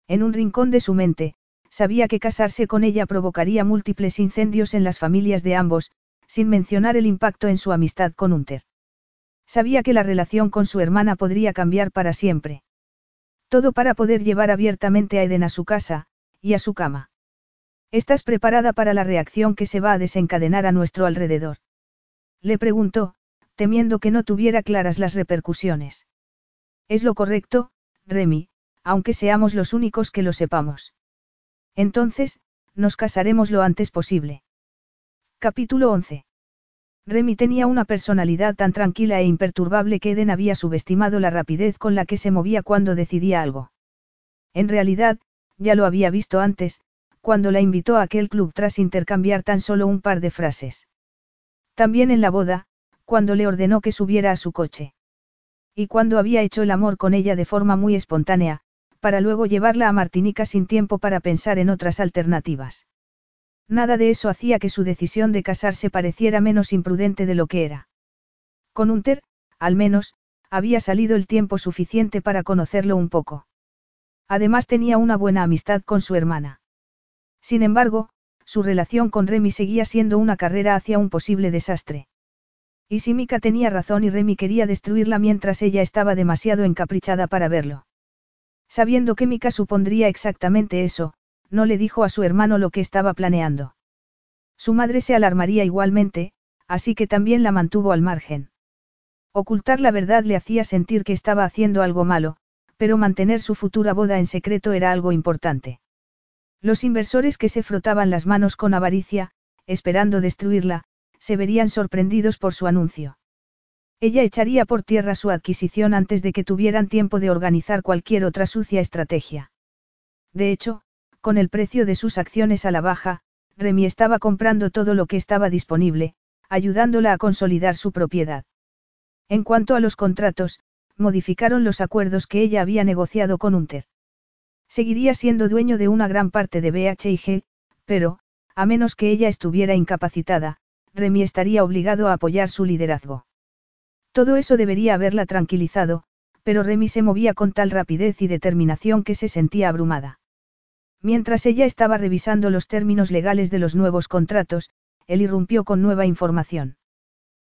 En un rincón de su mente, sabía que casarse con ella provocaría múltiples incendios en las familias de ambos, sin mencionar el impacto en su amistad con Unter. Sabía que la relación con su hermana podría cambiar para siempre. Todo para poder llevar abiertamente a Eden a su casa, y a su cama. ¿Estás preparada para la reacción que se va a desencadenar a nuestro alrededor? Le preguntó, temiendo que no tuviera claras las repercusiones. Es lo correcto, Remy, aunque seamos los únicos que lo sepamos. Entonces, nos casaremos lo antes posible. Capítulo 11. Remy tenía una personalidad tan tranquila e imperturbable que Eden había subestimado la rapidez con la que se movía cuando decidía algo. En realidad, ya lo había visto antes, cuando la invitó a aquel club tras intercambiar tan solo un par de frases. También en la boda, cuando le ordenó que subiera a su coche. Y cuando había hecho el amor con ella de forma muy espontánea, para luego llevarla a Martinica sin tiempo para pensar en otras alternativas. Nada de eso hacía que su decisión de casarse pareciera menos imprudente de lo que era. Con Unter, al menos, había salido el tiempo suficiente para conocerlo un poco. Además tenía una buena amistad con su hermana. Sin embargo, su relación con Remy seguía siendo una carrera hacia un posible desastre. Y si Mika tenía razón y Remy quería destruirla mientras ella estaba demasiado encaprichada para verlo. Sabiendo que Mika supondría exactamente eso, no le dijo a su hermano lo que estaba planeando. Su madre se alarmaría igualmente, así que también la mantuvo al margen. Ocultar la verdad le hacía sentir que estaba haciendo algo malo, pero mantener su futura boda en secreto era algo importante. Los inversores que se frotaban las manos con avaricia, esperando destruirla, se verían sorprendidos por su anuncio. Ella echaría por tierra su adquisición antes de que tuvieran tiempo de organizar cualquier otra sucia estrategia. De hecho, con el precio de sus acciones a la baja, Remy estaba comprando todo lo que estaba disponible, ayudándola a consolidar su propiedad. En cuanto a los contratos, modificaron los acuerdos que ella había negociado con Unter. Seguiría siendo dueño de una gran parte de BHG, pero, a menos que ella estuviera incapacitada, Remy estaría obligado a apoyar su liderazgo. Todo eso debería haberla tranquilizado, pero Remy se movía con tal rapidez y determinación que se sentía abrumada. Mientras ella estaba revisando los términos legales de los nuevos contratos, él irrumpió con nueva información.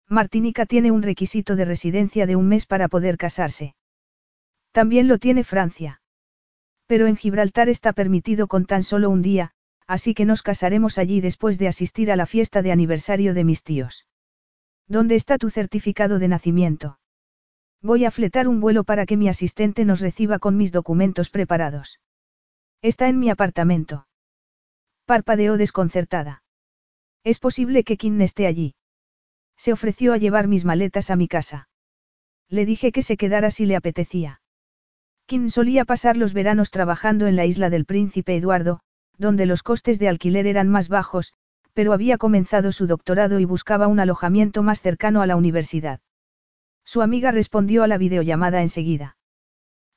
Martinica tiene un requisito de residencia de un mes para poder casarse. También lo tiene Francia. Pero en Gibraltar está permitido con tan solo un día, así que nos casaremos allí después de asistir a la fiesta de aniversario de mis tíos. ¿Dónde está tu certificado de nacimiento? Voy a fletar un vuelo para que mi asistente nos reciba con mis documentos preparados. Está en mi apartamento. Parpadeó desconcertada. Es posible que Kim esté allí. Se ofreció a llevar mis maletas a mi casa. Le dije que se quedara si le apetecía. Kim solía pasar los veranos trabajando en la isla del príncipe Eduardo, donde los costes de alquiler eran más bajos, pero había comenzado su doctorado y buscaba un alojamiento más cercano a la universidad. Su amiga respondió a la videollamada enseguida.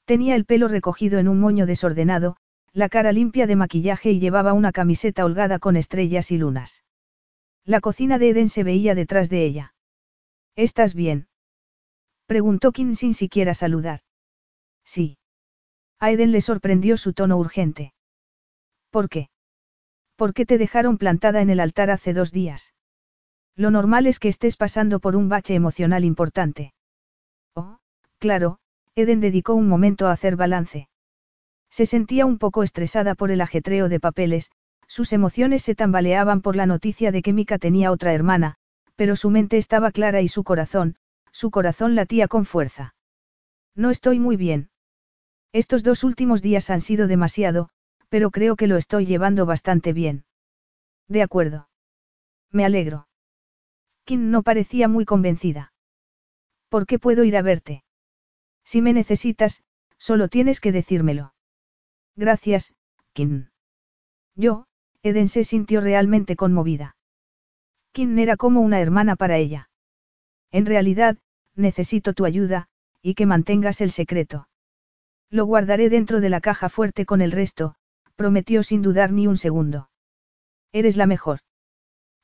Tenía el pelo recogido en un moño desordenado, la cara limpia de maquillaje y llevaba una camiseta holgada con estrellas y lunas. La cocina de Eden se veía detrás de ella. ¿Estás bien? Preguntó Kim sin siquiera saludar. Sí. A Eden le sorprendió su tono urgente. ¿Por qué? ¿Por qué te dejaron plantada en el altar hace dos días? Lo normal es que estés pasando por un bache emocional importante. Oh, claro, Eden dedicó un momento a hacer balance. Se sentía un poco estresada por el ajetreo de papeles, sus emociones se tambaleaban por la noticia de que Mika tenía otra hermana, pero su mente estaba clara y su corazón, su corazón latía con fuerza. No estoy muy bien. Estos dos últimos días han sido demasiado, pero creo que lo estoy llevando bastante bien. De acuerdo. Me alegro. Kim no parecía muy convencida. ¿Por qué puedo ir a verte? Si me necesitas, solo tienes que decírmelo. Gracias, Kim. Yo, Eden se sintió realmente conmovida. Kim era como una hermana para ella. En realidad, necesito tu ayuda, y que mantengas el secreto. Lo guardaré dentro de la caja fuerte con el resto, prometió sin dudar ni un segundo. Eres la mejor.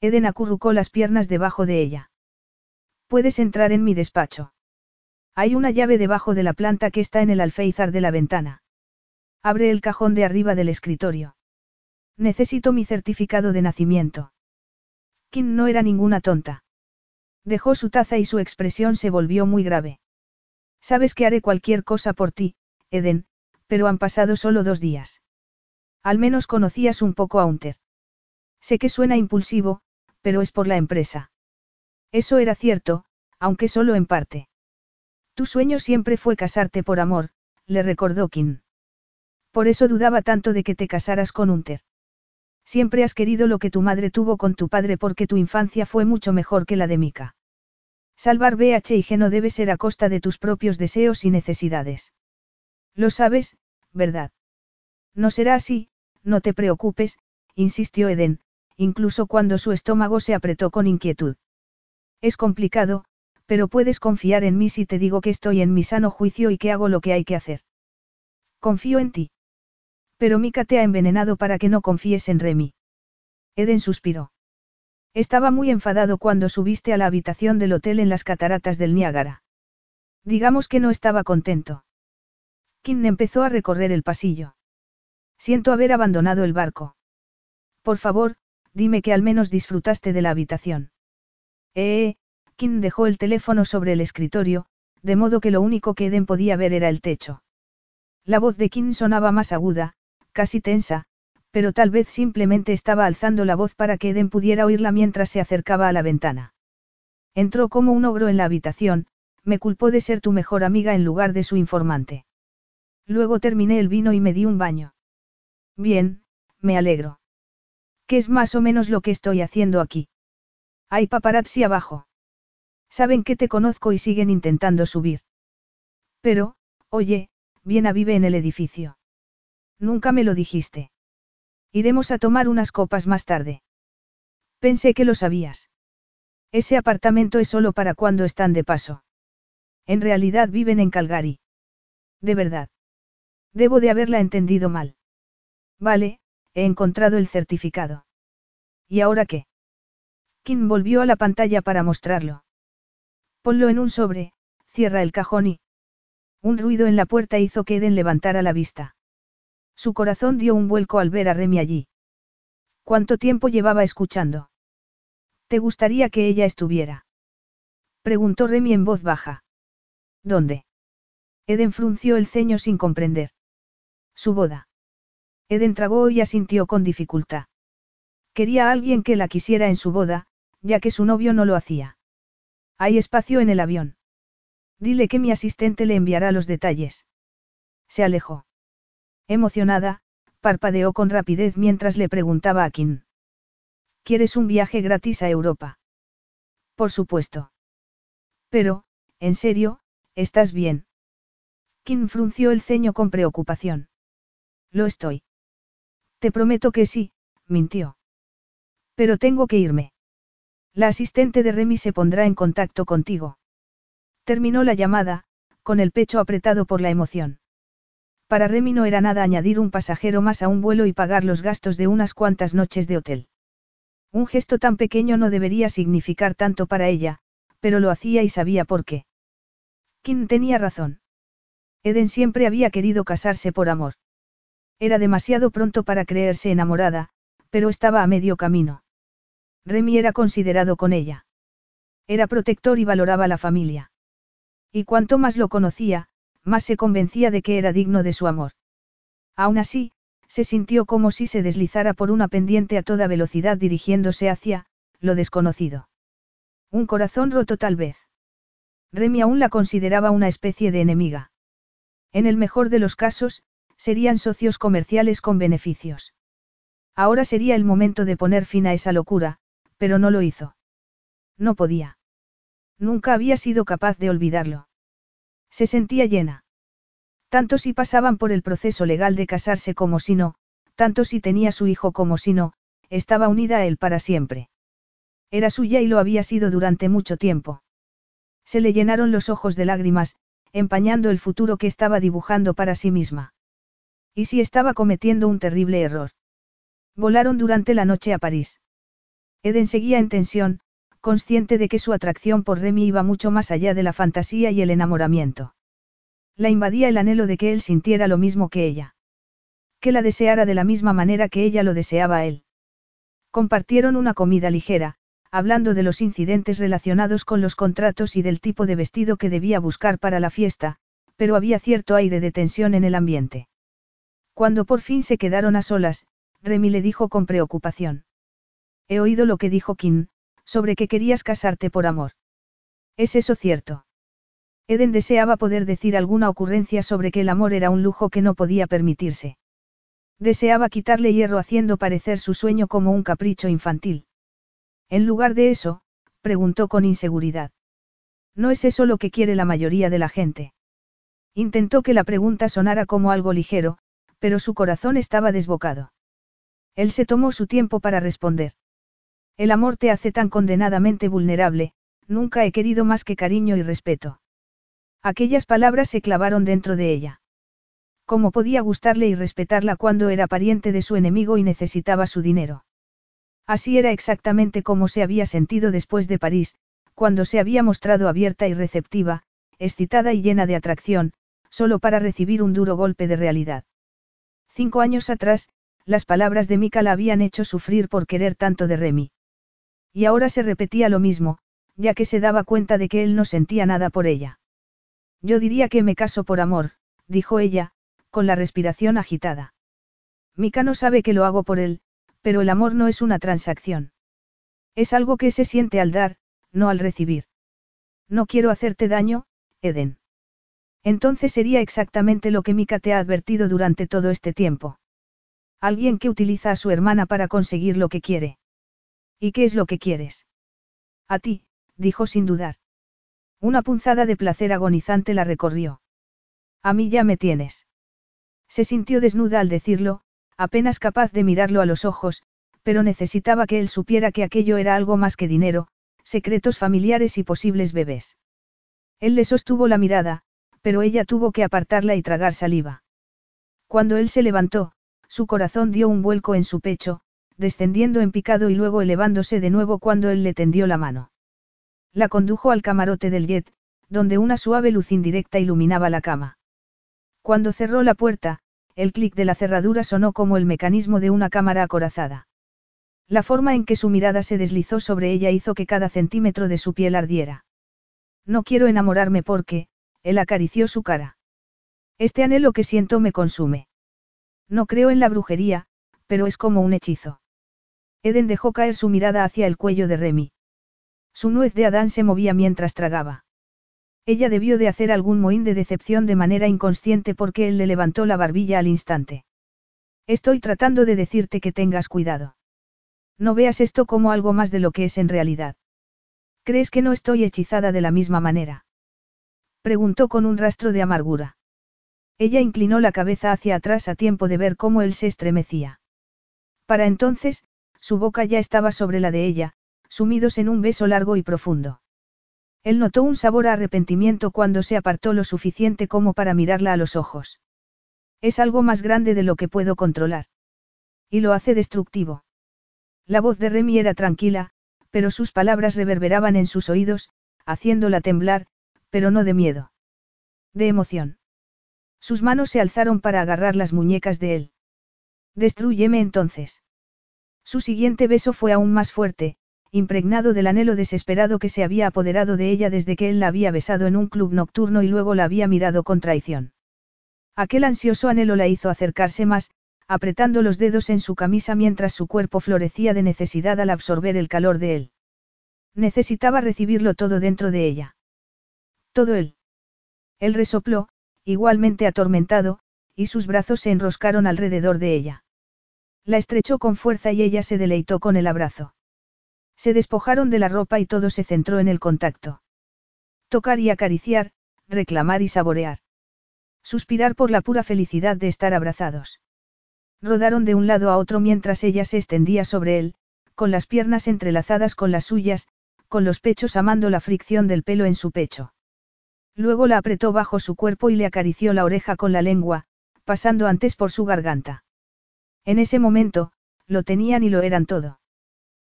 Eden acurrucó las piernas debajo de ella. Puedes entrar en mi despacho. Hay una llave debajo de la planta que está en el alféizar de la ventana. Abre el cajón de arriba del escritorio. Necesito mi certificado de nacimiento. Kim no era ninguna tonta. Dejó su taza y su expresión se volvió muy grave. Sabes que haré cualquier cosa por ti, Eden, pero han pasado solo dos días. Al menos conocías un poco a Unter. Sé que suena impulsivo, pero es por la empresa. Eso era cierto, aunque solo en parte. Tu sueño siempre fue casarte por amor, le recordó Kim. Por eso dudaba tanto de que te casaras con Unter. Siempre has querido lo que tu madre tuvo con tu padre porque tu infancia fue mucho mejor que la de Mika. Salvar BH y G no debe ser a costa de tus propios deseos y necesidades. Lo sabes, ¿verdad? No será así, no te preocupes, insistió Eden, incluso cuando su estómago se apretó con inquietud. Es complicado, pero puedes confiar en mí si te digo que estoy en mi sano juicio y que hago lo que hay que hacer. Confío en ti. Pero Mika te ha envenenado para que no confíes en Remy. Eden suspiró. Estaba muy enfadado cuando subiste a la habitación del hotel en las cataratas del Niágara. Digamos que no estaba contento. Kim empezó a recorrer el pasillo. Siento haber abandonado el barco. Por favor, dime que al menos disfrutaste de la habitación. Eh, eh, Kim dejó el teléfono sobre el escritorio, de modo que lo único que Eden podía ver era el techo. La voz de Kim sonaba más aguda, casi tensa, pero tal vez simplemente estaba alzando la voz para que Eden pudiera oírla mientras se acercaba a la ventana. Entró como un ogro en la habitación, me culpó de ser tu mejor amiga en lugar de su informante. Luego terminé el vino y me di un baño. Bien, me alegro. ¿Qué es más o menos lo que estoy haciendo aquí? Hay paparazzi abajo. Saben que te conozco y siguen intentando subir. Pero, oye, Viena vive en el edificio. Nunca me lo dijiste. Iremos a tomar unas copas más tarde. Pensé que lo sabías. Ese apartamento es solo para cuando están de paso. En realidad viven en Calgary. De verdad. Debo de haberla entendido mal. Vale, he encontrado el certificado. ¿Y ahora qué? Kim volvió a la pantalla para mostrarlo. Ponlo en un sobre, cierra el cajón y... Un ruido en la puerta hizo que Eden levantara la vista. Su corazón dio un vuelco al ver a Remy allí. ¿Cuánto tiempo llevaba escuchando? ¿Te gustaría que ella estuviera? Preguntó Remy en voz baja. ¿Dónde? Eden frunció el ceño sin comprender. Su boda. Eden tragó y asintió con dificultad. Quería a alguien que la quisiera en su boda, ya que su novio no lo hacía. Hay espacio en el avión. Dile que mi asistente le enviará los detalles. Se alejó. Emocionada, parpadeó con rapidez mientras le preguntaba a Kim. ¿Quieres un viaje gratis a Europa? Por supuesto. Pero, en serio, ¿estás bien? Kim frunció el ceño con preocupación. Lo estoy. Te prometo que sí, mintió. Pero tengo que irme. La asistente de Remy se pondrá en contacto contigo. Terminó la llamada, con el pecho apretado por la emoción. Para Remy no era nada añadir un pasajero más a un vuelo y pagar los gastos de unas cuantas noches de hotel. Un gesto tan pequeño no debería significar tanto para ella, pero lo hacía y sabía por qué. Kim tenía razón. Eden siempre había querido casarse por amor. Era demasiado pronto para creerse enamorada, pero estaba a medio camino. Remy era considerado con ella. Era protector y valoraba la familia. Y cuanto más lo conocía, más se convencía de que era digno de su amor. Aún así, se sintió como si se deslizara por una pendiente a toda velocidad dirigiéndose hacia, lo desconocido. Un corazón roto tal vez. Remy aún la consideraba una especie de enemiga. En el mejor de los casos, serían socios comerciales con beneficios. Ahora sería el momento de poner fin a esa locura, pero no lo hizo. No podía. Nunca había sido capaz de olvidarlo. Se sentía llena. Tanto si pasaban por el proceso legal de casarse como si no, tanto si tenía su hijo como si no, estaba unida a él para siempre. Era suya y lo había sido durante mucho tiempo. Se le llenaron los ojos de lágrimas, empañando el futuro que estaba dibujando para sí misma. ¿Y si estaba cometiendo un terrible error? Volaron durante la noche a París. Eden seguía en tensión, consciente de que su atracción por Remy iba mucho más allá de la fantasía y el enamoramiento. La invadía el anhelo de que él sintiera lo mismo que ella. Que la deseara de la misma manera que ella lo deseaba a él. Compartieron una comida ligera, hablando de los incidentes relacionados con los contratos y del tipo de vestido que debía buscar para la fiesta, pero había cierto aire de tensión en el ambiente. Cuando por fin se quedaron a solas, Remy le dijo con preocupación. He oído lo que dijo Kim, sobre que querías casarte por amor. ¿Es eso cierto? Eden deseaba poder decir alguna ocurrencia sobre que el amor era un lujo que no podía permitirse. Deseaba quitarle hierro haciendo parecer su sueño como un capricho infantil. En lugar de eso, preguntó con inseguridad. No es eso lo que quiere la mayoría de la gente. Intentó que la pregunta sonara como algo ligero, pero su corazón estaba desbocado. Él se tomó su tiempo para responder. El amor te hace tan condenadamente vulnerable, nunca he querido más que cariño y respeto. Aquellas palabras se clavaron dentro de ella. ¿Cómo podía gustarle y respetarla cuando era pariente de su enemigo y necesitaba su dinero? Así era exactamente como se había sentido después de París, cuando se había mostrado abierta y receptiva, excitada y llena de atracción, solo para recibir un duro golpe de realidad. Cinco años atrás, las palabras de Mika la habían hecho sufrir por querer tanto de Remy. Y ahora se repetía lo mismo, ya que se daba cuenta de que él no sentía nada por ella. Yo diría que me caso por amor, dijo ella, con la respiración agitada. Mika no sabe que lo hago por él, pero el amor no es una transacción. Es algo que se siente al dar, no al recibir. No quiero hacerte daño, Eden. Entonces sería exactamente lo que Mika te ha advertido durante todo este tiempo. Alguien que utiliza a su hermana para conseguir lo que quiere. ¿Y qué es lo que quieres? A ti, dijo sin dudar. Una punzada de placer agonizante la recorrió. A mí ya me tienes. Se sintió desnuda al decirlo, apenas capaz de mirarlo a los ojos, pero necesitaba que él supiera que aquello era algo más que dinero, secretos familiares y posibles bebés. Él le sostuvo la mirada, pero ella tuvo que apartarla y tragar saliva. Cuando él se levantó, su corazón dio un vuelco en su pecho, descendiendo en picado y luego elevándose de nuevo cuando él le tendió la mano. La condujo al camarote del jet, donde una suave luz indirecta iluminaba la cama. Cuando cerró la puerta, el clic de la cerradura sonó como el mecanismo de una cámara acorazada. La forma en que su mirada se deslizó sobre ella hizo que cada centímetro de su piel ardiera. No quiero enamorarme porque, él acarició su cara. Este anhelo que siento me consume. No creo en la brujería, pero es como un hechizo. Eden dejó caer su mirada hacia el cuello de Remy. Su nuez de Adán se movía mientras tragaba. Ella debió de hacer algún mohín de decepción de manera inconsciente porque él le levantó la barbilla al instante. Estoy tratando de decirte que tengas cuidado. No veas esto como algo más de lo que es en realidad. ¿Crees que no estoy hechizada de la misma manera? Preguntó con un rastro de amargura. Ella inclinó la cabeza hacia atrás a tiempo de ver cómo él se estremecía. Para entonces, su boca ya estaba sobre la de ella, sumidos en un beso largo y profundo. Él notó un sabor a arrepentimiento cuando se apartó lo suficiente como para mirarla a los ojos. Es algo más grande de lo que puedo controlar. Y lo hace destructivo. La voz de Remy era tranquila, pero sus palabras reverberaban en sus oídos, haciéndola temblar, pero no de miedo. De emoción. Sus manos se alzaron para agarrar las muñecas de él. Destrúyeme entonces. Su siguiente beso fue aún más fuerte, impregnado del anhelo desesperado que se había apoderado de ella desde que él la había besado en un club nocturno y luego la había mirado con traición. Aquel ansioso anhelo la hizo acercarse más, apretando los dedos en su camisa mientras su cuerpo florecía de necesidad al absorber el calor de él. Necesitaba recibirlo todo dentro de ella. Todo él. Él resopló, igualmente atormentado, y sus brazos se enroscaron alrededor de ella. La estrechó con fuerza y ella se deleitó con el abrazo. Se despojaron de la ropa y todo se centró en el contacto. Tocar y acariciar, reclamar y saborear. Suspirar por la pura felicidad de estar abrazados. Rodaron de un lado a otro mientras ella se extendía sobre él, con las piernas entrelazadas con las suyas, con los pechos amando la fricción del pelo en su pecho. Luego la apretó bajo su cuerpo y le acarició la oreja con la lengua, pasando antes por su garganta. En ese momento, lo tenían y lo eran todo.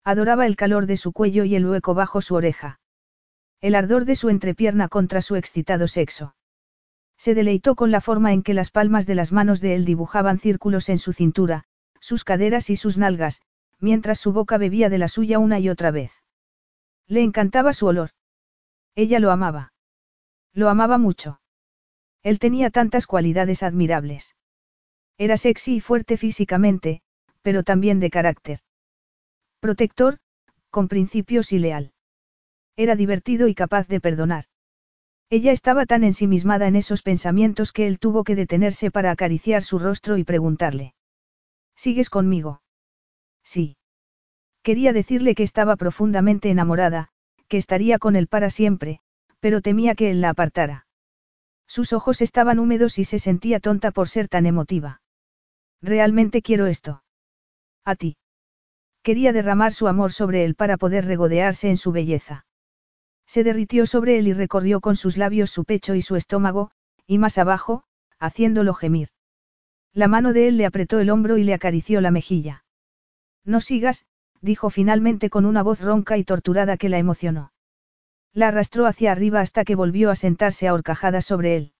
Adoraba el calor de su cuello y el hueco bajo su oreja. El ardor de su entrepierna contra su excitado sexo. Se deleitó con la forma en que las palmas de las manos de él dibujaban círculos en su cintura, sus caderas y sus nalgas, mientras su boca bebía de la suya una y otra vez. Le encantaba su olor. Ella lo amaba. Lo amaba mucho. Él tenía tantas cualidades admirables. Era sexy y fuerte físicamente, pero también de carácter. Protector, con principios y leal. Era divertido y capaz de perdonar. Ella estaba tan ensimismada en esos pensamientos que él tuvo que detenerse para acariciar su rostro y preguntarle. ¿Sigues conmigo? Sí. Quería decirle que estaba profundamente enamorada, que estaría con él para siempre, pero temía que él la apartara. Sus ojos estaban húmedos y se sentía tonta por ser tan emotiva. Realmente quiero esto. A ti. Quería derramar su amor sobre él para poder regodearse en su belleza. Se derritió sobre él y recorrió con sus labios su pecho y su estómago, y más abajo, haciéndolo gemir. La mano de él le apretó el hombro y le acarició la mejilla. No sigas, dijo finalmente con una voz ronca y torturada que la emocionó. La arrastró hacia arriba hasta que volvió a sentarse a horcajadas sobre él.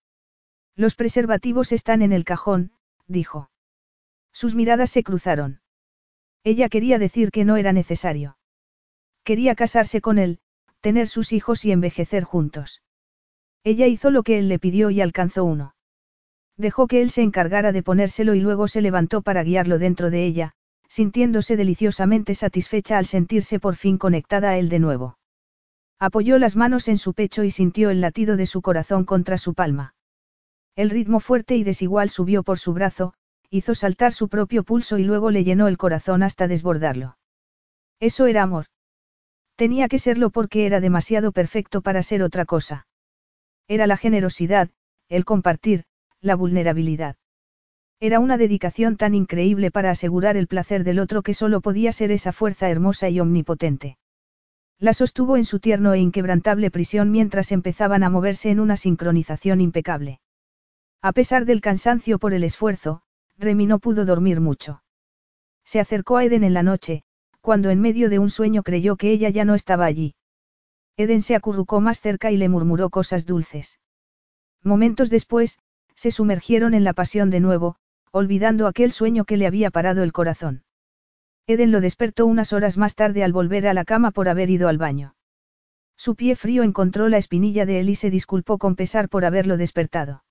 Los preservativos están en el cajón, dijo. Sus miradas se cruzaron. Ella quería decir que no era necesario. Quería casarse con él, tener sus hijos y envejecer juntos. Ella hizo lo que él le pidió y alcanzó uno. Dejó que él se encargara de ponérselo y luego se levantó para guiarlo dentro de ella, sintiéndose deliciosamente satisfecha al sentirse por fin conectada a él de nuevo. Apoyó las manos en su pecho y sintió el latido de su corazón contra su palma. El ritmo fuerte y desigual subió por su brazo, hizo saltar su propio pulso y luego le llenó el corazón hasta desbordarlo. Eso era amor. Tenía que serlo porque era demasiado perfecto para ser otra cosa. Era la generosidad, el compartir, la vulnerabilidad. Era una dedicación tan increíble para asegurar el placer del otro que solo podía ser esa fuerza hermosa y omnipotente. La sostuvo en su tierno e inquebrantable prisión mientras empezaban a moverse en una sincronización impecable. A pesar del cansancio por el esfuerzo, Remy no pudo dormir mucho. Se acercó a Eden en la noche, cuando en medio de un sueño creyó que ella ya no estaba allí. Eden se acurrucó más cerca y le murmuró cosas dulces. Momentos después, se sumergieron en la pasión de nuevo, olvidando aquel sueño que le había parado el corazón. Eden lo despertó unas horas más tarde al volver a la cama por haber ido al baño. Su pie frío encontró la espinilla de él y se disculpó con pesar por haberlo despertado.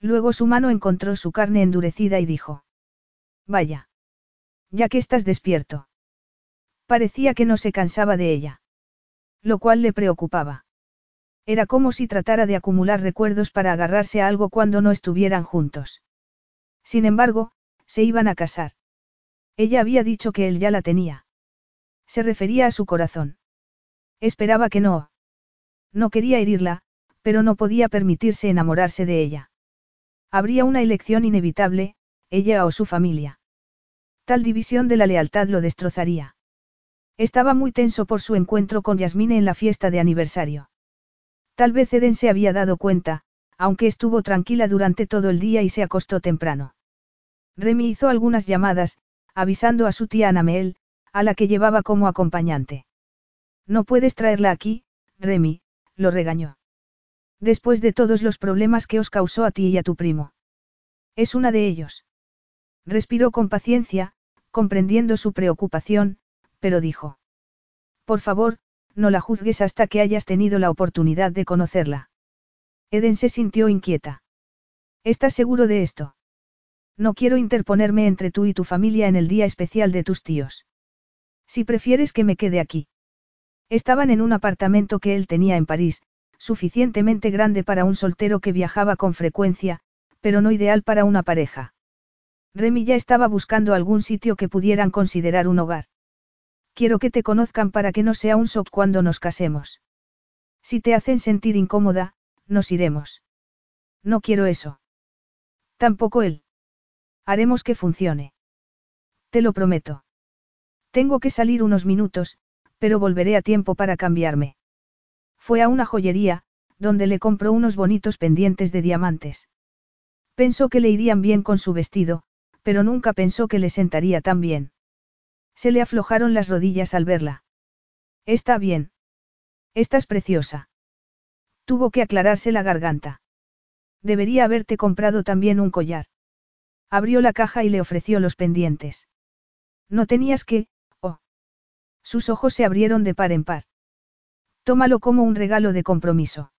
Luego su mano encontró su carne endurecida y dijo. Vaya. Ya que estás despierto. Parecía que no se cansaba de ella. Lo cual le preocupaba. Era como si tratara de acumular recuerdos para agarrarse a algo cuando no estuvieran juntos. Sin embargo, se iban a casar. Ella había dicho que él ya la tenía. Se refería a su corazón. Esperaba que no. No quería herirla, pero no podía permitirse enamorarse de ella. Habría una elección inevitable, ella o su familia. Tal división de la lealtad lo destrozaría. Estaba muy tenso por su encuentro con Yasmine en la fiesta de aniversario. Tal vez Eden se había dado cuenta, aunque estuvo tranquila durante todo el día y se acostó temprano. Remy hizo algunas llamadas, avisando a su tía Anameel, a la que llevaba como acompañante. No puedes traerla aquí, Remy, lo regañó. Después de todos los problemas que os causó a ti y a tu primo. Es una de ellos. Respiró con paciencia, comprendiendo su preocupación, pero dijo. Por favor, no la juzgues hasta que hayas tenido la oportunidad de conocerla. Eden se sintió inquieta. ¿Estás seguro de esto? No quiero interponerme entre tú y tu familia en el día especial de tus tíos. Si prefieres que me quede aquí. Estaban en un apartamento que él tenía en París, suficientemente grande para un soltero que viajaba con frecuencia, pero no ideal para una pareja. Remy ya estaba buscando algún sitio que pudieran considerar un hogar. Quiero que te conozcan para que no sea un shock cuando nos casemos. Si te hacen sentir incómoda, nos iremos. No quiero eso. Tampoco él. Haremos que funcione. Te lo prometo. Tengo que salir unos minutos, pero volveré a tiempo para cambiarme. Fue a una joyería, donde le compró unos bonitos pendientes de diamantes. Pensó que le irían bien con su vestido, pero nunca pensó que le sentaría tan bien. Se le aflojaron las rodillas al verla. Está bien. Estás preciosa. Tuvo que aclararse la garganta. Debería haberte comprado también un collar. Abrió la caja y le ofreció los pendientes. No tenías que, sus ojos se abrieron de par en par. Tómalo como un regalo de compromiso.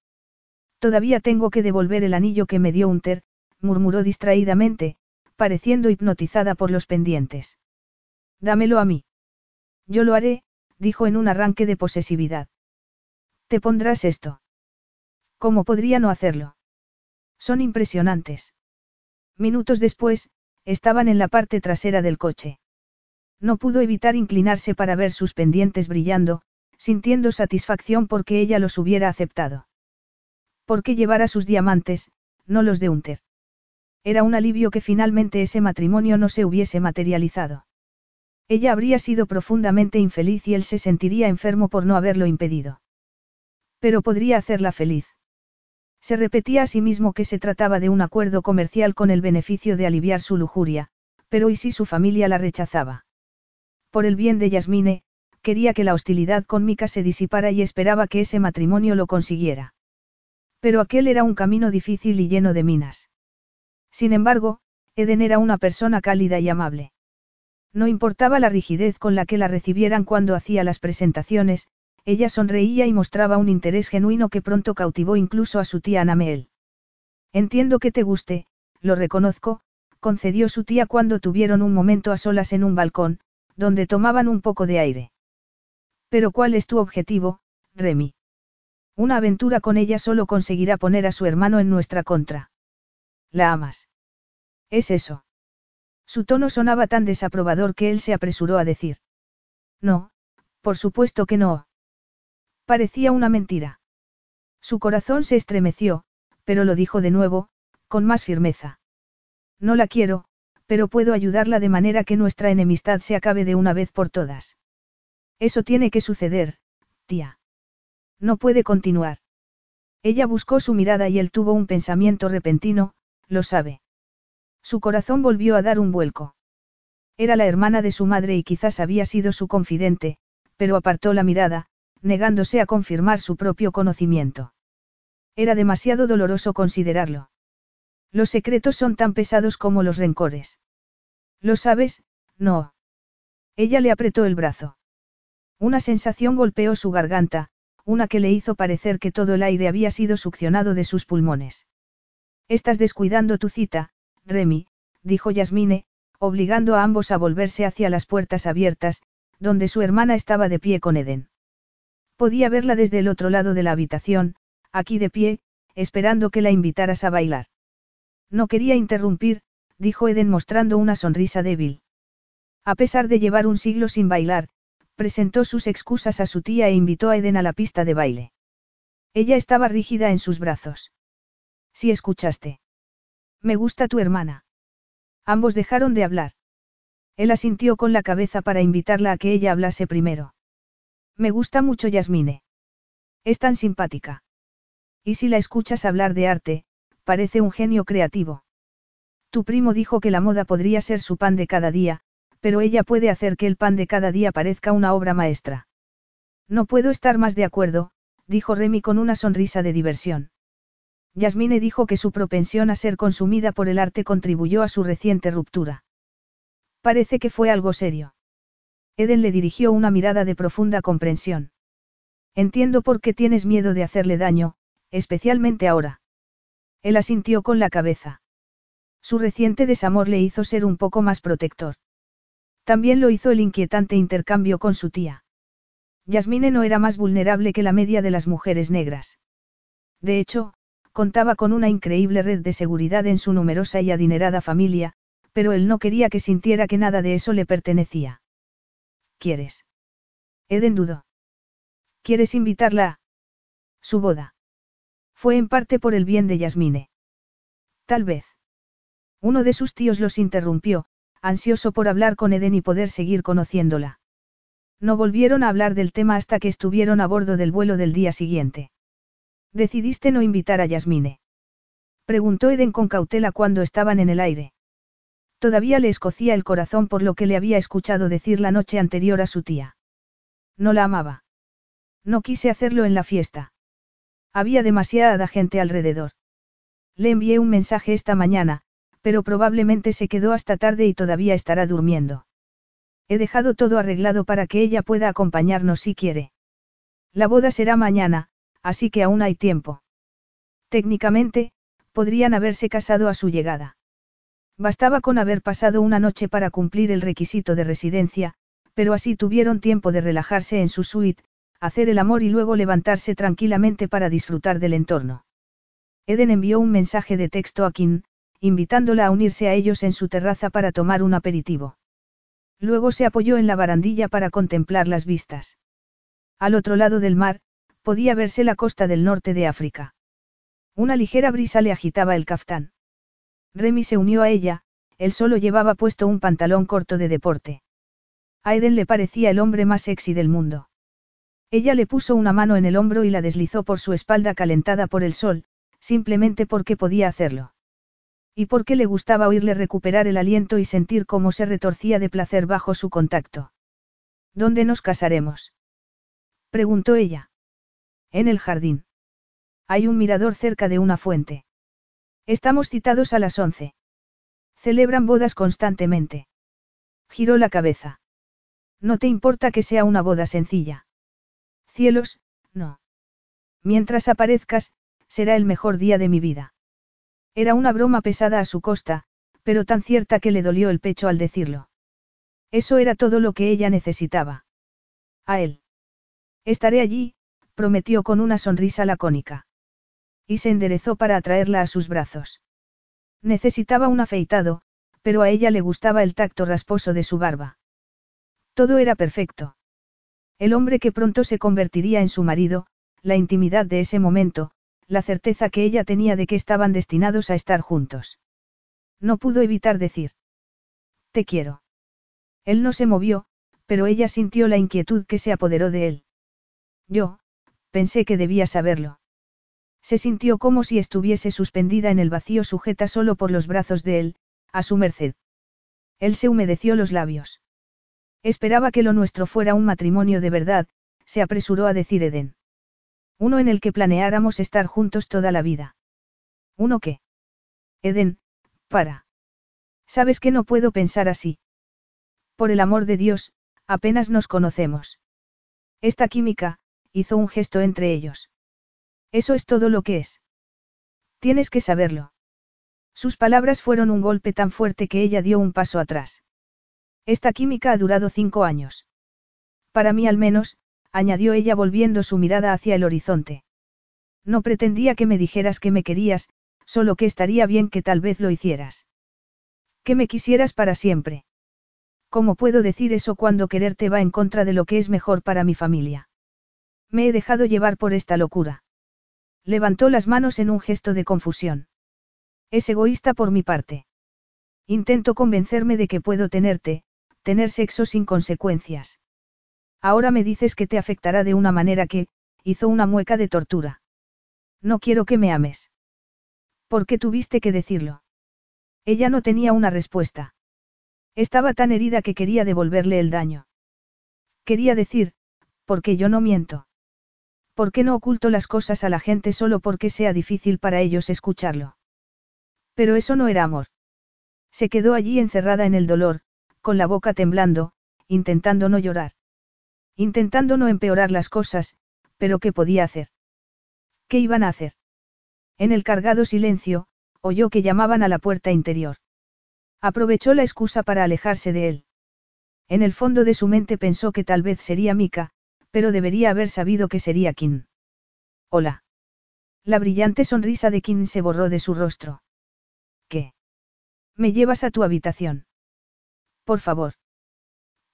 Todavía tengo que devolver el anillo que me dio Unter, murmuró distraídamente, pareciendo hipnotizada por los pendientes. Dámelo a mí. Yo lo haré, dijo en un arranque de posesividad. ¿Te pondrás esto? ¿Cómo podría no hacerlo? Son impresionantes. Minutos después, estaban en la parte trasera del coche. No pudo evitar inclinarse para ver sus pendientes brillando, sintiendo satisfacción porque ella los hubiera aceptado. Porque llevara sus diamantes, no los de Unter. Era un alivio que finalmente ese matrimonio no se hubiese materializado. Ella habría sido profundamente infeliz y él se sentiría enfermo por no haberlo impedido. Pero podría hacerla feliz. Se repetía a sí mismo que se trataba de un acuerdo comercial con el beneficio de aliviar su lujuria, pero ¿y si su familia la rechazaba? Por el bien de Yasmine, quería que la hostilidad con Mika se disipara y esperaba que ese matrimonio lo consiguiera. Pero aquel era un camino difícil y lleno de minas. Sin embargo, Eden era una persona cálida y amable. No importaba la rigidez con la que la recibieran cuando hacía las presentaciones, ella sonreía y mostraba un interés genuino que pronto cautivó incluso a su tía Anameel. Entiendo que te guste, lo reconozco, concedió su tía cuando tuvieron un momento a solas en un balcón, donde tomaban un poco de aire. Pero ¿cuál es tu objetivo, Remy? Una aventura con ella solo conseguirá poner a su hermano en nuestra contra. ¿La amas? Es eso. Su tono sonaba tan desaprobador que él se apresuró a decir. No, por supuesto que no. Parecía una mentira. Su corazón se estremeció, pero lo dijo de nuevo, con más firmeza. No la quiero, pero puedo ayudarla de manera que nuestra enemistad se acabe de una vez por todas. Eso tiene que suceder, tía. No puede continuar. Ella buscó su mirada y él tuvo un pensamiento repentino, lo sabe. Su corazón volvió a dar un vuelco. Era la hermana de su madre y quizás había sido su confidente, pero apartó la mirada, negándose a confirmar su propio conocimiento. Era demasiado doloroso considerarlo. Los secretos son tan pesados como los rencores. Lo sabes, no. Ella le apretó el brazo. Una sensación golpeó su garganta, una que le hizo parecer que todo el aire había sido succionado de sus pulmones. Estás descuidando tu cita, Remy, dijo Yasmine, obligando a ambos a volverse hacia las puertas abiertas, donde su hermana estaba de pie con Eden. Podía verla desde el otro lado de la habitación, aquí de pie, esperando que la invitaras a bailar. No quería interrumpir, dijo Eden mostrando una sonrisa débil. A pesar de llevar un siglo sin bailar, presentó sus excusas a su tía e invitó a Eden a la pista de baile. Ella estaba rígida en sus brazos. Si escuchaste. Me gusta tu hermana. Ambos dejaron de hablar. Él asintió con la cabeza para invitarla a que ella hablase primero. Me gusta mucho Yasmine. Es tan simpática. Y si la escuchas hablar de arte, parece un genio creativo. Tu primo dijo que la moda podría ser su pan de cada día, pero ella puede hacer que el pan de cada día parezca una obra maestra. No puedo estar más de acuerdo, dijo Remy con una sonrisa de diversión. Yasmine dijo que su propensión a ser consumida por el arte contribuyó a su reciente ruptura. Parece que fue algo serio. Eden le dirigió una mirada de profunda comprensión. Entiendo por qué tienes miedo de hacerle daño, especialmente ahora. Él asintió con la cabeza. Su reciente desamor le hizo ser un poco más protector. También lo hizo el inquietante intercambio con su tía. Yasmine no era más vulnerable que la media de las mujeres negras. De hecho, contaba con una increíble red de seguridad en su numerosa y adinerada familia, pero él no quería que sintiera que nada de eso le pertenecía. ¿Quieres? Eden dudó. ¿Quieres invitarla a su boda? Fue en parte por el bien de Yasmine. Tal vez. Uno de sus tíos los interrumpió, ansioso por hablar con Eden y poder seguir conociéndola. No volvieron a hablar del tema hasta que estuvieron a bordo del vuelo del día siguiente. ¿Decidiste no invitar a Yasmine? Preguntó Eden con cautela cuando estaban en el aire. Todavía le escocía el corazón por lo que le había escuchado decir la noche anterior a su tía. No la amaba. No quise hacerlo en la fiesta. Había demasiada gente alrededor. Le envié un mensaje esta mañana, pero probablemente se quedó hasta tarde y todavía estará durmiendo. He dejado todo arreglado para que ella pueda acompañarnos si quiere. La boda será mañana, así que aún hay tiempo. Técnicamente, podrían haberse casado a su llegada. Bastaba con haber pasado una noche para cumplir el requisito de residencia, pero así tuvieron tiempo de relajarse en su suite, hacer el amor y luego levantarse tranquilamente para disfrutar del entorno. Eden envió un mensaje de texto a Kim, invitándola a unirse a ellos en su terraza para tomar un aperitivo. Luego se apoyó en la barandilla para contemplar las vistas. Al otro lado del mar, podía verse la costa del norte de África. Una ligera brisa le agitaba el caftán. Remy se unió a ella, él solo llevaba puesto un pantalón corto de deporte. A Eden le parecía el hombre más sexy del mundo. Ella le puso una mano en el hombro y la deslizó por su espalda calentada por el sol, simplemente porque podía hacerlo. Y porque le gustaba oírle recuperar el aliento y sentir cómo se retorcía de placer bajo su contacto. ¿Dónde nos casaremos? preguntó ella. En el jardín. Hay un mirador cerca de una fuente. Estamos citados a las once. Celebran bodas constantemente. Giró la cabeza. No te importa que sea una boda sencilla. Cielos, no. Mientras aparezcas, será el mejor día de mi vida. Era una broma pesada a su costa, pero tan cierta que le dolió el pecho al decirlo. Eso era todo lo que ella necesitaba. A él. Estaré allí, prometió con una sonrisa lacónica. Y se enderezó para atraerla a sus brazos. Necesitaba un afeitado, pero a ella le gustaba el tacto rasposo de su barba. Todo era perfecto. El hombre que pronto se convertiría en su marido, la intimidad de ese momento, la certeza que ella tenía de que estaban destinados a estar juntos. No pudo evitar decir. Te quiero. Él no se movió, pero ella sintió la inquietud que se apoderó de él. Yo, pensé que debía saberlo. Se sintió como si estuviese suspendida en el vacío sujeta solo por los brazos de él, a su merced. Él se humedeció los labios. Esperaba que lo nuestro fuera un matrimonio de verdad, se apresuró a decir Eden. Uno en el que planeáramos estar juntos toda la vida. ¿Uno qué? Eden, para. Sabes que no puedo pensar así. Por el amor de Dios, Apenas nos conocemos. Esta química, hizo un gesto entre ellos. Eso es todo lo que es. Tienes que saberlo. Sus palabras fueron un golpe tan fuerte que ella dio un paso atrás. Esta química ha durado cinco años. Para mí al menos, añadió ella volviendo su mirada hacia el horizonte. No pretendía que me dijeras que me querías, solo que estaría bien que tal vez lo hicieras. Que me quisieras para siempre. ¿Cómo puedo decir eso cuando quererte va en contra de lo que es mejor para mi familia? Me he dejado llevar por esta locura. Levantó las manos en un gesto de confusión. Es egoísta por mi parte. Intento convencerme de que puedo tenerte, tener sexo sin consecuencias. Ahora me dices que te afectará de una manera que, hizo una mueca de tortura. No quiero que me ames. ¿Por qué tuviste que decirlo? Ella no tenía una respuesta. Estaba tan herida que quería devolverle el daño. Quería decir, porque yo no miento. ¿Por qué no oculto las cosas a la gente solo porque sea difícil para ellos escucharlo? Pero eso no era amor. Se quedó allí encerrada en el dolor, con la boca temblando, intentando no llorar. Intentando no empeorar las cosas, pero ¿qué podía hacer? ¿Qué iban a hacer? En el cargado silencio, oyó que llamaban a la puerta interior. Aprovechó la excusa para alejarse de él. En el fondo de su mente pensó que tal vez sería Mika, pero debería haber sabido que sería Kim. Hola. La brillante sonrisa de Kim se borró de su rostro. ¿Qué? ¿Me llevas a tu habitación? Por favor.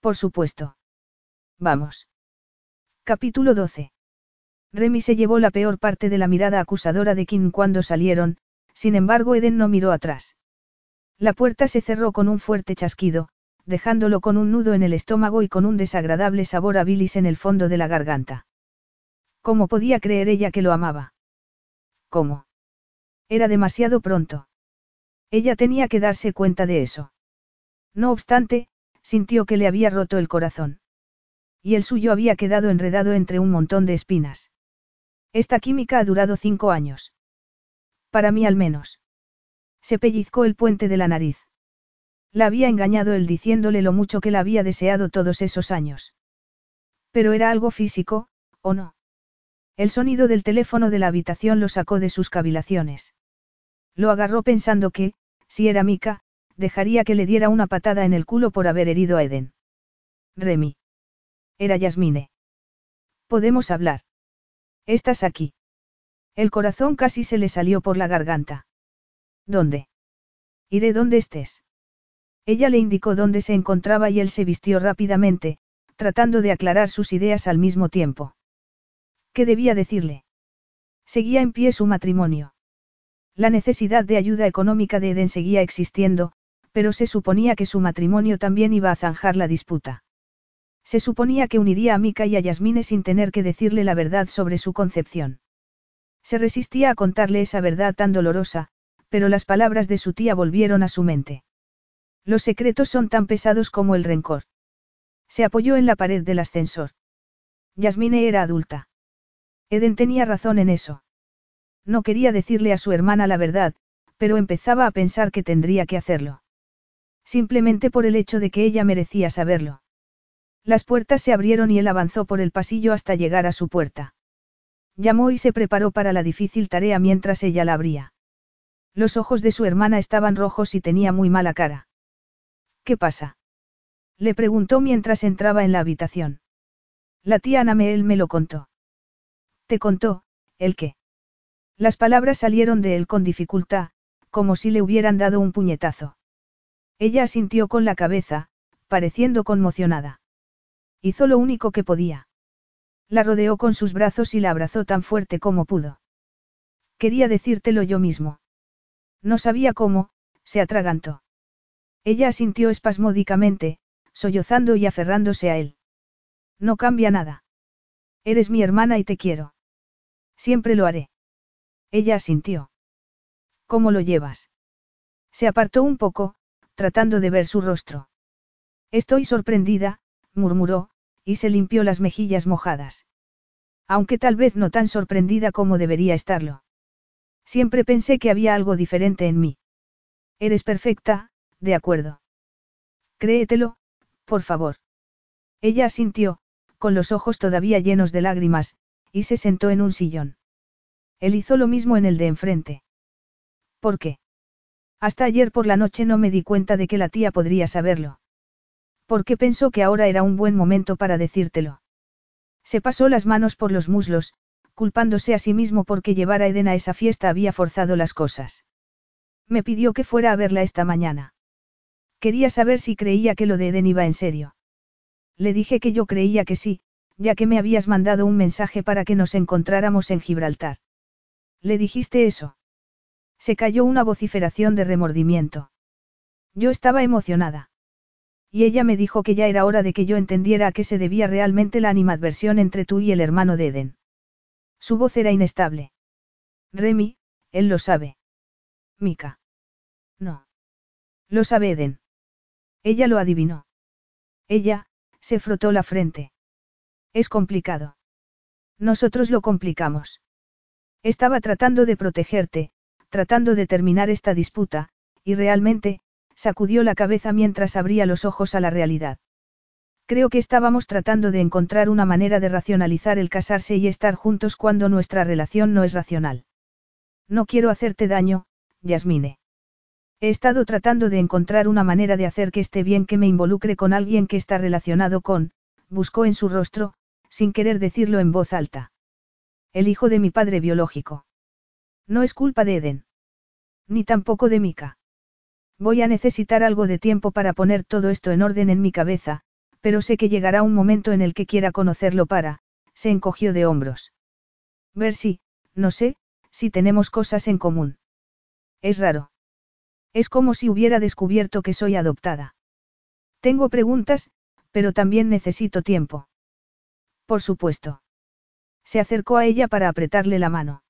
Por supuesto. Vamos. Capítulo 12. Remy se llevó la peor parte de la mirada acusadora de Kim cuando salieron, sin embargo Eden no miró atrás. La puerta se cerró con un fuerte chasquido, dejándolo con un nudo en el estómago y con un desagradable sabor a bilis en el fondo de la garganta. ¿Cómo podía creer ella que lo amaba? ¿Cómo? Era demasiado pronto. Ella tenía que darse cuenta de eso. No obstante, sintió que le había roto el corazón. Y el suyo había quedado enredado entre un montón de espinas. Esta química ha durado cinco años. Para mí al menos. Se pellizcó el puente de la nariz. La había engañado él diciéndole lo mucho que la había deseado todos esos años. Pero era algo físico, ¿o no? El sonido del teléfono de la habitación lo sacó de sus cavilaciones. Lo agarró pensando que, si era Mika, dejaría que le diera una patada en el culo por haber herido a Eden. Remy. Era Yasmine. Podemos hablar. Estás aquí. El corazón casi se le salió por la garganta. ¿Dónde? Iré donde estés. Ella le indicó dónde se encontraba y él se vistió rápidamente, tratando de aclarar sus ideas al mismo tiempo. ¿Qué debía decirle? Seguía en pie su matrimonio. La necesidad de ayuda económica de Eden seguía existiendo, pero se suponía que su matrimonio también iba a zanjar la disputa. Se suponía que uniría a Mika y a Yasmine sin tener que decirle la verdad sobre su concepción. Se resistía a contarle esa verdad tan dolorosa, pero las palabras de su tía volvieron a su mente. Los secretos son tan pesados como el rencor. Se apoyó en la pared del ascensor. Yasmine era adulta. Eden tenía razón en eso. No quería decirle a su hermana la verdad, pero empezaba a pensar que tendría que hacerlo. Simplemente por el hecho de que ella merecía saberlo. Las puertas se abrieron y él avanzó por el pasillo hasta llegar a su puerta. Llamó y se preparó para la difícil tarea mientras ella la abría. Los ojos de su hermana estaban rojos y tenía muy mala cara. ¿Qué pasa? Le preguntó mientras entraba en la habitación. La tía Anameel me lo contó. ¿Te contó, el qué? Las palabras salieron de él con dificultad, como si le hubieran dado un puñetazo. Ella asintió con la cabeza, pareciendo conmocionada. Hizo lo único que podía. La rodeó con sus brazos y la abrazó tan fuerte como pudo. Quería decírtelo yo mismo. No sabía cómo, se atragantó. Ella asintió espasmódicamente, sollozando y aferrándose a él. No cambia nada. Eres mi hermana y te quiero. Siempre lo haré. Ella asintió. ¿Cómo lo llevas? Se apartó un poco, tratando de ver su rostro. Estoy sorprendida, murmuró, y se limpió las mejillas mojadas. Aunque tal vez no tan sorprendida como debería estarlo. Siempre pensé que había algo diferente en mí. Eres perfecta, de acuerdo. Créetelo, por favor. Ella asintió, con los ojos todavía llenos de lágrimas, y se sentó en un sillón. Él hizo lo mismo en el de enfrente. ¿Por qué? Hasta ayer por la noche no me di cuenta de que la tía podría saberlo. ¿Por qué pensó que ahora era un buen momento para decírtelo? Se pasó las manos por los muslos, culpándose a sí mismo porque llevar a Eden a esa fiesta había forzado las cosas. Me pidió que fuera a verla esta mañana. Quería saber si creía que lo de Eden iba en serio. Le dije que yo creía que sí, ya que me habías mandado un mensaje para que nos encontráramos en Gibraltar. ¿Le dijiste eso? Se cayó una vociferación de remordimiento. Yo estaba emocionada. Y ella me dijo que ya era hora de que yo entendiera a qué se debía realmente la animadversión entre tú y el hermano de Eden. Su voz era inestable. Remy, él lo sabe. Mika. No. Lo sabe Eden. Ella lo adivinó. Ella, se frotó la frente. Es complicado. Nosotros lo complicamos. Estaba tratando de protegerte, tratando de terminar esta disputa, y realmente, sacudió la cabeza mientras abría los ojos a la realidad. Creo que estábamos tratando de encontrar una manera de racionalizar el casarse y estar juntos cuando nuestra relación no es racional. No quiero hacerte daño, Yasmine. He estado tratando de encontrar una manera de hacer que esté bien que me involucre con alguien que está relacionado con, buscó en su rostro, sin querer decirlo en voz alta. El hijo de mi padre biológico. No es culpa de Eden. Ni tampoco de Mika. Voy a necesitar algo de tiempo para poner todo esto en orden en mi cabeza, pero sé que llegará un momento en el que quiera conocerlo para, se encogió de hombros. Ver si, no sé, si tenemos cosas en común. Es raro. Es como si hubiera descubierto que soy adoptada. Tengo preguntas, pero también necesito tiempo. Por supuesto. Se acercó a ella para apretarle la mano.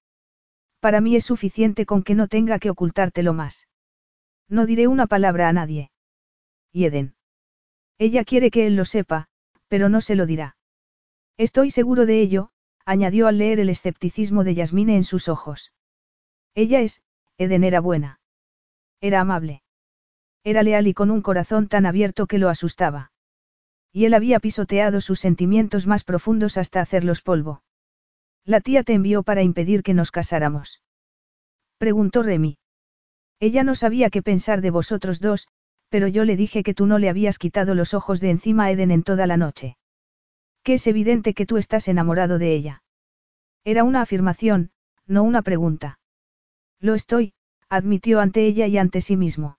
Para mí es suficiente con que no tenga que ocultártelo más. No diré una palabra a nadie. Y Eden. Ella quiere que él lo sepa, pero no se lo dirá. Estoy seguro de ello, añadió al leer el escepticismo de Yasmine en sus ojos. Ella es, Eden era buena. Era amable. Era leal y con un corazón tan abierto que lo asustaba. Y él había pisoteado sus sentimientos más profundos hasta hacerlos polvo. La tía te envió para impedir que nos casáramos. Preguntó Remy. Ella no sabía qué pensar de vosotros dos, pero yo le dije que tú no le habías quitado los ojos de encima a Eden en toda la noche. Que es evidente que tú estás enamorado de ella. Era una afirmación, no una pregunta. Lo estoy, admitió ante ella y ante sí mismo.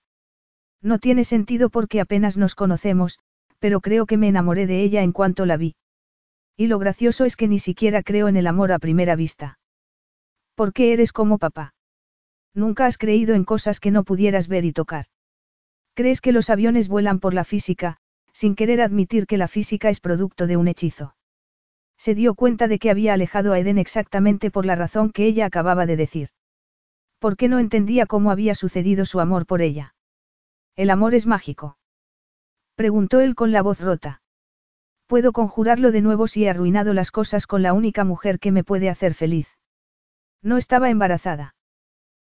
No tiene sentido porque apenas nos conocemos, pero creo que me enamoré de ella en cuanto la vi. Y lo gracioso es que ni siquiera creo en el amor a primera vista. ¿Por qué eres como papá? Nunca has creído en cosas que no pudieras ver y tocar. Crees que los aviones vuelan por la física, sin querer admitir que la física es producto de un hechizo. Se dio cuenta de que había alejado a Eden exactamente por la razón que ella acababa de decir. ¿Por qué no entendía cómo había sucedido su amor por ella? El amor es mágico. Preguntó él con la voz rota. Puedo conjurarlo de nuevo si he arruinado las cosas con la única mujer que me puede hacer feliz. No estaba embarazada.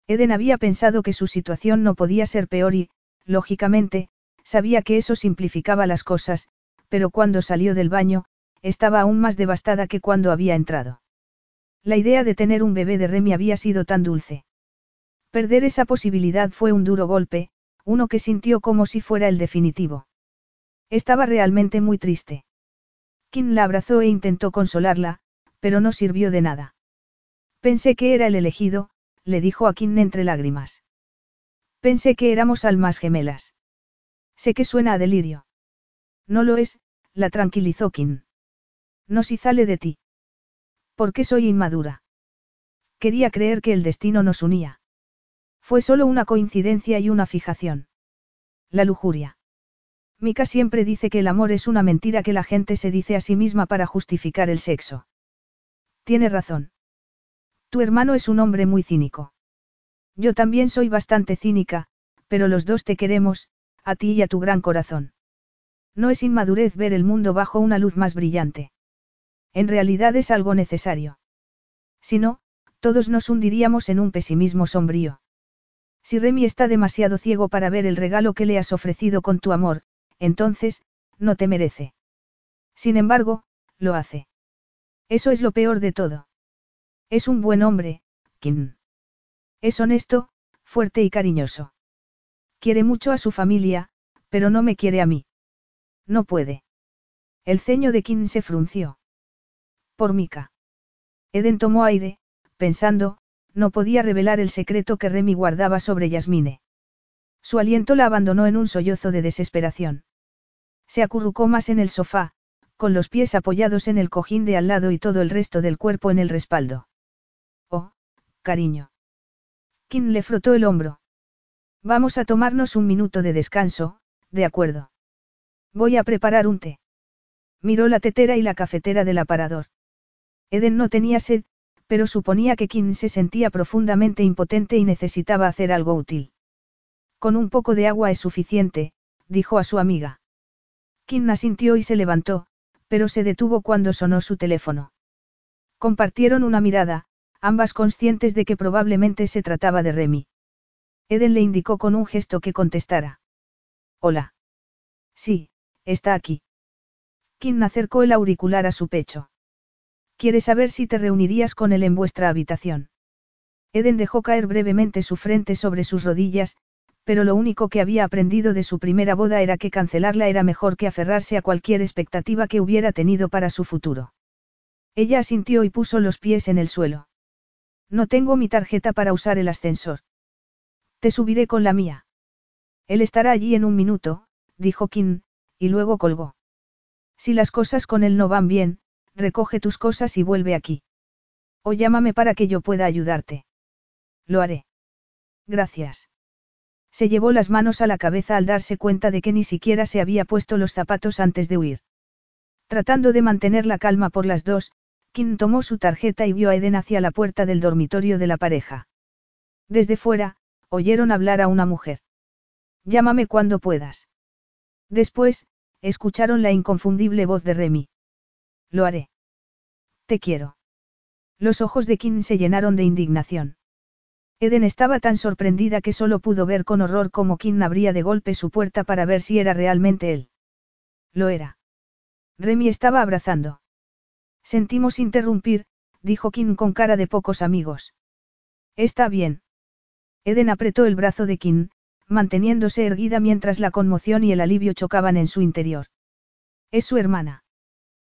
Eden había pensado que su situación no podía ser peor y, lógicamente, sabía que eso simplificaba las cosas, pero cuando salió del baño, estaba aún más devastada que cuando había entrado. La idea de tener un bebé de Remy había sido tan dulce. Perder esa posibilidad fue un duro golpe, uno que sintió como si fuera el definitivo. Estaba realmente muy triste. Kim la abrazó e intentó consolarla, pero no sirvió de nada. Pensé que era el elegido, le dijo a Kim entre lágrimas. Pensé que éramos almas gemelas. Sé que suena a delirio. No lo es, la tranquilizó Kim. No si sale de ti. ¿Por qué soy inmadura? Quería creer que el destino nos unía. Fue solo una coincidencia y una fijación. La lujuria. Mika siempre dice que el amor es una mentira que la gente se dice a sí misma para justificar el sexo. Tiene razón. Tu hermano es un hombre muy cínico. Yo también soy bastante cínica, pero los dos te queremos, a ti y a tu gran corazón. No es inmadurez ver el mundo bajo una luz más brillante. En realidad es algo necesario. Si no, todos nos hundiríamos en un pesimismo sombrío. Si Remy está demasiado ciego para ver el regalo que le has ofrecido con tu amor, entonces, no te merece. Sin embargo, lo hace. Eso es lo peor de todo. Es un buen hombre, Kim. Es honesto, fuerte y cariñoso. Quiere mucho a su familia, pero no me quiere a mí. No puede. El ceño de Kim se frunció. Por Mika. Eden tomó aire, pensando, no podía revelar el secreto que Remy guardaba sobre Yasmine. Su aliento la abandonó en un sollozo de desesperación. Se acurrucó más en el sofá, con los pies apoyados en el cojín de al lado y todo el resto del cuerpo en el respaldo. Oh, cariño. Kim le frotó el hombro. Vamos a tomarnos un minuto de descanso, de acuerdo. Voy a preparar un té. Miró la tetera y la cafetera del aparador. Eden no tenía sed, pero suponía que Kim se sentía profundamente impotente y necesitaba hacer algo útil. Con un poco de agua es suficiente, dijo a su amiga. Kim asintió y se levantó, pero se detuvo cuando sonó su teléfono. Compartieron una mirada, ambas conscientes de que probablemente se trataba de Remy. Eden le indicó con un gesto que contestara. Hola. Sí, está aquí. Kim acercó el auricular a su pecho. Quiere saber si te reunirías con él en vuestra habitación. Eden dejó caer brevemente su frente sobre sus rodillas, pero lo único que había aprendido de su primera boda era que cancelarla era mejor que aferrarse a cualquier expectativa que hubiera tenido para su futuro. Ella asintió y puso los pies en el suelo. No tengo mi tarjeta para usar el ascensor. Te subiré con la mía. Él estará allí en un minuto, dijo Kim, y luego colgó. Si las cosas con él no van bien, recoge tus cosas y vuelve aquí. O llámame para que yo pueda ayudarte. Lo haré. Gracias. Se llevó las manos a la cabeza al darse cuenta de que ni siquiera se había puesto los zapatos antes de huir. Tratando de mantener la calma por las dos, Kim tomó su tarjeta y vio a Eden hacia la puerta del dormitorio de la pareja. Desde fuera, oyeron hablar a una mujer. Llámame cuando puedas. Después, escucharon la inconfundible voz de Remy. Lo haré. Te quiero. Los ojos de Kim se llenaron de indignación. Eden estaba tan sorprendida que solo pudo ver con horror cómo Kim abría de golpe su puerta para ver si era realmente él. Lo era. Remy estaba abrazando. Sentimos interrumpir, dijo Kim con cara de pocos amigos. Está bien. Eden apretó el brazo de Kim, manteniéndose erguida mientras la conmoción y el alivio chocaban en su interior. Es su hermana.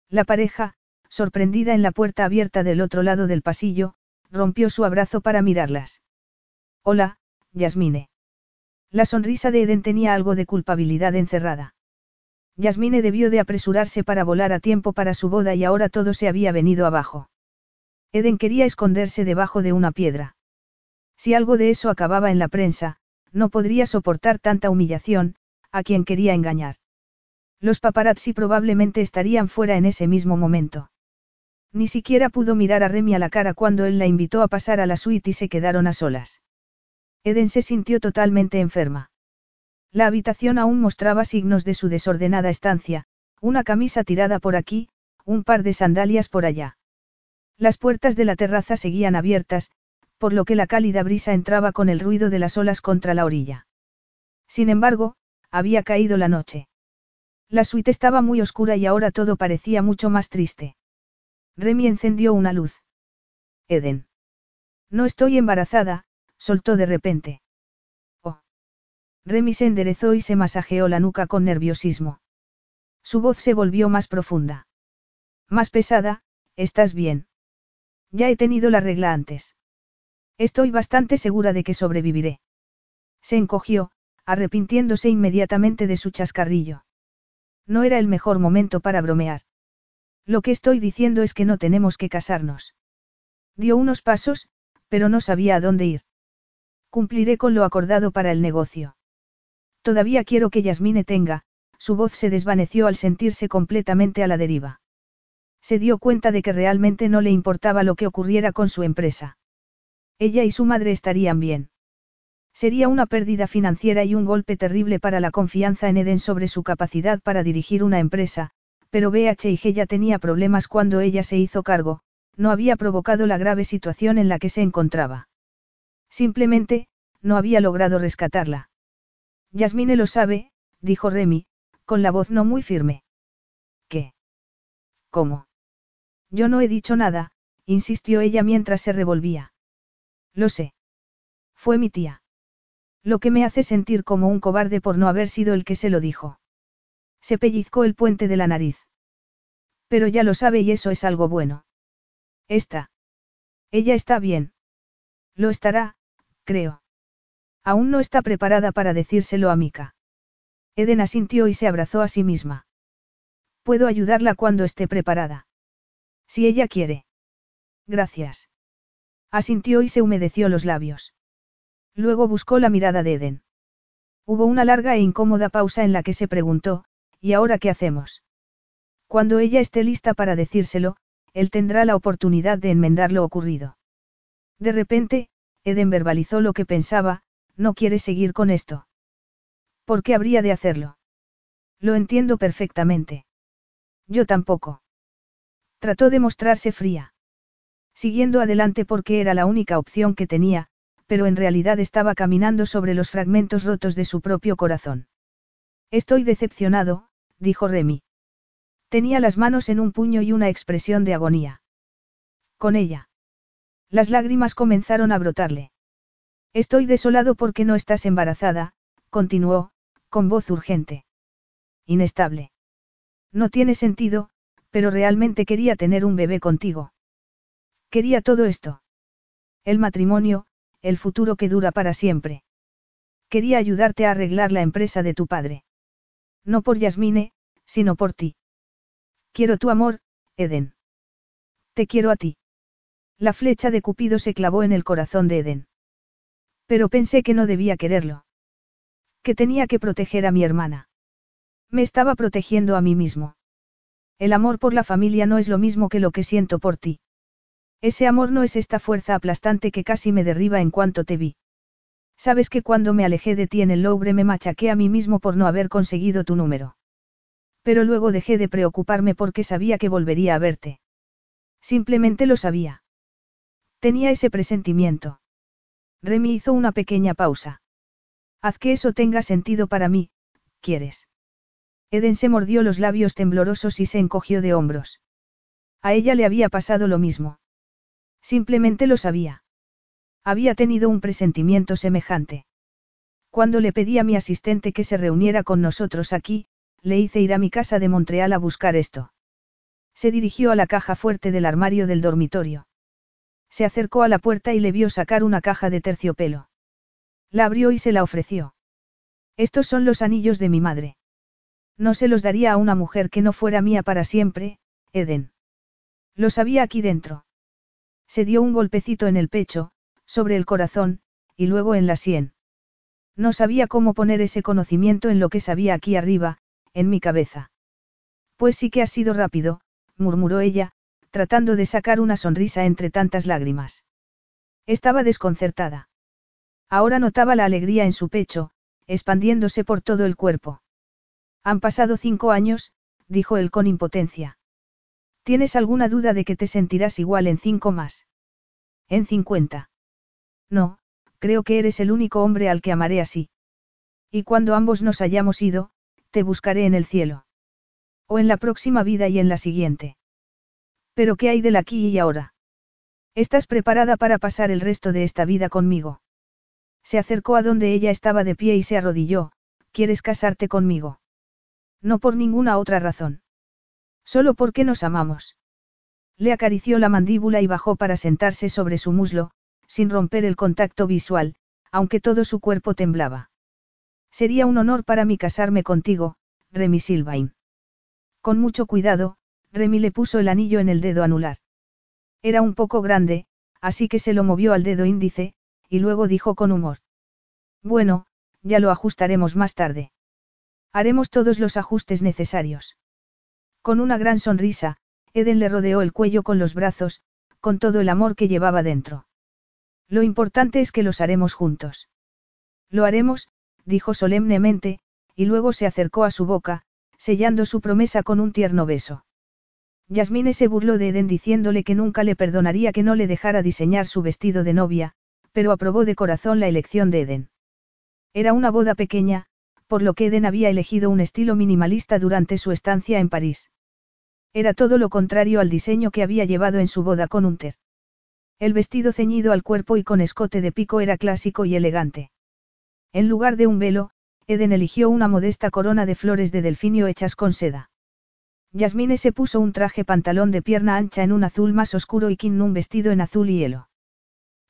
La pareja, sorprendida en la puerta abierta del otro lado del pasillo, rompió su abrazo para mirarlas. Hola, Yasmine. La sonrisa de Eden tenía algo de culpabilidad encerrada. Yasmine debió de apresurarse para volar a tiempo para su boda y ahora todo se había venido abajo. Eden quería esconderse debajo de una piedra. Si algo de eso acababa en la prensa, no podría soportar tanta humillación, a quien quería engañar. Los paparazzi probablemente estarían fuera en ese mismo momento. Ni siquiera pudo mirar a Remy a la cara cuando él la invitó a pasar a la suite y se quedaron a solas. Eden se sintió totalmente enferma. La habitación aún mostraba signos de su desordenada estancia, una camisa tirada por aquí, un par de sandalias por allá. Las puertas de la terraza seguían abiertas, por lo que la cálida brisa entraba con el ruido de las olas contra la orilla. Sin embargo, había caído la noche. La suite estaba muy oscura y ahora todo parecía mucho más triste. Remy encendió una luz. Eden. No estoy embarazada, soltó de repente. Oh. Remy se enderezó y se masajeó la nuca con nerviosismo. Su voz se volvió más profunda. Más pesada, ¿estás bien? Ya he tenido la regla antes. Estoy bastante segura de que sobreviviré. Se encogió, arrepintiéndose inmediatamente de su chascarrillo. No era el mejor momento para bromear. Lo que estoy diciendo es que no tenemos que casarnos. Dio unos pasos, pero no sabía a dónde ir. Cumpliré con lo acordado para el negocio. Todavía quiero que Yasmine tenga, su voz se desvaneció al sentirse completamente a la deriva. Se dio cuenta de que realmente no le importaba lo que ocurriera con su empresa. Ella y su madre estarían bien. Sería una pérdida financiera y un golpe terrible para la confianza en Eden sobre su capacidad para dirigir una empresa, pero BHG ya tenía problemas cuando ella se hizo cargo, no había provocado la grave situación en la que se encontraba. Simplemente, no había logrado rescatarla. Yasmine lo sabe, dijo Remy, con la voz no muy firme. ¿Qué? ¿Cómo? Yo no he dicho nada, insistió ella mientras se revolvía. Lo sé. Fue mi tía. Lo que me hace sentir como un cobarde por no haber sido el que se lo dijo. Se pellizcó el puente de la nariz. Pero ya lo sabe y eso es algo bueno. Está. Ella está bien. Lo estará, creo. Aún no está preparada para decírselo a Mika. Eden asintió y se abrazó a sí misma. Puedo ayudarla cuando esté preparada. Si ella quiere. Gracias. Asintió y se humedeció los labios. Luego buscó la mirada de Eden. Hubo una larga e incómoda pausa en la que se preguntó, ¿y ahora qué hacemos? Cuando ella esté lista para decírselo, él tendrá la oportunidad de enmendar lo ocurrido. De repente, Eden verbalizó lo que pensaba, no quiere seguir con esto. ¿Por qué habría de hacerlo? Lo entiendo perfectamente. Yo tampoco. Trató de mostrarse fría. Siguiendo adelante porque era la única opción que tenía, pero en realidad estaba caminando sobre los fragmentos rotos de su propio corazón. Estoy decepcionado, dijo Remy. Tenía las manos en un puño y una expresión de agonía. Con ella. Las lágrimas comenzaron a brotarle. Estoy desolado porque no estás embarazada, continuó, con voz urgente. Inestable. No tiene sentido, pero realmente quería tener un bebé contigo. Quería todo esto. El matrimonio, el futuro que dura para siempre. Quería ayudarte a arreglar la empresa de tu padre. No por Yasmine, sino por ti. Quiero tu amor, Eden. Te quiero a ti. La flecha de Cupido se clavó en el corazón de Eden. Pero pensé que no debía quererlo. Que tenía que proteger a mi hermana. Me estaba protegiendo a mí mismo. El amor por la familia no es lo mismo que lo que siento por ti. Ese amor no es esta fuerza aplastante que casi me derriba en cuanto te vi. Sabes que cuando me alejé de ti en el Louvre me machaqué a mí mismo por no haber conseguido tu número. Pero luego dejé de preocuparme porque sabía que volvería a verte. Simplemente lo sabía. Tenía ese presentimiento. Remy hizo una pequeña pausa. Haz que eso tenga sentido para mí, ¿quieres? Eden se mordió los labios temblorosos y se encogió de hombros. A ella le había pasado lo mismo. Simplemente lo sabía. Había tenido un presentimiento semejante. Cuando le pedí a mi asistente que se reuniera con nosotros aquí, le hice ir a mi casa de Montreal a buscar esto. Se dirigió a la caja fuerte del armario del dormitorio. Se acercó a la puerta y le vio sacar una caja de terciopelo. La abrió y se la ofreció. Estos son los anillos de mi madre. No se los daría a una mujer que no fuera mía para siempre, Eden. Los había aquí dentro. Se dio un golpecito en el pecho, sobre el corazón, y luego en la sien. No sabía cómo poner ese conocimiento en lo que sabía aquí arriba, en mi cabeza. Pues sí que ha sido rápido, murmuró ella, tratando de sacar una sonrisa entre tantas lágrimas. Estaba desconcertada. Ahora notaba la alegría en su pecho, expandiéndose por todo el cuerpo. Han pasado cinco años, dijo él con impotencia. ¿Tienes alguna duda de que te sentirás igual en cinco más? En cincuenta. No, creo que eres el único hombre al que amaré así. Y cuando ambos nos hayamos ido, te buscaré en el cielo. O en la próxima vida y en la siguiente. Pero ¿qué hay del aquí y ahora? ¿Estás preparada para pasar el resto de esta vida conmigo? Se acercó a donde ella estaba de pie y se arrodilló, ¿quieres casarte conmigo? No por ninguna otra razón. Solo porque nos amamos. Le acarició la mandíbula y bajó para sentarse sobre su muslo, sin romper el contacto visual, aunque todo su cuerpo temblaba. Sería un honor para mí casarme contigo, Remy Silvain. Con mucho cuidado, Remy le puso el anillo en el dedo anular. Era un poco grande, así que se lo movió al dedo índice, y luego dijo con humor. Bueno, ya lo ajustaremos más tarde. Haremos todos los ajustes necesarios. Con una gran sonrisa, Eden le rodeó el cuello con los brazos, con todo el amor que llevaba dentro. Lo importante es que los haremos juntos. Lo haremos, dijo solemnemente, y luego se acercó a su boca, sellando su promesa con un tierno beso. Yasmine se burló de Eden diciéndole que nunca le perdonaría que no le dejara diseñar su vestido de novia, pero aprobó de corazón la elección de Eden. Era una boda pequeña, por lo que Eden había elegido un estilo minimalista durante su estancia en París. Era todo lo contrario al diseño que había llevado en su boda con Unter. El vestido ceñido al cuerpo y con escote de pico era clásico y elegante. En lugar de un velo, Eden eligió una modesta corona de flores de delfinio hechas con seda. Yasmine se puso un traje pantalón de pierna ancha en un azul más oscuro y Kim un vestido en azul y hielo.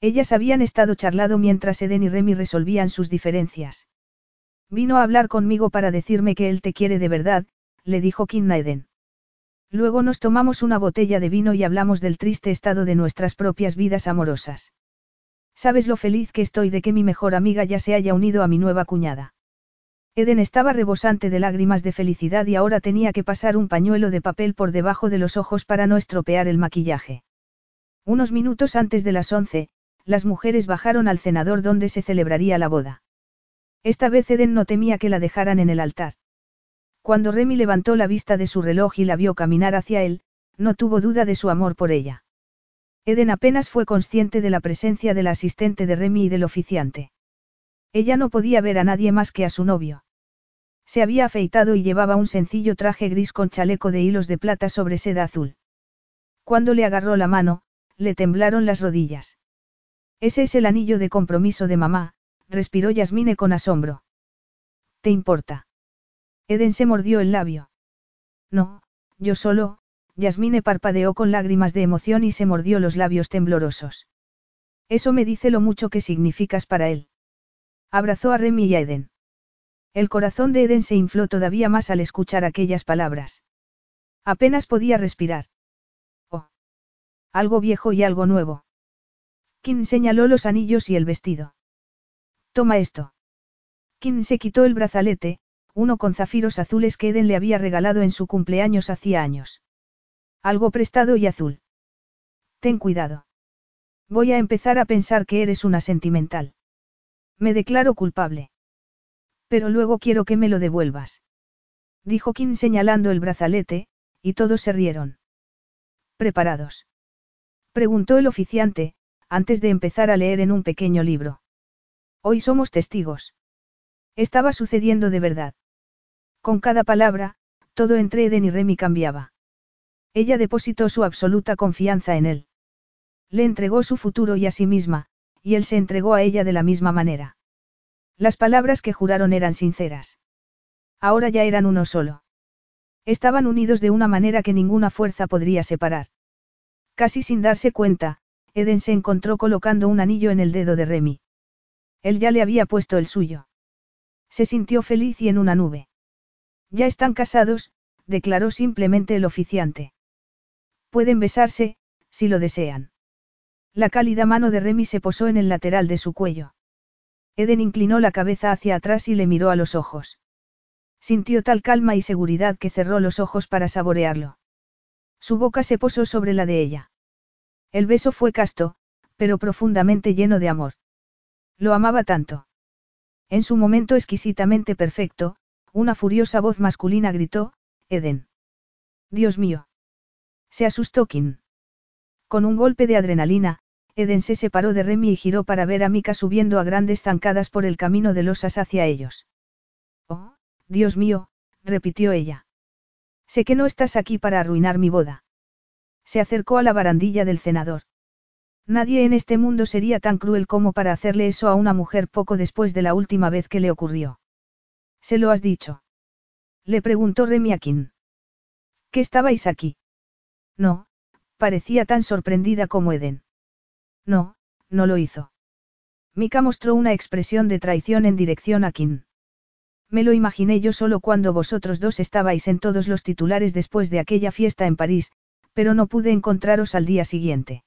Ellas habían estado charlado mientras Eden y Remy resolvían sus diferencias. Vino a hablar conmigo para decirme que él te quiere de verdad, le dijo Kim a Eden. Luego nos tomamos una botella de vino y hablamos del triste estado de nuestras propias vidas amorosas. Sabes lo feliz que estoy de que mi mejor amiga ya se haya unido a mi nueva cuñada. Eden estaba rebosante de lágrimas de felicidad y ahora tenía que pasar un pañuelo de papel por debajo de los ojos para no estropear el maquillaje. Unos minutos antes de las once, las mujeres bajaron al cenador donde se celebraría la boda. Esta vez Eden no temía que la dejaran en el altar. Cuando Remy levantó la vista de su reloj y la vio caminar hacia él, no tuvo duda de su amor por ella. Eden apenas fue consciente de la presencia del asistente de Remy y del oficiante. Ella no podía ver a nadie más que a su novio. Se había afeitado y llevaba un sencillo traje gris con chaleco de hilos de plata sobre seda azul. Cuando le agarró la mano, le temblaron las rodillas. Ese es el anillo de compromiso de mamá, respiró Yasmine con asombro. ¿Te importa? Eden se mordió el labio. No, yo solo, Yasmine parpadeó con lágrimas de emoción y se mordió los labios temblorosos. Eso me dice lo mucho que significas para él. Abrazó a Remy y a Eden. El corazón de Eden se infló todavía más al escuchar aquellas palabras. Apenas podía respirar. Oh. Algo viejo y algo nuevo. Kim señaló los anillos y el vestido. Toma esto. Kim se quitó el brazalete, uno con zafiros azules que Eden le había regalado en su cumpleaños hacía años. Algo prestado y azul. Ten cuidado. Voy a empezar a pensar que eres una sentimental. Me declaro culpable. Pero luego quiero que me lo devuelvas. Dijo Kim señalando el brazalete, y todos se rieron. ¿Preparados? Preguntó el oficiante, antes de empezar a leer en un pequeño libro. Hoy somos testigos. Estaba sucediendo de verdad. Con cada palabra, todo entre Eden y Remy cambiaba. Ella depositó su absoluta confianza en él. Le entregó su futuro y a sí misma, y él se entregó a ella de la misma manera. Las palabras que juraron eran sinceras. Ahora ya eran uno solo. Estaban unidos de una manera que ninguna fuerza podría separar. Casi sin darse cuenta, Eden se encontró colocando un anillo en el dedo de Remy. Él ya le había puesto el suyo. Se sintió feliz y en una nube. Ya están casados, declaró simplemente el oficiante. Pueden besarse, si lo desean. La cálida mano de Remy se posó en el lateral de su cuello. Eden inclinó la cabeza hacia atrás y le miró a los ojos. Sintió tal calma y seguridad que cerró los ojos para saborearlo. Su boca se posó sobre la de ella. El beso fue casto, pero profundamente lleno de amor. Lo amaba tanto. En su momento exquisitamente perfecto, una furiosa voz masculina gritó, Eden. Dios mío. Se asustó Kim. Con un golpe de adrenalina, Eden se separó de Remy y giró para ver a Mika subiendo a grandes zancadas por el camino de losas hacia ellos. Oh, Dios mío, repitió ella. Sé que no estás aquí para arruinar mi boda. Se acercó a la barandilla del cenador. Nadie en este mundo sería tan cruel como para hacerle eso a una mujer poco después de la última vez que le ocurrió. ¿Se lo has dicho? Le preguntó Kim. ¿Qué estabais aquí? No, parecía tan sorprendida como Eden. No, no lo hizo. Mika mostró una expresión de traición en dirección a Kim. Me lo imaginé yo solo cuando vosotros dos estabais en todos los titulares después de aquella fiesta en París, pero no pude encontraros al día siguiente.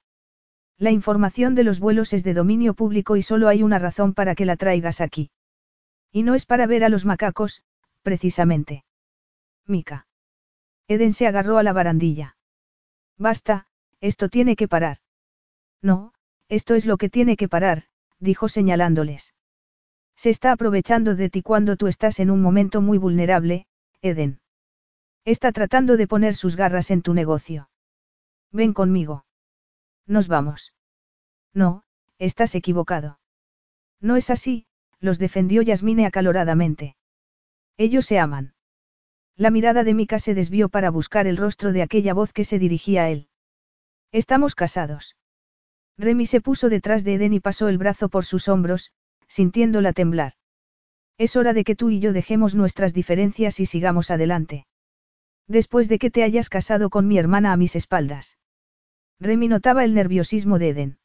La información de los vuelos es de dominio público y solo hay una razón para que la traigas aquí. Y no es para ver a los macacos, precisamente. Mika. Eden se agarró a la barandilla. Basta, esto tiene que parar. No, esto es lo que tiene que parar, dijo señalándoles. Se está aprovechando de ti cuando tú estás en un momento muy vulnerable, Eden. Está tratando de poner sus garras en tu negocio. Ven conmigo. Nos vamos. No, estás equivocado. No es así, los defendió Yasmine acaloradamente. Ellos se aman. La mirada de Mika se desvió para buscar el rostro de aquella voz que se dirigía a él. Estamos casados. Remy se puso detrás de Eden y pasó el brazo por sus hombros, sintiéndola temblar. Es hora de que tú y yo dejemos nuestras diferencias y sigamos adelante. Después de que te hayas casado con mi hermana a mis espaldas. Remy notaba el nerviosismo de Eden.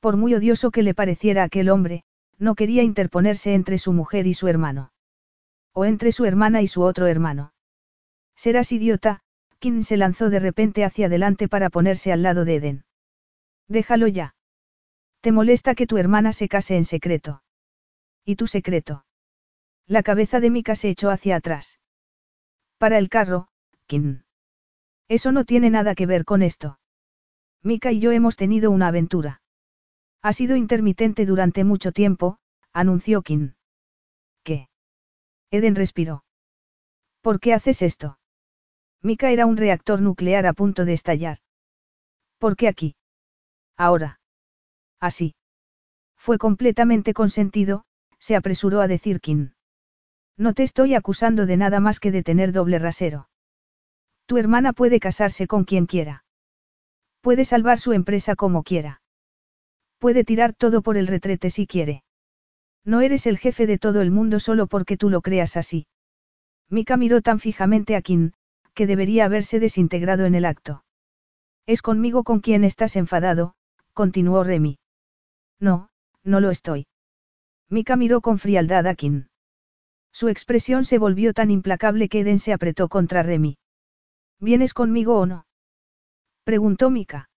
Por muy odioso que le pareciera aquel hombre, no quería interponerse entre su mujer y su hermano. O entre su hermana y su otro hermano. Serás idiota, Kim se lanzó de repente hacia adelante para ponerse al lado de Eden. Déjalo ya. ¿Te molesta que tu hermana se case en secreto? ¿Y tu secreto? La cabeza de Mika se echó hacia atrás. Para el carro, Kim. Eso no tiene nada que ver con esto. Mika y yo hemos tenido una aventura. Ha sido intermitente durante mucho tiempo, anunció Kim. ¿Qué? Eden respiró. ¿Por qué haces esto? Mika era un reactor nuclear a punto de estallar. ¿Por qué aquí? Ahora. Así. Fue completamente consentido, se apresuró a decir Kim. No te estoy acusando de nada más que de tener doble rasero. Tu hermana puede casarse con quien quiera. Puede salvar su empresa como quiera. Puede tirar todo por el retrete si quiere. No eres el jefe de todo el mundo solo porque tú lo creas así. Mika miró tan fijamente a Kim, que debería haberse desintegrado en el acto. Es conmigo con quien estás enfadado, continuó Remy. No, no lo estoy. Mika miró con frialdad a Kim. Su expresión se volvió tan implacable que Eden se apretó contra Remy. ¿Vienes conmigo o no? preguntó Mika.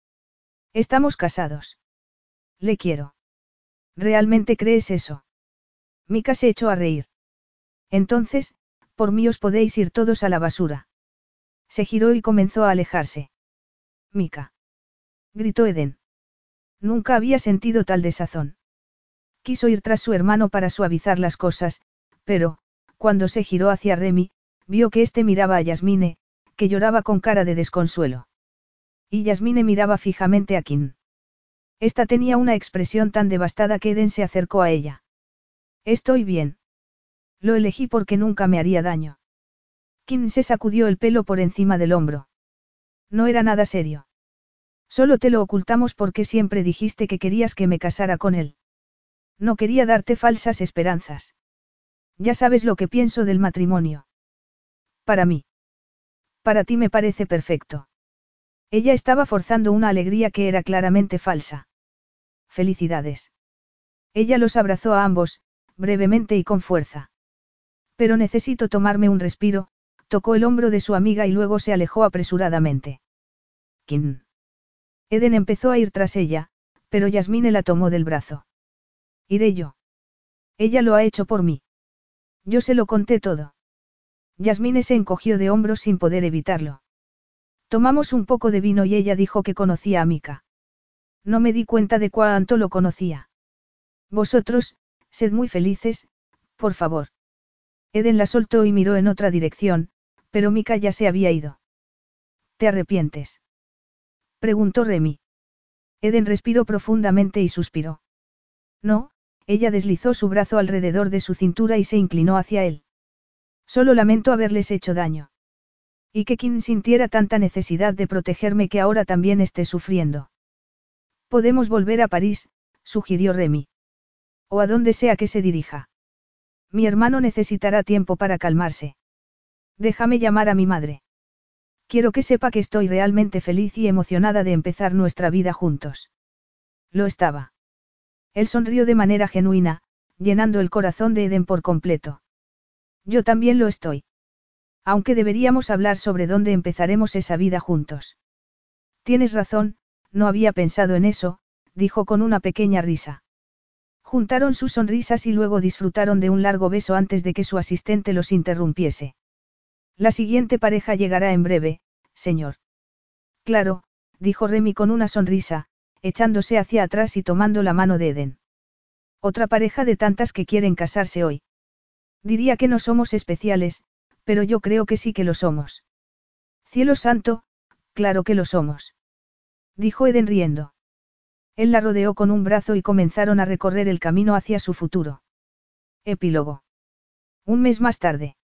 Estamos casados. Le quiero. ¿Realmente crees eso? Mika se echó a reír. Entonces, por mí os podéis ir todos a la basura. Se giró y comenzó a alejarse. Mika. Gritó Eden. Nunca había sentido tal desazón. Quiso ir tras su hermano para suavizar las cosas, pero, cuando se giró hacia Remy, vio que éste miraba a Yasmine, que lloraba con cara de desconsuelo. Y Yasmine miraba fijamente a Kim. Esta tenía una expresión tan devastada que Eden se acercó a ella. Estoy bien. Lo elegí porque nunca me haría daño. Kim se sacudió el pelo por encima del hombro. No era nada serio. Solo te lo ocultamos porque siempre dijiste que querías que me casara con él. No quería darte falsas esperanzas. Ya sabes lo que pienso del matrimonio. Para mí. Para ti me parece perfecto. Ella estaba forzando una alegría que era claramente falsa. Felicidades. Ella los abrazó a ambos, brevemente y con fuerza. Pero necesito tomarme un respiro, tocó el hombro de su amiga y luego se alejó apresuradamente. ¿Quién? Eden empezó a ir tras ella, pero Yasmine la tomó del brazo. Iré yo. Ella lo ha hecho por mí. Yo se lo conté todo. Yasmine se encogió de hombros sin poder evitarlo. Tomamos un poco de vino y ella dijo que conocía a Mika. No me di cuenta de cuánto lo conocía. Vosotros, sed muy felices, por favor. Eden la soltó y miró en otra dirección, pero Mika ya se había ido. ¿Te arrepientes? Preguntó Remy. Eden respiró profundamente y suspiró. No, ella deslizó su brazo alrededor de su cintura y se inclinó hacia él. Solo lamento haberles hecho daño. Y que Kim sintiera tanta necesidad de protegerme que ahora también esté sufriendo. Podemos volver a París, sugirió Remy. O a donde sea que se dirija. Mi hermano necesitará tiempo para calmarse. Déjame llamar a mi madre. Quiero que sepa que estoy realmente feliz y emocionada de empezar nuestra vida juntos. Lo estaba. Él sonrió de manera genuina, llenando el corazón de Eden por completo. Yo también lo estoy. Aunque deberíamos hablar sobre dónde empezaremos esa vida juntos. Tienes razón, no había pensado en eso, dijo con una pequeña risa. Juntaron sus sonrisas y luego disfrutaron de un largo beso antes de que su asistente los interrumpiese. La siguiente pareja llegará en breve, señor. Claro, dijo Remy con una sonrisa, echándose hacia atrás y tomando la mano de Eden. Otra pareja de tantas que quieren casarse hoy. Diría que no somos especiales, pero yo creo que sí que lo somos. Cielo santo, claro que lo somos. Dijo Eden riendo. Él la rodeó con un brazo y comenzaron a recorrer el camino hacia su futuro. Epílogo. Un mes más tarde.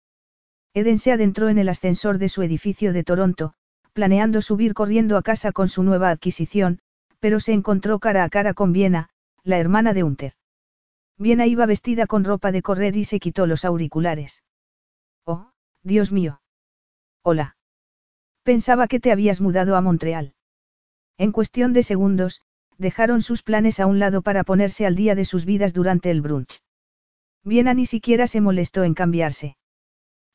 Eden se adentró en el ascensor de su edificio de Toronto, planeando subir corriendo a casa con su nueva adquisición, pero se encontró cara a cara con Viena, la hermana de Unter. Viena iba vestida con ropa de correr y se quitó los auriculares. Oh, Dios mío. Hola. Pensaba que te habías mudado a Montreal. En cuestión de segundos, dejaron sus planes a un lado para ponerse al día de sus vidas durante el brunch. Viena ni siquiera se molestó en cambiarse.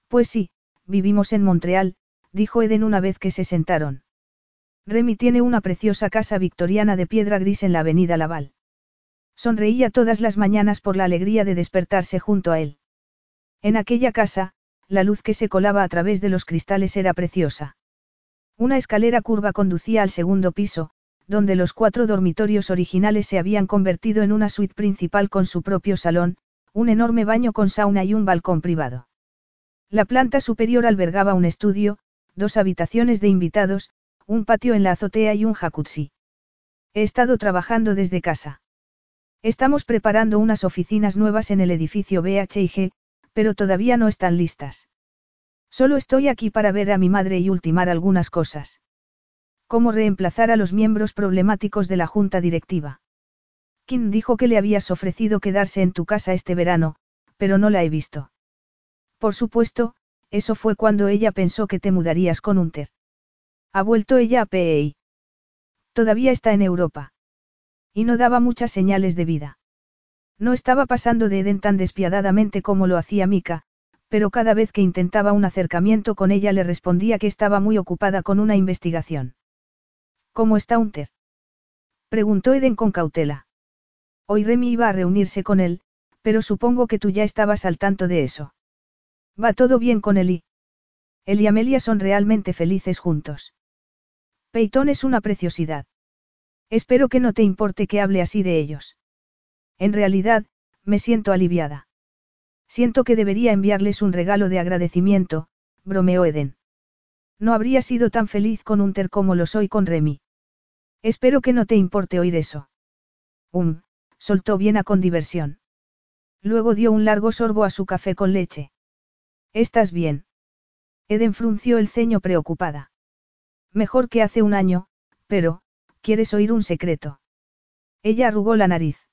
Pues sí, vivimos en Montreal, dijo Eden una vez que se sentaron. Remy tiene una preciosa casa victoriana de piedra gris en la avenida Laval. Sonreía todas las mañanas por la alegría de despertarse junto a él. En aquella casa, la luz que se colaba a través de los cristales era preciosa. Una escalera curva conducía al segundo piso, donde los cuatro dormitorios originales se habían convertido en una suite principal con su propio salón, un enorme baño con sauna y un balcón privado. La planta superior albergaba un estudio, dos habitaciones de invitados, un patio en la azotea y un jacuzzi. He estado trabajando desde casa. Estamos preparando unas oficinas nuevas en el edificio BHG, pero todavía no están listas. Solo estoy aquí para ver a mi madre y ultimar algunas cosas. ¿Cómo reemplazar a los miembros problemáticos de la junta directiva? Kim dijo que le habías ofrecido quedarse en tu casa este verano, pero no la he visto. Por supuesto, eso fue cuando ella pensó que te mudarías con Unter. Ha vuelto ella a PEI. Todavía está en Europa. Y no daba muchas señales de vida. No estaba pasando de Eden tan despiadadamente como lo hacía Mika, pero cada vez que intentaba un acercamiento con ella le respondía que estaba muy ocupada con una investigación. ¿Cómo está Unter? Preguntó Eden con cautela. Hoy Remy iba a reunirse con él, pero supongo que tú ya estabas al tanto de eso. Va todo bien con Eli. Él y Amelia son realmente felices juntos. Peyton es una preciosidad. Espero que no te importe que hable así de ellos. En realidad, me siento aliviada. Siento que debería enviarles un regalo de agradecimiento, bromeó Eden. No habría sido tan feliz con Unter como lo soy con Remy. Espero que no te importe oír eso. Um, soltó Viena con diversión. Luego dio un largo sorbo a su café con leche. ¿Estás bien? Eden frunció el ceño preocupada. Mejor que hace un año, pero, ¿quieres oír un secreto? Ella arrugó la nariz.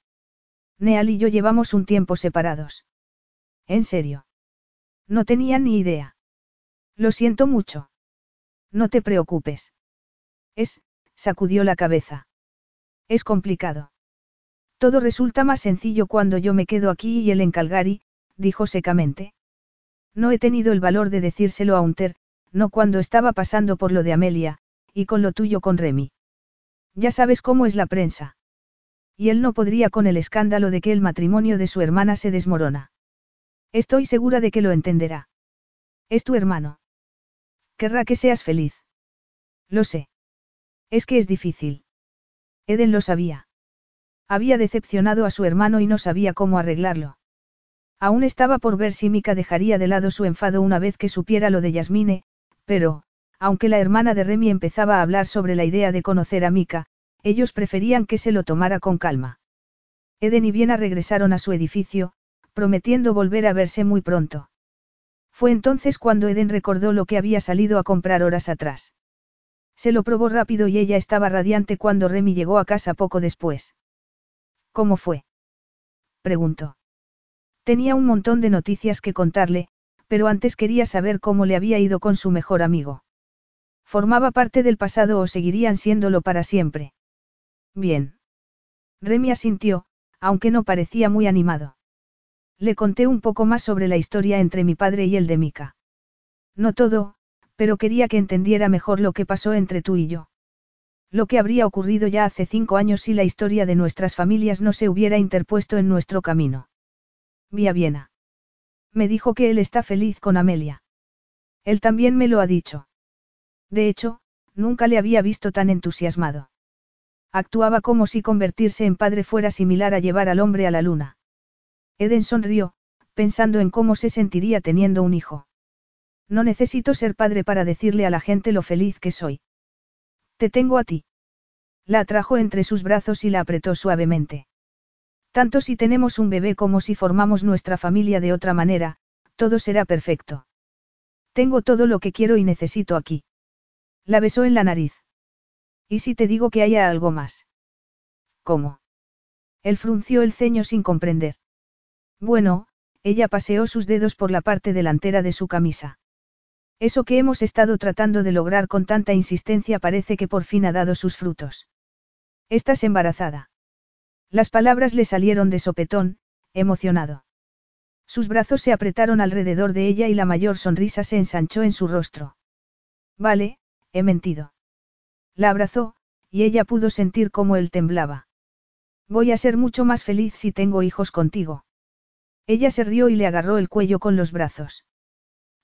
Neal y yo llevamos un tiempo separados. ¿En serio? No tenía ni idea. Lo siento mucho. No te preocupes. Es, sacudió la cabeza. Es complicado. Todo resulta más sencillo cuando yo me quedo aquí y él en Calgary, dijo secamente. No he tenido el valor de decírselo a Unter, no cuando estaba pasando por lo de Amelia, y con lo tuyo con Remy. Ya sabes cómo es la prensa. Y él no podría con el escándalo de que el matrimonio de su hermana se desmorona. Estoy segura de que lo entenderá. Es tu hermano. Querrá que seas feliz. Lo sé. Es que es difícil. Eden lo sabía. Había decepcionado a su hermano y no sabía cómo arreglarlo. Aún estaba por ver si Mika dejaría de lado su enfado una vez que supiera lo de Yasmine, pero, aunque la hermana de Remy empezaba a hablar sobre la idea de conocer a Mika, ellos preferían que se lo tomara con calma. Eden y Viena regresaron a su edificio, prometiendo volver a verse muy pronto. Fue entonces cuando Eden recordó lo que había salido a comprar horas atrás. Se lo probó rápido y ella estaba radiante cuando Remy llegó a casa poco después. ¿Cómo fue? preguntó. Tenía un montón de noticias que contarle, pero antes quería saber cómo le había ido con su mejor amigo. ¿Formaba parte del pasado o seguirían siéndolo para siempre? Bien. Remy asintió, aunque no parecía muy animado. Le conté un poco más sobre la historia entre mi padre y el de Mika. No todo, pero quería que entendiera mejor lo que pasó entre tú y yo. Lo que habría ocurrido ya hace cinco años si la historia de nuestras familias no se hubiera interpuesto en nuestro camino. Vi a Viena. Me dijo que él está feliz con Amelia. Él también me lo ha dicho. De hecho, nunca le había visto tan entusiasmado. Actuaba como si convertirse en padre fuera similar a llevar al hombre a la luna. Eden sonrió, pensando en cómo se sentiría teniendo un hijo. No necesito ser padre para decirle a la gente lo feliz que soy. Te tengo a ti. La atrajo entre sus brazos y la apretó suavemente. Tanto si tenemos un bebé como si formamos nuestra familia de otra manera, todo será perfecto. Tengo todo lo que quiero y necesito aquí. La besó en la nariz. ¿Y si te digo que haya algo más? ¿Cómo? Él frunció el ceño sin comprender. Bueno, ella paseó sus dedos por la parte delantera de su camisa. Eso que hemos estado tratando de lograr con tanta insistencia parece que por fin ha dado sus frutos. Estás embarazada. Las palabras le salieron de sopetón, emocionado. Sus brazos se apretaron alrededor de ella y la mayor sonrisa se ensanchó en su rostro. Vale, he mentido. La abrazó, y ella pudo sentir cómo él temblaba. Voy a ser mucho más feliz si tengo hijos contigo. Ella se rió y le agarró el cuello con los brazos.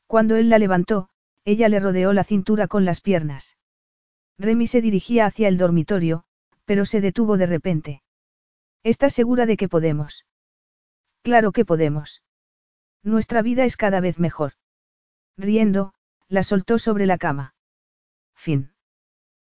Cuando él la levantó, ella le rodeó la cintura con las piernas. Remy se dirigía hacia el dormitorio, pero se detuvo de repente. ¿Estás segura de que podemos? Claro que podemos. Nuestra vida es cada vez mejor. Riendo, la soltó sobre la cama. Fin.